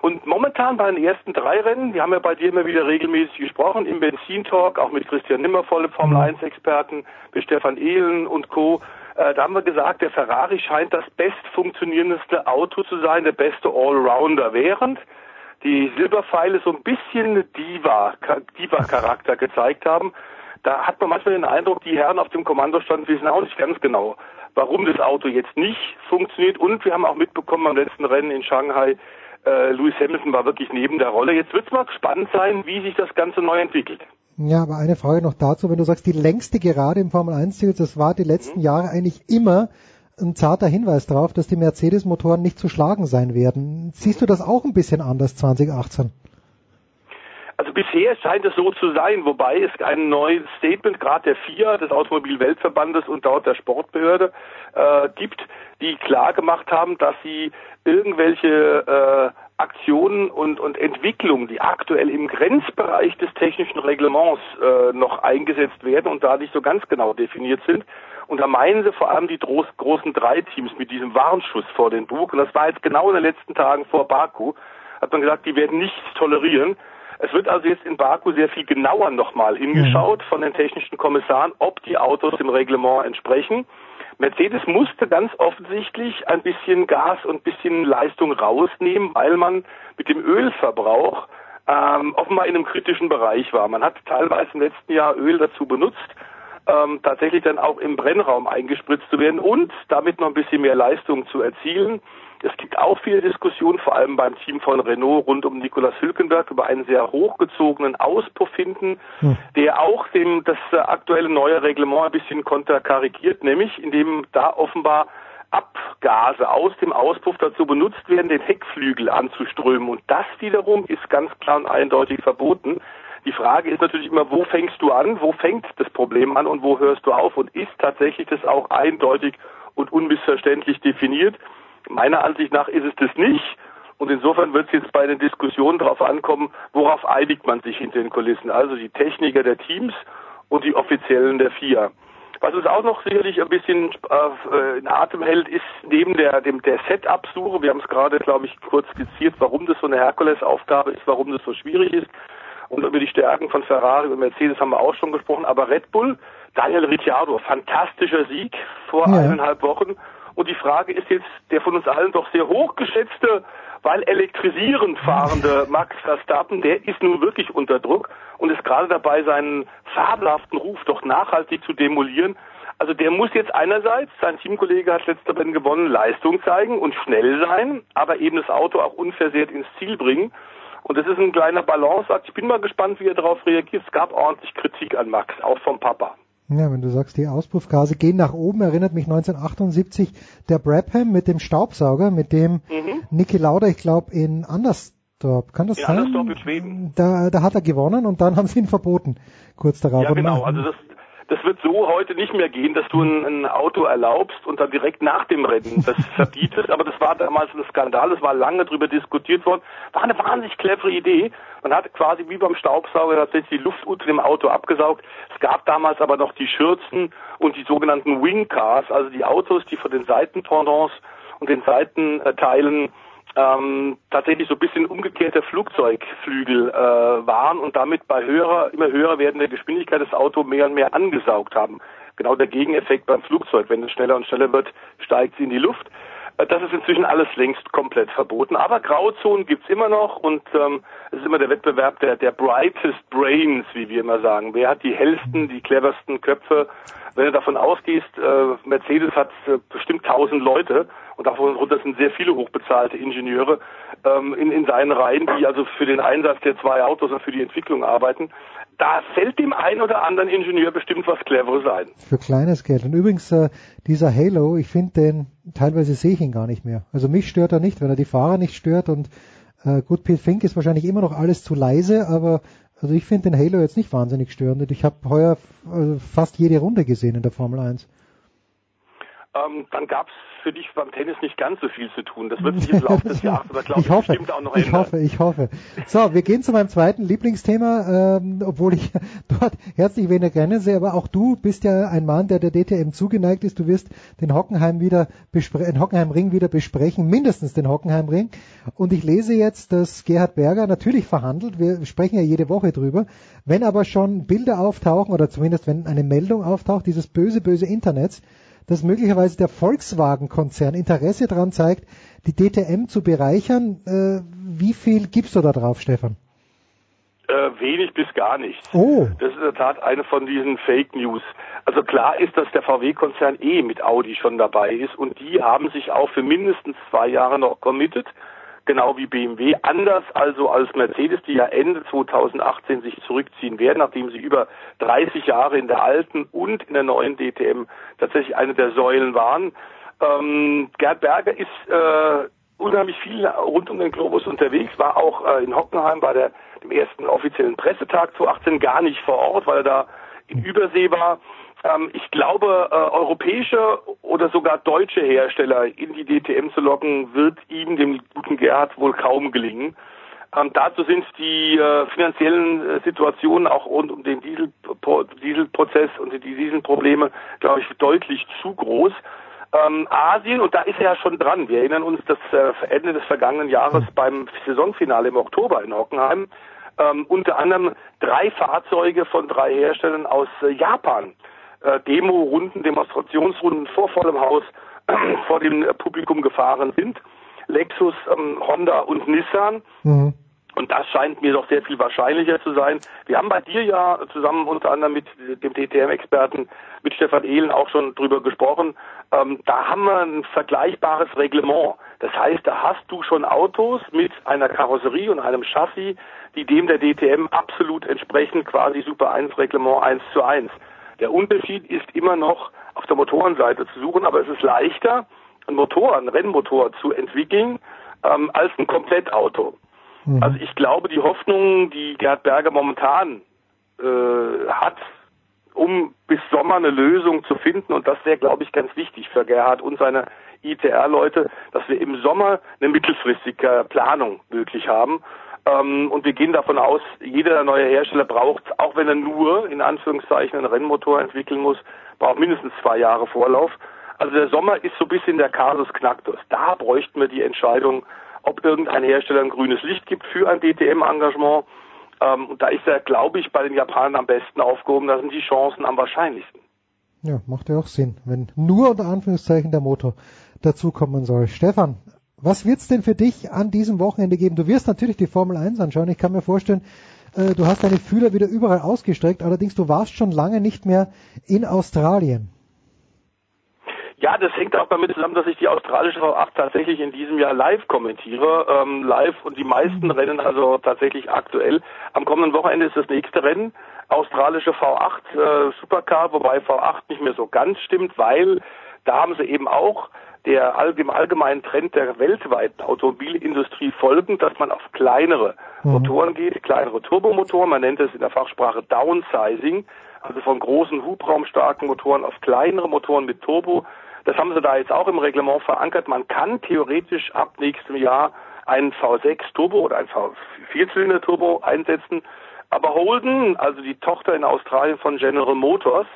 Und momentan bei den ersten drei Rennen, wir haben ja bei dir immer wieder regelmäßig gesprochen, im Benzin-Talk, auch mit Christian Nimmervoll, Formel 1-Experten, mit Stefan Ehlen und Co., äh, da haben wir gesagt, der Ferrari scheint das best funktionierendste Auto zu sein, der beste Allrounder, während die Silberpfeile so ein bisschen Diva, Diva-Charakter gezeigt haben. Da hat man manchmal den Eindruck, die Herren auf dem Kommandostand wissen auch nicht ganz genau, warum das Auto jetzt nicht funktioniert. Und wir haben auch mitbekommen am letzten Rennen in Shanghai, äh, Lewis Hamilton war wirklich neben der Rolle. Jetzt wird es mal spannend sein, wie sich das Ganze neu entwickelt. Ja, aber eine Frage noch dazu, wenn du sagst, die längste Gerade im Formel 1 Titel, das war die letzten mhm. Jahre eigentlich immer ein zarter Hinweis darauf, dass die Mercedes-Motoren nicht zu schlagen sein werden. Siehst du das auch ein bisschen anders 2018? Also bisher scheint es so zu sein, wobei es ein neues Statement gerade der FIA, des Automobilweltverbandes und dort der Sportbehörde äh, gibt, die klar gemacht haben, dass sie irgendwelche äh, Aktionen und, und Entwicklungen, die aktuell im Grenzbereich des technischen Reglements äh, noch eingesetzt werden und da nicht so ganz genau definiert sind. Und da meinen sie vor allem die groß, großen drei Teams mit diesem Warnschuss vor den Bug. Und das war jetzt genau in den letzten Tagen vor Baku. Hat man gesagt, die werden nichts tolerieren. Es wird also jetzt in Baku sehr viel genauer nochmal hingeschaut von den technischen Kommissaren, ob die Autos dem Reglement entsprechen. Mercedes musste ganz offensichtlich ein bisschen Gas und ein bisschen Leistung rausnehmen, weil man mit dem Ölverbrauch ähm, offenbar in einem kritischen Bereich war. Man hat teilweise im letzten Jahr Öl dazu benutzt, ähm, tatsächlich dann auch im Brennraum eingespritzt zu werden und damit noch ein bisschen mehr Leistung zu erzielen. Es gibt auch viele Diskussionen, vor allem beim Team von Renault rund um Nicolas Hülkenberg über einen sehr hochgezogenen Auspuff hinten, hm. der auch dem das äh, aktuelle neue Reglement ein bisschen konterkarikiert, nämlich indem da offenbar Abgase aus dem Auspuff dazu benutzt werden, den Heckflügel anzuströmen. Und das wiederum ist ganz klar und eindeutig verboten. Die Frage ist natürlich immer, wo fängst du an, wo fängt das Problem an und wo hörst du auf? Und ist tatsächlich das auch eindeutig und unmissverständlich definiert? Meiner Ansicht nach ist es das nicht. Und insofern wird es jetzt bei den Diskussionen darauf ankommen, worauf einigt man sich hinter den Kulissen. Also die Techniker der Teams und die Offiziellen der FIA. Was uns auch noch sicherlich ein bisschen äh, in Atem hält, ist neben der, dem, der Setup-Suche, wir haben es gerade, glaube ich, kurz skizziert, warum das so eine Herkulesaufgabe ist, warum das so schwierig ist. Und über die Stärken von Ferrari und Mercedes haben wir auch schon gesprochen. Aber Red Bull, Daniel Ricciardo, fantastischer Sieg vor ja. eineinhalb Wochen. Und die Frage ist jetzt, der von uns allen doch sehr hochgeschätzte, weil elektrisierend fahrende [laughs] Max Verstappen, der ist nun wirklich unter Druck und ist gerade dabei, seinen fabelhaften Ruf doch nachhaltig zu demolieren. Also der muss jetzt einerseits, sein Teamkollege hat letzter Rennen gewonnen, Leistung zeigen und schnell sein, aber eben das Auto auch unversehrt ins Ziel bringen. Und das ist ein kleiner Balanceakt. Ich bin mal gespannt, wie er darauf reagiert. Es gab ordentlich Kritik an Max, auch vom Papa. Ja, wenn du sagst, die Auspuffgase gehen nach oben, erinnert mich 1978 der Brabham mit dem Staubsauger, mit dem mhm. Niki Lauda, ich glaube, in Andersdorp, kann das in sein? Andersdorp in Schweden. Da, da hat er gewonnen und dann haben sie ihn verboten, kurz darauf. Ja, genau, also das, das wird so heute nicht mehr gehen, dass du ein, ein, Auto erlaubst und dann direkt nach dem Rennen das [laughs] verbietest. Aber das war damals ein Skandal, es war lange darüber diskutiert worden. War eine wahnsinnig clevere Idee. Man hat quasi wie beim Staubsauger tatsächlich die Luft unter dem Auto abgesaugt. Es gab damals aber noch die Schürzen und die sogenannten Wing Cars, also die Autos, die von den Seitenpendants und den Seitenteilen ähm, tatsächlich so ein bisschen umgekehrter Flugzeugflügel äh, waren und damit bei höherer, immer höher werdender Geschwindigkeit das Auto mehr und mehr angesaugt haben. Genau der Gegeneffekt beim Flugzeug. Wenn es schneller und schneller wird, steigt es in die Luft. Das ist inzwischen alles längst komplett verboten. Aber Grauzonen gibt's immer noch und ähm, es ist immer der Wettbewerb der, der brightest brains, wie wir immer sagen. Wer hat die hellsten, die cleversten Köpfe? Wenn du davon ausgehst, äh, Mercedes hat äh, bestimmt tausend Leute und davon runter sind sehr viele hochbezahlte Ingenieure ähm, in, in seinen Reihen, die also für den Einsatz der zwei Autos und für die Entwicklung arbeiten. Da fällt dem einen oder anderen Ingenieur bestimmt was Cleveres ein. Für kleines Geld. Und übrigens, äh, dieser Halo, ich finde den, teilweise sehe ich ihn gar nicht mehr. Also mich stört er nicht, wenn er die Fahrer nicht stört und äh, gut, Pete Fink ist wahrscheinlich immer noch alles zu leise, aber also ich finde den Halo jetzt nicht wahnsinnig störend. Ich habe heuer äh, fast jede Runde gesehen in der Formel 1. Ähm, dann gab's für dich beim Tennis nicht ganz so viel zu tun. Das wird sich im Laufe des [laughs] Jahres aber glaube ich, ich hoffe, bestimmt auch noch ich ändern. hoffe, ich hoffe. So, wir gehen zu meinem zweiten Lieblingsthema, ähm, obwohl ich [laughs] dort herzlich wenig Rennen sehe, aber auch du bist ja ein Mann, der der DTM zugeneigt ist. Du wirst den Hockenheim wieder den Hockenheimring wieder besprechen, mindestens den Hockenheimring. Und ich lese jetzt, dass Gerhard Berger natürlich verhandelt. Wir sprechen ja jede Woche drüber. Wenn aber schon Bilder auftauchen oder zumindest wenn eine Meldung auftaucht, dieses böse, böse Internets, dass möglicherweise der Volkswagen-Konzern Interesse daran zeigt, die DTM zu bereichern. Äh, wie viel gibst du da drauf, Stefan? Äh, wenig bis gar nicht. Oh. Das ist in der Tat eine von diesen Fake News. Also klar ist, dass der VW-Konzern eh mit Audi schon dabei ist und die haben sich auch für mindestens zwei Jahre noch committed, genau wie BMW. Anders also als Mercedes, die ja Ende 2018 sich zurückziehen werden, nachdem sie über 30 Jahre in der alten und in der neuen DTM tatsächlich eine der Säulen waren. Ähm, Gerd Berger ist äh, unheimlich viel rund um den Globus unterwegs, war auch äh, in Hockenheim bei der, dem ersten offiziellen Pressetag 2018 gar nicht vor Ort, weil er da in Übersee war. Ähm, ich glaube, äh, europäische oder sogar deutsche Hersteller in die DTM zu locken, wird ihm, dem guten Gerhard, wohl kaum gelingen. Ähm, dazu sind die äh, finanziellen äh, Situationen auch rund um den Diesel, Dieselprozess und die Dieselprobleme, glaube ich, deutlich zu groß. Ähm, Asien, und da ist er ja schon dran. Wir erinnern uns das äh, Ende des vergangenen Jahres beim Saisonfinale im Oktober in Hockenheim. Ähm, unter anderem drei Fahrzeuge von drei Herstellern aus äh, Japan. Äh, Demo-Runden, Demonstrationsrunden vor vollem Haus [clears throat] vor dem äh, Publikum gefahren sind. Lexus, ähm, Honda und Nissan. Mhm. Und das scheint mir doch sehr viel wahrscheinlicher zu sein. Wir haben bei dir ja zusammen unter anderem mit dem DTM-Experten, mit Stefan Ehlen auch schon drüber gesprochen. Ähm, da haben wir ein vergleichbares Reglement. Das heißt, da hast du schon Autos mit einer Karosserie und einem Chassis, die dem der DTM absolut entsprechen, quasi Super 1 Reglement 1 zu 1. Der Unterschied ist immer noch auf der Motorenseite zu suchen, aber es ist leichter, ein Motor, ein Rennmotor zu entwickeln, ähm, als ein Komplettauto. Mhm. Also ich glaube, die Hoffnung, die Gerd Berger momentan äh, hat, um bis Sommer eine Lösung zu finden, und das wäre, glaube ich, ganz wichtig für Gerhard und seine ITR-Leute, dass wir im Sommer eine mittelfristige Planung möglich haben. Ähm, und wir gehen davon aus, jeder neue Hersteller braucht, auch wenn er nur in Anführungszeichen einen Rennmotor entwickeln muss, braucht mindestens zwei Jahre Vorlauf. Also der Sommer ist so ein bisschen der Kasus Knacktus. Da bräuchten wir die Entscheidung, ob irgendein Hersteller ein grünes Licht gibt für ein DTM-Engagement. Ähm, und da ist er, glaube ich, bei den Japanern am besten aufgehoben. Da sind die Chancen am wahrscheinlichsten. Ja, macht ja auch Sinn, wenn nur unter Anführungszeichen der Motor dazukommen soll. Stefan, was wird's denn für dich an diesem Wochenende geben? Du wirst natürlich die Formel 1 anschauen. Ich kann mir vorstellen, äh, du hast deine Fühler wieder überall ausgestreckt. Allerdings, du warst schon lange nicht mehr in Australien. Ja, das hängt auch damit zusammen, dass ich die australische V8 tatsächlich in diesem Jahr live kommentiere. Ähm, live und die meisten Rennen also tatsächlich aktuell. Am kommenden Wochenende ist das nächste Rennen. Australische V8 äh, Supercar, wobei V8 nicht mehr so ganz stimmt, weil da haben sie eben auch der, dem allgemeinen Trend der weltweiten Automobilindustrie folgend, dass man auf kleinere Mhm. Motoren geht, kleinere Turbomotoren, man nennt es in der Fachsprache Downsizing, also von großen hubraumstarken Motoren auf kleinere Motoren mit Turbo. Das haben sie da jetzt auch im Reglement verankert. Man kann theoretisch ab nächstem Jahr einen V6 Turbo oder ein V4-Zylinder Turbo einsetzen. Aber Holden, also die Tochter in Australien von General Motors,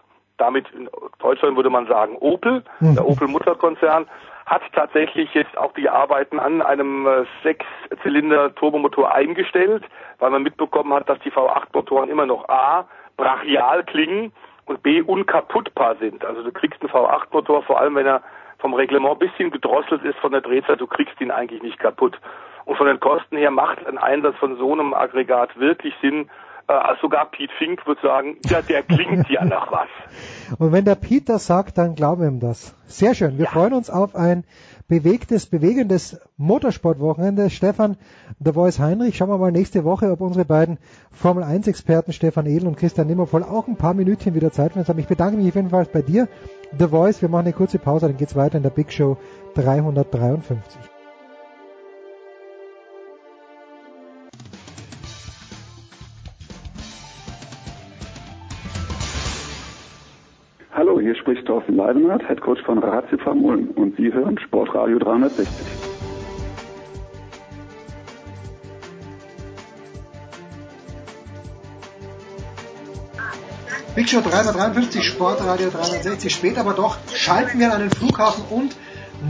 damit in Deutschland würde man sagen Opel, der Opel Mutterkonzern, hat tatsächlich jetzt auch die Arbeiten an einem äh, Sechszylinder Turbomotor eingestellt, weil man mitbekommen hat, dass die V8 Motoren immer noch A brachial klingen und B unkaputtbar sind. Also du kriegst einen V8 Motor, vor allem wenn er vom Reglement ein bisschen gedrosselt ist von der Drehzeit, du kriegst ihn eigentlich nicht kaputt. Und von den Kosten her macht ein Einsatz von so einem Aggregat wirklich Sinn. Äh, sogar Pete Fink würde sagen, ja, der klingt ja [laughs] nach was. Und wenn der Pete das sagt, dann glauben wir ihm das. Sehr schön. Wir ja. freuen uns auf ein bewegtes, bewegendes Motorsportwochenende. Stefan, der Voice Heinrich, schauen wir mal nächste Woche, ob unsere beiden Formel 1 Experten Stefan Edel und Christian Nimmervoll auch ein paar Minütchen wieder Zeit für uns haben. Ich bedanke mich jedenfalls bei dir, The Voice. Wir machen eine kurze Pause, dann geht's weiter in der Big Show 353. Hallo, hier spricht Thorsten Leidenhardt, Headcoach von Ratio Ulm und Sie hören Sportradio 360. Big Show 353, Sportradio 360. Später aber doch schalten wir an den Flughafen und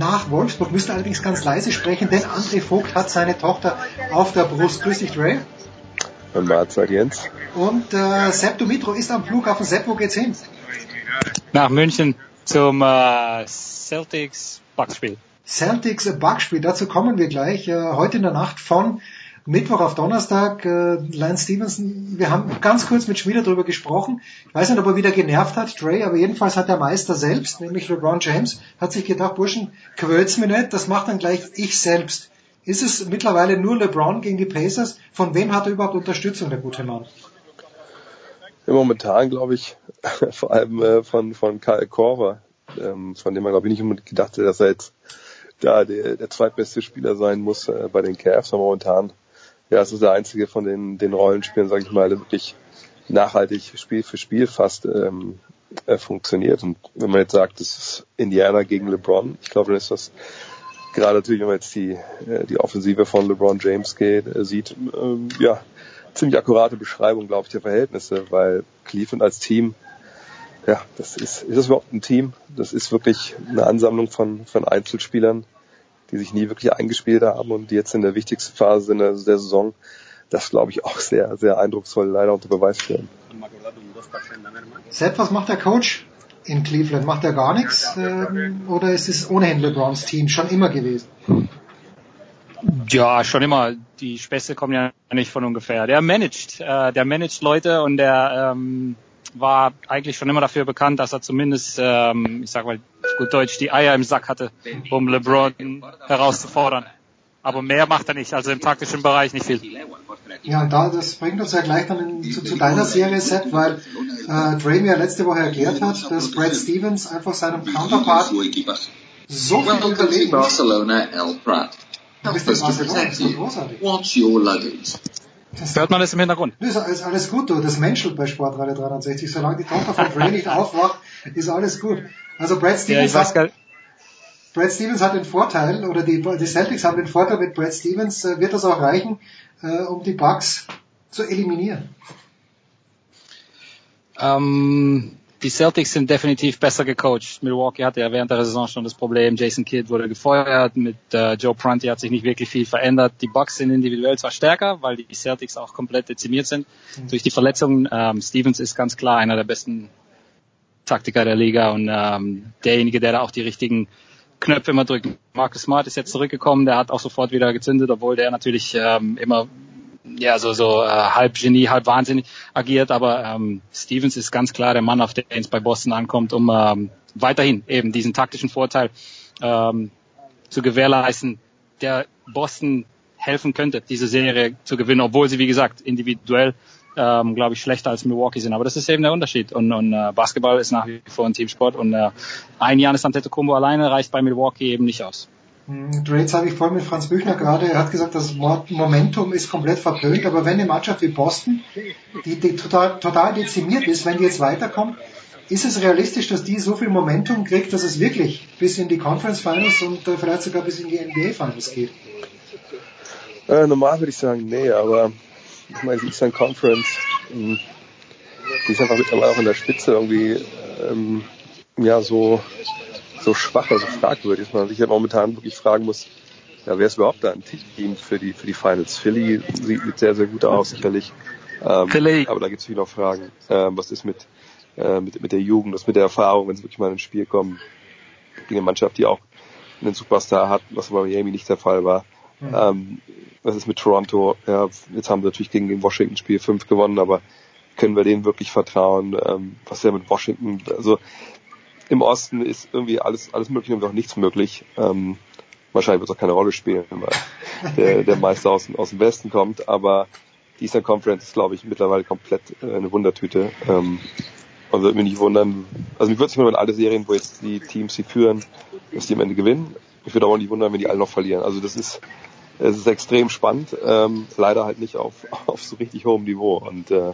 nach Wolfsburg. Müsste allerdings ganz leise sprechen, denn André Vogt hat seine Tochter auf der Brust. Grüß dich, Dre. Mahlzeit, Jens. Und äh, Sepp Dumitro ist am Flughafen. Sepp, wo geht's hin? Nach München zum äh, Celtics Backspiel. Celtics Backspiel, dazu kommen wir gleich. Äh, heute in der Nacht von Mittwoch auf Donnerstag. Äh, Lance Stevenson, wir haben ganz kurz mit Schmieder darüber gesprochen. Ich weiß nicht, ob er wieder genervt hat, Dre, aber jedenfalls hat der Meister selbst, nämlich LeBron James, hat sich gedacht, Burschen, quält's mir nicht, das macht dann gleich ich selbst. Ist es mittlerweile nur LeBron gegen die Pacers? Von wem hat er überhaupt Unterstützung, der gute Mann? Momentan glaube ich [laughs] vor allem äh, von von Kyle Korver, ähm, von dem man glaube ich nicht unbedingt gedacht hätte, dass er jetzt da der, der zweitbeste Spieler sein muss äh, bei den Cavs. Aber momentan, ja, es ist der einzige von den den Rollenspielen, sage ich mal, der wirklich nachhaltig Spiel für Spiel fast ähm, äh, funktioniert. Und wenn man jetzt sagt, das ist Indiana gegen LeBron, ich glaube, dann ist das gerade natürlich, wenn man jetzt die äh, die Offensive von LeBron James geht, äh, sieht, ähm, ja ziemlich akkurate Beschreibung, glaube ich, der Verhältnisse, weil Cleveland als Team, ja, das ist, ist das überhaupt ein Team? Das ist wirklich eine Ansammlung von, von Einzelspielern, die sich nie wirklich eingespielt haben und die jetzt in der wichtigsten Phase der, der Saison das, glaube ich, auch sehr, sehr eindrucksvoll leider unter Beweis stellen. Sepp, was macht der Coach in Cleveland? Macht er gar nichts? Ähm, oder ist es ohnehin LeBrons Team schon immer gewesen? Ja, schon immer. Die Späße kommen ja nicht von ungefähr. Der managt, äh, der managt Leute und der ähm, war eigentlich schon immer dafür bekannt, dass er zumindest, ähm, ich sag mal gut Deutsch, die Eier im Sack hatte, um LeBron herauszufordern. Aber mehr macht er nicht, also im taktischen Bereich nicht viel. Ja, und da, das bringt uns ja gleich dann in, zu, zu, deiner Serie, Set, weil äh, Dre mir letzte Woche erklärt hat, dass Brad Stevens einfach seinem Counterpart so viel unterlegen ist. What's your luggage? Das Hört man das im Hintergrund? Das ist alles gut, du. Das menschelt bei Sportradio 360. Solange die Tochter von Dre nicht [laughs] aufwacht, ist alles gut. Also Brad Stevens, ja, hat, Brad Stevens hat den Vorteil, oder die, die Celtics haben den Vorteil mit Brad Stevens, äh, wird das auch reichen, äh, um die Bugs zu eliminieren? Ähm, die Celtics sind definitiv besser gecoacht. Milwaukee hatte ja während der Saison schon das Problem, Jason Kidd wurde gefeuert, mit äh, Joe Prunty hat sich nicht wirklich viel verändert. Die Bucks sind individuell zwar stärker, weil die Celtics auch komplett dezimiert sind mhm. durch die Verletzungen. Ähm, Stevens ist ganz klar einer der besten Taktiker der Liga und ähm, derjenige, der da auch die richtigen Knöpfe immer drückt. Marcus Smart ist jetzt zurückgekommen, der hat auch sofort wieder gezündet, obwohl der natürlich ähm, immer ja, so, so äh, halb Genie, halb wahnsinnig agiert, aber ähm, Stevens ist ganz klar der Mann, auf den es bei Boston ankommt, um ähm, weiterhin eben diesen taktischen Vorteil ähm, zu gewährleisten, der Boston helfen könnte, diese Serie zu gewinnen, obwohl sie, wie gesagt, individuell, ähm, glaube ich, schlechter als Milwaukee sind. Aber das ist eben der Unterschied. Und, und äh, Basketball ist nach wie vor ein Teamsport und äh, ein Janis Antetokounmpo alleine reicht bei Milwaukee eben nicht aus. Trades habe ich voll mit Franz Büchner gerade. Er hat gesagt, das Momentum ist komplett verpönt, aber wenn eine Mannschaft wie Boston, die, die total, total dezimiert ist, wenn die jetzt weiterkommt, ist es realistisch, dass die so viel Momentum kriegt, dass es wirklich bis in die Conference Finals und äh, vielleicht sogar bis in die NBA Finals geht? Äh, normal würde ich sagen, nee, aber ich meine, die Eastern Conference, ähm, die ist einfach mittlerweile auch in der Spitze irgendwie ähm, ja so so schwach, also fragwürdig, dass man sich ja momentan wirklich fragen muss, ja, wer ist überhaupt da ein Team für die, für die Finals? Philly sieht sehr, sehr gut aus, sicherlich. Ähm, Philly. Aber da gibt es viele noch Fragen. Ähm, was ist mit, äh, mit, mit der Jugend, was mit der Erfahrung, wenn sie wirklich mal ins Spiel kommen? gegen eine Mannschaft, die auch einen Superstar hat, was bei Miami nicht der Fall war. Mhm. Ähm, was ist mit Toronto? Ja, jetzt haben sie natürlich gegen den Washington Spiel 5 gewonnen, aber können wir denen wirklich vertrauen? Ähm, was ist ja mit Washington? Also im Osten ist irgendwie alles, alles möglich und auch nichts möglich. Ähm, wahrscheinlich wird es auch keine Rolle spielen, weil [laughs] der, der Meister aus, aus dem Westen kommt, aber die Eastern Conference ist, glaube ich, mittlerweile komplett äh, eine Wundertüte. Ähm, und würde mich nicht wundern, also mich würde es nicht wundern, wenn alle Serien, wo jetzt die Teams sie führen, dass die am Ende gewinnen. Ich würde auch nicht wundern, wenn die alle noch verlieren. Also das ist, es ist extrem spannend, ähm, leider halt nicht auf, [laughs] auf so richtig hohem Niveau. Und äh,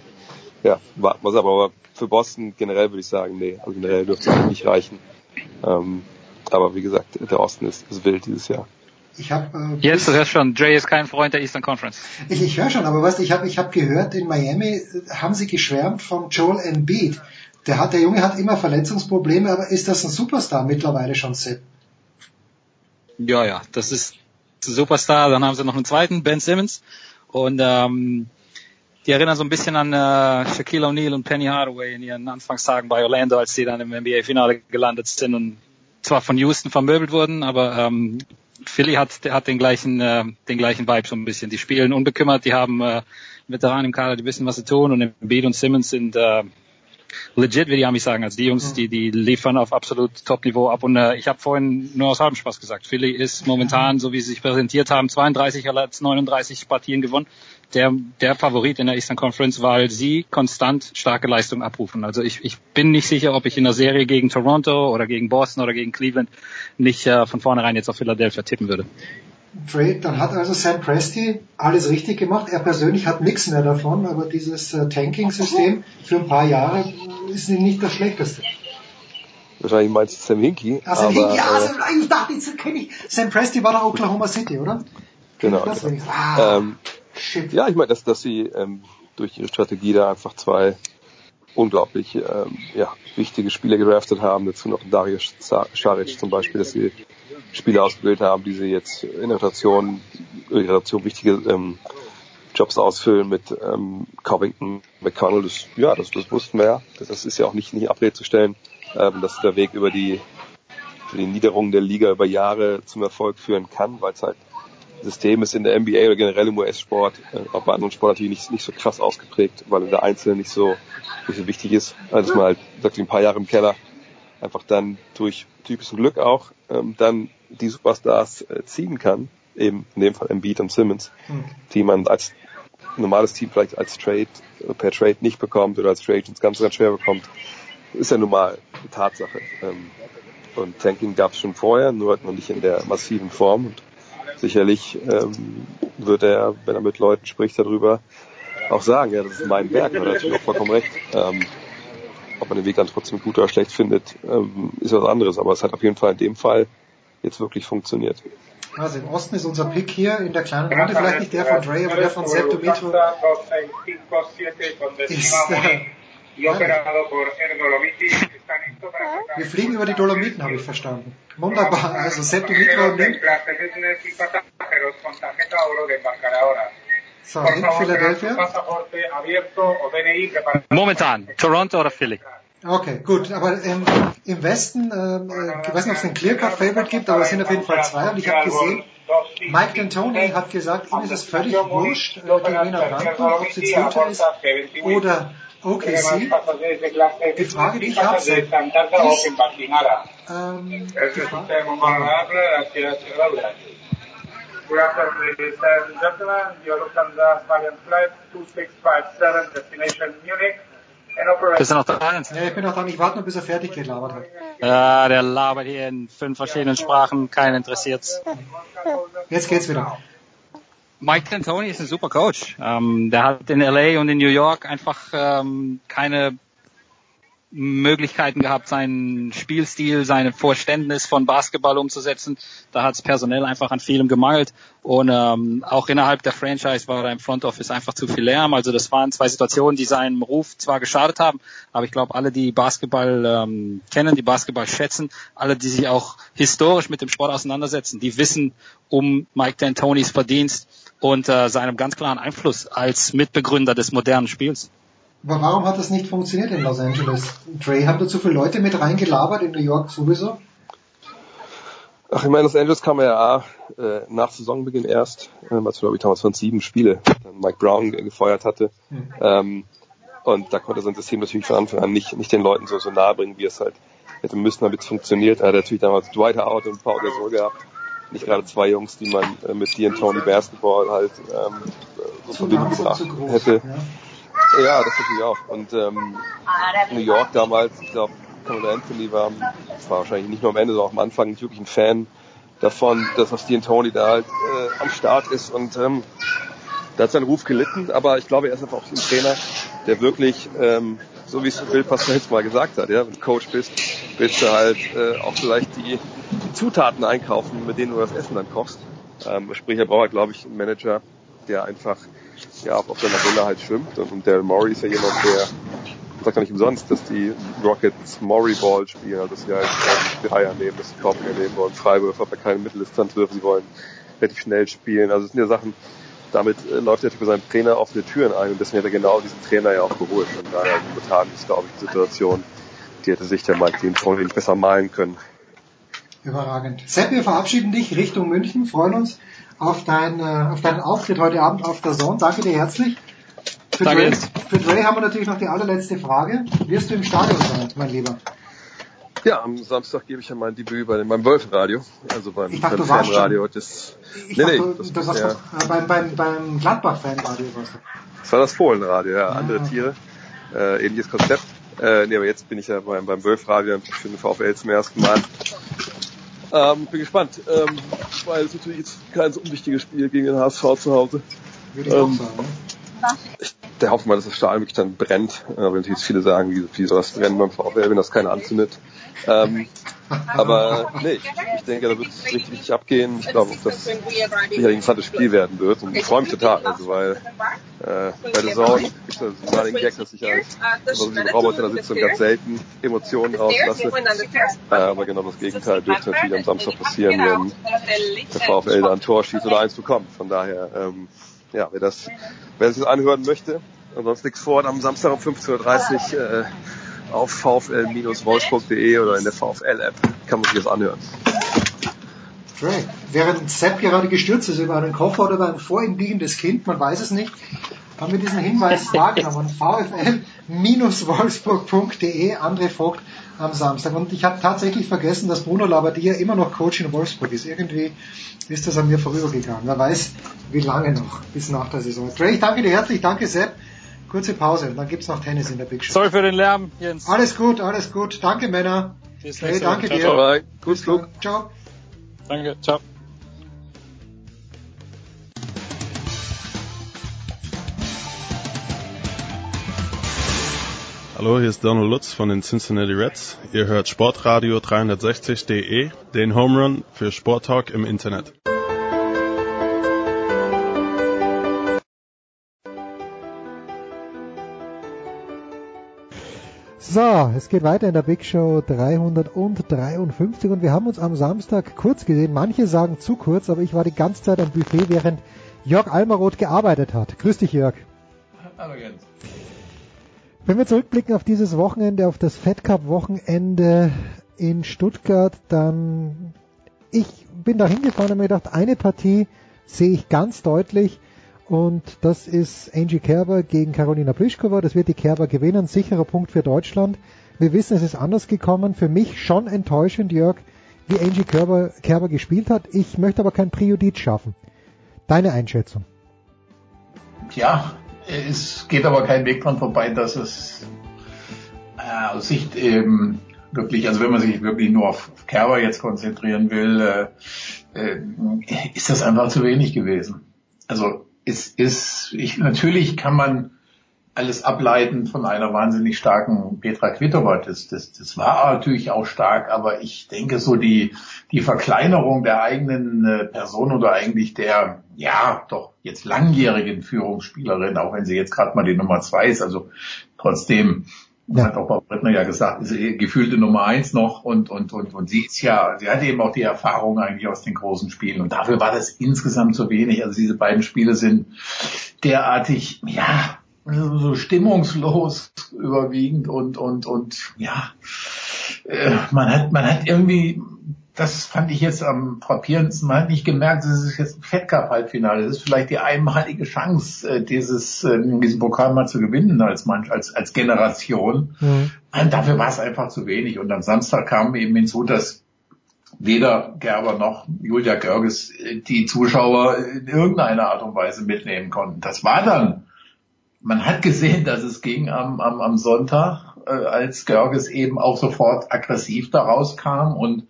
ja, warten wir aber, aber für Boston generell würde ich sagen, nee, also generell dürfte es eigentlich nicht reichen. Ähm, aber wie gesagt, der Osten ist, ist wild dieses Jahr. Ich habe äh, Jetzt, du hörst schon, Dre ist kein Freund der Eastern Conference. Ich, ich höre schon, aber weißt du, ich habe ich hab gehört, in Miami äh, haben sie geschwärmt von Joel Embiid. Der hat, der Junge hat immer Verletzungsprobleme, aber ist das ein Superstar mittlerweile schon, Sepp? Ja, ja, das ist ein Superstar. Dann haben sie noch einen zweiten, Ben Simmons. Und ähm, die erinnern so ein bisschen an äh, Shaquille O'Neal und Penny Hardaway in ihren Anfangstagen bei Orlando, als sie dann im NBA-Finale gelandet sind und zwar von Houston vermöbelt wurden, aber ähm, Philly hat, hat den gleichen, äh, den gleichen Vibe so ein bisschen. Die spielen unbekümmert, die haben äh, Veteranen im Kader, die wissen, was sie tun und Embiid und Simmons sind äh, legit, würde ich mich sagen. Also die Jungs, die, die liefern auf absolut Top-Niveau ab. Und äh, ich habe vorhin nur aus halbem Spaß gesagt, Philly ist momentan, so wie sie sich präsentiert haben, 32 als 39 Partien gewonnen. Der, der Favorit in der Eastern Conference, weil sie konstant starke Leistung abrufen. Also ich, ich bin nicht sicher, ob ich in der Serie gegen Toronto oder gegen Boston oder gegen Cleveland nicht äh, von vornherein jetzt auf Philadelphia tippen würde. Trade, dann hat also Sam Presti alles richtig gemacht. Er persönlich hat nichts mehr davon, aber dieses äh, Tanking-System für ein paar Jahre ist nicht das schlechteste. Wahrscheinlich meinst du Sam Hinkie. Ah, Sam aber, Hinkie, ja, äh, Sam, ich dachte, jetzt kenne ich. Sam Presti war nach Oklahoma City, oder? Genau. Das genau. Ah, ähm, ja, ich meine, dass, dass sie ähm, durch ihre Strategie da einfach zwei unglaublich ähm, ja, wichtige Spieler gedraftet haben. Dazu noch Darius Saric zum Beispiel, dass sie Spieler ausgebildet haben, die sie jetzt in der Rotation, in der Rotation wichtige ähm, Jobs ausfüllen mit ähm, Covington, McConnell. Das, ja, das, das wussten wir ja. Das, ist ja auch nicht, nicht abrede zu stellen, ähm, dass der Weg über die, die Niederung der Liga über Jahre zum Erfolg führen kann, weil es halt System ist in der NBA oder generell im US-Sport, äh, auch bei anderen Sport natürlich nicht, nicht so krass ausgeprägt, weil der Einzelne nicht so, nicht so wichtig ist. Also dass man halt, sagt, ein paar Jahre im Keller einfach dann durch typisches Glück auch ähm, dann die Superstars äh, ziehen kann, eben in dem Fall Embiid und Simmons, Hm. die man als normales Team vielleicht als Trade äh, per Trade nicht bekommt oder als Trade ins ganz, ganz schwer bekommt, ist ja nun mal eine Tatsache. Ähm, und Tanking gab es schon vorher, nur halt noch nicht in der massiven Form. Und sicherlich ähm, wird er, wenn er mit Leuten spricht darüber, auch sagen, ja, das ist mein Werk, hat er natürlich auch vollkommen recht. Ähm, ob man den Weg dann trotzdem gut oder schlecht findet, ähm, ist was anderes. Aber es hat auf jeden Fall in dem Fall jetzt wirklich funktioniert. Also im Osten ist unser Pick hier in der kleinen Runde, vielleicht nicht der von Dre, aber der von Sepp Dumitro ist, äh, wir fliegen über die Dolomiten, habe ich verstanden. Wunderbar, also Sepp Dumitro nimmt, so, in Philadelphia. Momentan, Toronto oder Philly? Okay, gut, aber ähm, im Westen, ähm, äh, ich weiß nicht, ob es einen Clear-Cut-Favorite gibt, aber es sind auf jeden Fall zwei und ich habe gesehen, Mike D'Antoni hat gesagt, ihm ist es völlig wurscht, äh, gegen wen er rankommt, ob es jetzt Utah ist oder OKC. Die Frage, die ich habe, ist, ähm, die Frage, ladies and gentlemen. You're Lufthansa Valiant Flight 2657, Destination Munich. And operation. Bist du noch dran? ja, ich bin noch dran, ich warte nur, bis er fertig gelabert hat. Ja, der labert hier in fünf verschiedenen Sprachen, keinen interessiert's. Jetzt geht's wieder. Mike D'Antoni ist ein super Coach. Ähm, der hat in LA und in New York einfach ähm, keine Möglichkeiten gehabt, seinen Spielstil, sein Verständnis von Basketball umzusetzen. Da hat es personell einfach an vielem gemangelt. Und ähm, auch innerhalb der Franchise war da im Front Office einfach zu viel Lärm. Also das waren zwei Situationen, die seinem Ruf zwar geschadet haben, aber ich glaube, alle, die Basketball ähm, kennen, die Basketball schätzen, alle, die sich auch historisch mit dem Sport auseinandersetzen, die wissen um Mike D'Antonis Verdienst und äh, seinem ganz klaren Einfluss als Mitbegründer des modernen Spiels. Aber warum hat das nicht funktioniert in Los Angeles? Dre, haben da zu viele Leute mit reingelabert, in New York sowieso? Ach, ich meine, Los Angeles kam ja äh, nach Saisonbeginn erst, äh, als glaube ich damals von sieben Spiele dann Mike Brown gefeuert hatte. Mhm. Ähm, und da konnte sein System natürlich von Anfang an nicht, nicht den Leuten so, so nahe bringen, wie es halt hätte müssen, damit es funktioniert. Er hat natürlich damals Dwight Howard und Paul Gasol gehabt. Nicht gerade zwei Jungs, die man äh, mit dir und Tony Basketball halt ähm, so Verbindung gebracht hätte. Ja. ja, das natürlich auch. Und ähm, New York damals, ich glaube, Carmelo Anthony war, war wahrscheinlich nicht nur am Ende, sondern auch am Anfang nicht wirklich ein Fan davon, dass was Dean Tony da halt äh, am Start ist und ähm, da hat sein Ruf gelitten, aber ich glaube, er ist einfach auch ein Trainer, der wirklich, ähm, so wie es Bill Pascal mal gesagt hat, ja, wenn du Coach bist, willst du halt äh, auch vielleicht die, die Zutaten einkaufen, mit denen du das Essen dann kochst. Ähm, sprich, er braucht, glaube ich, einen Manager, der einfach ja auch auf seiner Welle halt schwimmt. Und, und Daryl Morey ist ja jemand, der sagt ja nicht umsonst, dass die Rockets Maury Ball spielen, also dass sie halt ähm, Dreier nehmen, dass sie Korb nehmen wollen, Freiwürfe, aber keine Mitteldistanz würfen, sie wollen relativ schnell spielen. Also es sind ja Sachen, damit äh, läuft er für seinen Trainer offene Türen ein und deswegen hat er genau diesen Trainer ja auch geholt. Und daher momentan ist, glaube ich, die Situation, die hätte sich der Mike den vorhin besser malen können. Überragend. Sepp, wir verabschieden dich Richtung München, freuen uns auf, dein, äh, auf deinen Auftritt heute Abend auf der Zone. Danke dir herzlich. Für Danke. Dre, für Dre haben wir natürlich noch die allerletzte Frage. Wirst du im Stadion sein, mein Lieber? Ja, am Samstag gebe ich ja mein Debüt bei beim Wölfenradio, also beim, ich dachte, beim Fanradio. Das, ich nee, dachte, nee, das, das warst ja. Doch, beim, beim, beim Gladbach-Fanradio warst du. Das war das Fohlenradio, ja, ah, andere. Tiere, äh, ähnliches Konzept. Äh, nee, aber jetzt bin ich ja beim, beim Wölfradio für den VfL zum ersten Mal. Ähm, bin gespannt, ähm, weil es natürlich jetzt kein so unwichtiges Spiel gegen den HSV zu Hause. Würde ich ähm, auch sagen, ne? Ich, der hoffe mal, dass das Stahl wirklich dann brennt. Aber natürlich viele sagen, wie, wie soll das brennen beim VfL, wenn das keiner anzündet. Ähm, aber nee, ich, ich denke, da wird es richtig, richtig abgehen. Ich glaube, dass das sicherlich ein interessantes Spiel werden wird. Und ich freue mich total, also weil äh, bei der Saison gibt es mal den Gag, dass ich als also Roboter da sitze und ganz selten Emotionen rauslasse. Äh, aber genau das Gegenteil dürfte natürlich am Samstag passieren, wenn der VfL da ein Tor schießt oder eins bekommt. Von daher, ähm, ja, wer das, wer sich das anhören möchte, ansonsten nichts vor, am Samstag um 15.30 Uhr äh, auf vfl-wolfsburg.de oder in der VfL-App kann man sich das anhören. Great. Während Sepp gerade gestürzt ist über einen Koffer oder über ein vor ihm liegendes Kind, man weiß es nicht, haben wir diesen Hinweis [laughs] wahrgenommen. vfl-wolfsburg.de, André Vogt am Samstag. Und ich habe tatsächlich vergessen, dass Bruno Labbadia immer noch Coach in Wolfsburg ist. Irgendwie ist das an mir vorübergegangen. Wer weiß, wie lange noch bis nach der Saison. Dre, ich danke dir herzlich, danke Sepp. Kurze Pause und dann gibt's noch Tennis in der Big Show. Sorry für den Lärm, Jens. Alles gut, alles gut. Danke, Männer. Bis hey, danke ciao, dir. Ciao. Bye. Gut Flug. Ciao. Danke, ciao. Hallo, hier ist Donald Lutz von den Cincinnati Reds. Ihr hört Sportradio 360.de, den Home Run für Sporttalk im Internet. So, es geht weiter in der Big Show 353 und wir haben uns am Samstag kurz gesehen. Manche sagen zu kurz, aber ich war die ganze Zeit am Buffet, während Jörg Almaroth gearbeitet hat. Grüß dich, Jörg. Hallo Jens. Wenn wir zurückblicken auf dieses Wochenende, auf das Fed Cup Wochenende in Stuttgart, dann ich bin da hingefahren und mir gedacht, eine Partie sehe ich ganz deutlich und das ist Angie Kerber gegen Karolina Pliskova. Das wird die Kerber gewinnen. Sicherer Punkt für Deutschland. Wir wissen, es ist anders gekommen. Für mich schon enttäuschend, Jörg, wie Angie Kerber, Kerber gespielt hat. Ich möchte aber kein Priorit schaffen. Deine Einschätzung? Ja, es geht aber kein Weg dran vorbei, dass es äh, aus Sicht eben wirklich, also wenn man sich wirklich nur auf Kerber jetzt konzentrieren will, äh, äh, ist das einfach zu wenig gewesen. Also es ist, ich, natürlich kann man alles ableiten von einer wahnsinnig starken Petra Kvitova. Das, das, das war natürlich auch stark, aber ich denke so die, die Verkleinerung der eigenen äh, Person oder eigentlich der, ja, doch jetzt langjährigen Führungsspielerin, auch wenn sie jetzt gerade mal die Nummer zwei ist, also trotzdem ja. hat auch Frau Brettner ja gesagt, ist gefühlte Nummer eins noch und, und, und, und sie ist ja, sie hat eben auch die Erfahrung eigentlich aus den großen Spielen und dafür war das insgesamt zu wenig. Also diese beiden Spiele sind derartig, ja, so stimmungslos überwiegend und, und, und, ja, äh, man hat, man hat irgendwie das fand ich jetzt am frappierendsten. Man hat nicht gemerkt, das ist jetzt ein Fed Cup Halbfinale. Das ist vielleicht die einmalige Chance, äh, dieses, äh, diesen Pokal mal zu gewinnen als manch, als, als Generation. Mhm. Und dafür war es einfach zu wenig. Und am Samstag kam eben hinzu, dass weder Gerber noch Julia Görges äh, die Zuschauer in irgendeiner Art und Weise mitnehmen konnten. Das war dann, man hat gesehen, dass es ging am, am, am Sonntag, äh, als Görges eben auch sofort aggressiv daraus kam und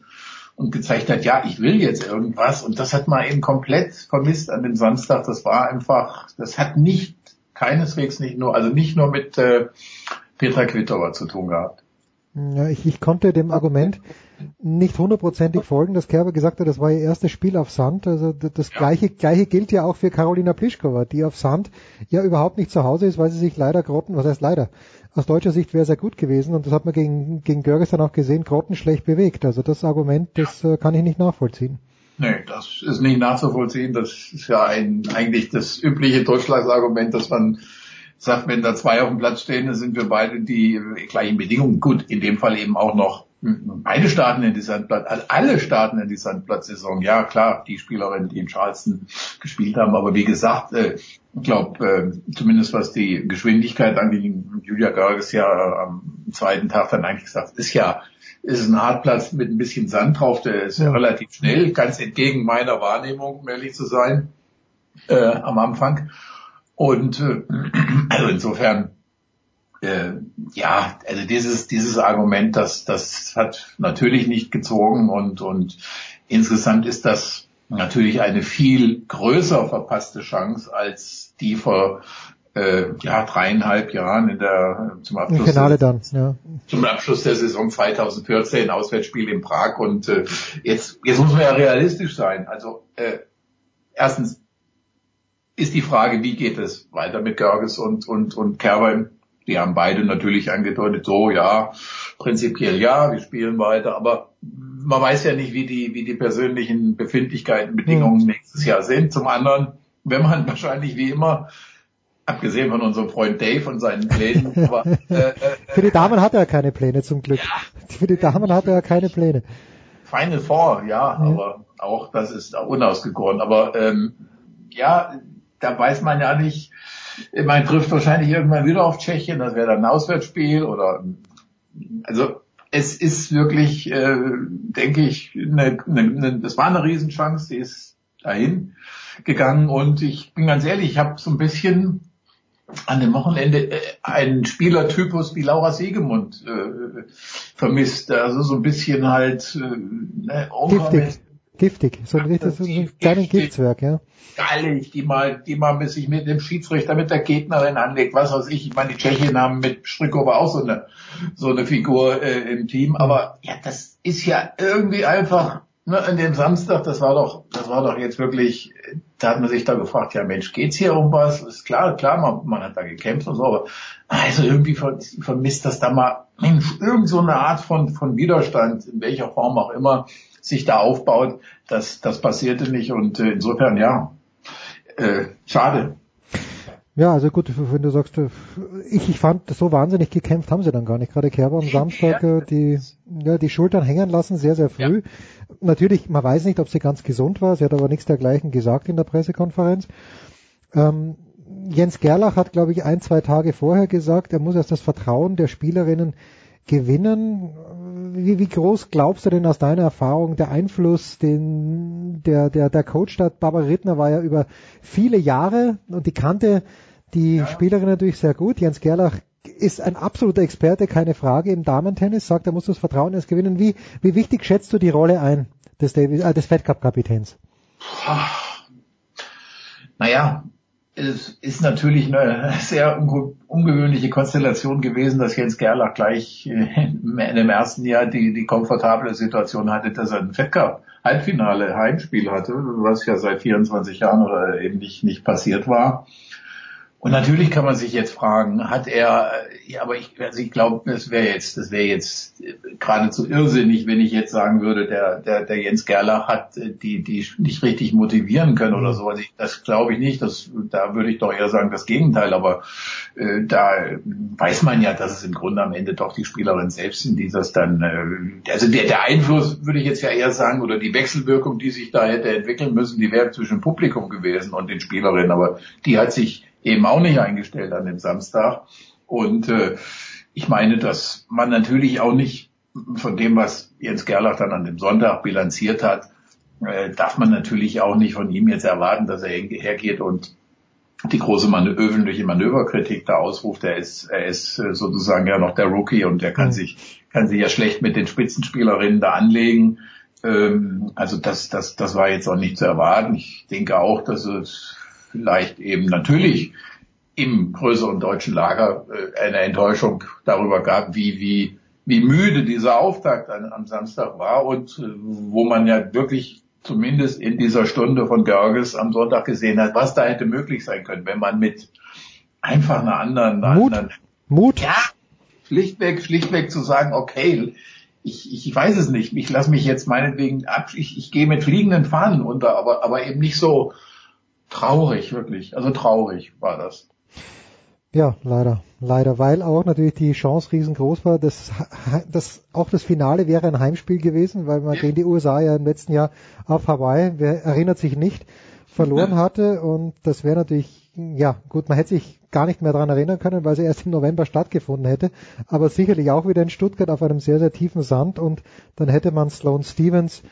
und gezeigt hat, ja, ich will jetzt irgendwas. Und das hat man eben komplett vermisst an dem Samstag. Das war einfach, das hat nicht, keineswegs nicht nur, also nicht nur mit äh, Petra Kvitova zu tun gehabt. Ja, ich, ich konnte dem Argument nicht hundertprozentig folgen, dass Kerber gesagt hat, das war ihr erstes Spiel auf Sand. Also das ja. gleiche, gleiche gilt ja auch für Karolina Pliskova, die auf Sand ja überhaupt nicht zu Hause ist, weil sie sich leider grotten, was heißt leider, aus deutscher Sicht wäre es ja gut gewesen und das hat man gegen, gegen Görges dann auch gesehen, grottenschlecht bewegt. Also das Argument, das äh, kann ich nicht nachvollziehen. Nee, das ist nicht nachzuvollziehen. Das ist ja ein, eigentlich das übliche Deutschlandsargument, dass man sagt, wenn da zwei auf dem Platz stehen, dann sind wir beide die gleichen Bedingungen. Gut, in dem Fall eben auch noch beide starten in die Sandplatz, also alle starten in die Sandplatzsaison. Ja, klar, die Spielerinnen, die in Charleston gespielt haben, aber wie gesagt, äh, ich glaube, äh, zumindest was die Geschwindigkeit angeht, Julia Görges ja äh, am zweiten Tag dann eigentlich gesagt, ist ja ist ein Hartplatz mit ein bisschen Sand drauf, der ist ja. relativ schnell, ganz entgegen meiner Wahrnehmung, um ehrlich zu sein, äh, am Anfang. Und äh, [clears throat] also insofern äh, ja, also dieses, dieses Argument, das, das hat natürlich nicht gezogen und, und insgesamt ist das natürlich eine viel größer verpasste Chance als die vor äh, ja, dreieinhalb Jahren in der zum Abschluss, Im Finale dann, ja. zum Abschluss der Saison 2014 Auswärtsspiel in Prag und äh, jetzt jetzt muss man ja realistisch sein. Also äh, erstens ist die Frage, wie geht es weiter mit Görges und und und Kerber die haben beide natürlich angedeutet, so ja, prinzipiell ja, wir spielen weiter, aber man weiß ja nicht, wie die, wie die persönlichen Befindlichkeiten, Bedingungen mhm. nächstes Jahr sind. Zum anderen, wenn man [laughs] wahrscheinlich wie immer, abgesehen von unserem Freund Dave und seinen Plänen, [laughs] aber, äh, äh, für die Damen hat er keine Pläne zum Glück. Ja. [laughs] Für die Damen hat er ja keine Pläne. Final Four, ja, ja, aber auch das ist unausgegoren. Aber ähm, ja, da weiß man ja nicht, man trifft wahrscheinlich irgendwann wieder auf Tschechien, das wäre dann ein Auswärtsspiel oder also es ist wirklich, äh, denke ich, eine, eine, eine, das war eine Riesenchance, die ist dahin gegangen und ich bin ganz ehrlich, ich habe so ein bisschen an dem Wochenende äh, einen Spielertypus wie Laura Siegemund äh, vermisst, also so ein bisschen halt äh, ne, Giftig. So ein richtiges so ein kleines Giftswerk, ja. Gallig, die mal, die mal sich mit dem Schiedsrichter, mit der Gegnerin anlegt, was weiß ich. Ich meine, die Tschechien haben mit Strikova auch so eine, so eine Figur äh, im Team, aber ja, das ist ja irgendwie einfach, ne, in dem Samstag, das war doch, das war doch jetzt wirklich, da hat man sich da gefragt, ja Mensch, geht's hier um was? Ist klar, klar, man, man hat da gekämpft und so, aber also irgendwie vermisst das da mal, Mensch, irgend so eine Art von, von Widerstand, in welcher Form auch immer, sich da aufbaut, das, das passierte nicht und äh, insofern ja, äh, schade. Ja, also gut, wenn du sagst, ich, ich fand, so wahnsinnig gekämpft haben sie dann gar nicht. Gerade Kerber am Samstag, ja. Äh, die, ja, die Schultern hängen lassen, sehr, sehr früh. Ja. Natürlich, man weiß nicht, ob sie ganz gesund war. Sie hat aber nichts dergleichen gesagt in der Pressekonferenz. Ähm, Jens Gerlach hat, glaube ich, ein, zwei Tage vorher gesagt, er muss erst das Vertrauen der Spielerinnen gewinnen. Wie, wie groß glaubst du denn aus deiner Erfahrung der Einfluss, den der, der, der Coach da, Barbara Rittner war ja über viele Jahre und die kannte die ja. Spielerin natürlich sehr gut. Jens Gerlach ist ein absoluter Experte, keine Frage im Damentennis, sagt, er muss das Vertrauen erst gewinnen. Wie, wie wichtig schätzt du die Rolle ein des, Davis, äh, des Fed Cup Kapitäns? Naja, es ist natürlich eine [laughs] sehr ungewöhnliche Konstellation gewesen, dass Jens Gerlach gleich äh, in dem ersten Jahr die, die komfortable Situation hatte, dass er ein Fettcup Halbfinale Heimspiel hatte, was ja seit 24 Jahren oder eben nicht, nicht passiert war. Und natürlich kann man sich jetzt fragen, hat er, ja, aber ich, also ich glaube, das wäre jetzt, das wäre jetzt geradezu irrsinnig, wenn ich jetzt sagen würde, der, der, der Jens Gerlach hat die, die nicht richtig motivieren können oder so. Also ich, das glaube ich nicht. Das, da würde ich doch eher sagen, das Gegenteil. Aber äh, da weiß man ja, dass es im Grunde am Ende doch die Spielerin selbst sind, die das dann, äh, also der, der Einfluss würde ich jetzt ja eher sagen, oder die Wechselwirkung, die sich da hätte entwickeln müssen, die wäre zwischen Publikum gewesen und den Spielerinnen. Aber die hat sich eben auch nicht eingestellt an dem Samstag. Und äh, ich meine, dass man natürlich auch nicht von dem, was Jens Gerlach dann an dem Sonntag bilanziert hat, äh, darf man natürlich auch nicht von ihm jetzt erwarten, dass er hergeht und die große Manö öffentliche Manöverkritik da ausruft. Er ist, er ist äh, sozusagen ja noch der Rookie und der kann mhm. sich, kann sich ja schlecht mit den Spitzenspielerinnen da anlegen. Ähm, also das, das, das war jetzt auch nicht zu erwarten. Ich denke auch, dass es vielleicht eben natürlich im größeren deutschen Lager äh, eine Enttäuschung darüber gab, wie, wie, wie müde dieser Auftakt am Samstag war und äh, wo man ja wirklich zumindest in dieser Stunde von Görges am Sonntag gesehen hat, was da hätte möglich sein können, wenn man mit einfach einer anderen, einer Mut. anderen Mut. Ja, schlichtweg, schlichtweg zu sagen, okay, ich, ich weiß es nicht, ich lasse mich jetzt meinetwegen ab, ich, ich gehe mit fliegenden Fahnen unter, aber, aber eben nicht so, Traurig, wirklich. Also traurig war das. Ja, leider. Leider, weil auch natürlich die Chance riesengroß war. dass das, auch das Finale wäre ein Heimspiel gewesen, weil man ja. gegen die USA ja im letzten Jahr auf Hawaii, wer erinnert sich nicht, verloren hatte. Und das wäre natürlich, ja gut, man hätte sich gar nicht mehr daran erinnern können, weil sie erst im November stattgefunden hätte. Aber sicherlich auch wieder in Stuttgart auf einem sehr, sehr tiefen Sand. Und dann hätte man Sloan Stevens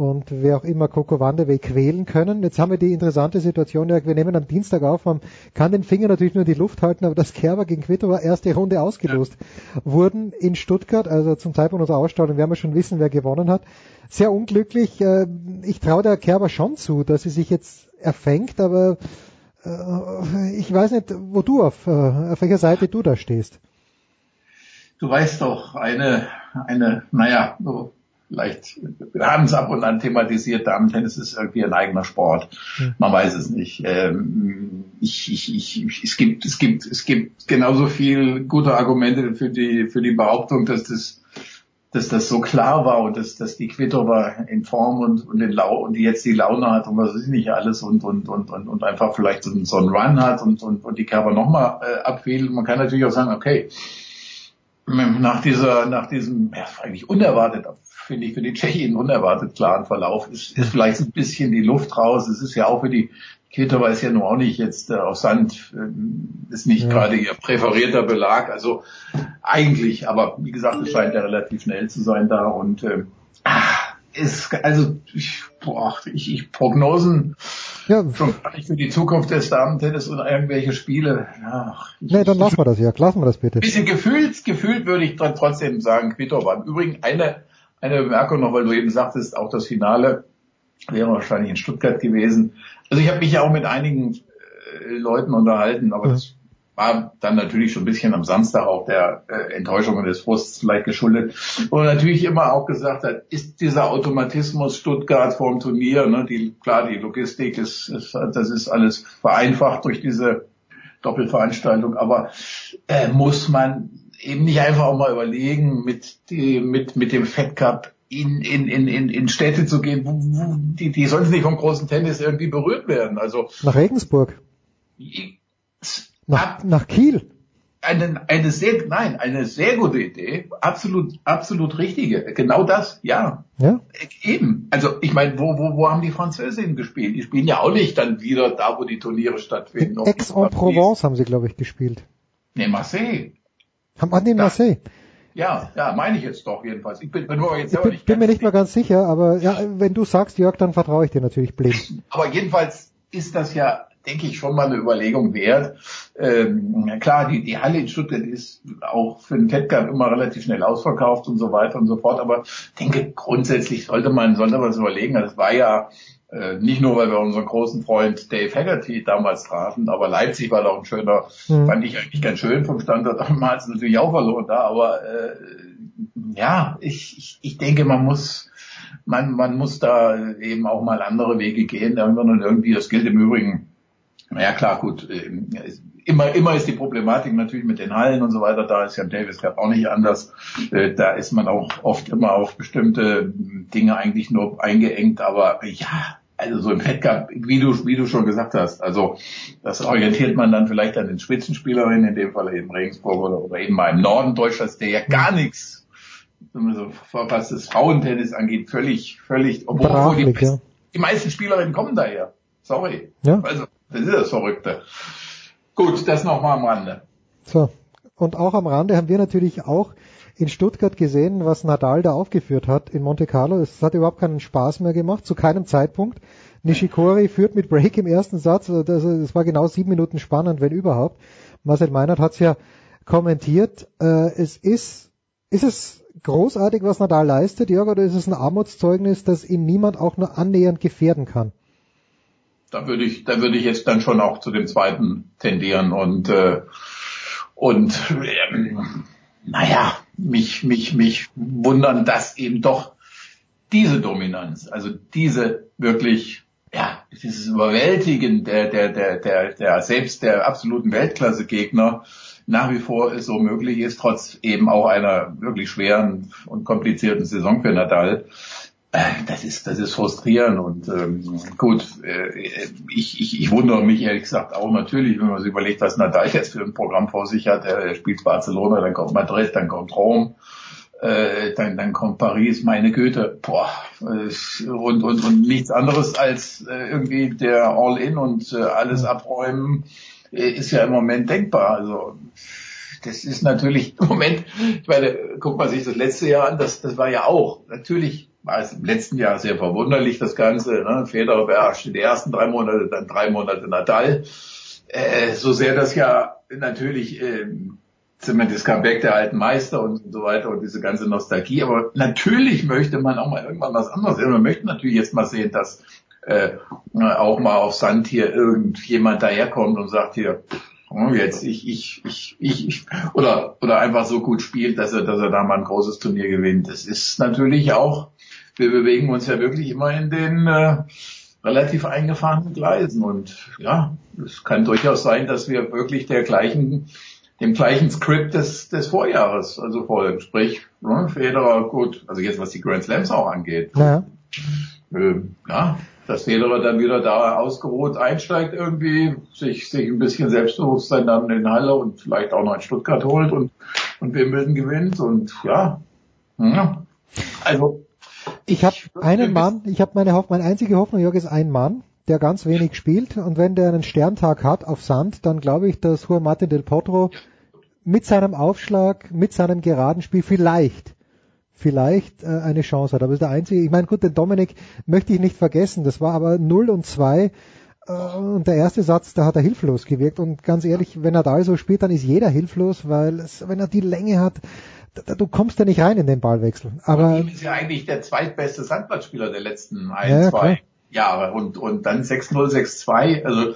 und wer auch immer Coco Wanderwey quälen können. Jetzt haben wir die interessante Situation, ja, wir nehmen am Dienstag auf, man kann den Finger natürlich nur in die Luft halten, aber das Kerber gegen Quito war erste Runde ausgelost ja. wurden in Stuttgart, also zum Zeitpunkt unserer Ausstrahlung werden wir schon wissen, wer gewonnen hat. Sehr unglücklich. Äh, ich traue der Kerber schon zu, dass sie sich jetzt erfängt, aber äh, ich weiß nicht, wo du auf, äh, auf welcher Seite du da stehst. Du weißt doch, eine, eine, naja, so vielleicht, wir haben es ab und an thematisiert, Damen-Tennis ist irgendwie ein eigener Sport. Hm. Man weiß es nicht. Ähm, ich, ich, ich, es gibt, es gibt, es gibt genauso viel gute Argumente für die, für die Behauptung, dass das, dass das so klar war und dass, dass die Kvitova in Form und, und in Lau und die jetzt die Laune hat und was ist nicht alles und, und, und, und, und einfach vielleicht so, so einen Run hat und, und, und die Körper nochmal äh, abwählt. Man kann natürlich auch sagen, okay, nach dieser, nach diesem, ja, eigentlich unerwartet finde ich, für die Tschechien unerwartet klaren Verlauf ist, ist vielleicht ein bisschen die Luft raus. Es ist ja auch für die Quito ist ja nun auch nicht jetzt äh, auf Sand, äh, ist nicht ja. gerade ihr präferierter Belag. Also eigentlich, aber wie gesagt, es scheint ja relativ schnell zu sein da und äh, ist also ich, boah, ich, ich Prognosen ja. schon gar nicht für die Zukunft des Damen-Tennis und irgendwelche Spiele. Ach, nee, dann lassen wir das ja, lassen wir das bitte. Bisschen gefühlt, gefühlt würde ich trotzdem sagen, Quito war im Übrigen eine eine Bemerkung noch, weil du eben sagtest, auch das Finale wäre wahrscheinlich in Stuttgart gewesen. Also ich habe mich ja auch mit einigen äh, Leuten unterhalten, aber mhm. das war dann natürlich schon ein bisschen am Samstag auch der äh, Enttäuschung und des Frusts vielleicht geschuldet. Und natürlich immer auch gesagt hat, ist dieser Automatismus Stuttgart vorm Turnier, ne, die, klar, die Logistik ist, ist, das ist alles vereinfacht durch diese Doppelveranstaltung, aber äh, muss man eben nicht einfach auch mal überlegen, mit, die, mit, mit dem Fed Cup in, in, in, in, in Städte zu gehen, wo, wo, die, die sonst nicht vom großen Tennis irgendwie berührt werden. Also nach Regensburg. Nach, nach Kiel. Eine, eine sehr, nein, eine sehr gute Idee, absolut, absolut richtige. Genau das, ja. Ja. Eben. Also ich meine, wo, wo, wo haben die Französinnen gespielt? Die spielen ja auch nicht dann wieder da, wo die Turniere stattfinden. Aix-en-Provence haben sie, glaube ich, gespielt. Nee, Marseille. Haben an den Marseille? Ja, ja, meine ich jetzt doch jedenfalls. Ich bin, bin, nur jetzt ich bin, nicht bin mir nicht mehr ganz sicher, aber ja, wenn du sagst, Jörg, dann vertraue ich dir natürlich blind. [laughs] Aber jedenfalls ist das ja, denke ich, schon mal eine Überlegung wert. Ähm, klar, die, die Halle in Stuttgart ist auch für den Wettkampf immer relativ schnell ausverkauft und so weiter und so fort. Aber ich denke, grundsätzlich sollte man, sollte man es überlegen. Das war ja nicht nur, weil wir unseren großen Freund Dave Haggerty damals trafen, aber Leipzig war doch ein schöner, mhm. fand ich eigentlich ganz schön vom Standort. Damals natürlich auch verloren da, aber äh, ja, ich, ich, ich denke, man muss man, man muss da eben auch mal andere Wege gehen. Irgendwann und irgendwie, das gilt im Übrigen, naja klar, gut, äh, immer, immer ist die Problematik natürlich mit den Hallen und so weiter. Da ist ja im Davis Cup auch nicht anders. Äh, da ist man auch oft immer auf bestimmte Dinge eigentlich nur eingeengt. Aber ja, also so im Fed Cup, wie du, wie du schon gesagt hast, also das orientiert man dann vielleicht an den Spitzenspielerinnen, in dem Fall eben Regensburg oder, oder eben mal im Norden Deutschlands, der ja gar nichts, so, was das Frauentennis angeht, völlig, völlig, obwohl, obwohl die, ja. die meisten Spielerinnen kommen daher. Sorry. Ja. Also, das ist das Verrückte. Gut, das nochmal am Rande. So. Und auch am Rande haben wir natürlich auch in Stuttgart gesehen, was Nadal da aufgeführt hat in Monte Carlo. Es hat überhaupt keinen Spaß mehr gemacht, zu keinem Zeitpunkt. Nishikori führt mit Break im ersten Satz. Das, das war genau sieben Minuten spannend, wenn überhaupt. Marcel Meinert hat es ja kommentiert. Äh, es ist, ist es großartig, was Nadal leistet, Jörg, oder ist es ein Armutszeugnis, dass ihn niemand auch nur annähernd gefährden kann? Da würde ich, da würde ich jetzt dann schon auch zu dem zweiten tendieren und äh, und ähm, naja, mich, mich, mich wundern, dass eben doch diese Dominanz, also diese wirklich, ja, dieses Überwältigen der, der, der, der, der selbst der absoluten Weltklasse-Gegner nach wie vor so möglich ist, trotz eben auch einer wirklich schweren und komplizierten Saison für Nadal. Das ist, das ist frustrierend und ähm, gut, äh, ich, ich, ich wundere mich ehrlich gesagt auch natürlich, wenn man sich überlegt, was Nadal jetzt für ein Programm vor sich hat. Er spielt Barcelona, dann kommt Madrid, dann kommt Rom, äh, dann, dann kommt Paris, meine Güte, boah, äh, und, und, und nichts anderes als äh, irgendwie der All-In und äh, alles abräumen äh, ist ja im Moment denkbar. Also das ist natürlich im [laughs] Moment, ich meine, guckt man sich das letzte Jahr an, das, das war ja auch natürlich war es im letzten Jahr sehr verwunderlich, das Ganze. Ne? Federer beherrschte die ersten drei Monate, dann drei Monate Nadal. Äh, so sehr das ja natürlich äh, zumindest das Comeback der alten Meister und so weiter und diese ganze Nostalgie. Aber natürlich möchte man auch mal irgendwann was anderes sehen. Man möchte natürlich jetzt mal sehen, dass äh, auch mal auf Sand hier irgendjemand daherkommt und sagt hier, jetzt ich, ich, ich, ich, ich oder oder einfach so gut spielt, dass er, dass er da mal ein großes Turnier gewinnt. Das ist natürlich auch wir bewegen uns ja wirklich immer in den äh, relativ eingefahrenen Gleisen. Und ja, es kann durchaus sein, dass wir wirklich der gleichen, dem gleichen Skript des, des Vorjahres also folgen. Sprich, ne, Federer, gut, also jetzt was die Grand Slams auch angeht. Ja. Äh, ja, dass Federer dann wieder da ausgeruht einsteigt irgendwie, sich, sich ein bisschen Selbstbewusstsein dann in Halle und vielleicht auch noch in Stuttgart holt und, und Wimbledon gewinnt und ja, ja. also ich habe einen Mann, ich habe meine Hoffnung, meine einzige Hoffnung, Jörg, ist ein Mann, der ganz wenig spielt und wenn der einen Sterntag hat auf Sand, dann glaube ich, dass Juan Martin del Potro mit seinem Aufschlag, mit seinem geraden Spiel vielleicht vielleicht äh, eine Chance hat. Aber ist der einzige, ich meine, gut, den Dominik möchte ich nicht vergessen, das war aber 0 und 2 äh, und der erste Satz, da hat er hilflos gewirkt und ganz ehrlich, wenn er da so spielt, dann ist jeder hilflos, weil es, wenn er die Länge hat, du kommst ja nicht rein in den Ballwechsel. Aber ihm ist ja eigentlich der zweitbeste Sandplatzspieler der letzten ein, ja, zwei klar. Jahre und und dann 6-0, 6-2, also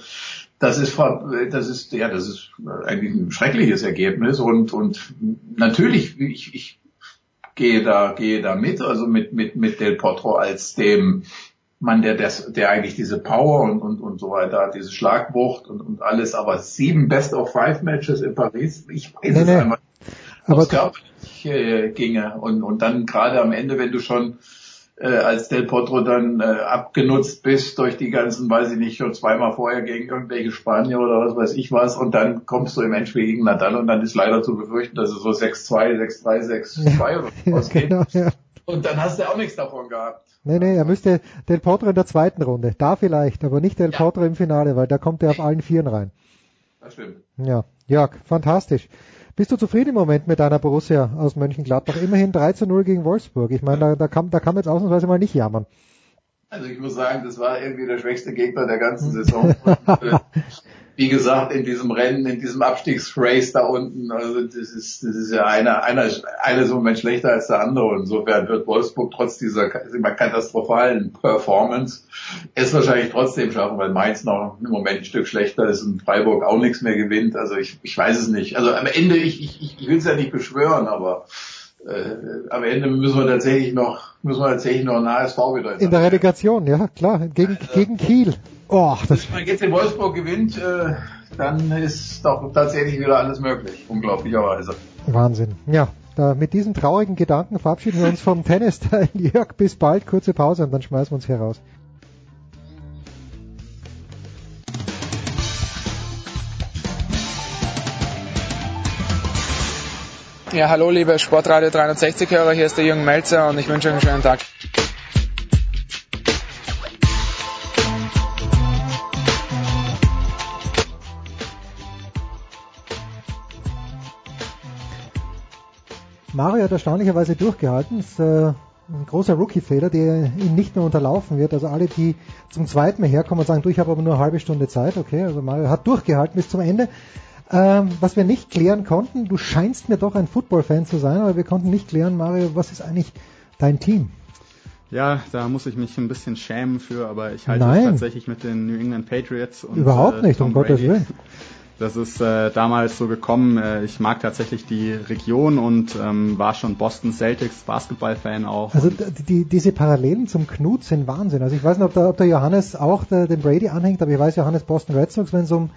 das ist das ist ja das ist eigentlich ein schreckliches Ergebnis und und natürlich ich, ich gehe da gehe da mit also mit mit mit Del Potro als dem Mann, der, das, der eigentlich diese Power und, und, und so weiter hat, diese Schlagwucht und, und alles, aber sieben Best of Five Matches in Paris, ich weiß nee, es nee. einfach. Aber äh, ginge. Und, und dann gerade am Ende, wenn du schon äh, als Del Potro dann äh, abgenutzt bist durch die ganzen, weiß ich nicht, schon zweimal vorher gegen irgendwelche Spanier oder was weiß ich was und dann kommst du im Endspiel gegen Nadal und dann ist leider zu befürchten, dass es so 6-2, 6-3, 6-2 oder so ausgeht. Genau, ja. Und dann hast du auch nichts davon gehabt. Nee, nee, er müsste Del Potro in der zweiten Runde. Da vielleicht, aber nicht Del ja. Potro im Finale, weil da kommt er auf allen Vieren rein. Das stimmt. Ja, Jörg, fantastisch. Bist du zufrieden im Moment mit deiner Borussia aus Mönchengladbach? Immerhin 3 zu 0 gegen Wolfsburg. Ich meine, da, da, kann, da kann man jetzt ausnahmsweise mal nicht jammern. Also ich muss sagen, das war irgendwie der schwächste Gegner der ganzen Saison. Äh, [laughs] wie gesagt, in diesem Rennen, in diesem Abstiegsrace da unten, also das ist, das ist ja einer, einer, einer ist im Moment schlechter als der andere. Insofern wird Wolfsburg trotz dieser katastrophalen Performance es wahrscheinlich trotzdem schaffen, weil Mainz noch im Moment ein Stück schlechter ist und Freiburg auch nichts mehr gewinnt. Also ich, ich weiß es nicht. Also am Ende, ich, ich, ich will es ja nicht beschwören, aber äh, am Ende müssen wir tatsächlich noch, müssen wir tatsächlich noch ein HSV wieder. In der Relegation, ja klar, gegen, also, gegen Kiel. Oh, das wenn jetzt in Wolfsburg gewinnt, äh, dann ist doch tatsächlich wieder alles möglich, unglaublicherweise. Wahnsinn. Ja, da, mit diesen traurigen Gedanken verabschieden wir uns vom [laughs] Tennis. Jörg, bis bald, kurze Pause und dann schmeißen wir uns hier raus. Ja, hallo liebe Sportradio 360-Hörer, hier ist der Jürgen Melzer und ich wünsche euch einen schönen Tag. Mario hat erstaunlicherweise durchgehalten. Das ist äh, ein großer Rookie-Fehler, der ihm nicht mehr unterlaufen wird. Also alle, die zum zweiten Mal herkommen und sagen, du, ich habe aber nur eine halbe Stunde Zeit. Okay, also Mario hat durchgehalten bis zum Ende. Ähm, was wir nicht klären konnten, du scheinst mir doch ein Football-Fan zu sein, aber wir konnten nicht klären, Mario, was ist eigentlich dein Team? Ja, da muss ich mich ein bisschen schämen für, aber ich halte Nein. es tatsächlich mit den New England Patriots. Und, Überhaupt äh, nicht, Tom um Gottes. Willen. Das ist äh, damals so gekommen. Äh, ich mag tatsächlich die Region und ähm, war schon Boston Celtics Basketball-Fan auch. Also die, diese Parallelen zum Knut sind Wahnsinn. Also ich weiß nicht, ob der, ob der Johannes auch der, den Brady anhängt, aber ich weiß Johannes Boston Red Sox, wenn es um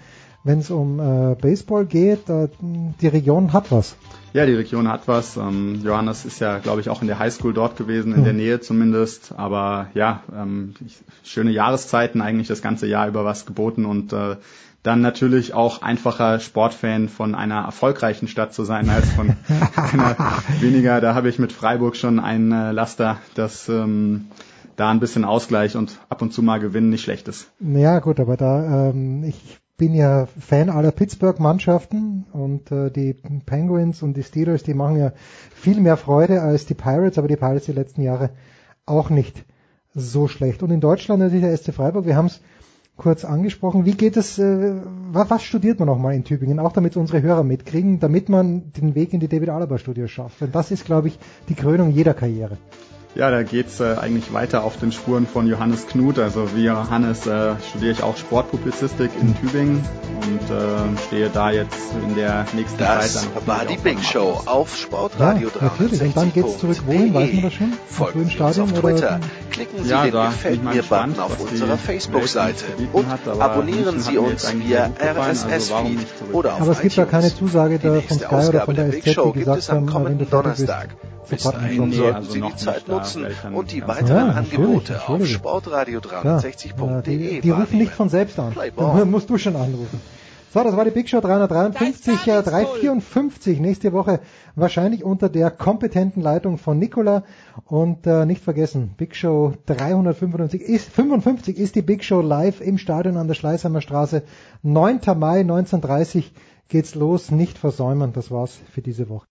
wenn es um äh, Baseball geht, äh, die Region hat was. Ja, die Region hat was. Ähm, Johannes ist ja, glaube ich, auch in der Highschool dort gewesen, in Mhm. der Nähe zumindest. Aber ja, ähm, schöne Jahreszeiten, eigentlich das ganze Jahr über was geboten und äh, dann natürlich auch einfacher Sportfan von einer erfolgreichen Stadt zu sein als von [laughs] einer weniger. Da habe ich mit Freiburg schon einen äh, Laster, dass ähm, da ein bisschen Ausgleich und ab und zu mal Gewinnen nicht schlecht ist. Ja gut, aber da ähm, ich bin ja Fan aller Pittsburgh-Mannschaften und äh, die Penguins und die Steelers, die machen ja viel mehr Freude als die Pirates, aber die Pirates die letzten Jahre auch nicht so schlecht. Und in Deutschland natürlich der SC Freiburg, wir haben es kurz angesprochen. Wie geht es, äh, was, studiert man nochmal in Tübingen, auch damit unsere Hörer mitkriegen, damit man den Weg in die David Alaba Studios schafft? Denn das ist, glaube ich, die Krönung jeder Karriere. Ja, da geht's äh, eigentlich weiter auf den Spuren von Johannes Knut. Also wie Johannes äh, studiere ich auch Sportpublizistik in Tübingen und äh, stehe da jetzt in der nächsten Das Zeit dann war die Big Show auf Sportradio Ja, natürlich. Und dann geht's zurück wohin, weiß man das schon? Sie uns Stadion auf oder? Twitter. Klicken Sie Ja, den da bin Gefällt ich mal mir Button gespannt, auf unserer Facebook-Seite und hat, aber abonnieren München Sie uns via also RSS-Feed zurück? oder auf Aber es gibt da keine. Zusage da von Sky oder von der SZ, Show die gibt gesagt es am haben, wenn du fertig bist, sofort anschließen. sollten also Sie noch die Zeit nutzen dann und die weiteren Ja, natürlich, Angebote auf natürlich. sportradio360.de Ja, die, die rufen nicht von selbst an. Play [laughs] Da ball. musst du schon anrufen. So, das war die Big Show 353, äh, 354 nächste Woche wahrscheinlich unter der kompetenten Leitung von Nicola und äh, nicht vergessen, Big Show 355 ist 55 ist die Big Show live im Stadion an der Schleißheimer Straße. 9. Mai 1930 geht's los, nicht versäumen. Das war's für diese Woche.